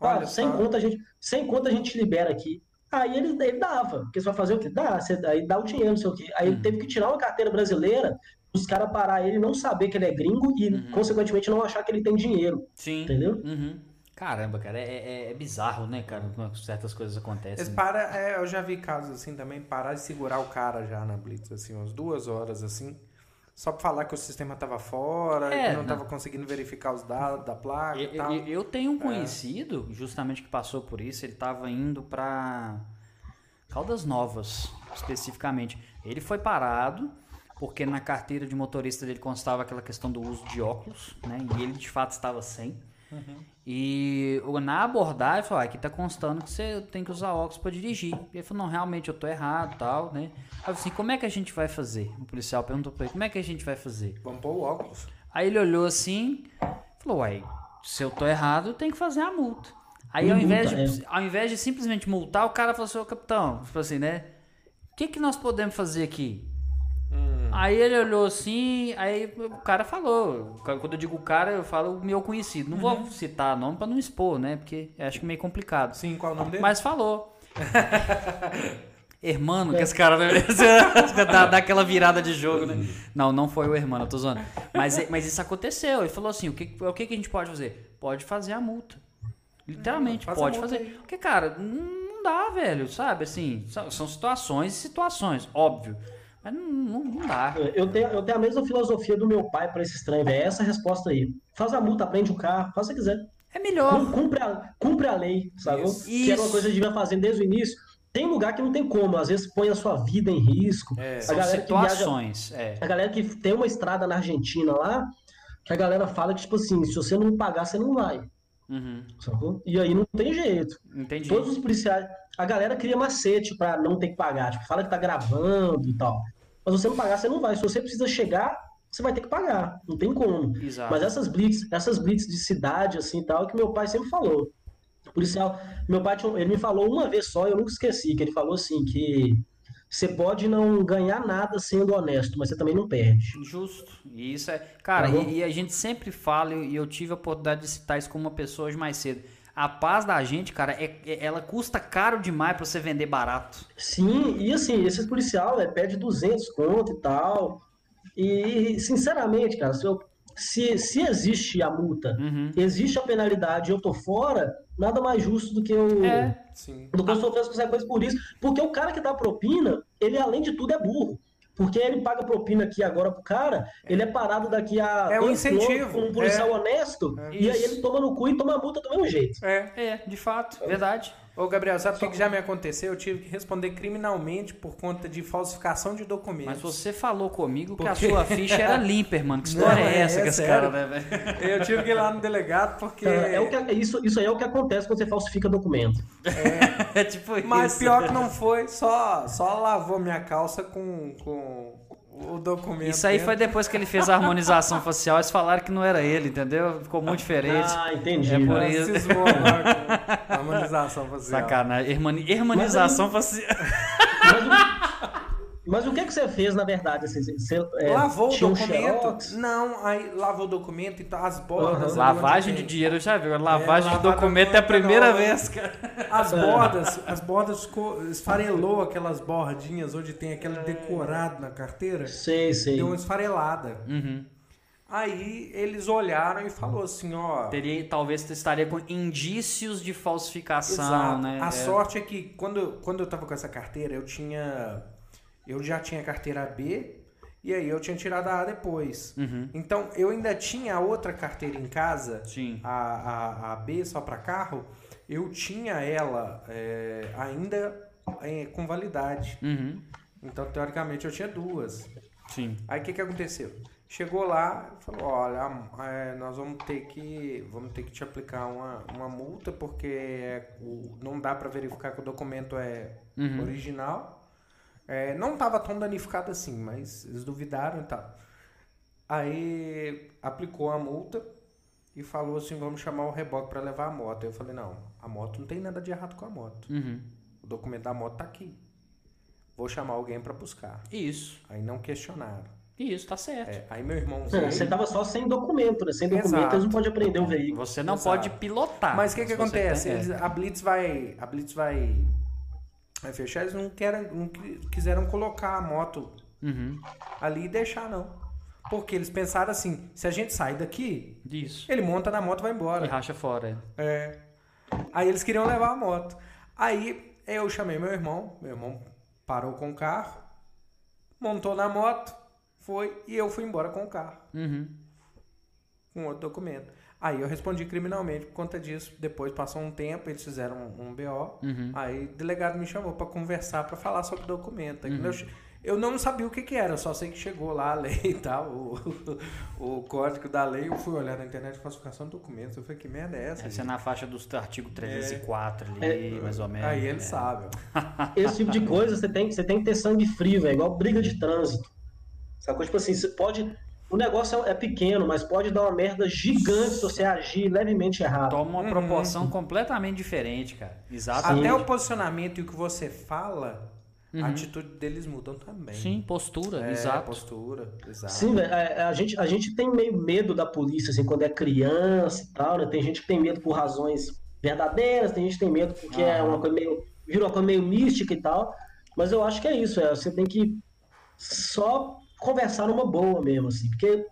Speaker 3: Ah,
Speaker 2: Olha
Speaker 3: sem
Speaker 2: só.
Speaker 3: conta a gente, sem conta a gente libera aqui. Aí ele, ele dava, porque você vai fazer o quê? Dá, você, aí dá o dinheiro, não sei o quê. Aí
Speaker 1: Uhum.
Speaker 3: ele teve que tirar uma carteira brasileira, os caras parar ele e não saber que ele é gringo e,
Speaker 1: Uhum.
Speaker 3: consequentemente, não achar que ele tem dinheiro,
Speaker 1: Sim.
Speaker 3: entendeu?
Speaker 1: Uhum. Caramba, cara, é, é- é bizarro, né, cara, como certas coisas acontecem.
Speaker 2: Eles para, é, eu já vi casos assim também, parar de segurar o cara já na Blitz, assim, umas duas horas assim. Só pra falar que o sistema tava fora,
Speaker 1: É,
Speaker 2: que não
Speaker 1: não.
Speaker 2: tava conseguindo verificar os dados da placa
Speaker 1: Eu,
Speaker 2: e tal.
Speaker 1: eu- eu tenho um conhecido, justamente que passou por isso, ele estava indo para Caldas Novas, especificamente. Ele foi parado porque na carteira de motorista dele constava aquela questão do uso de óculos, né? E ele de fato estava sem. E o- na abordagem, falou, ah, aqui tá constando que você tem que usar óculos para dirigir. E ele falou, não, realmente eu tô errado, tal, né? Aí assim, como é que a gente vai fazer? O policial perguntou para ele, como é que a gente vai fazer?
Speaker 2: Vamos pôr o óculos.
Speaker 1: Aí ele olhou assim, falou, uai, se eu tô errado, eu tenho que fazer a multa. Aí ao
Speaker 3: Multa,
Speaker 1: invés, de,
Speaker 3: é.
Speaker 1: ao invés de simplesmente multar, o cara falou assim, ô capitão, tipo assim, né? O que, que nós podemos fazer aqui? Aí ele olhou assim, aí o cara falou. Quando eu digo o cara, eu falo o meu conhecido. Não vou citar nome pra não expor, né? Porque acho que é meio complicado.
Speaker 2: Sim, qual é o nome dele?
Speaker 1: Mas falou. Hermano, que esse cara né? dá, dá aquela virada de jogo, né? Não, não foi o Hermano, eu tô zoando. Mas, mas isso aconteceu. Ele falou assim: o que, o que a gente pode fazer? Pode fazer a multa. Literalmente,
Speaker 2: Faz
Speaker 1: pode fazer.
Speaker 2: aí.
Speaker 1: Porque, cara, não, dá, velho, sabe? Assim, são situações e situações, óbvio. Mas não, não, não dá.
Speaker 3: Eu tenho, eu tenho a mesma filosofia do meu pai para esse estranho, velho. É essa a resposta aí. Faz a multa, prende o carro, faz o que você quiser.
Speaker 1: É melhor.
Speaker 3: Cum- Cumpre a, cumpre a lei, sabe?
Speaker 2: Isso.
Speaker 3: Que era uma coisa que a gente vai fazendo desde o início. Tem lugar que não tem como, às vezes põe a sua vida em risco.
Speaker 2: É,
Speaker 3: a galera que viaja
Speaker 1: situações. É.
Speaker 3: A galera que tem uma estrada na Argentina lá, que a galera fala que, tipo assim, se você não pagar, você não vai.
Speaker 1: Uhum.
Speaker 3: Sacou? E aí não tem jeito.
Speaker 1: Entendi.
Speaker 3: Todos os policiais. A galera cria macete pra não ter que pagar. Tipo, fala que tá gravando e tal. Mas você não pagar, você não vai. Se você precisa chegar, você vai ter que pagar. Não tem como.
Speaker 1: Exato.
Speaker 3: Mas essas blitz, essas blitz de cidade, assim e tal, que meu pai sempre falou. O policial, meu pai, ele me falou uma vez só, e eu nunca esqueci, que ele falou assim, que você pode não ganhar nada sendo honesto, mas você também não perde.
Speaker 1: Justo. E isso é. Cara,
Speaker 3: Tá
Speaker 1: e, e a gente sempre fala, e eu tive a oportunidade de citar isso com uma pessoa hoje mais cedo. A paz da gente, cara, é, é- ela custa caro demais pra você vender barato.
Speaker 3: Sim, e assim, esses policial é, pede 200 conto e tal. E, sinceramente, cara, se, eu- se, se existe a multa,
Speaker 1: Uhum.
Speaker 3: existe a penalidade e eu tô fora, nada mais justo do que eu,
Speaker 1: É.
Speaker 2: Sim.
Speaker 3: do que eu sofrer as consequências por isso. Porque o cara que dá propina, ele além de tudo é burro. Porque ele paga propina aqui agora pro cara, ele é parado daqui a
Speaker 2: É um incentivo,
Speaker 3: com um policial
Speaker 2: é.
Speaker 3: honesto, e aí ele toma no cu e toma a multa do mesmo jeito.
Speaker 2: É.
Speaker 1: É, de fato, verdade.
Speaker 2: Ô, Gabriel, sabe o que, que já me aconteceu? Eu tive que responder criminalmente por conta de falsificação de documentos.
Speaker 1: Mas você falou comigo que a sua ficha era limpa, irmão. Que história
Speaker 2: Não,
Speaker 1: é
Speaker 2: é,
Speaker 1: essa
Speaker 2: é
Speaker 1: que esse cara, né, velho?
Speaker 2: Eu tive que ir lá no delegado porque.
Speaker 3: É, é o que, é isso, isso aí é o que acontece quando você falsifica documento.
Speaker 1: É tipo
Speaker 2: Mas
Speaker 1: isso.
Speaker 2: pior que não foi, só, só lavou minha calça com, com o documento.
Speaker 1: Isso aí
Speaker 2: dentro.
Speaker 1: foi depois que ele fez a harmonização facial, eles falaram que não era ele, entendeu? Ficou muito diferente.
Speaker 3: Ah, entendi.
Speaker 1: É por
Speaker 2: Ela
Speaker 1: isso.
Speaker 2: cismou harmonização facial.
Speaker 1: Sacanagem. Hermani- Hermanização facial.
Speaker 3: Mas mas o que, que você fez, na verdade? Assim, você, é,
Speaker 2: Lavou o
Speaker 3: tinha um
Speaker 2: documento?
Speaker 3: xerox?
Speaker 2: não, aí lavou o documento, então as bordas. Ali
Speaker 1: Lavagem de dinheiro, já viu? Lavagem de
Speaker 2: lavar
Speaker 1: documento é a
Speaker 2: documento
Speaker 1: primeira
Speaker 2: não.
Speaker 1: vez, cara.
Speaker 2: As bordas, as bordas esfarelou aquelas bordinhas onde tem
Speaker 1: É.
Speaker 2: aquele decorado na carteira.
Speaker 3: Sei, sei.
Speaker 2: Deu uma esfarelada.
Speaker 1: Uhum.
Speaker 2: Aí eles olharam e falou assim, ó.
Speaker 1: Teria, talvez estaria com indícios de falsificação,
Speaker 2: Exato.
Speaker 1: né?
Speaker 2: A
Speaker 1: É.
Speaker 2: sorte é que quando, quando eu tava com essa carteira, eu tinha. Eu já tinha carteira B e aí eu tinha tirado a A depois.
Speaker 1: Uhum.
Speaker 2: Então eu ainda tinha outra carteira em casa,
Speaker 1: Sim.
Speaker 2: a, a, a B só para carro, eu tinha ela é, ainda é, com validade.
Speaker 1: Uhum.
Speaker 2: Então teoricamente eu tinha duas.
Speaker 1: Sim.
Speaker 2: Aí o que, que aconteceu? Chegou lá e falou, olha, é, nós vamos ter que vamos ter que te aplicar uma, uma multa porque é, o- não dá para verificar que o documento é
Speaker 1: Uhum.
Speaker 2: original. É, não estava tão danificado assim, mas eles duvidaram e tal. Aí aplicou a multa e falou assim, vamos chamar o reboque para levar a moto. Eu falei, não, a moto não tem nada de errado com a moto.
Speaker 1: Uhum.
Speaker 2: O documento da moto tá aqui. Vou chamar alguém para buscar.
Speaker 1: Isso.
Speaker 2: Aí não questionaram.
Speaker 1: Isso, tá certo.
Speaker 2: É, aí meu irmão
Speaker 3: Não, você tava só sem documento, né? Sem documento,
Speaker 2: Exato.
Speaker 3: eles não podem apreender o veículo.
Speaker 1: Você não
Speaker 2: Exato.
Speaker 1: pode pilotar.
Speaker 2: Mas o que que acontece?
Speaker 1: tem- é.
Speaker 2: Eles- a Blitz vai, a Blitz vai, vai fechar. Eles não querem, não qui- quiseram colocar a moto
Speaker 1: Uhum.
Speaker 2: ali e deixar não, porque eles pensaram assim: se a gente sair daqui,
Speaker 1: Isso.
Speaker 2: ele monta na moto e vai
Speaker 1: E
Speaker 2: embora.
Speaker 1: racha fora. é.
Speaker 2: É. Aí eles queriam levar a moto. Aí eu chamei meu irmão, meu irmão parou com o carro, montou na moto, Foi e eu fui embora com o carro,
Speaker 1: Uhum.
Speaker 2: com outro documento. Aí eu respondi criminalmente por conta disso. Depois passou um tempo, eles fizeram um, um BO.
Speaker 1: Uhum.
Speaker 2: Aí o delegado me chamou pra conversar, pra falar sobre o documento. Aí, eu, eu não sabia o que, que era, eu só sei que chegou lá a lei e tal, o, o código da lei. Eu fui olhar na internet falsificação de documentos. Eu falei, que merda é essa?
Speaker 1: Essa é na faixa do artigo 304 ali, mais ou menos.
Speaker 2: Aí ele
Speaker 1: né?
Speaker 2: sabe.
Speaker 3: Esse tipo de coisa você tem, você tem que ter sangue frio, velho. Igual briga de trânsito. Sacou? Tipo assim, você pode. O negócio é é pequeno, mas pode dar uma merda gigante se você agir levemente errado.
Speaker 1: Toma uma proporção completamente diferente, cara. Exato.
Speaker 2: Até o posicionamento e o que você fala, a atitude deles mudam também.
Speaker 1: Uhum. Sim, postura,
Speaker 2: É,
Speaker 1: exato.
Speaker 2: postura, exato.
Speaker 3: Sim, velho. é, A gente, a gente tem meio medo da polícia, assim, quando é criança e tal, né? Tem gente que tem medo por razões verdadeiras, tem gente que tem medo porque é
Speaker 1: Aham.
Speaker 3: uma coisa meio. vira uma coisa meio mística e tal. Mas eu acho que é isso, é, você tem que só conversar numa boa mesmo, assim, porque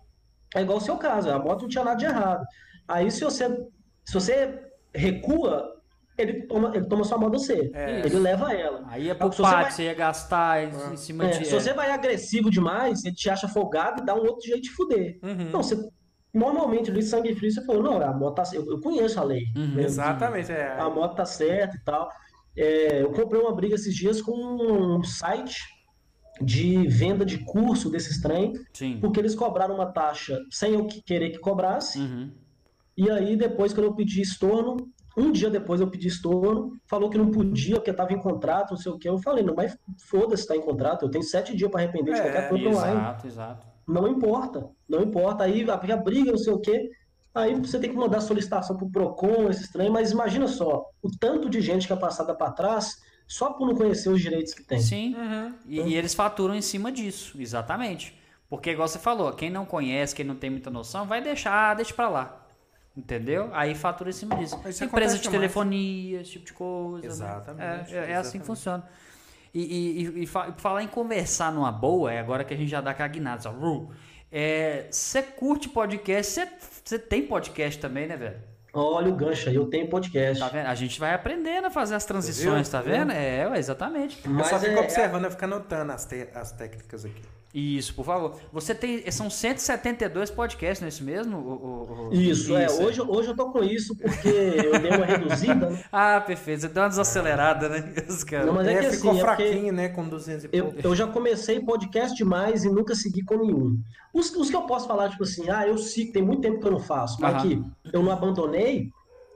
Speaker 3: é igual o seu caso, a moto não tinha nada de errado. Aí se você, se você recua, ele toma, ele toma sua moto você.
Speaker 2: É.
Speaker 3: Ele leva ela.
Speaker 1: Aí é pro
Speaker 3: Se você
Speaker 1: pátio,
Speaker 3: vai-
Speaker 1: você ia gastar em cima
Speaker 3: É,
Speaker 1: de.
Speaker 3: se você vai agressivo demais, ele te acha folgado e dá um outro jeito de fuder.
Speaker 2: Uhum.
Speaker 3: Não, você. Normalmente, Luiz Sangue Frio, você falou, não, a moto tá. Eu, eu conheço a lei.
Speaker 1: Uhum.
Speaker 3: né?
Speaker 2: Exatamente. É.
Speaker 3: A moto tá certa e tal. É, eu comprei uma briga esses dias com um site de venda de curso desses trem,
Speaker 1: Sim.
Speaker 3: porque eles cobraram uma taxa sem eu que- querer que cobrasse.
Speaker 1: Uhum.
Speaker 3: E aí, depois, quando eu pedi estorno, um dia depois eu pedi estorno, falou que não podia, porque estava em contrato, não sei o que. Eu falei, não, mas foda-se, tá em contrato, eu tenho sete dias para arrepender de
Speaker 2: É,
Speaker 3: qualquer coisa online.
Speaker 1: Exato, exato.
Speaker 3: Não importa, não importa. Aí a a briga, não sei o quê. Aí você tem que mandar solicitação pro PROCON, esses trem, mas imagina só, o tanto de gente que é passada para trás só por não conhecer os direitos que tem.
Speaker 1: Sim.
Speaker 2: Uhum.
Speaker 1: E, e eles faturam em cima disso, exatamente. Porque, igual você falou, quem não conhece, quem não tem muita noção, vai deixar, ah, deixa pra lá. Entendeu? Aí fatura em cima disso.
Speaker 2: Isso
Speaker 1: Empresa de telefonia, esse tipo de coisa. né?
Speaker 2: Exatamente,
Speaker 1: É, é- é assim
Speaker 2: exatamente.
Speaker 1: que funciona. E, e, e, e e falar em conversar numa boa, é agora que a gente já dá cagnada. Só, "Ru", é, Você curte podcast? Você- Você tem podcast também, né, velho?
Speaker 3: Olha o gancho aí, eu tenho podcast.
Speaker 1: Tá vendo? A gente vai aprendendo a fazer as transições,
Speaker 2: viu?
Speaker 1: tá vendo? É, exatamente.
Speaker 2: Eu
Speaker 3: Mas
Speaker 2: só fico
Speaker 3: é-
Speaker 2: observando, eu fico anotando as, te- as técnicas aqui.
Speaker 1: Isso, por favor. Você tem. São 172 podcasts, não é isso mesmo? O- o- o-
Speaker 3: Isso, é. Hoje, hoje eu tô com isso porque eu dei uma reduzida, né?
Speaker 1: Ah, perfeito. Você deu uma desacelerada, né? Os caras.
Speaker 3: Não, mas é
Speaker 2: É,
Speaker 3: que
Speaker 2: ficou
Speaker 3: assim, é
Speaker 2: fraquinho, né? Com 200 e
Speaker 3: Eu,
Speaker 2: pouco.
Speaker 3: eu já comecei podcast demais e nunca segui com nenhum. Os, os que eu posso falar, tipo assim, ah, eu sigo, tem muito tempo que eu não faço, mas que eu não abandonei,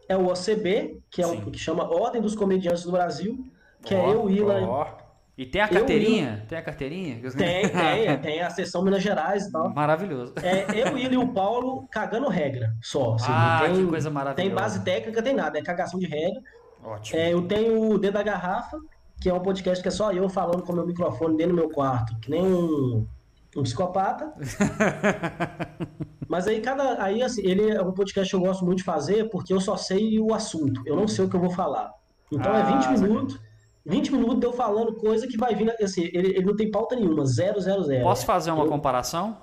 Speaker 3: é o OCB, que é
Speaker 1: Sim.
Speaker 3: o que chama Ordem dos Comediantes do Brasil, que é
Speaker 2: Ó,
Speaker 3: eu, Ila.
Speaker 2: ó.
Speaker 1: E tem a
Speaker 3: Eu-
Speaker 1: carteirinha? Tem a carteirinha?
Speaker 3: Tem, tem, tem a sessão Minas Gerais e tal.
Speaker 1: Maravilhoso.
Speaker 3: É, eu, e o Paulo cagando regra, só. assim,
Speaker 1: Ah,
Speaker 3: tem,
Speaker 1: que coisa maravilhosa.
Speaker 3: Tem base técnica, tem nada, é cagação de regra.
Speaker 1: Ótimo.
Speaker 3: É, eu tenho o Dedo da Garrafa, que é um podcast que é só eu falando com o meu microfone dentro do meu quarto, que nem um, um psicopata. Mas aí cada. Aí, assim, ele é um podcast que eu gosto muito de fazer porque eu só sei o assunto. Eu não sei o que eu vou falar. Então é
Speaker 1: Ah,
Speaker 3: 20
Speaker 1: saquei.
Speaker 3: minutos. 20 minutos de eu falando coisa que vai vir. Assim, ele, ele não tem pauta nenhuma, zero, zero, zero.
Speaker 1: Posso fazer uma
Speaker 3: Eu-
Speaker 1: comparação?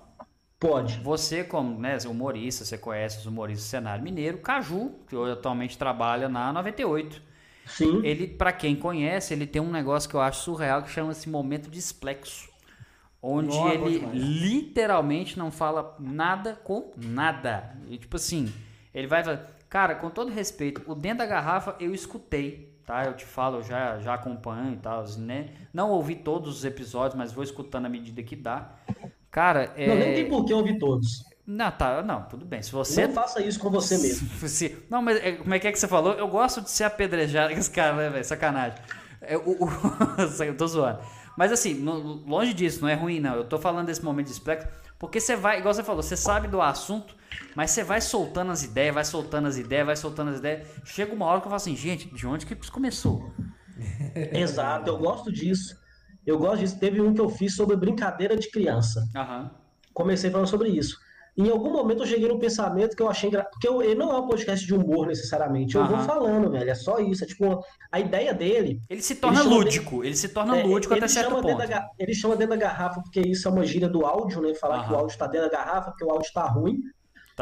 Speaker 3: Pode.
Speaker 1: Você, como né, humorista, você conhece os humoristas do cenário mineiro, Caju, que hoje atualmente trabalha na 98.
Speaker 3: Sim.
Speaker 1: Ele, pra quem conhece, ele tem um negócio que eu acho surreal que chama-se momento displexo. Onde
Speaker 2: Nó, é
Speaker 1: ele literalmente não fala nada com nada. E tipo assim, ele vai falar, cara, com todo respeito, o dentro da garrafa eu escutei, tá? Eu te falo, eu já, já acompanho e tal, né? Não ouvi todos os episódios, mas vou escutando à medida que dá. Cara, é.
Speaker 3: Não, nem tem por que ouvir todos.
Speaker 1: Não, tá, não, tudo bem. Se você
Speaker 3: Não faça isso com você mesmo.
Speaker 1: se- Não, mas é, como é que é que você falou? Eu gosto de ser apedrejado. Esse cara, né, velho? Sacanagem. É, o, o- eu tô zoando. Mas assim, no- longe disso, não é ruim, não. Eu tô falando desse momento de explexo, porque você vai, igual você falou, você sabe do assunto, mas você vai soltando as ideias, vai soltando as ideias, vai soltando as ideias. Chega uma hora que eu falo assim, gente, de onde que isso começou?
Speaker 3: Exato, eu gosto disso. Eu gosto disso. Teve um que eu fiz sobre brincadeira de criança. Comecei falando sobre isso. Em algum momento eu cheguei num pensamento que eu achei engraçado. Porque eu- ele não é um podcast de humor necessariamente. Eu vou
Speaker 1: Aham.
Speaker 3: falando, velho. É só isso. É tipo, a ideia dele.
Speaker 1: Ele se torna
Speaker 3: chama
Speaker 1: lúdico, ele se torna
Speaker 3: é,
Speaker 1: lúdico
Speaker 3: ele
Speaker 1: até certo ponto.
Speaker 3: da ele chama dentro da garrafa, porque isso é uma gíria do áudio, né? Falar que
Speaker 1: Aham.
Speaker 3: o áudio está dentro da garrafa, porque o áudio está ruim.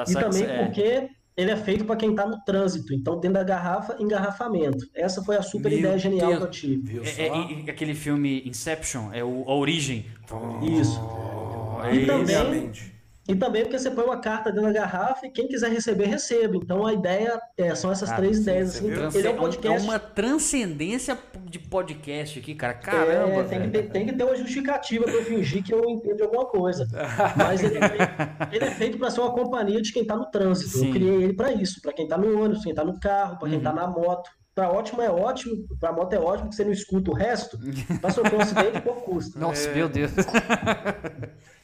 Speaker 1: Tá
Speaker 3: e também
Speaker 1: É.
Speaker 3: porque ele é feito para quem está no trânsito. Então, dentro da garrafa, engarrafamento. Essa foi a super
Speaker 2: Meu
Speaker 3: ideia genial
Speaker 2: Deus.
Speaker 3: que eu tive.
Speaker 2: Viu
Speaker 1: É,
Speaker 2: só?
Speaker 1: é, e- aquele filme Inception, é o A Origem.
Speaker 3: Isso. E também-
Speaker 2: Obviamente.
Speaker 3: E também porque você põe uma carta dentro da garrafa e quem quiser receber, receba. Então a ideia é, são essas
Speaker 1: Cara,
Speaker 3: três
Speaker 2: sim,
Speaker 3: ideias. Assim. Ele é um
Speaker 1: É
Speaker 3: podcast.
Speaker 1: uma transcendência de podcast aqui, cara. Caramba,
Speaker 3: É, tem, que ter, tem que ter uma justificativa para eu fingir que eu entendo alguma coisa. Mas ele é feito, ele é feito para ser uma companhia de quem está no trânsito.
Speaker 1: Sim.
Speaker 3: Eu criei ele para isso, para quem está no ônibus, quem está no carro, para quem está
Speaker 1: Uhum.
Speaker 3: na moto. Para ótimo é ótimo, para moto é ótimo, que você não escuta o resto. Para sofrer um acidente, pouco custa.
Speaker 1: Nossa, meu Deus.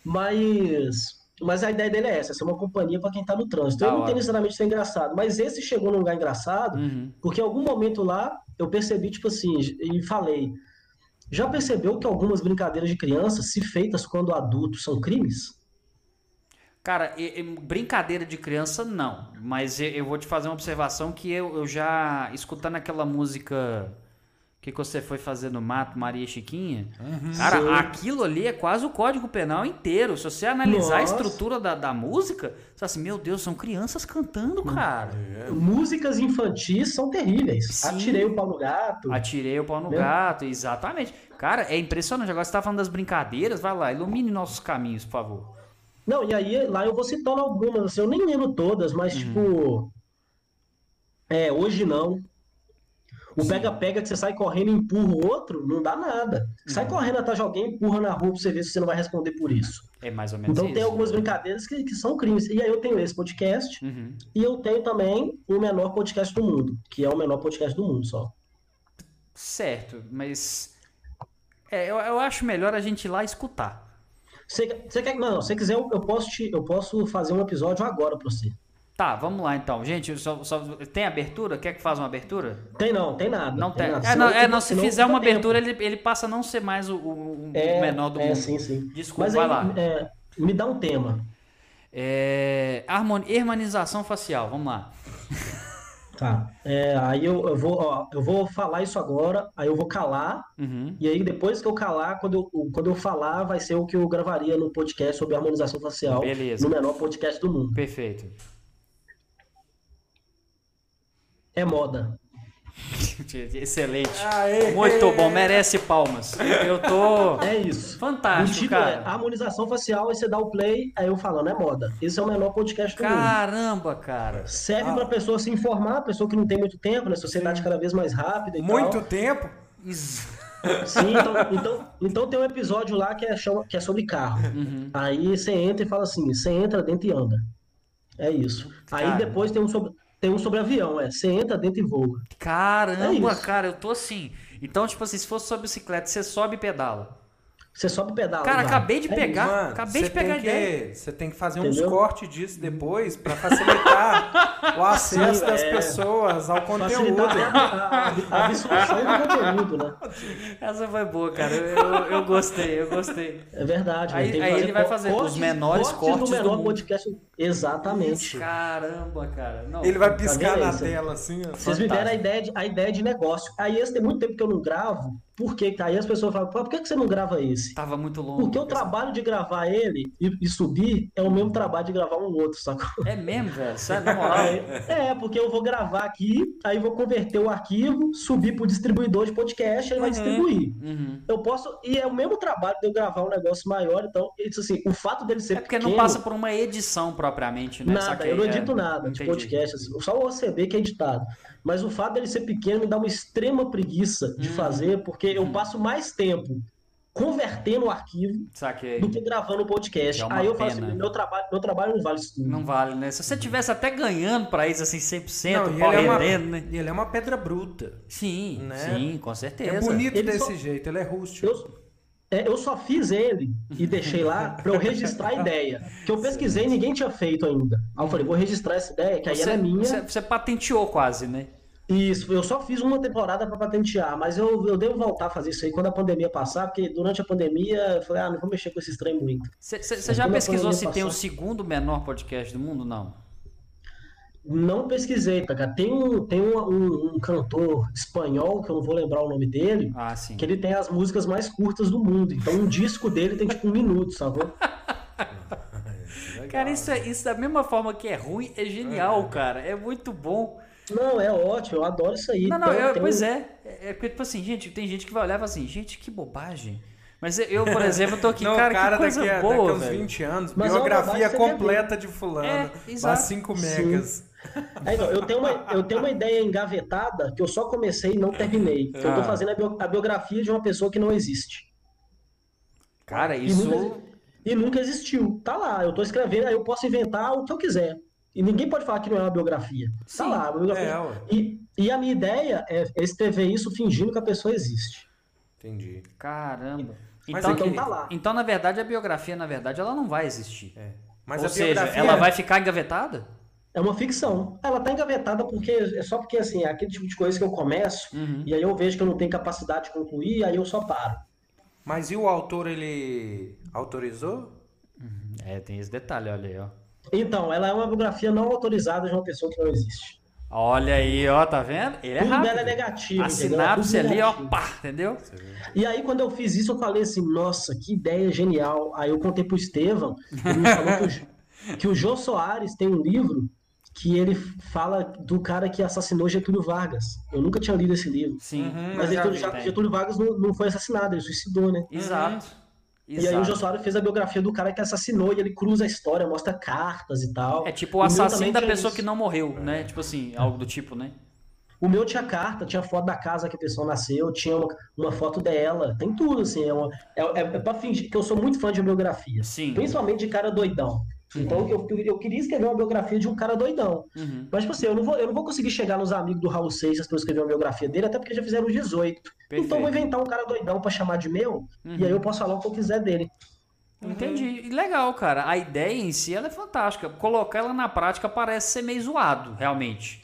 Speaker 3: Mas, mas a ideia dele é essa, ser uma companhia para quem está no trânsito.
Speaker 1: Da
Speaker 3: Ele não tem necessariamente ser engraçado, mas esse chegou num lugar engraçado,
Speaker 1: Uhum.
Speaker 3: porque em algum momento lá eu percebi, tipo assim, e falei. Já percebeu que algumas brincadeiras de criança, se feitas quando adultos, são crimes?
Speaker 1: Cara, e- e brincadeira de criança, não. Mas eu, eu vou te fazer uma observação que eu, eu já, escutando aquela música que, que você foi fazer no mato, Maria Chiquinha, cara,
Speaker 3: Sim.
Speaker 1: aquilo ali é quase o código penal inteiro. Se você analisar a
Speaker 3: Nossa.
Speaker 1: estrutura da, da música, você fala assim, meu Deus, são crianças cantando, cara.
Speaker 3: Músicas infantis são terríveis.
Speaker 1: Sim.
Speaker 3: Atirei o pau no gato.
Speaker 1: Atirei o pau no
Speaker 3: Né?
Speaker 1: gato, exatamente. Cara, é impressionante. Agora você tá falando das brincadeiras, vai lá, ilumine nossos caminhos, por favor.
Speaker 3: Não, e aí lá eu vou citando algumas, assim, eu nem lembro todas,
Speaker 1: Uhum.
Speaker 3: mas tipo. É, hoje não. O pega-pega que você sai correndo e empurra o outro, não dá nada. Sai
Speaker 1: Uhum.
Speaker 3: correndo atrás de alguém, empurra na rua pra você ver se você não vai responder por isso.
Speaker 1: É mais ou menos
Speaker 3: Então
Speaker 1: isso.
Speaker 3: tem algumas brincadeiras que, que são crimes. E aí eu tenho esse podcast
Speaker 1: Uhum.
Speaker 3: e eu tenho também o menor podcast do mundo, que é o menor podcast do mundo só.
Speaker 1: Certo, mas. É, eu, eu acho melhor a gente ir lá escutar.
Speaker 3: Você, você quer, não, se você quiser, eu, eu posso te, eu posso fazer um episódio agora pra você.
Speaker 1: Tá, vamos lá então. Gente, só, só- tem abertura? Quer que faça uma abertura?
Speaker 3: Tem não, tem nada.
Speaker 1: Não tem.
Speaker 3: nada.
Speaker 1: É, não, é, não, se
Speaker 3: senão
Speaker 1: fizer uma
Speaker 3: tempo.
Speaker 1: abertura, ele, ele passa a não ser mais o, o- o
Speaker 3: É,
Speaker 1: menor do
Speaker 3: é,
Speaker 1: mundo.
Speaker 3: sim, sim.
Speaker 1: Desculpa,
Speaker 3: Mas
Speaker 1: vai
Speaker 3: aí,
Speaker 1: lá.
Speaker 3: é, me dá um tema.
Speaker 1: É, harmoni- harmonização facial, vamos lá.
Speaker 3: Tá. É, aí eu, eu vou, ó, eu vou falar isso agora, aí eu vou calar,
Speaker 1: Uhum.
Speaker 3: e aí depois que eu calar, quando eu, quando eu falar, vai ser o que eu gravaria no podcast sobre harmonização facial,
Speaker 1: Beleza.
Speaker 3: no menor podcast do mundo.
Speaker 1: Perfeito.
Speaker 3: É moda.
Speaker 1: Excelente.
Speaker 2: Aê!
Speaker 1: Muito bom, merece palmas. Eu tô.
Speaker 3: É isso.
Speaker 1: Fantástico,
Speaker 3: o título é
Speaker 1: cara.
Speaker 3: harmonização facial, aí você dá o play, aí eu falando, é moda. Esse é o menor podcast do mundo.
Speaker 1: Caramba, cara.
Speaker 3: Serve
Speaker 2: Ah.
Speaker 3: pra pessoa se informar, pessoa que não tem muito tempo, né? Sociedade cada vez mais rápida e
Speaker 2: Muito
Speaker 3: tal.
Speaker 2: tempo?
Speaker 1: Is-
Speaker 3: Sim, então, então, então tem um episódio lá que é, chama- que é sobre carro.
Speaker 1: Uhum.
Speaker 3: Aí você entra e fala assim, você entra dentro e anda. É isso. Aí
Speaker 1: Cara.
Speaker 3: depois tem um sobre, tem um sobre avião, é. Você entra dentro e voa.
Speaker 1: Caramba,
Speaker 3: É
Speaker 1: cara, eu tô assim. Então, tipo assim, se fosse sobre bicicleta, você sobe e pedala.
Speaker 3: Você sobe e pedala.
Speaker 1: Cara,
Speaker 3: vai.
Speaker 1: acabei de
Speaker 3: É
Speaker 1: pegar.
Speaker 2: Mano,
Speaker 1: acabei de pegar a ideia.
Speaker 2: que, Você tem que fazer
Speaker 3: Entendeu?
Speaker 2: uns cortes disso depois pra facilitar o acesso
Speaker 3: Sim,
Speaker 2: das
Speaker 3: é.
Speaker 2: pessoas ao conteúdo.
Speaker 3: A, a, a absorção do conteúdo, né?
Speaker 1: Essa foi boa, cara. Eu, eu- eu gostei, eu gostei.
Speaker 3: É verdade.
Speaker 1: Aí-
Speaker 3: que
Speaker 1: aí ele vai fazer os menores cortes
Speaker 3: do
Speaker 1: do
Speaker 3: menor
Speaker 1: mundo.
Speaker 3: podcast. Exatamente.
Speaker 1: Caramba, cara. Não,
Speaker 2: Ele vai piscar na tela assim, ó.
Speaker 3: Vocês me deram a ideia, de, a ideia de negócio. Aí esse tem muito tempo que eu não gravo. Por quê? Aí as pessoas falam, pô, por que que você não grava esse?
Speaker 1: Tava muito longo.
Speaker 3: Porque o trabalho de gravar ele e, e subir é o mesmo trabalho de gravar um outro, sacou?
Speaker 1: É mesmo, velho. Na moral.
Speaker 3: É, porque eu vou gravar aqui, aí vou converter o arquivo, subir pro distribuidor de podcast, ele vai
Speaker 1: Uhum.
Speaker 3: distribuir.
Speaker 1: Uhum.
Speaker 3: Eu posso, e é o mesmo trabalho de eu gravar um negócio maior, então, isso assim, o fato dele ser
Speaker 1: É porque
Speaker 3: pequeno,
Speaker 1: não passa por uma edição propriamente, né?
Speaker 3: Nada,
Speaker 1: Saquei,
Speaker 3: eu não
Speaker 1: é.
Speaker 3: edito nada de
Speaker 1: Entendi.
Speaker 3: podcast, assim, só o OCB que é editado. Mas o fato dele ser pequeno me dá uma extrema preguiça de
Speaker 1: Hum.
Speaker 3: fazer, porque eu
Speaker 1: Hum.
Speaker 3: passo mais tempo convertendo o arquivo
Speaker 1: Saquei.
Speaker 3: do que gravando o podcast.
Speaker 1: É uma
Speaker 3: Aí eu falo
Speaker 1: pena.
Speaker 3: assim, meu trabalho, meu trabalho não vale isso tudo.
Speaker 1: Não vale, né? Se você tivesse até ganhando pra isso, assim, 100%,
Speaker 2: Não, e
Speaker 1: pau
Speaker 2: ele, é uma,
Speaker 1: né?
Speaker 2: ele é uma pedra bruta.
Speaker 1: Sim,
Speaker 2: Né?
Speaker 1: sim, com certeza.
Speaker 2: É bonito
Speaker 3: Ele
Speaker 2: desse
Speaker 3: só-
Speaker 2: jeito, ele é rústico.
Speaker 3: Eu, é, eu só fiz ele e deixei lá pra eu registrar a ideia. Que eu pesquisei e ninguém tinha feito ainda. Aí eu falei, vou registrar essa ideia, que aí
Speaker 1: Você,
Speaker 3: ela é minha.
Speaker 1: você- você patenteou quase, né?
Speaker 3: Isso, eu só fiz uma temporada pra patentear, mas eu, eu devo voltar a fazer isso aí quando a pandemia passar, porque durante a pandemia eu falei, ah, não vou mexer com esse trem muito.
Speaker 1: Você, já pesquisou se tem o
Speaker 3: passar-
Speaker 1: segundo menor podcast do mundo? Não.
Speaker 3: Não pesquisei, tá, cara? Tem, um, tem um, um- um cantor espanhol, que eu não vou lembrar o nome dele,
Speaker 1: Ah, sim.
Speaker 3: que ele tem as músicas mais curtas do mundo. Então um disco dele tem tipo um minuto, sacou?
Speaker 1: Cara, isso, é, isso da mesma forma que é ruim, é genial, cara. É muito bom.
Speaker 3: Não, é ótimo, eu adoro isso aí.
Speaker 1: Não, não,
Speaker 3: Então,
Speaker 1: eu-
Speaker 3: tem
Speaker 1: pois
Speaker 3: um-
Speaker 1: é. É é porque, tipo assim, gente, tem gente que vai olhar e fala assim, gente, que bobagem. Mas eu, por exemplo, tô aqui,
Speaker 2: Não,
Speaker 1: cara,
Speaker 2: cara
Speaker 1: que coisa
Speaker 2: daqui, a,
Speaker 1: boa,
Speaker 2: daqui a uns
Speaker 1: velho.
Speaker 2: 20 anos,
Speaker 3: Mas é
Speaker 2: biografia completa de fulano.
Speaker 1: É, exato.
Speaker 2: 5 megas.
Speaker 3: É, então, eu, tenho uma, eu tenho uma ideia engavetada que eu só comecei e não terminei. Que eu tô
Speaker 1: Ah.
Speaker 3: fazendo a, bio- a biografia de uma pessoa que não existe.
Speaker 1: Cara,
Speaker 3: E
Speaker 1: isso.
Speaker 3: nunca, e nunca existiu. Tá lá, eu tô escrevendo, aí eu posso inventar o que eu quiser. E ninguém pode falar que não é uma biografia. Tá
Speaker 1: Sim.
Speaker 3: lá, uma biografia.
Speaker 2: É.
Speaker 3: E, e a minha ideia é é escrever isso fingindo que a pessoa existe.
Speaker 2: Entendi.
Speaker 1: Caramba.
Speaker 2: Mas
Speaker 1: Então,
Speaker 3: então
Speaker 1: que-
Speaker 3: tá lá.
Speaker 1: então, na verdade, a biografia, na verdade, ela não vai existir.
Speaker 2: É. Mas
Speaker 1: Ou
Speaker 2: a
Speaker 1: seja,
Speaker 2: biografia.
Speaker 1: ela vai ficar engavetada?
Speaker 3: É uma ficção. Ela tá engavetada porque é só porque assim, é aquele tipo de coisa que eu começo
Speaker 1: Uhum.
Speaker 3: e aí eu vejo que eu não tenho capacidade de concluir, aí eu só paro.
Speaker 2: Mas e o autor, ele autorizou?
Speaker 1: É, tem esse detalhe, olha aí, ó.
Speaker 3: Então, ela é uma biografia não autorizada de uma pessoa que não existe.
Speaker 1: Olha aí, ó, tá vendo? Ele é
Speaker 3: Tudo
Speaker 1: rápido.
Speaker 3: dela é negativo.
Speaker 1: A sinapse
Speaker 3: Tudo
Speaker 1: ali, ó, pá, entendeu?
Speaker 3: E aí, quando eu fiz isso, eu falei assim, nossa, que ideia genial. Aí eu contei pro Estevam, ele me falou que o, que o Jô Soares tem um livro que ele fala do cara que assassinou Getúlio Vargas. Eu nunca tinha lido esse livro.
Speaker 1: Sim.
Speaker 2: Uhum.
Speaker 3: Mas
Speaker 2: eu já
Speaker 3: Getúlio. Getúlio Vargas não, não foi assassinado, ele suicidou, né?
Speaker 1: Exato.
Speaker 3: E aí o
Speaker 1: Exato.
Speaker 3: Soares fez a biografia do cara que assassinou e ele cruza a história, mostra cartas e tal.
Speaker 1: É tipo o assassino da pessoa
Speaker 3: isso.
Speaker 1: que não morreu, né? Tipo assim, algo do tipo, né?
Speaker 3: O meu tinha carta, tinha foto da casa que a pessoa nasceu, tinha uma, uma foto dela, tem tudo, assim. É, uma, é, é, é pra fingir que eu sou muito fã de biografia.
Speaker 1: Sim.
Speaker 3: Principalmente de cara doidão. Então eu, eu, queria escrever uma biografia de um cara doidão.
Speaker 1: Uhum.
Speaker 3: Mas, tipo assim, eu não, vou, eu não vou conseguir chegar nos amigos do Raul Seixas pra eu escrever uma biografia dele, até porque já fizeram os 18. Então eu vou inventar um cara doidão pra chamar de meu,
Speaker 1: Uhum.
Speaker 3: e aí eu posso falar o que eu quiser dele.
Speaker 1: Entendi. E Legal, cara. A ideia em si ela é fantástica. Colocar ela na prática parece ser meio zoado, realmente.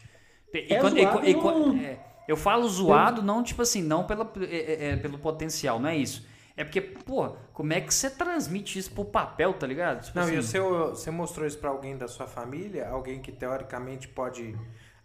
Speaker 1: E
Speaker 3: É
Speaker 1: quando- e
Speaker 3: zoado
Speaker 1: e
Speaker 3: não-
Speaker 1: é, eu falo zoado não tipo assim, não pela, é, é, é, pelo potencial, não é isso. É porque, pô, como é que você transmite isso pro papel, tá ligado? Tipo
Speaker 2: Não,
Speaker 1: assim,
Speaker 2: e seu, você mostrou isso pra alguém da sua família? Alguém que teoricamente pode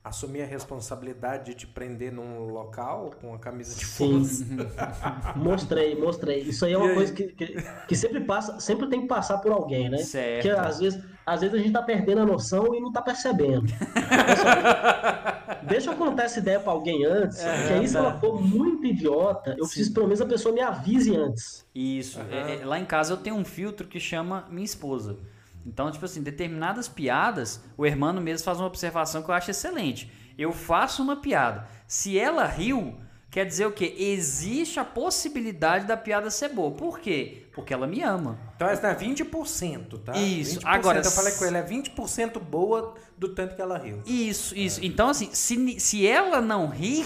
Speaker 2: assumir a responsabilidade de te prender num local com a camisa de
Speaker 3: Sim.
Speaker 2: força?
Speaker 3: Mostrei, mostrei. Isso aí é uma
Speaker 2: aí?
Speaker 3: coisa que, que, que sempre passa, sempre tem que passar por alguém, né?
Speaker 1: Certo.
Speaker 3: Porque às vezes, às vezes a gente tá perdendo a noção e não tá percebendo. Deixa eu contar essa ideia pra alguém antes,
Speaker 1: É,
Speaker 3: porque aí se
Speaker 1: tá.
Speaker 3: ela for muito idiota, eu preciso pelo menos a pessoa me avise antes.
Speaker 1: Isso. É, é, lá em casa eu tenho um filtro que chama minha esposa. Então, tipo assim, determinadas piadas, o hermano mesmo faz uma observação que eu acho excelente. Eu faço uma piada. Se ela riu, quer dizer o quê? Existe a possibilidade da piada ser boa. Por quê? Porque ela me ama.
Speaker 2: Então essa é 20%, tá?
Speaker 1: Isso.
Speaker 2: 20%,
Speaker 1: Agora,
Speaker 2: eu falei com ele, é 20% boa do tanto que ela riu.
Speaker 1: Isso, isso. Então, assim, se, se ela não rir,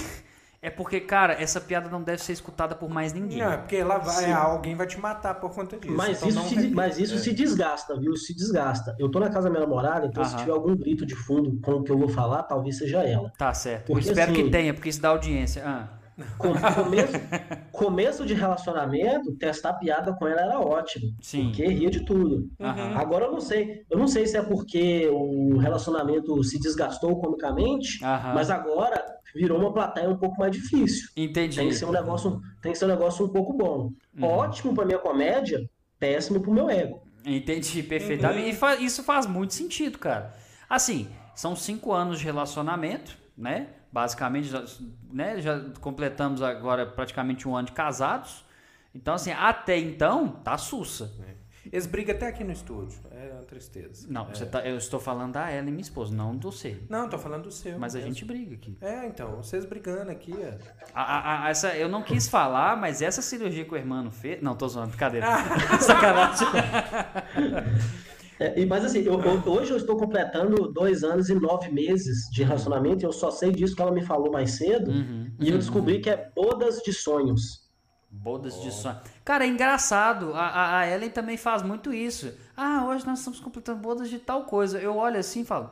Speaker 1: é porque, cara, essa piada não deve ser escutada por mais ninguém.
Speaker 2: Não, é porque ela vai,
Speaker 3: Sim.
Speaker 2: alguém vai te matar por conta disso.
Speaker 3: Mas
Speaker 2: então
Speaker 3: isso,
Speaker 2: não
Speaker 3: se, mas isso se desgasta, viu? Se desgasta. Eu tô na casa da minha namorada, então se
Speaker 1: Aham.
Speaker 3: tiver algum grito de fundo com o que eu vou falar, talvez seja ela.
Speaker 1: Tá certo.
Speaker 3: Porque,
Speaker 1: eu espero que
Speaker 3: assim-
Speaker 1: tenha, porque isso dá audiência. Ah.
Speaker 3: Com- começo, começo de relacionamento, testar piada com ela era ótimo.
Speaker 1: Sim.
Speaker 3: Porque ria de tudo.
Speaker 1: Aham.
Speaker 3: Agora eu não sei. Eu não sei se é porque o relacionamento se desgastou comicamente,
Speaker 1: Aham.
Speaker 3: mas agora virou uma plateia um pouco mais difícil.
Speaker 1: Entendi.
Speaker 3: Tem que ser um negócio, tem que ser um negócio um pouco bom.
Speaker 1: Uhum.
Speaker 3: Ótimo pra minha comédia, péssimo pro meu ego.
Speaker 1: Entendi perfeitamente. E fa- isso faz muito sentido, cara. Assim, são cinco anos de relacionamento, né? Basicamente, já, né? já completamos agora praticamente um ano de casados. Então, assim, até então, tá sussa.
Speaker 2: Eles brigam até aqui no estúdio. É uma tristeza.
Speaker 1: Não, você tá- eu estou falando da ela e minha esposa, não do você.
Speaker 2: Não, tô falando do seu.
Speaker 1: Mas a
Speaker 2: mesmo.
Speaker 1: gente briga aqui.
Speaker 2: É, então, vocês brigando aqui, ó.
Speaker 1: A- a- a- essa, eu não quis falar, mas essa cirurgia que o irmão fez. Não, tô zoando, brincadeira. Sacanagem.
Speaker 3: É, e- mas assim, eu- eu- hoje eu estou completando dois anos e nove meses de relacionamento e eu só sei disso que ela me falou mais cedo.
Speaker 1: Uhum.
Speaker 3: E eu descobri que é bodas de sonhos.
Speaker 1: Bodas de sonho. Cara, é engraçado. A, a, a Ellen também faz muito isso. Ah, hoje nós estamos completando bodas de tal coisa. Eu olho assim e falo.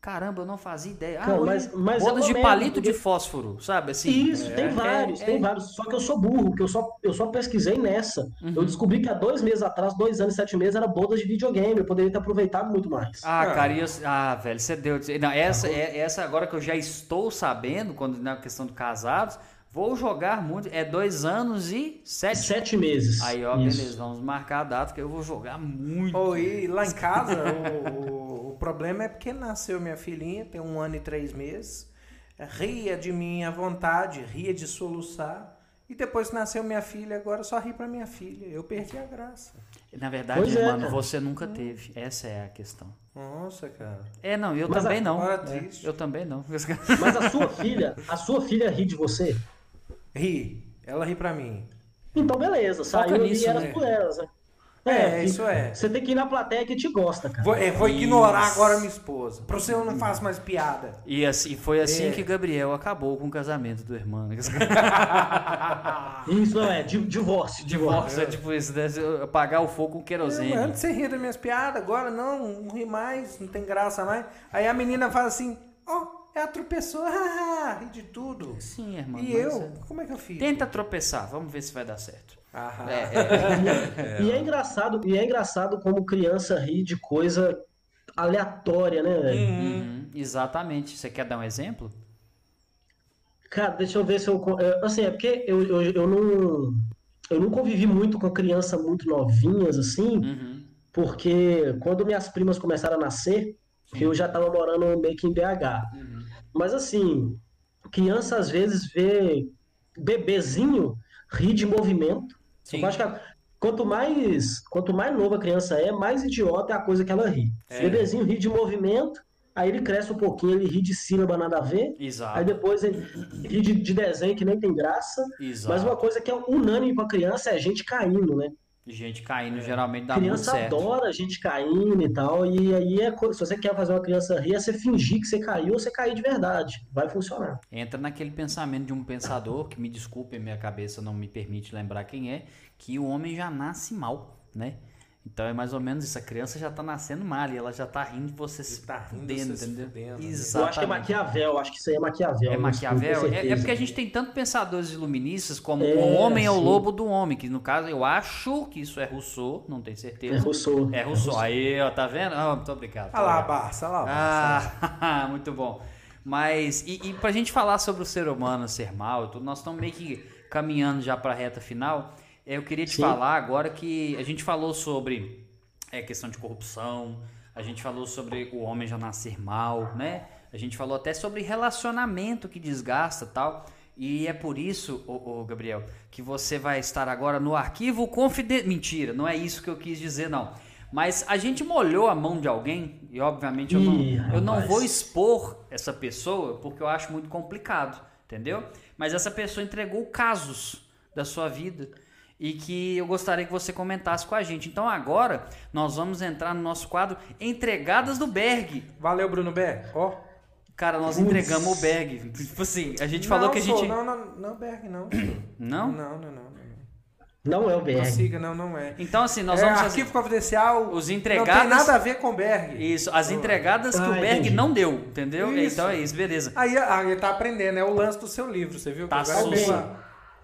Speaker 1: Caramba, eu não fazia ideia. Ah,
Speaker 3: Não, mas- mas é
Speaker 1: de palito
Speaker 3: porque-
Speaker 1: de fósforo, sabe? Assim,
Speaker 3: Isso, tem vários,
Speaker 1: é,
Speaker 3: tem
Speaker 1: é.
Speaker 3: vários. Só que eu sou burro, que eu só, eu só pesquisei nessa.
Speaker 1: Uhum.
Speaker 3: Eu descobri que há dois meses atrás, dois anos e sete meses, era bodas de videogame. Eu poderia ter aproveitado muito mais.
Speaker 1: Ah,
Speaker 2: Ah.
Speaker 1: cara, eu- ah, velho, você deu. Não, essa, é, essa agora que eu já estou sabendo, quando na questão do casados, vou jogar muito. É dois anos e sete.
Speaker 3: Sete meses.
Speaker 1: Aí, ó,
Speaker 3: Isso.
Speaker 1: beleza, vamos marcar a data que eu vou jogar muito.
Speaker 2: Oh, e lá em casa, o problema é porque nasceu minha filhinha, tem um ano e três meses, ria de mim à vontade, ria de soluçar, E depois que nasceu minha filha, agora só ri pra minha filha. Eu perdi a graça.
Speaker 1: Na verdade,
Speaker 3: Pois é,
Speaker 1: mano,
Speaker 3: cara.
Speaker 1: você nunca teve. Essa é a questão.
Speaker 2: Nossa, cara.
Speaker 1: É, não, eu
Speaker 3: Mas
Speaker 1: também
Speaker 3: a-
Speaker 1: não.
Speaker 2: Agora
Speaker 1: É,
Speaker 2: triste.
Speaker 1: eu também não.
Speaker 3: Mas a sua filha, a sua filha ri de você?
Speaker 2: Ri. Ela ri pra mim.
Speaker 3: Então beleza,
Speaker 1: Foca
Speaker 3: saiu
Speaker 1: nisso,
Speaker 3: e era
Speaker 1: né?
Speaker 3: por elas, né?
Speaker 2: É,
Speaker 3: fi-
Speaker 2: isso é.
Speaker 3: Você tem que ir na plateia que te gosta, cara.
Speaker 2: Vou, é, vou ignorar
Speaker 1: Isso.
Speaker 2: agora minha esposa. Pra você eu não faço mais piada.
Speaker 1: E assim, foi assim
Speaker 2: É.
Speaker 1: que Gabriel acabou com o casamento do irmão.
Speaker 3: Isso não é, di- divórcio, divórcio.
Speaker 1: Divórcio é tipo isso, né? apagar o fogo com
Speaker 2: Eu,
Speaker 1: querosene.
Speaker 2: antes você ria das minhas piadas, agora não, não ri mais, não tem graça mais. Aí a menina fala assim, ó, é a tropeçou, ri de tudo.
Speaker 1: Sim, irmão.
Speaker 2: E
Speaker 1: mas
Speaker 2: eu,
Speaker 1: é-
Speaker 2: como é que eu fiz?
Speaker 1: Tenta tropeçar, vamos ver se vai dar certo.
Speaker 2: Ah,
Speaker 1: É, é,
Speaker 3: E é engraçado, e é engraçado como criança ri de coisa aleatória, né, velho?
Speaker 1: uhum, exatamente. Você quer dar um exemplo?
Speaker 3: Cara, deixa eu ver se eu. é, Assim, é porque eu, eu, eu não. Eu não convivi muito com criança muito novinhas, assim,
Speaker 1: Uhum.
Speaker 3: porque quando minhas primas começaram a nascer, eu já tava morando meio que em BH.
Speaker 1: Uhum.
Speaker 3: Mas assim, criança às vezes vê bebezinho rir de movimento.
Speaker 1: Sim.
Speaker 3: Eu acho que a- quanto mais, quanto mais nova a criança é, mais idiota é a coisa que ela ri.
Speaker 2: É.
Speaker 3: Bebezinho ri de movimento, aí ele cresce um pouquinho, ele ri de sílaba nada a ver. Aí
Speaker 1: Exato.
Speaker 3: depois ele ri de, de desenho que nem tem graça.
Speaker 1: Exato.
Speaker 3: Mas uma coisa que é unânime pra criança é gente caindo, né?
Speaker 1: Gente caindo geralmente dá
Speaker 3: criança
Speaker 1: muito certo.
Speaker 3: adora gente caindo e tal. E aí, é, se você quer fazer uma criança rir, é você fingir que você caiu ou você cair de verdade. Vai funcionar.
Speaker 1: Entra naquele pensamento de um pensador, que me desculpe, minha cabeça não me permite lembrar quem é, que o homem já nasce mal, né? Então é mais ou menos isso, a criança já tá nascendo mal e ela já tá rindo de você se
Speaker 2: tá rindo,
Speaker 1: fudendo,
Speaker 2: você se
Speaker 1: entendeu?
Speaker 2: fudendo, né?
Speaker 3: Eu
Speaker 1: Exatamente.
Speaker 3: acho que é Maquiavel, acho que isso aí é Maquiavel.
Speaker 1: É Maquiavel? É, é porque a gente tem tanto pensadores iluministas como
Speaker 3: É,
Speaker 1: o homem é o
Speaker 3: sim.
Speaker 1: lobo do homem, que no caso eu acho que isso é Rousseau, não tenho
Speaker 3: É
Speaker 1: certeza.
Speaker 3: Rousseau.
Speaker 1: É Rousseau. Aí, ó, tá vendo? Ah, muito obrigado.
Speaker 2: Olha lá, Barça, olha lá, Barça.
Speaker 1: Ah, muito bom. Mas, e, e pra gente falar sobre o ser humano ser mal, e tudo, nós estamos meio que caminhando já pra reta final. É, Eu queria te
Speaker 3: Sim.
Speaker 1: falar agora que a gente falou sobre é, questão de corrupção, a gente falou sobre o homem já nascer mal, né? A gente falou até sobre relacionamento que desgasta tal. E é por isso, ô, ô, Gabriel, que você vai estar agora no arquivo confidencial. Mentira, não é isso que eu quis dizer, não. Mas a gente molhou a mão de alguém, e obviamente eu não,
Speaker 3: Ih,
Speaker 1: eu não vou expor essa pessoa porque eu acho muito complicado, entendeu? Mas essa pessoa entregou casos da sua vida e que eu gostaria que você comentasse com a gente. Então agora nós vamos entrar no nosso quadro Entregadas do Berg.
Speaker 2: Valeu, Bruno Berg. Ó.
Speaker 1: Cara, nós
Speaker 3: Putz.
Speaker 1: entregamos o Berg. Tipo assim, a gente falou
Speaker 2: Não,
Speaker 1: que a gente.
Speaker 2: Não, não, não, Berg, não.
Speaker 1: Não?
Speaker 2: Não, não, não. não.
Speaker 3: Não é o
Speaker 2: Não
Speaker 3: BR.
Speaker 2: siga, não, não é.
Speaker 1: Então assim, nós
Speaker 2: é
Speaker 1: vamos fazer.
Speaker 2: arquivo confidencial.
Speaker 1: Os
Speaker 2: Não
Speaker 1: entregadas.
Speaker 2: tem nada a ver com Berg.
Speaker 1: Isso, as entregadas que
Speaker 3: Ah,
Speaker 1: o Berg
Speaker 3: entendi.
Speaker 1: não deu, entendeu?
Speaker 2: Isso.
Speaker 1: Então é isso, beleza.
Speaker 2: Aí, aí ele tá aprendendo, é o lance do seu livro, você viu?
Speaker 1: Tá
Speaker 2: Que agora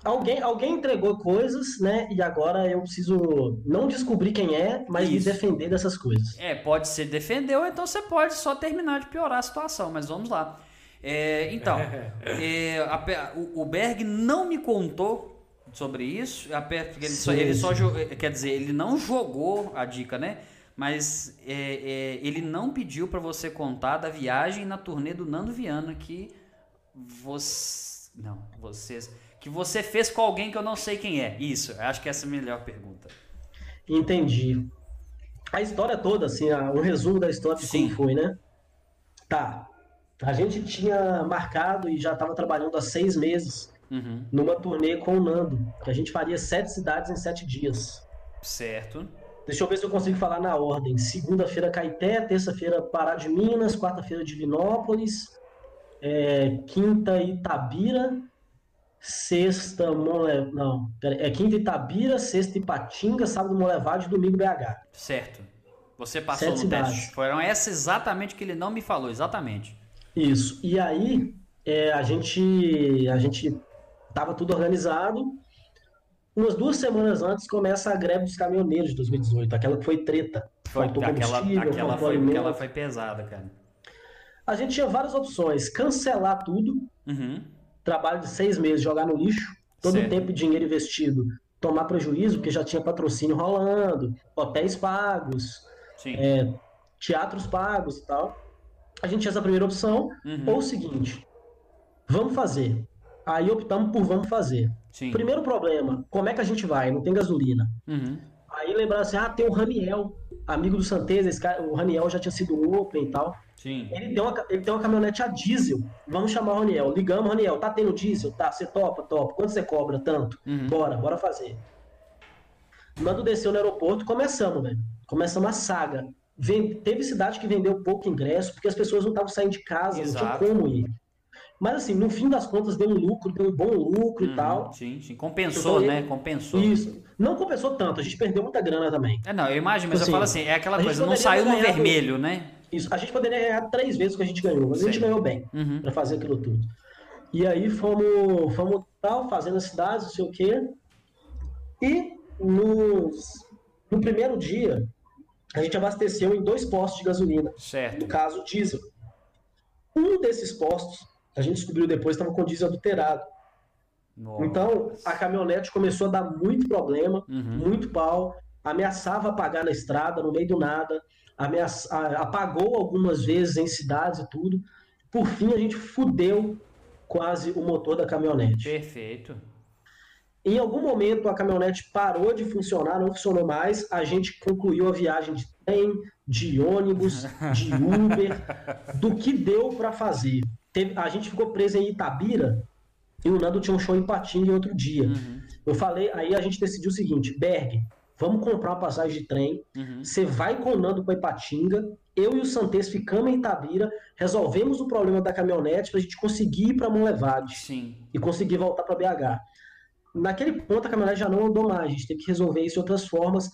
Speaker 3: Alguém, alguém entregou coisas, né? E agora eu preciso não descobrir quem é, mas me
Speaker 1: Isso.
Speaker 3: defender dessas coisas.
Speaker 1: É, pode ser defender ou então você pode só terminar de piorar a situação, mas vamos lá. É, então, é, a o, o Berg não me contou sobre isso, a pe- porque ele só, ele só jo- quer dizer, ele não jogou a dica, né? Mas é, é, ele não pediu pra você contar da viagem na turnê do Nando Viana que você. Não, vocês. Que você fez com alguém que eu não sei quem é. Isso, eu acho que essa é a melhor pergunta.
Speaker 3: Entendi. A história toda, assim, o resumo da história de
Speaker 1: Sim.
Speaker 3: como foi, né? Tá. A gente tinha marcado e já estava trabalhando há seis meses
Speaker 1: Uhum,
Speaker 3: numa turnê com o Nando, que a gente faria sete cidades em sete dias.
Speaker 1: certo.
Speaker 3: Deixa eu ver se eu consigo falar na ordem. Segunda-feira, Caeté. Terça-feira, Pará de Minas. Quarta-feira, Divinópolis. É, quinta, Itabira. Sexta, Mole... Não, é quinta, Itabira. Sexta, Ipatinga. Sábado, Molevade. Domingo, BH.
Speaker 1: Certo. Você passou
Speaker 3: Sete
Speaker 1: no teste.
Speaker 3: cidades.
Speaker 1: Foram essas exatamente que ele não me falou, exatamente.
Speaker 3: Isso. E aí, é, a gente a gente tava tudo organizado. Umas duas semanas antes começa a greve dos caminhoneiros de 2018, aquela que foi treta.
Speaker 1: Foi,
Speaker 3: Faltou
Speaker 1: aquela,
Speaker 3: combustível,
Speaker 1: aquela, foi,
Speaker 3: alimento.
Speaker 1: aquela foi pesada, cara.
Speaker 3: A gente tinha várias opções: cancelar tudo,
Speaker 1: Uhum.
Speaker 3: Trabalho de seis meses, jogar no lixo, todo
Speaker 1: Certo.
Speaker 3: o tempo e dinheiro investido, tomar prejuízo, porque já tinha patrocínio rolando, hotéis pagos. É. teatros pagos e tal. A gente tinha essa primeira opção,
Speaker 1: Uhum.
Speaker 3: ou o seguinte, vamos fazer. Aí optamos por vamos fazer.
Speaker 1: Sim.
Speaker 3: Primeiro problema, como é que a gente vai? Não tem gasolina.
Speaker 1: Uhum.
Speaker 3: Aí lembrar assim, ah, tem o Raniel, amigo do Santeza, esse cara, o Raniel já tinha sido Open e tal.
Speaker 1: Sim.
Speaker 3: Ele tem, uma, ele tem uma caminhonete a diesel. Vamos chamar o Raniel. Ligamos, Raniel, tá tendo diesel? Tá, você topa? Topa. Quanto você cobra? Tanto.
Speaker 1: Uhum.
Speaker 3: Bora, bora fazer. Quando desceu no aeroporto, começamos, velho. Começamos a saga. Vem- teve cidade que vendeu pouco ingresso, porque as pessoas não estavam saindo de casa, não
Speaker 1: Exato.
Speaker 3: tinha como ir. Mas assim, no fim das contas, deu um lucro, deu um bom lucro e
Speaker 1: Uhum.
Speaker 3: tal.
Speaker 1: Sim, sim. Compensou, né? Compensou.
Speaker 3: Isso. Não compensou tanto, a gente perdeu muita grana também.
Speaker 1: É, não, eu imagino, mas
Speaker 3: Assim,
Speaker 1: eu falo assim, é aquela coisa, não saiu no vermelho, né?
Speaker 3: Isso. A gente poderia ganhar três vezes o que a gente ganhou, mas a gente
Speaker 1: Sim.
Speaker 3: ganhou bem
Speaker 1: Uhum.
Speaker 3: para fazer aquilo tudo. E aí fomos, fomos tal, fazendo as cidades, não sei o quê. E nos, no primeiro dia, a gente abasteceu em dois postos de gasolina,
Speaker 1: Certo.
Speaker 3: no caso, diesel. Um desses postos, a gente descobriu depois, estava com diesel adulterado.
Speaker 1: Nossa.
Speaker 3: Então, a caminhonete começou a dar muito problema,
Speaker 1: Uhum.
Speaker 3: muito pau, ameaçava apagar na estrada, no meio do nada, ameaça- apagou algumas vezes em cidades e tudo. Por fim, a gente fudeu quase o motor da caminhonete.
Speaker 1: Perfeito.
Speaker 3: Em algum momento, a caminhonete parou de funcionar, não funcionou mais, a gente concluiu a viagem de trem, de ônibus, de Uber, do que deu para fazer. Teve- a gente ficou preso em Itabira e o Nando tinha um show em Patinga outro dia.
Speaker 1: Uhum.
Speaker 3: Eu falei, aí a gente decidiu o seguinte, Berg, vamos comprar uma passagem de trem,
Speaker 1: Uhum.
Speaker 3: você vai com o Nando para Ipatinga, eu e o Santes ficamos em Itabira, resolvemos o problema da caminhonete para a gente conseguir ir para Monlevade
Speaker 1: Sim.
Speaker 3: e conseguir voltar para BH. Naquele ponto a caminhonete já não andou mais, a gente teve que resolver isso de outras formas.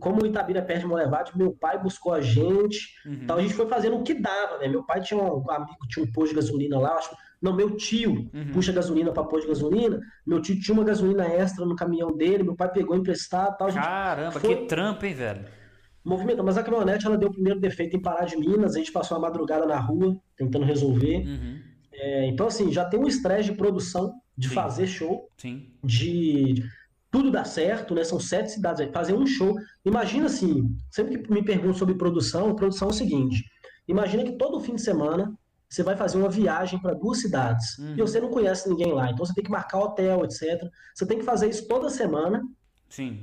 Speaker 3: Como o Itabira é perto de Monlevade, meu pai buscou a gente,
Speaker 1: Uhum.
Speaker 3: então a gente foi fazendo o que dava, né? Meu pai tinha um amigo, tinha um posto de gasolina lá, acho, não, meu tio
Speaker 1: Uhum.
Speaker 3: puxa gasolina para posto de gasolina, meu tio tinha uma gasolina extra no caminhão dele, meu pai pegou emprestado, tal,
Speaker 1: Caramba,
Speaker 3: foi-
Speaker 1: que trampo, hein, velho?
Speaker 3: movimenta, mas a caminhonete ela deu o primeiro defeito em Pará de Minas, a gente passou a madrugada na rua tentando resolver.
Speaker 1: Uhum.
Speaker 3: É, então assim, já tem um estresse de produção, de
Speaker 1: Sim.
Speaker 3: fazer show,
Speaker 1: Sim.
Speaker 3: de de tudo dar certo, né? São sete cidades aí. Fazer um show. Imagina assim, sempre que me perguntam sobre produção, produção é o seguinte: imagina que todo fim de semana você vai fazer uma viagem para duas cidades
Speaker 1: Uhum.
Speaker 3: e você não conhece ninguém lá, então você tem que marcar hotel, etc. Você tem que fazer isso toda semana
Speaker 1: Sim.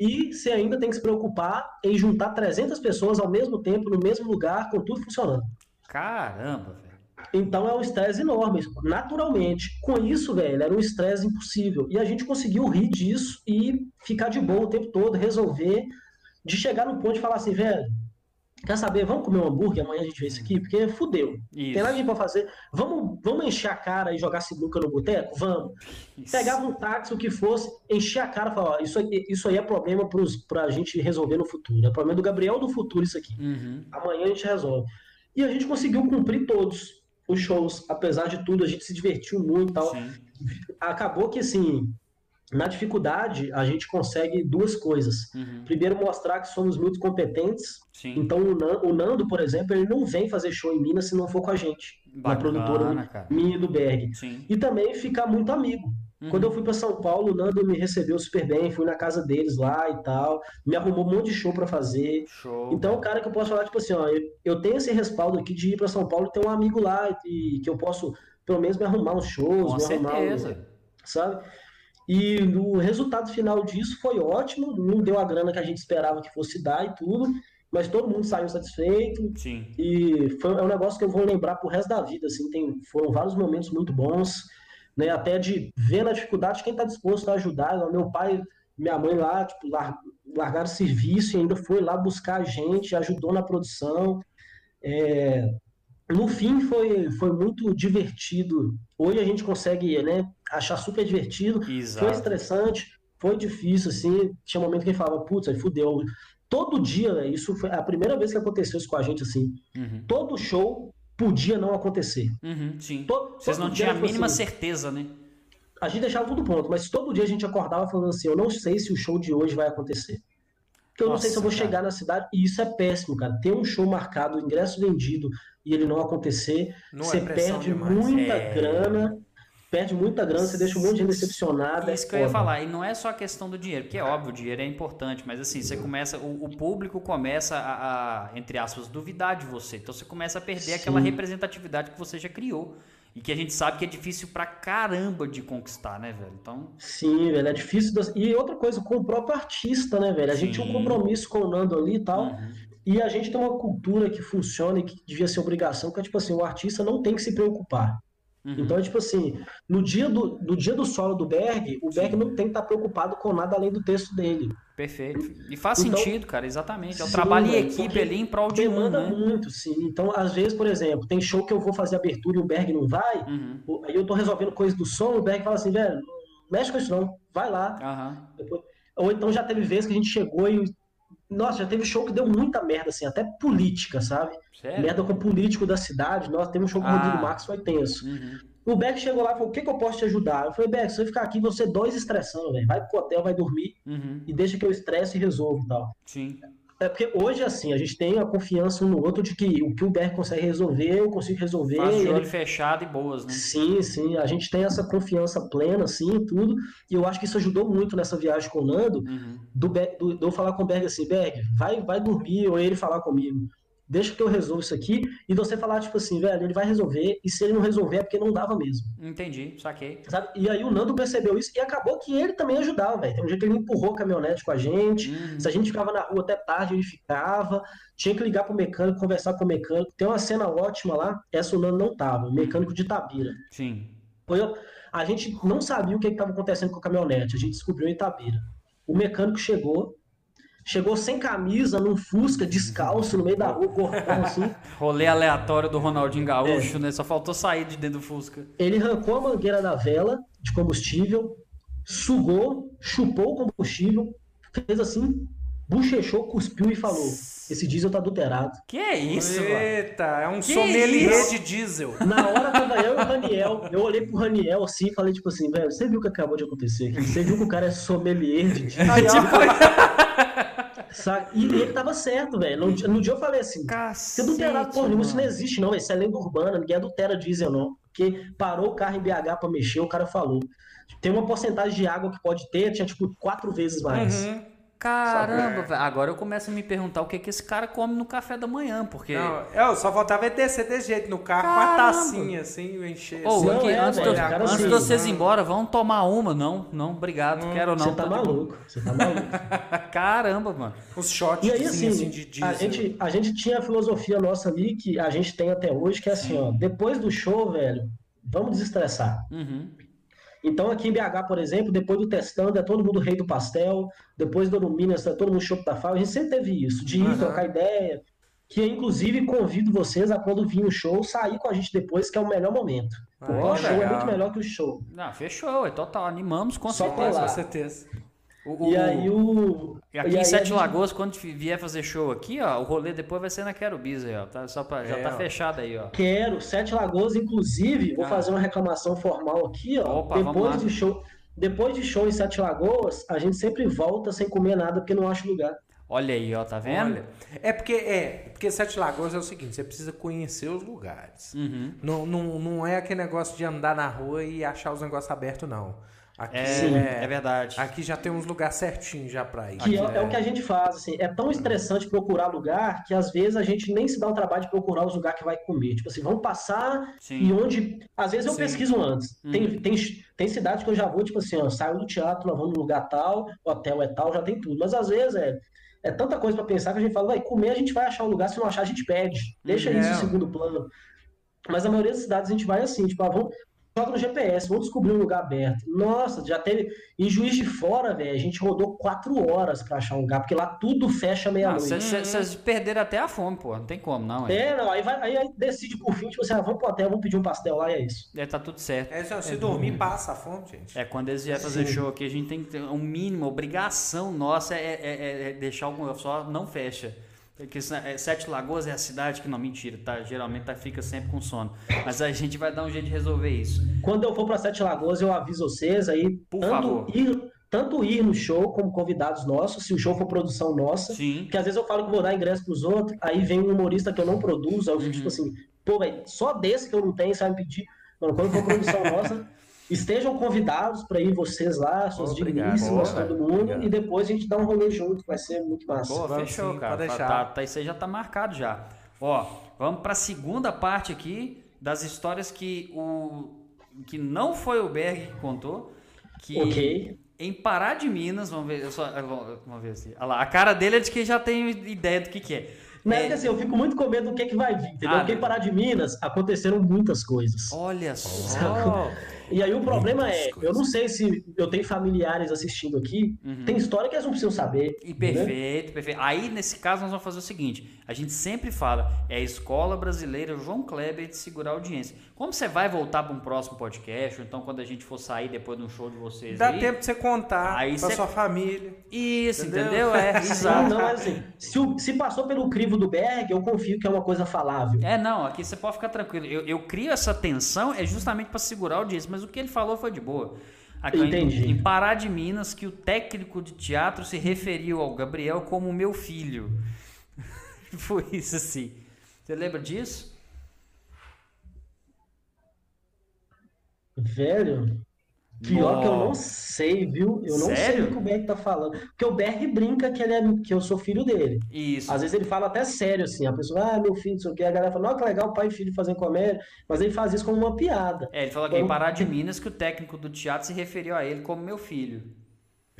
Speaker 3: e você ainda tem que se preocupar em juntar 300 pessoas ao mesmo tempo, no mesmo lugar, com tudo funcionando.
Speaker 1: Caramba, velho.
Speaker 3: Então é um estresse enorme, naturalmente. Com isso, velho, era um estresse impossível. E a gente conseguiu rir disso e ficar de boa o tempo todo, resolver, de chegar no ponto de falar assim, velho, quer saber, vamos comer um hambúrguer, amanhã a gente vê isso aqui, porque fudeu.
Speaker 1: Isso.
Speaker 3: Tem nada pra fazer. Vamos, vamos encher a cara e jogar sinuca no boteco? Vamos.
Speaker 1: Isso.
Speaker 3: Pegava um táxi, o que fosse, encher a cara e falar, ó, isso, aí- isso aí é problema pros, pra gente resolver no futuro. É problema do Gabriel do futuro isso aqui.
Speaker 1: Uhum.
Speaker 3: Amanhã a gente resolve. E a gente conseguiu cumprir todos os shows, apesar de tudo, a gente se divertiu muito e tal.
Speaker 1: Sim.
Speaker 3: Acabou que, assim, na dificuldade, a gente consegue duas coisas.
Speaker 1: Uhum.
Speaker 3: Primeiro, mostrar que somos muito competentes.
Speaker 1: Sim.
Speaker 3: Então, o Nan- o Nando, por exemplo, ele não vem fazer show em Minas se não for com a gente, na produtora
Speaker 1: Bacana, cara.
Speaker 3: minha e do Berg.
Speaker 1: Sim.
Speaker 3: E também ficar muito amigo.
Speaker 1: Uhum.
Speaker 3: Quando eu fui para São Paulo, o Nando me recebeu super bem, fui na casa deles lá e tal, me arrumou um monte de show para fazer.
Speaker 1: Show.
Speaker 3: Então, o cara que eu posso falar, tipo assim, ó, eu, eu tenho esse respaldo aqui de ir para São Paulo e ter um amigo lá e que eu posso, pelo menos, me arrumar uns shows,
Speaker 1: Com
Speaker 3: me arrumar, um-
Speaker 1: certeza.
Speaker 3: sabe? E o resultado final disso foi ótimo, não deu a grana que a gente esperava que fosse dar e tudo, mas todo mundo saiu satisfeito.
Speaker 1: Sim.
Speaker 3: e foi é um negócio que eu vou lembrar pro resto da vida, assim, tem, foram vários momentos muito bons, né, até de ver na dificuldade quem está disposto a ajudar, meu pai, minha mãe lá, tipo, lar, largaram o serviço e ainda foi lá buscar a gente, ajudou na produção, é, no fim foi, foi muito divertido, hoje a gente consegue, né, achar super divertido, foi
Speaker 1: Exato.
Speaker 3: estressante, foi difícil, assim. Tinha um momento que ele falava, putz, aí fudeu. Todo dia, né, isso foi a primeira vez que aconteceu isso com a gente, assim.
Speaker 1: Uhum.
Speaker 3: Todo show podia não acontecer.
Speaker 1: Uhum. Sim.
Speaker 3: To-
Speaker 1: Vocês
Speaker 3: todo
Speaker 1: não tinham a
Speaker 3: tipo
Speaker 1: mínima
Speaker 3: assim,
Speaker 1: certeza, né?
Speaker 3: A gente deixava tudo pronto, mas todo dia a gente acordava falando assim: eu não sei se o show de hoje vai acontecer. Porque eu não sei se eu vou
Speaker 1: Nossa, cara.
Speaker 3: chegar na cidade. E isso é péssimo, cara. Ter um show marcado, ingresso vendido e ele não acontecer,
Speaker 2: Não
Speaker 3: você
Speaker 2: é
Speaker 3: perde
Speaker 2: demais.
Speaker 3: muita
Speaker 1: É.
Speaker 3: grana. Perde muita grana, você deixa um monte de gente decepcionada. é
Speaker 1: Isso que eu ia falar, e não é só a questão do dinheiro, porque é óbvio, o dinheiro é importante, mas assim, você começa, o, o público começa a, a, entre aspas, duvidar de você. Então você começa a perder aquela
Speaker 3: Sim.
Speaker 1: representatividade que você já criou. E que a gente sabe que é difícil pra caramba de conquistar, né, velho? Então.
Speaker 3: Sim, velho, é difícil. das- E outra coisa, com o próprio artista, né, velho? A gente tinha um compromisso com o Nando ali e tal.
Speaker 1: Uhum.
Speaker 3: E a gente tem uma cultura que funciona e que devia ser obrigação, que é tipo assim, o artista não tem que se preocupar.
Speaker 1: Uhum.
Speaker 3: Então, tipo assim, no dia do, no dia do solo do Berg, o Berg não tem que estar preocupado com nada além do texto dele.
Speaker 1: Perfeito. E faz
Speaker 3: Então-
Speaker 1: sentido, cara, exatamente. É o
Speaker 3: Sim,
Speaker 1: trabalho em equipe ali em prol de um,
Speaker 3: Demanda
Speaker 1: né?
Speaker 3: muito, sim. Então, às vezes, por exemplo, tem show que eu vou fazer abertura e o Berg não vai,
Speaker 1: Uhum.
Speaker 3: aí eu tô resolvendo coisa do som, o Berg fala assim, velho, mexe com isso não, vai lá. Depois- Ou então já teve vezes que a gente chegou e. Nossa, já teve show que deu muita merda, assim, até política, sabe?
Speaker 1: Sério?
Speaker 3: Merda com político da cidade. Nós temos um show com o
Speaker 1: Ah.
Speaker 3: Rodrigo Marques, foi tenso.
Speaker 1: Uhum.
Speaker 3: O Beck chegou lá e falou: O que, que eu posso te ajudar? Eu falei: Beck, se você ficar aqui, você dois estressando, velho. Vai pro hotel, vai dormir
Speaker 1: Uhum.
Speaker 3: e deixa que eu estresse e resolvo e tal.
Speaker 1: Sim.
Speaker 3: É porque hoje, assim, a gente tem a confiança um no outro de que o que o Beck consegue resolver, eu consigo resolver.
Speaker 1: Faz de
Speaker 3: ele-
Speaker 1: olho fechado e boas, né?
Speaker 3: Sim, sim, a gente tem essa confiança plena, assim, tudo. E eu acho que isso ajudou muito nessa viagem com o Nando,
Speaker 1: Uhum.
Speaker 3: do, do- de eu falar com o Berg assim, Berg, vai, vai dormir, ou ele falar comigo. Deixa que eu resolvo isso aqui, e você falar, tipo assim, velho, ele vai resolver, e se ele não resolver é porque não dava mesmo.
Speaker 1: Entendi, saquei.
Speaker 3: Sabe? E aí o Nando percebeu isso, e acabou que ele também ajudava, velho. Tem um dia que ele empurrou a caminhonete com a gente,
Speaker 1: Uhum.
Speaker 3: se a gente ficava na rua até tarde, ele ficava, tinha que ligar pro mecânico, conversar com o mecânico. Tem uma cena ótima lá, essa o Nando não tava, o mecânico de Itabira.
Speaker 1: Sim.
Speaker 3: Foi, a gente não sabia o que estava acontecendo com a caminhonete, a gente descobriu em Itabira. O mecânico chegou, chegou sem camisa, num Fusca, descalço, no meio da rua, cortando assim.
Speaker 1: Rolê aleatório do Ronaldinho
Speaker 3: É.
Speaker 1: Gaúcho, né? Só faltou sair de dentro do Fusca.
Speaker 3: Ele arrancou a mangueira da vela de combustível, sugou, chupou o combustível, fez assim, bochechou, cuspiu e falou: Esse diesel tá adulterado.
Speaker 1: Que é isso, mano?
Speaker 2: Eita, é um
Speaker 1: Que
Speaker 2: sommelier
Speaker 1: isso?
Speaker 2: de diesel.
Speaker 3: Na hora tava eu e o Raniel. Eu olhei pro Raniel assim e falei, tipo assim, velho, você viu o que acabou de acontecer aqui? Você viu que o cara é sommelier de diesel? E ele tava certo, velho. No, dia- no dia eu falei assim,
Speaker 1: Cacete,
Speaker 3: adulterar, porra, nenhuma, isso não existe, não. Isso é lenda urbana, ninguém adultera diesel, não. Porque parou o carro em BH pra mexer, o cara falou. Tem uma porcentagem de água que pode ter, tinha tipo quatro vezes mais.
Speaker 2: Uhum.
Speaker 1: Caramba, velho. Agora eu começo a me perguntar o que, que esse cara come no café da manhã, porque.
Speaker 2: Não, eu só faltava ele descer desse jeito no carro com a tacinha assim, encher.
Speaker 1: Ô,
Speaker 2: assim.
Speaker 3: É,
Speaker 1: antes, de,
Speaker 3: velho,
Speaker 1: eu-
Speaker 3: o cara
Speaker 1: antes
Speaker 3: assim,
Speaker 1: de vocês embora, vamos tomar uma. Não, não, obrigado. Quero não.
Speaker 3: Você tá maluco, você tá maluco.
Speaker 1: Caramba, mano.
Speaker 2: Uns shots
Speaker 3: E aí,
Speaker 2: assim,
Speaker 3: assim,
Speaker 2: de diesel.
Speaker 3: a gente, a gente tinha a filosofia nossa ali, que a gente tem até hoje, que é assim, ó, depois do show, velho, vamos desestressar.
Speaker 1: Uhum.
Speaker 3: Então, aqui em BH, por exemplo, depois do testando, é todo mundo rei do pastel, depois do Minas, é todo mundo chope da fala, a gente sempre teve isso, de ir
Speaker 2: Aham.
Speaker 3: trocar ideia, que eu, inclusive, convido vocês a, quando vir o show, sair com a gente depois, que é o melhor momento. Porque
Speaker 2: Ah,
Speaker 3: o show é
Speaker 2: legal.
Speaker 3: muito melhor que o show.
Speaker 1: Não, fechou, é total. Animamos com
Speaker 3: Só
Speaker 1: certeza.
Speaker 2: Com certeza.
Speaker 1: O-
Speaker 3: E aí o...
Speaker 1: E aqui
Speaker 3: e
Speaker 1: em Sete
Speaker 3: gente-
Speaker 1: Lagoas, quando vier fazer show aqui, ó, o rolê depois vai ser na Querubis aí, ó. Tá, só pra, já
Speaker 2: É,
Speaker 1: tá
Speaker 2: ó.
Speaker 1: fechado aí, ó.
Speaker 3: Quero, Sete Lagoas, inclusive, vou
Speaker 1: Ah.
Speaker 3: fazer uma reclamação formal aqui, ó.
Speaker 1: Opa,
Speaker 3: depois do show, depois de show em Sete Lagoas, a gente sempre volta sem comer nada porque não acha lugar.
Speaker 1: Olha aí, ó, tá vendo?
Speaker 2: Olha, é porque é, porque Sete Lagoas é o seguinte, você precisa conhecer os lugares.
Speaker 1: Uhum.
Speaker 2: Não, não, não é aquele negócio de andar na rua e achar os negócios abertos, não. Aqui,
Speaker 1: É,
Speaker 3: Sim.
Speaker 1: é verdade.
Speaker 2: aqui já tem uns lugares certinhos já pra ir.
Speaker 3: Que é,
Speaker 1: Aqui,
Speaker 3: é o que a gente faz, assim, é tão estressante procurar lugar que às vezes a gente nem se dá o trabalho de procurar os lugares que vai comer. Tipo assim, vamos passar
Speaker 1: Sim.
Speaker 3: e onde. Às vezes eu
Speaker 2: Sim.
Speaker 3: pesquiso antes.
Speaker 1: Uhum.
Speaker 3: Tem, tem, tem cidade que eu já vou, tipo assim, ó, saio do teatro, nós vamos no lugar tal, hotel é tal, já tem tudo. Mas às vezes é, é tanta coisa pra pensar que a gente fala, vai comer, a gente vai achar o lugar, se não achar, a gente pede. Deixa
Speaker 2: Uhum.
Speaker 3: isso em
Speaker 2: É.
Speaker 3: segundo plano. Mas a maioria das cidades a gente vai assim, tipo, ah, vamos. Joga no GPS, vamos descobrir um lugar aberto. Nossa, já teve. Em Juiz de Fora, velho, a gente rodou quatro horas pra achar um lugar, porque lá tudo fecha
Speaker 1: Ah,
Speaker 3: meia-noite.
Speaker 1: Vocês perderam até a fome, pô. Não tem como, não. É.
Speaker 3: É, não, aí, vai, aí, aí decide por fim, tipo assim, ah, vamos pro hotel, vamos pedir um pastel lá e é isso.
Speaker 1: É, tá tudo certo.
Speaker 2: É, se se dormir, passa a fome, gente.
Speaker 1: É, quando eles vierem fazer
Speaker 3: Sim.
Speaker 1: show aqui, a gente tem que ter um mínimo, obrigação nossa é, é- é- é deixar o só não fecha. Porque é, Sete Lagoas é a cidade que não, mentira, tá? Geralmente tá, fica sempre com sono. Mas a gente vai dar um jeito de resolver isso.
Speaker 3: Quando eu for pra Sete Lagoas, eu aviso vocês aí,
Speaker 1: Por
Speaker 3: tanto
Speaker 1: favor.
Speaker 3: ir, tanto ir no show como convidados nossos, se o show for produção nossa.
Speaker 1: Sim.
Speaker 3: Porque às vezes eu falo que vou dar ingresso pros outros, aí vem um humorista que eu não produzo, aí eu fico
Speaker 1: Uhum.
Speaker 3: tipo assim, pô, velho, só desse que eu não tenho, você vai me pedir. Mano, quando for produção nossa, estejam convidados pra ir vocês lá, suas digníssimas,
Speaker 2: Boa,
Speaker 3: todo mundo,
Speaker 2: Obrigado.
Speaker 3: e depois a gente dá um rolê junto, vai ser muito massa.
Speaker 2: Vamos
Speaker 1: fechou,
Speaker 2: sim,
Speaker 1: cara.
Speaker 2: pode
Speaker 1: Tá,
Speaker 2: deixar.
Speaker 1: tá, tá- isso aí já tá marcado já. Ó, vamos pra segunda parte aqui. das histórias que o que não foi o Berg que contou, que
Speaker 3: Ok.
Speaker 1: em Pará de Minas, vamos ver, eu só, vamos ver assim. Olha lá, a cara dele é de que já tem ideia do que que é.
Speaker 3: Não é
Speaker 1: É,
Speaker 3: assim, eu fico muito com medo do que, que vai vir, entendeu?
Speaker 1: Ah,
Speaker 3: Porque em. Pará de Minas aconteceram muitas coisas.
Speaker 1: olha só.
Speaker 3: E aí o problema
Speaker 2: Muitas
Speaker 3: é,
Speaker 2: coisas.
Speaker 3: eu não sei se eu tenho familiares assistindo aqui,
Speaker 1: Uhum.
Speaker 3: tem história que eles não precisam saber.
Speaker 1: E
Speaker 3: entendeu?
Speaker 1: perfeito, perfeito. Aí, nesse caso, nós vamos fazer o seguinte: a gente sempre fala, é a escola brasileira João Kleber de segurar a audiência. Como você vai voltar para um próximo podcast, ou então quando a gente for sair depois de um show de vocês
Speaker 2: Dá
Speaker 1: aí,
Speaker 2: tempo de você contar
Speaker 1: Aí
Speaker 2: pra
Speaker 1: você-
Speaker 2: sua família.
Speaker 1: Isso,
Speaker 2: Entendeu?
Speaker 1: entendeu? É, exato.
Speaker 3: não, mas assim, se, o- se passou pelo crivo do Berg, eu confio que é uma coisa falável.
Speaker 1: É, não, aqui você pode ficar tranquilo. Eu, eu crio essa tensão é justamente para segurar a audiência, mas o que ele falou foi de boa. Aqui, em-
Speaker 3: Entendi.
Speaker 1: Em, Pará de Minas, que o técnico de teatro se referiu ao Gabriel como meu filho. foi isso assim. Você lembra disso?
Speaker 3: Velho, pior que eu não sei, viu? Eu não sei
Speaker 1: Sério?
Speaker 3: o que o Berg tá falando. Porque o Berg brinca que, ele é, que eu sou filho dele.
Speaker 1: Isso.
Speaker 3: Às vezes ele fala até sério, assim. A pessoa, ah, meu filho, não sei o quê. A galera fala, não, que legal, pai e filho fazendo comédia. Mas ele faz isso como uma piada.
Speaker 1: É, ele falou aqui em
Speaker 3: Então-
Speaker 1: Pará de Minas que o técnico do teatro se referiu a ele como meu filho.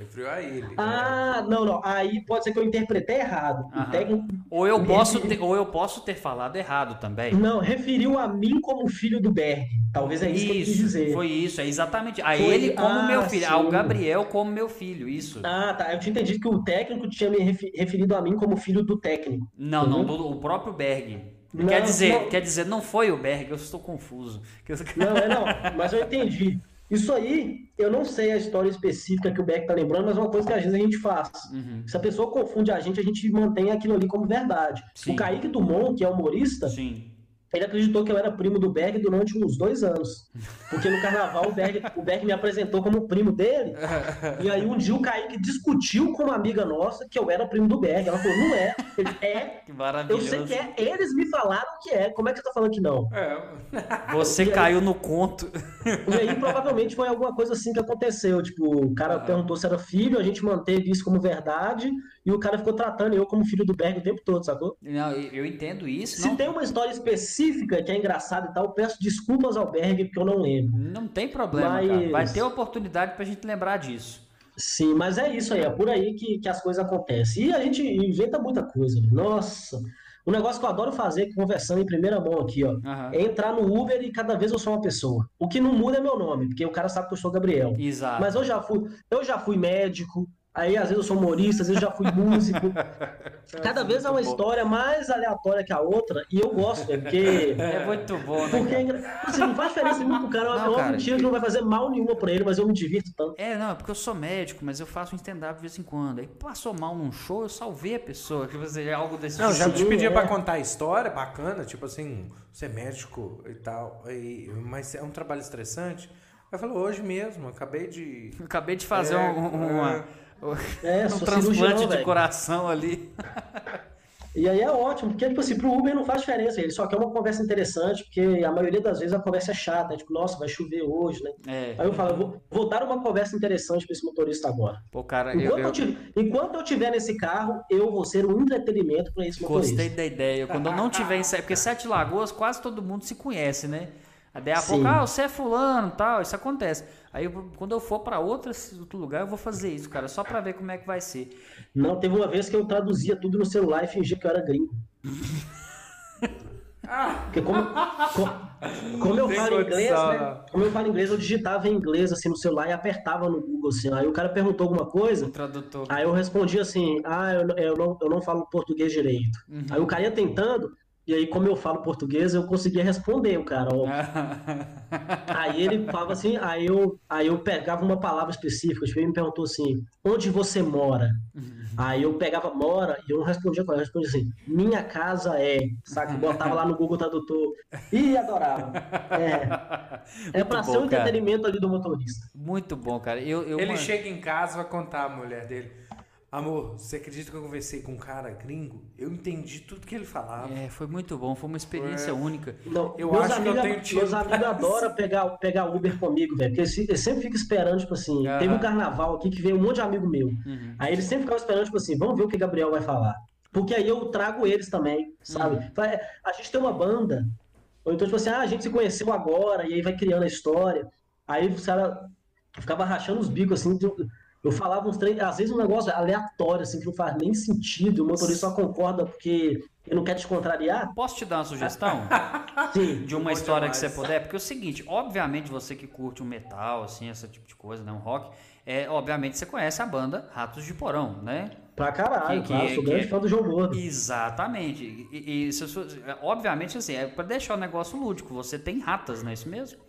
Speaker 2: Referiu a ele.
Speaker 3: Ah, não, não. Aí pode ser que eu interpretei errado. Técnico.
Speaker 1: Ou eu posso ter, ou eu posso ter falado errado também.
Speaker 3: Não, referiu a mim como filho do Berg. Talvez é isso, que ele quis
Speaker 1: Isso,
Speaker 3: dizer.
Speaker 1: foi isso, é exatamente. A
Speaker 3: Foi-
Speaker 1: ele como
Speaker 3: ah,
Speaker 1: meu filho, ao
Speaker 3: sim.
Speaker 1: Gabriel como meu filho, isso.
Speaker 3: Ah, tá. Eu tinha entendido que o técnico tinha me referido a mim como filho do técnico.
Speaker 1: Não, não,
Speaker 3: Uhum.
Speaker 1: do- o próprio Berg.
Speaker 3: Não,
Speaker 1: quer dizer,
Speaker 3: não.
Speaker 1: quer dizer, não foi o Berg, eu estou confuso. Eu-
Speaker 3: Não, é não. Mas eu entendi. Isso aí, eu não sei a história específica que o Beck tá lembrando, mas é uma coisa que às vezes a gente faz.
Speaker 1: Uhum,
Speaker 3: Se a pessoa confunde a gente, a gente mantém aquilo ali como verdade.
Speaker 1: Sim.
Speaker 3: O Kaique Dumont, que é humorista,
Speaker 1: Sim.
Speaker 3: Ele acreditou que eu era primo do Berg durante uns dois anos. Porque no carnaval o Berg, o Berg me apresentou como primo dele. E aí um dia o Kaique discutiu com uma amiga nossa que eu era primo do Berg. Ela falou, não é. Ele, é.
Speaker 1: Que
Speaker 3: Eu
Speaker 1: maravilhoso.
Speaker 3: sei que é. Eles me falaram que é. Como é que você tá falando que não?
Speaker 2: É.
Speaker 1: Você
Speaker 3: aí-
Speaker 1: caiu no conto.
Speaker 3: E aí provavelmente foi alguma coisa assim que aconteceu. Tipo, o cara
Speaker 1: Ah.
Speaker 3: perguntou se era filho, a gente manteve isso como verdade, e o cara ficou tratando eu como filho do Berg o tempo todo, sacou?
Speaker 1: Não, eu entendo isso.
Speaker 3: Se
Speaker 1: Não,
Speaker 3: tem uma história específica que é engraçada e tal, eu peço desculpas ao Berg, porque eu não lembro.
Speaker 1: não tem problema,
Speaker 3: Mas-
Speaker 1: cara. Vai ter oportunidade pra gente lembrar disso.
Speaker 3: Sim, mas é isso aí, é por aí que, que as coisas acontecem. E a gente inventa muita coisa. velho. Nossa, um negócio que eu adoro fazer, conversando em primeira mão aqui, ó,
Speaker 1: Aham.
Speaker 3: é entrar no Uber e cada vez eu sou uma pessoa. O que não muda é meu nome, porque o cara sabe que eu sou Gabriel.
Speaker 1: Exato.
Speaker 3: Mas eu já fui, eu já fui médico, aí às vezes eu sou humorista, às vezes eu já fui músico. Cada vez é uma história mais aleatória que a outra, e eu gosto, né? Porque.
Speaker 1: É muito bom, né?
Speaker 3: Porque é
Speaker 1: cara?
Speaker 3: assim, não faz diferença nenhuma pro cara,
Speaker 1: Não,
Speaker 3: é uma
Speaker 1: cara,
Speaker 3: mentira que não vai fazer mal nenhuma pra ele, mas eu me divirto tanto.
Speaker 1: É, não, é porque eu sou médico, mas eu faço um stand-up de vez em quando. Aí passou mal num show, eu salvei a pessoa. Que você é algo desse
Speaker 2: Não,
Speaker 1: tipo.
Speaker 2: já te pedia
Speaker 3: é.
Speaker 2: pra contar história bacana, tipo assim, você é médico e tal, e- mas é um trabalho estressante. Aí falou, hoje mesmo, acabei de.
Speaker 1: Eu Acabei de fazer
Speaker 2: É,
Speaker 1: um, uma-
Speaker 3: É,
Speaker 1: um
Speaker 3: sou
Speaker 1: transplante
Speaker 3: cirurgião,
Speaker 1: de
Speaker 3: velho.
Speaker 1: coração ali.
Speaker 3: E aí é ótimo, porque, tipo assim, pro Uber não faz diferença, ele só quer uma conversa interessante, porque a maioria das vezes a conversa é chata, é tipo, nossa, vai chover hoje, né?
Speaker 1: É.
Speaker 3: Aí eu falo, eu vou, vou dar uma conversa interessante pra esse motorista agora.
Speaker 1: Pô, cara, eu,
Speaker 3: Enquanto eu,
Speaker 1: eu
Speaker 3: ti- enquanto eu tiver nesse carro, eu vou ser um entretenimento pra esse motorista.
Speaker 1: gostei da ideia. Quando eu não tiver em Sete, porque Sete Lagoas quase todo mundo se conhece, né? Aí daí a
Speaker 3: Sim.
Speaker 1: pouco, ah, você é fulano tal, isso acontece. Aí eu- quando eu for pra outro, lugar, eu vou fazer isso, cara, só pra ver como é que vai ser.
Speaker 3: Não, teve uma vez que eu traduzia tudo no celular e fingia que eu era gringo. Porque como, co- como eu falo inglês, né?
Speaker 2: não.
Speaker 3: Como eu falo inglês, eu digitava em inglês assim no celular e apertava no Google assim. Aí o cara perguntou alguma coisa, aí eu respondia assim: Ah, eu, eu não, eu não falo português direito.
Speaker 1: Uhum.
Speaker 3: Aí o cara ia tentando, e aí, como eu falo português, eu conseguia responder o cara. ó. Aí ele falava assim, aí eu, aí eu pegava uma palavra específica, tipo, ele me perguntou assim, onde você mora? Aí eu pegava mora e eu não respondia com ela, eu respondia assim, minha casa é, saca? Botava lá no Google Tradutor. Ih, adorava. É, é pra
Speaker 1: Muito
Speaker 3: ser um
Speaker 1: bom, cara.
Speaker 3: entretenimento ali do motorista.
Speaker 1: Muito bom, cara. Eu, eu,
Speaker 2: Ele
Speaker 1: mano,
Speaker 2: chega em casa e vai contar a mulher dele. Amor, você acredita que eu conversei com um cara gringo? Eu entendi tudo que ele falava.
Speaker 1: É, foi muito bom, foi uma experiência
Speaker 2: É.
Speaker 1: única.
Speaker 3: Não,
Speaker 2: Eu
Speaker 3: meus
Speaker 2: acho que eu
Speaker 3: amigos,
Speaker 2: tenho tido
Speaker 3: meus amigos
Speaker 2: mais.
Speaker 3: adoram pegar, pegar Uber comigo, velho. Porque eles, sempre ficam esperando, tipo assim,
Speaker 1: Aham.
Speaker 3: teve um carnaval aqui que veio um monte de amigo meu.
Speaker 1: Uhum.
Speaker 3: Aí eles sempre ficavam esperando, tipo assim, vamos ver o que Gabriel vai falar. Porque aí eu trago eles também, sabe?
Speaker 1: Uhum.
Speaker 3: "É, A gente tem uma banda Ou então, tipo assim, ah, a gente se conheceu agora, e aí vai criando a história. Aí os caras ficava rachando os bicos, assim, eu, eu falava uns três, às vezes um negócio aleatório, assim, que não faz nem sentido, e o motorista só concorda porque ele não quer te contrariar.
Speaker 1: Posso te dar uma sugestão?
Speaker 3: Sim.
Speaker 1: de uma história que você puder? Porque é o seguinte, obviamente você que curte um metal, assim, esse tipo de coisa, né, um rock, é, obviamente você conhece a banda Ratos de Porão, né?
Speaker 3: Pra caralho,
Speaker 1: Que-
Speaker 3: claro,
Speaker 1: que-
Speaker 3: sou
Speaker 1: que-
Speaker 3: grande fã do João Gordo.
Speaker 1: Exatamente. E, e se eu- obviamente, assim, é para deixar o negócio lúdico. Você tem ratas, não é isso mesmo?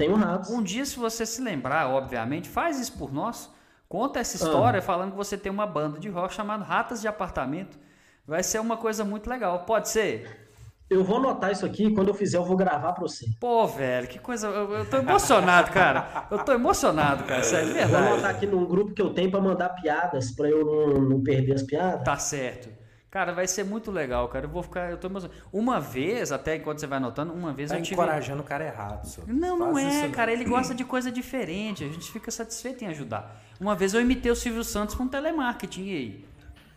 Speaker 3: Tem um rato.
Speaker 1: Um dia, se você se lembrar, obviamente, faz isso por nós. Conta essa história falando que você tem uma banda de rock chamada Ratas de Apartamento. Vai ser uma coisa muito legal. Pode ser?
Speaker 3: Eu vou anotar isso aqui, quando eu fizer eu vou gravar pra você.
Speaker 1: Pô, velho, que coisa. Eu, eu tô emocionado, cara. Eu tô emocionado, cara. Sério, é
Speaker 3: Eu vou anotar
Speaker 1: verdade.
Speaker 3: aqui num grupo que eu tenho pra mandar piadas, pra eu não, não perder as piadas.
Speaker 1: Tá certo. Cara, vai ser muito legal, cara. Eu vou ficar. Eu tô emocionado. Uma vez, até enquanto você vai anotando, uma vez
Speaker 2: Tá
Speaker 1: eu tive.
Speaker 2: encorajando o cara errado, senhor.
Speaker 1: Não, não
Speaker 2: Faz
Speaker 1: é, cara. Ele gosta de coisa diferente. A gente fica satisfeito em ajudar. Uma vez eu imitei o Silvio Santos com telemarketing e aí.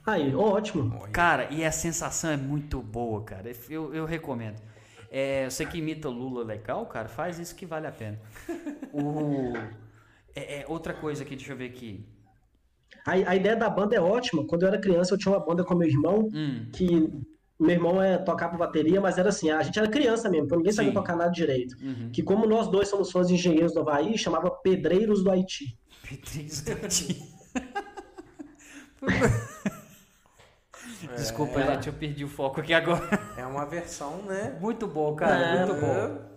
Speaker 3: Aí, ótimo.
Speaker 1: Cara, e a sensação é muito boa, cara. Eu, eu recomendo. É, você que imita o Lula legal, cara, faz isso que vale a pena. O, é, é, outra coisa aqui, deixa eu ver aqui.
Speaker 3: A, a ideia da banda é ótima. Quando eu era criança, eu tinha uma banda com meu irmão,
Speaker 1: Hum,
Speaker 3: que meu irmão é tocava bateria, mas era assim, a gente era criança mesmo, então ninguém sabia
Speaker 1: Sim.
Speaker 3: tocar nada direito.
Speaker 1: uhum.
Speaker 3: Que como nós dois somos fãs de engenheiros do Havaí, chamava Pedreiros do Haiti.
Speaker 1: Petrinhos do Haiti. Desculpa,
Speaker 2: É.
Speaker 1: gente, eu perdi o foco aqui agora.
Speaker 2: É uma versão, né?
Speaker 1: Muito bom, cara,
Speaker 3: É,
Speaker 1: muito bom.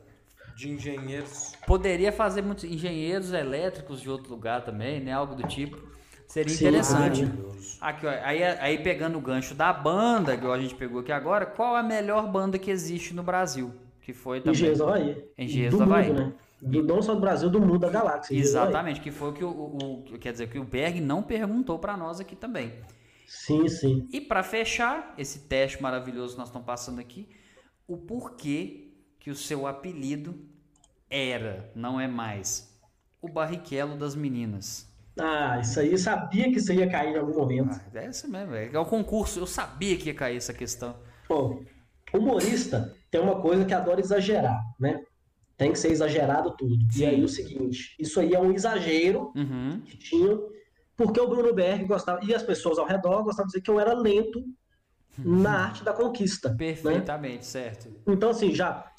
Speaker 2: De engenheiros.
Speaker 1: Poderia fazer muitos engenheiros elétricos de outro lugar também, né? Algo do tipo. Seria
Speaker 3: Sim,
Speaker 1: interessante.
Speaker 2: Maravilhoso.
Speaker 1: Aqui, ó, aí, aí pegando o gancho da banda, que a gente pegou aqui agora, qual a melhor banda que existe no Brasil? Que foi também.
Speaker 3: Engenheiros do Havaí.
Speaker 1: Engenheiros
Speaker 3: do
Speaker 1: do Havaí.
Speaker 3: mundo, né? Do, não só do Brasil, do mundo, da galáxia.
Speaker 1: Exatamente, que foi o que o, o- quer dizer que o Berg não perguntou pra nós aqui também.
Speaker 3: Sim, sim.
Speaker 1: E pra fechar esse teste maravilhoso que nós estamos passando aqui, o porquê que o seu apelido era, não é mais, o Barrichello das meninas.
Speaker 3: Ah, isso aí, eu sabia que isso ia cair em algum momento.
Speaker 1: Ah, é isso mesmo, é, o concurso, eu sabia que ia cair essa questão.
Speaker 3: Bom, humorista tem uma coisa que adora exagerar, né? Tem que ser exagerado tudo.
Speaker 1: Sim.
Speaker 3: E aí o seguinte, isso aí é um exagero
Speaker 1: Uhum.
Speaker 3: que tinha, porque o Bruno Berg gostava, e as pessoas ao redor gostavam de dizer que eu era lento na arte da conquista. né?
Speaker 1: Perfeitamente, certo.
Speaker 3: Então, assim, já.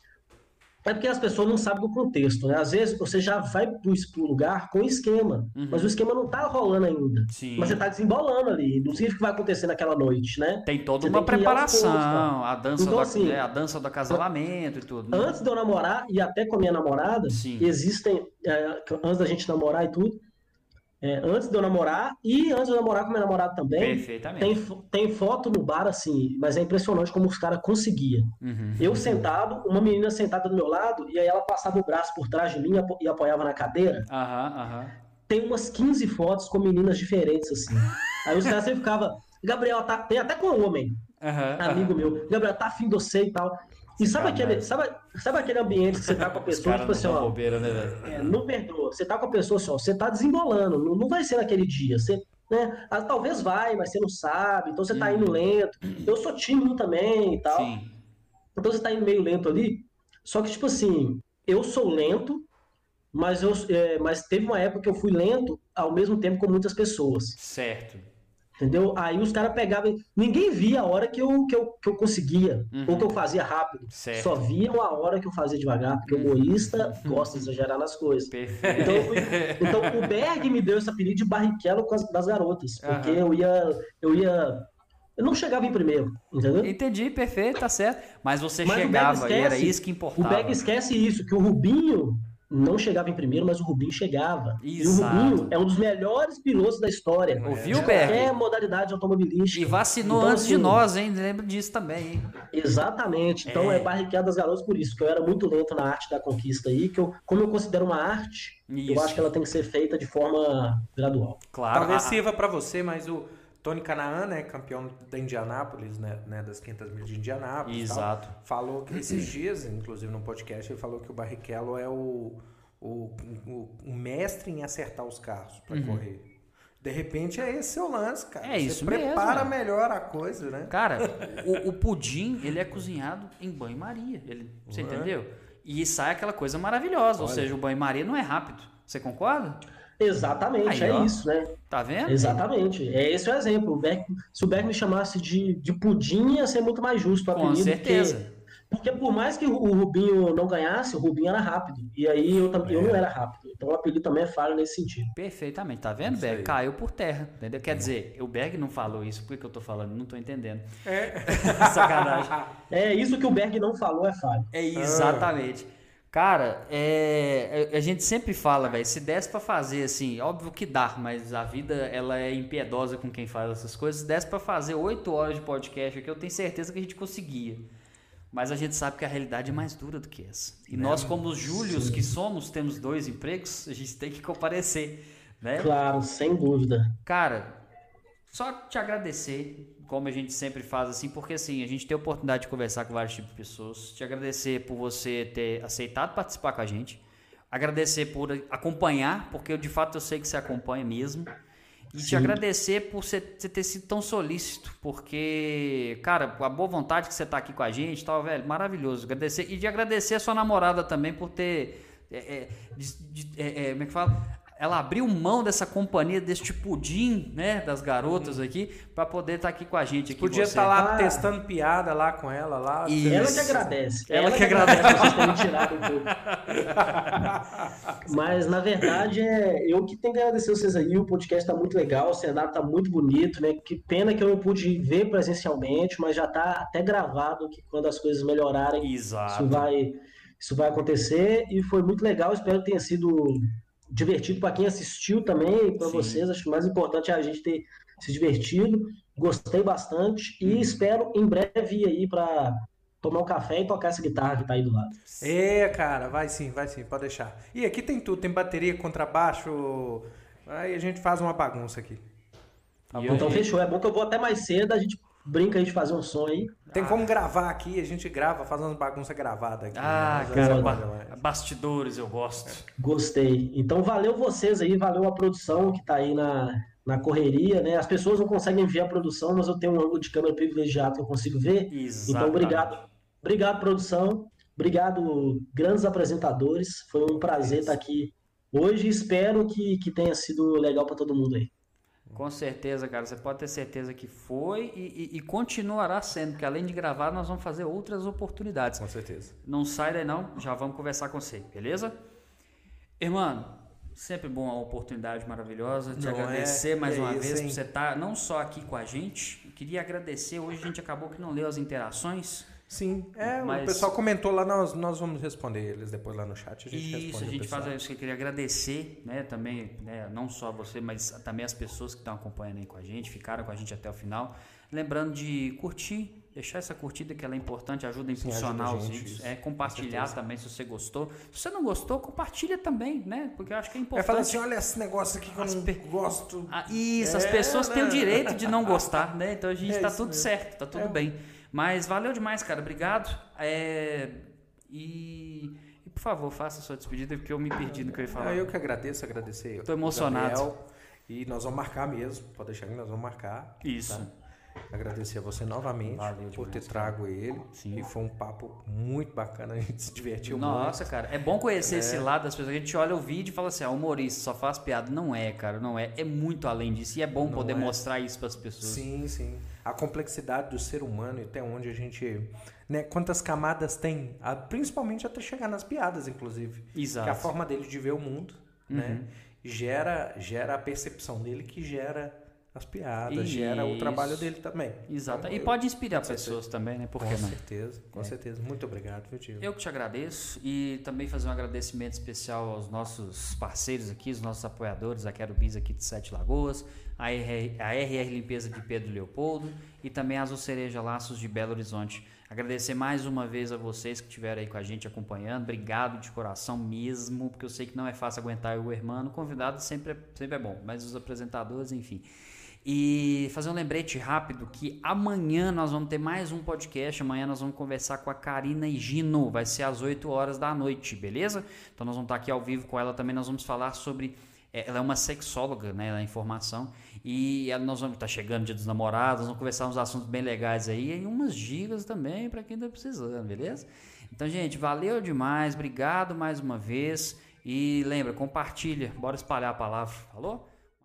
Speaker 3: É porque as pessoas não sabem do contexto, né? Às vezes você já vai pro, pro lugar com esquema,
Speaker 1: Uhum.
Speaker 3: mas o esquema não tá rolando ainda.
Speaker 1: Sim.
Speaker 3: Mas você tá desembolando ali. Não significa que vai acontecer naquela noite, né?
Speaker 1: Tem toda
Speaker 3: Você
Speaker 1: uma
Speaker 3: tem
Speaker 1: preparação,
Speaker 3: poucos, cara.
Speaker 1: a dança,
Speaker 3: Então,
Speaker 1: do,
Speaker 3: assim,
Speaker 1: é, a dança do acasalamento e tudo. né?
Speaker 3: Antes de eu namorar, e até com a minha namorada,
Speaker 1: Sim.
Speaker 3: existem. é, antes da gente namorar e tudo. É, antes de eu namorar, e antes de eu namorar com minha namorada também,
Speaker 1: Perfeitamente.
Speaker 3: tem, tem foto no bar, assim, mas é impressionante como os caras conseguiam.
Speaker 1: Uhum.
Speaker 3: Eu sentado, uma menina sentada do meu lado, e aí ela passava o braço por trás de mim e apo- apoiava na cadeira.
Speaker 1: Aham.
Speaker 3: Tem umas 15 fotos com meninas diferentes, assim. Aí os caras sempre ficavam, Gabriel, tá... tem até com um homem, amigo meu, Gabriel, tá afim de você e tal. E sabe aquele, sabe, sabe aquele ambiente que você tá com a pessoa, tipo assim, ó,
Speaker 1: bobeira, né,
Speaker 3: é, não perdoa. Você tá com a pessoa assim, ó, você tá desembolando, não, não vai ser naquele dia. Você, né, ah, talvez vai, mas você não sabe, então você tá indo lento. Eu sou tímido também e tal.
Speaker 1: Sim.
Speaker 3: Então você tá indo meio lento ali. Só que, tipo assim, eu sou lento, mas, eu, é, mas teve uma época que eu fui lento ao mesmo tempo com muitas pessoas.
Speaker 1: Certo.
Speaker 3: Entendeu? Aí os caras pegavam. Ninguém via a hora que eu, que eu, que eu conseguia,
Speaker 1: Uhum.
Speaker 3: ou que eu fazia rápido.
Speaker 1: Certo.
Speaker 3: Só viam a hora que eu fazia devagar, porque o egoísta gosta de exagerar nas coisas.
Speaker 1: Perfeito.
Speaker 3: Então, fui- então, o Berg me deu esse apelido de barrichello com as- das garotas, porque
Speaker 1: Aham.
Speaker 3: eu ia, eu ia, eu não chegava em primeiro, entendeu?
Speaker 1: Entendi, perfeito, tá certo. Mas você
Speaker 3: Mas o
Speaker 1: chegava e era
Speaker 3: esquece-
Speaker 1: isso que
Speaker 3: O
Speaker 1: importava.
Speaker 3: Berg esquece isso, que o Rubinho não chegava em primeiro, mas o Rubinho chegava. E o
Speaker 1: Exato.
Speaker 3: Rubinho é um dos melhores pilotos da história.
Speaker 1: Ouviu,
Speaker 3: de
Speaker 1: Berg?
Speaker 3: qualquer modalidade automobilística.
Speaker 1: E vacinou
Speaker 3: Então,
Speaker 1: antes de
Speaker 3: assim,
Speaker 1: nós, hein? Lembra disso também, hein?
Speaker 3: Exatamente. Então
Speaker 1: É.
Speaker 3: é, barrichello das garotas por isso, que eu era muito lento na arte da conquista aí, que eu, como eu considero uma arte,
Speaker 1: Isso.
Speaker 3: eu acho que ela tem que ser feita de forma gradual.
Speaker 1: Claro.
Speaker 2: Talvez
Speaker 1: a-
Speaker 2: sirva pra você, mas o Tony Canaan, né, campeão da Indianápolis, né, né, das 500 mil de Indianápolis. e tal,
Speaker 1: Exato.
Speaker 2: falou que esses dias, inclusive no podcast, ele falou que o Barrichello é o, o, o, o mestre em acertar os carros
Speaker 1: Uhum.
Speaker 2: para correr. De repente é esse seu lance, cara.
Speaker 1: É
Speaker 2: Você
Speaker 1: isso
Speaker 2: prepara
Speaker 1: mesmo,
Speaker 2: melhor a coisa, né?
Speaker 1: Cara, o, o pudim, ele é cozinhado em banho-maria. Ele, você
Speaker 2: Ué.
Speaker 1: entendeu? E sai aquela coisa maravilhosa. Ou
Speaker 2: Olha.
Speaker 1: seja, o banho-maria não é rápido. Você concorda?
Speaker 3: Exatamente,
Speaker 1: Aí,
Speaker 3: é
Speaker 1: ó.
Speaker 3: isso, né?
Speaker 1: Tá vendo?
Speaker 3: Exatamente. É esse o exemplo. O Beck, se o Beck me chamasse de, de pudim, ia ser muito mais justo o
Speaker 1: Com
Speaker 3: apelido.
Speaker 1: certeza.
Speaker 3: Porque, porque por mais que o Rubinho não ganhasse, o Rubinho era rápido. E aí eu, também eu não era rápido. Então o apelido também é falho nesse sentido.
Speaker 1: Perfeitamente, tá vendo,
Speaker 2: Isso
Speaker 1: Berg? Caiu por terra, entendeu? Quer dizer, o Berg não falou isso, por que que eu tô falando? Não tô entendendo.
Speaker 2: É.
Speaker 1: Sacanagem.
Speaker 3: É isso que o Berg não falou, é falho.
Speaker 1: É exatamente. Cara, é, a gente sempre fala, velho, se desse pra fazer assim, óbvio que dá, mas a vida ela é impiedosa com quem faz essas coisas. Se desse pra fazer oito horas de podcast aqui, eu tenho certeza que a gente conseguia. Mas a gente sabe que a realidade é mais dura do que essa. E nós, como os Júlios que somos, temos dois empregos, a gente tem que comparecer, né?
Speaker 3: Claro, sem dúvida.
Speaker 1: Cara, só te agradecer, como a gente sempre faz assim, porque assim, a gente tem a oportunidade de conversar com vários tipos de pessoas. Te agradecer por você ter aceitado participar com a gente. Agradecer por acompanhar, porque eu, de fato eu sei que você acompanha mesmo. E te
Speaker 3: Sim.
Speaker 1: agradecer por você, ter sido tão solícito, porque, cara, a boa vontade que você tá aqui com a gente, tal, velho, maravilhoso. Agradecer e de agradecer a sua namorada também por ter, é, é, de- de- é, é, como é que fala? Ela abriu mão dessa companhia, deste pudim, né, das garotas aqui, pra poder estar aqui com a gente aqui.
Speaker 2: Podia estar lá
Speaker 3: Ah.
Speaker 2: testando piada lá com ela lá.
Speaker 1: Isso.
Speaker 3: Ela que agradece.
Speaker 1: Ela que agradece.
Speaker 3: a gente ter me tirado um pouco. Mas, na verdade, é eu que tenho que agradecer vocês aí. O podcast tá muito legal, o cenário tá muito bonito, né? Que pena que eu não pude ver presencialmente, mas já tá até gravado que quando as coisas melhorarem,
Speaker 1: Exato.
Speaker 3: isso vai, isso vai acontecer. E foi muito legal. Espero que tenha sido divertido para quem assistiu também, para vocês. Acho que o mais importante é a gente ter se divertido. Gostei bastante
Speaker 1: Uhum.
Speaker 3: e espero em breve ir aí para tomar um café e tocar essa guitarra que tá aí do lado.
Speaker 2: É, cara, vai sim, vai sim, pode deixar. E aqui tem tudo, tem bateria, contrabaixo. Aí a gente faz uma bagunça aqui. Tá?
Speaker 3: Então fechou. É bom que eu vou até mais cedo, a gente brinca aí de fazer um som aí.
Speaker 2: Tem como gravar aqui, a gente grava, faz umas bagunças gravadas aqui.
Speaker 1: Ah,
Speaker 2: né?
Speaker 1: cara, ba- bastidores eu gosto.
Speaker 3: Gostei. Então valeu vocês aí, valeu a produção que tá aí na, na correria, né? As pessoas não conseguem ver a produção, mas eu tenho um ângulo de câmera privilegiado que eu consigo ver.
Speaker 1: Exatamente.
Speaker 3: Então, obrigado. Obrigado, produção. Obrigado, grandes apresentadores. Foi um prazer estar aqui hoje. Espero que, que tenha sido legal para todo mundo aí.
Speaker 1: Com certeza, cara. Você pode ter certeza que foi e, e- e continuará sendo, porque além de gravar, nós vamos fazer outras oportunidades.
Speaker 2: Com certeza.
Speaker 1: Não sai daí não, já vamos conversar com você, beleza? Irmão, sempre bom a oportunidade maravilhosa. Te
Speaker 2: Não
Speaker 1: agradecer
Speaker 2: é?
Speaker 1: mais
Speaker 2: Que
Speaker 1: uma
Speaker 2: isso,
Speaker 1: vez
Speaker 2: hein?
Speaker 1: por você estar não só aqui com a gente. Queria agradecer, hoje a gente acabou que não leu as interações.
Speaker 2: Sim, é,
Speaker 1: Mas-
Speaker 2: o pessoal comentou lá, nós, nós vamos responder eles depois lá no chat. A gente
Speaker 1: Isso,
Speaker 2: responde
Speaker 1: a gente faz isso. Eu queria agradecer, né, também, né, não só você, mas também as pessoas que estão acompanhando aí com a gente, ficaram com a gente até o final. Lembrando de curtir, deixar essa curtida que ela é importante, ajuda a
Speaker 2: Sim,
Speaker 1: impulsionar
Speaker 2: ajuda a
Speaker 1: os
Speaker 2: gente,
Speaker 1: vídeos,
Speaker 2: isso,
Speaker 1: é compartilhar
Speaker 2: certeza.
Speaker 1: também se você gostou. Se você não gostou, compartilha também, né? Porque eu acho que é
Speaker 2: É
Speaker 1: importante.
Speaker 2: falar assim, olha esse negócio aqui que eu
Speaker 1: As
Speaker 2: não
Speaker 1: per-
Speaker 2: gosto.
Speaker 1: Ah, isso, as
Speaker 2: É,
Speaker 1: pessoas têm o
Speaker 2: né?
Speaker 1: direito de não gostar, né? Então a gente
Speaker 2: É
Speaker 1: tá tudo
Speaker 2: mesmo.
Speaker 1: certo, tá tudo
Speaker 2: É.
Speaker 1: bem. Mas valeu demais, cara. Obrigado. É, E, e, por favor, faça a sua despedida, porque eu me perdi no que eu ia falar.
Speaker 2: Ah, eu que agradeço, agradecer.
Speaker 1: Tô emocionado.
Speaker 2: Gabriel, e nós vamos marcar mesmo, pode deixar que nós vamos marcar.
Speaker 1: Isso.
Speaker 2: tá? Agradecer a você novamente
Speaker 1: Valeu
Speaker 2: por ter trago ele.
Speaker 1: Sim.
Speaker 2: E foi um papo muito bacana, a gente se divertiu
Speaker 1: Nossa, cara, é bom conhecer esse lado das pessoas. A gente olha o vídeo e fala assim, ah, humorista só faz piada. Não é, cara, não é. É muito além disso. E é bom
Speaker 2: Não
Speaker 1: poder
Speaker 2: é.
Speaker 1: mostrar isso para as
Speaker 2: muito.
Speaker 1: pessoas.
Speaker 2: Sim, sim. A complexidade do ser humano e até onde a gente. Né, quantas camadas tem, principalmente até chegar nas piadas, inclusive.
Speaker 1: Exato.
Speaker 2: Que a forma dele de ver o mundo, né?
Speaker 1: Uhum.
Speaker 2: Gera, gera a percepção dele que gera as piadas, gera o trabalho dele também.
Speaker 1: Exato.
Speaker 2: Então,
Speaker 1: E
Speaker 2: eu-
Speaker 1: pode inspirar
Speaker 2: com certeza.
Speaker 1: pessoas também, né? Por
Speaker 2: Com
Speaker 1: que não?
Speaker 2: certeza, com certeza. Muito obrigado, viu, tio?
Speaker 1: Eu que te agradeço e também fazer um agradecimento especial aos nossos parceiros aqui, os nossos apoiadores, a Quero Bis aqui de Sete Lagoas, a RR, a RR Limpeza de Pedro Leopoldo e também a Azul Cereja Laços de Belo Horizonte. Agradecer mais uma vez a vocês que estiveram aí com a gente acompanhando. Obrigado de coração mesmo, porque eu sei que não é fácil aguentar o irmão. O convidado sempre é, sempre é bom, mas os apresentadores, enfim. E fazer um lembrete rápido que amanhã nós vamos ter mais um podcast. Amanhã nós vamos conversar com a Karina e Gino. Vai ser às 8 horas da noite, beleza? Então nós vamos estar aqui ao vivo com ela também. Nós vamos falar sobre é, ela é uma sexóloga, né, na informação, e ela, nós vamos estar tá chegando dia dos namorados, vamos conversar uns assuntos bem legais aí, e umas dicas também para quem está precisando, beleza? Então, gente, valeu demais, obrigado mais uma vez, e lembra, compartilha, bora espalhar a palavra, falou?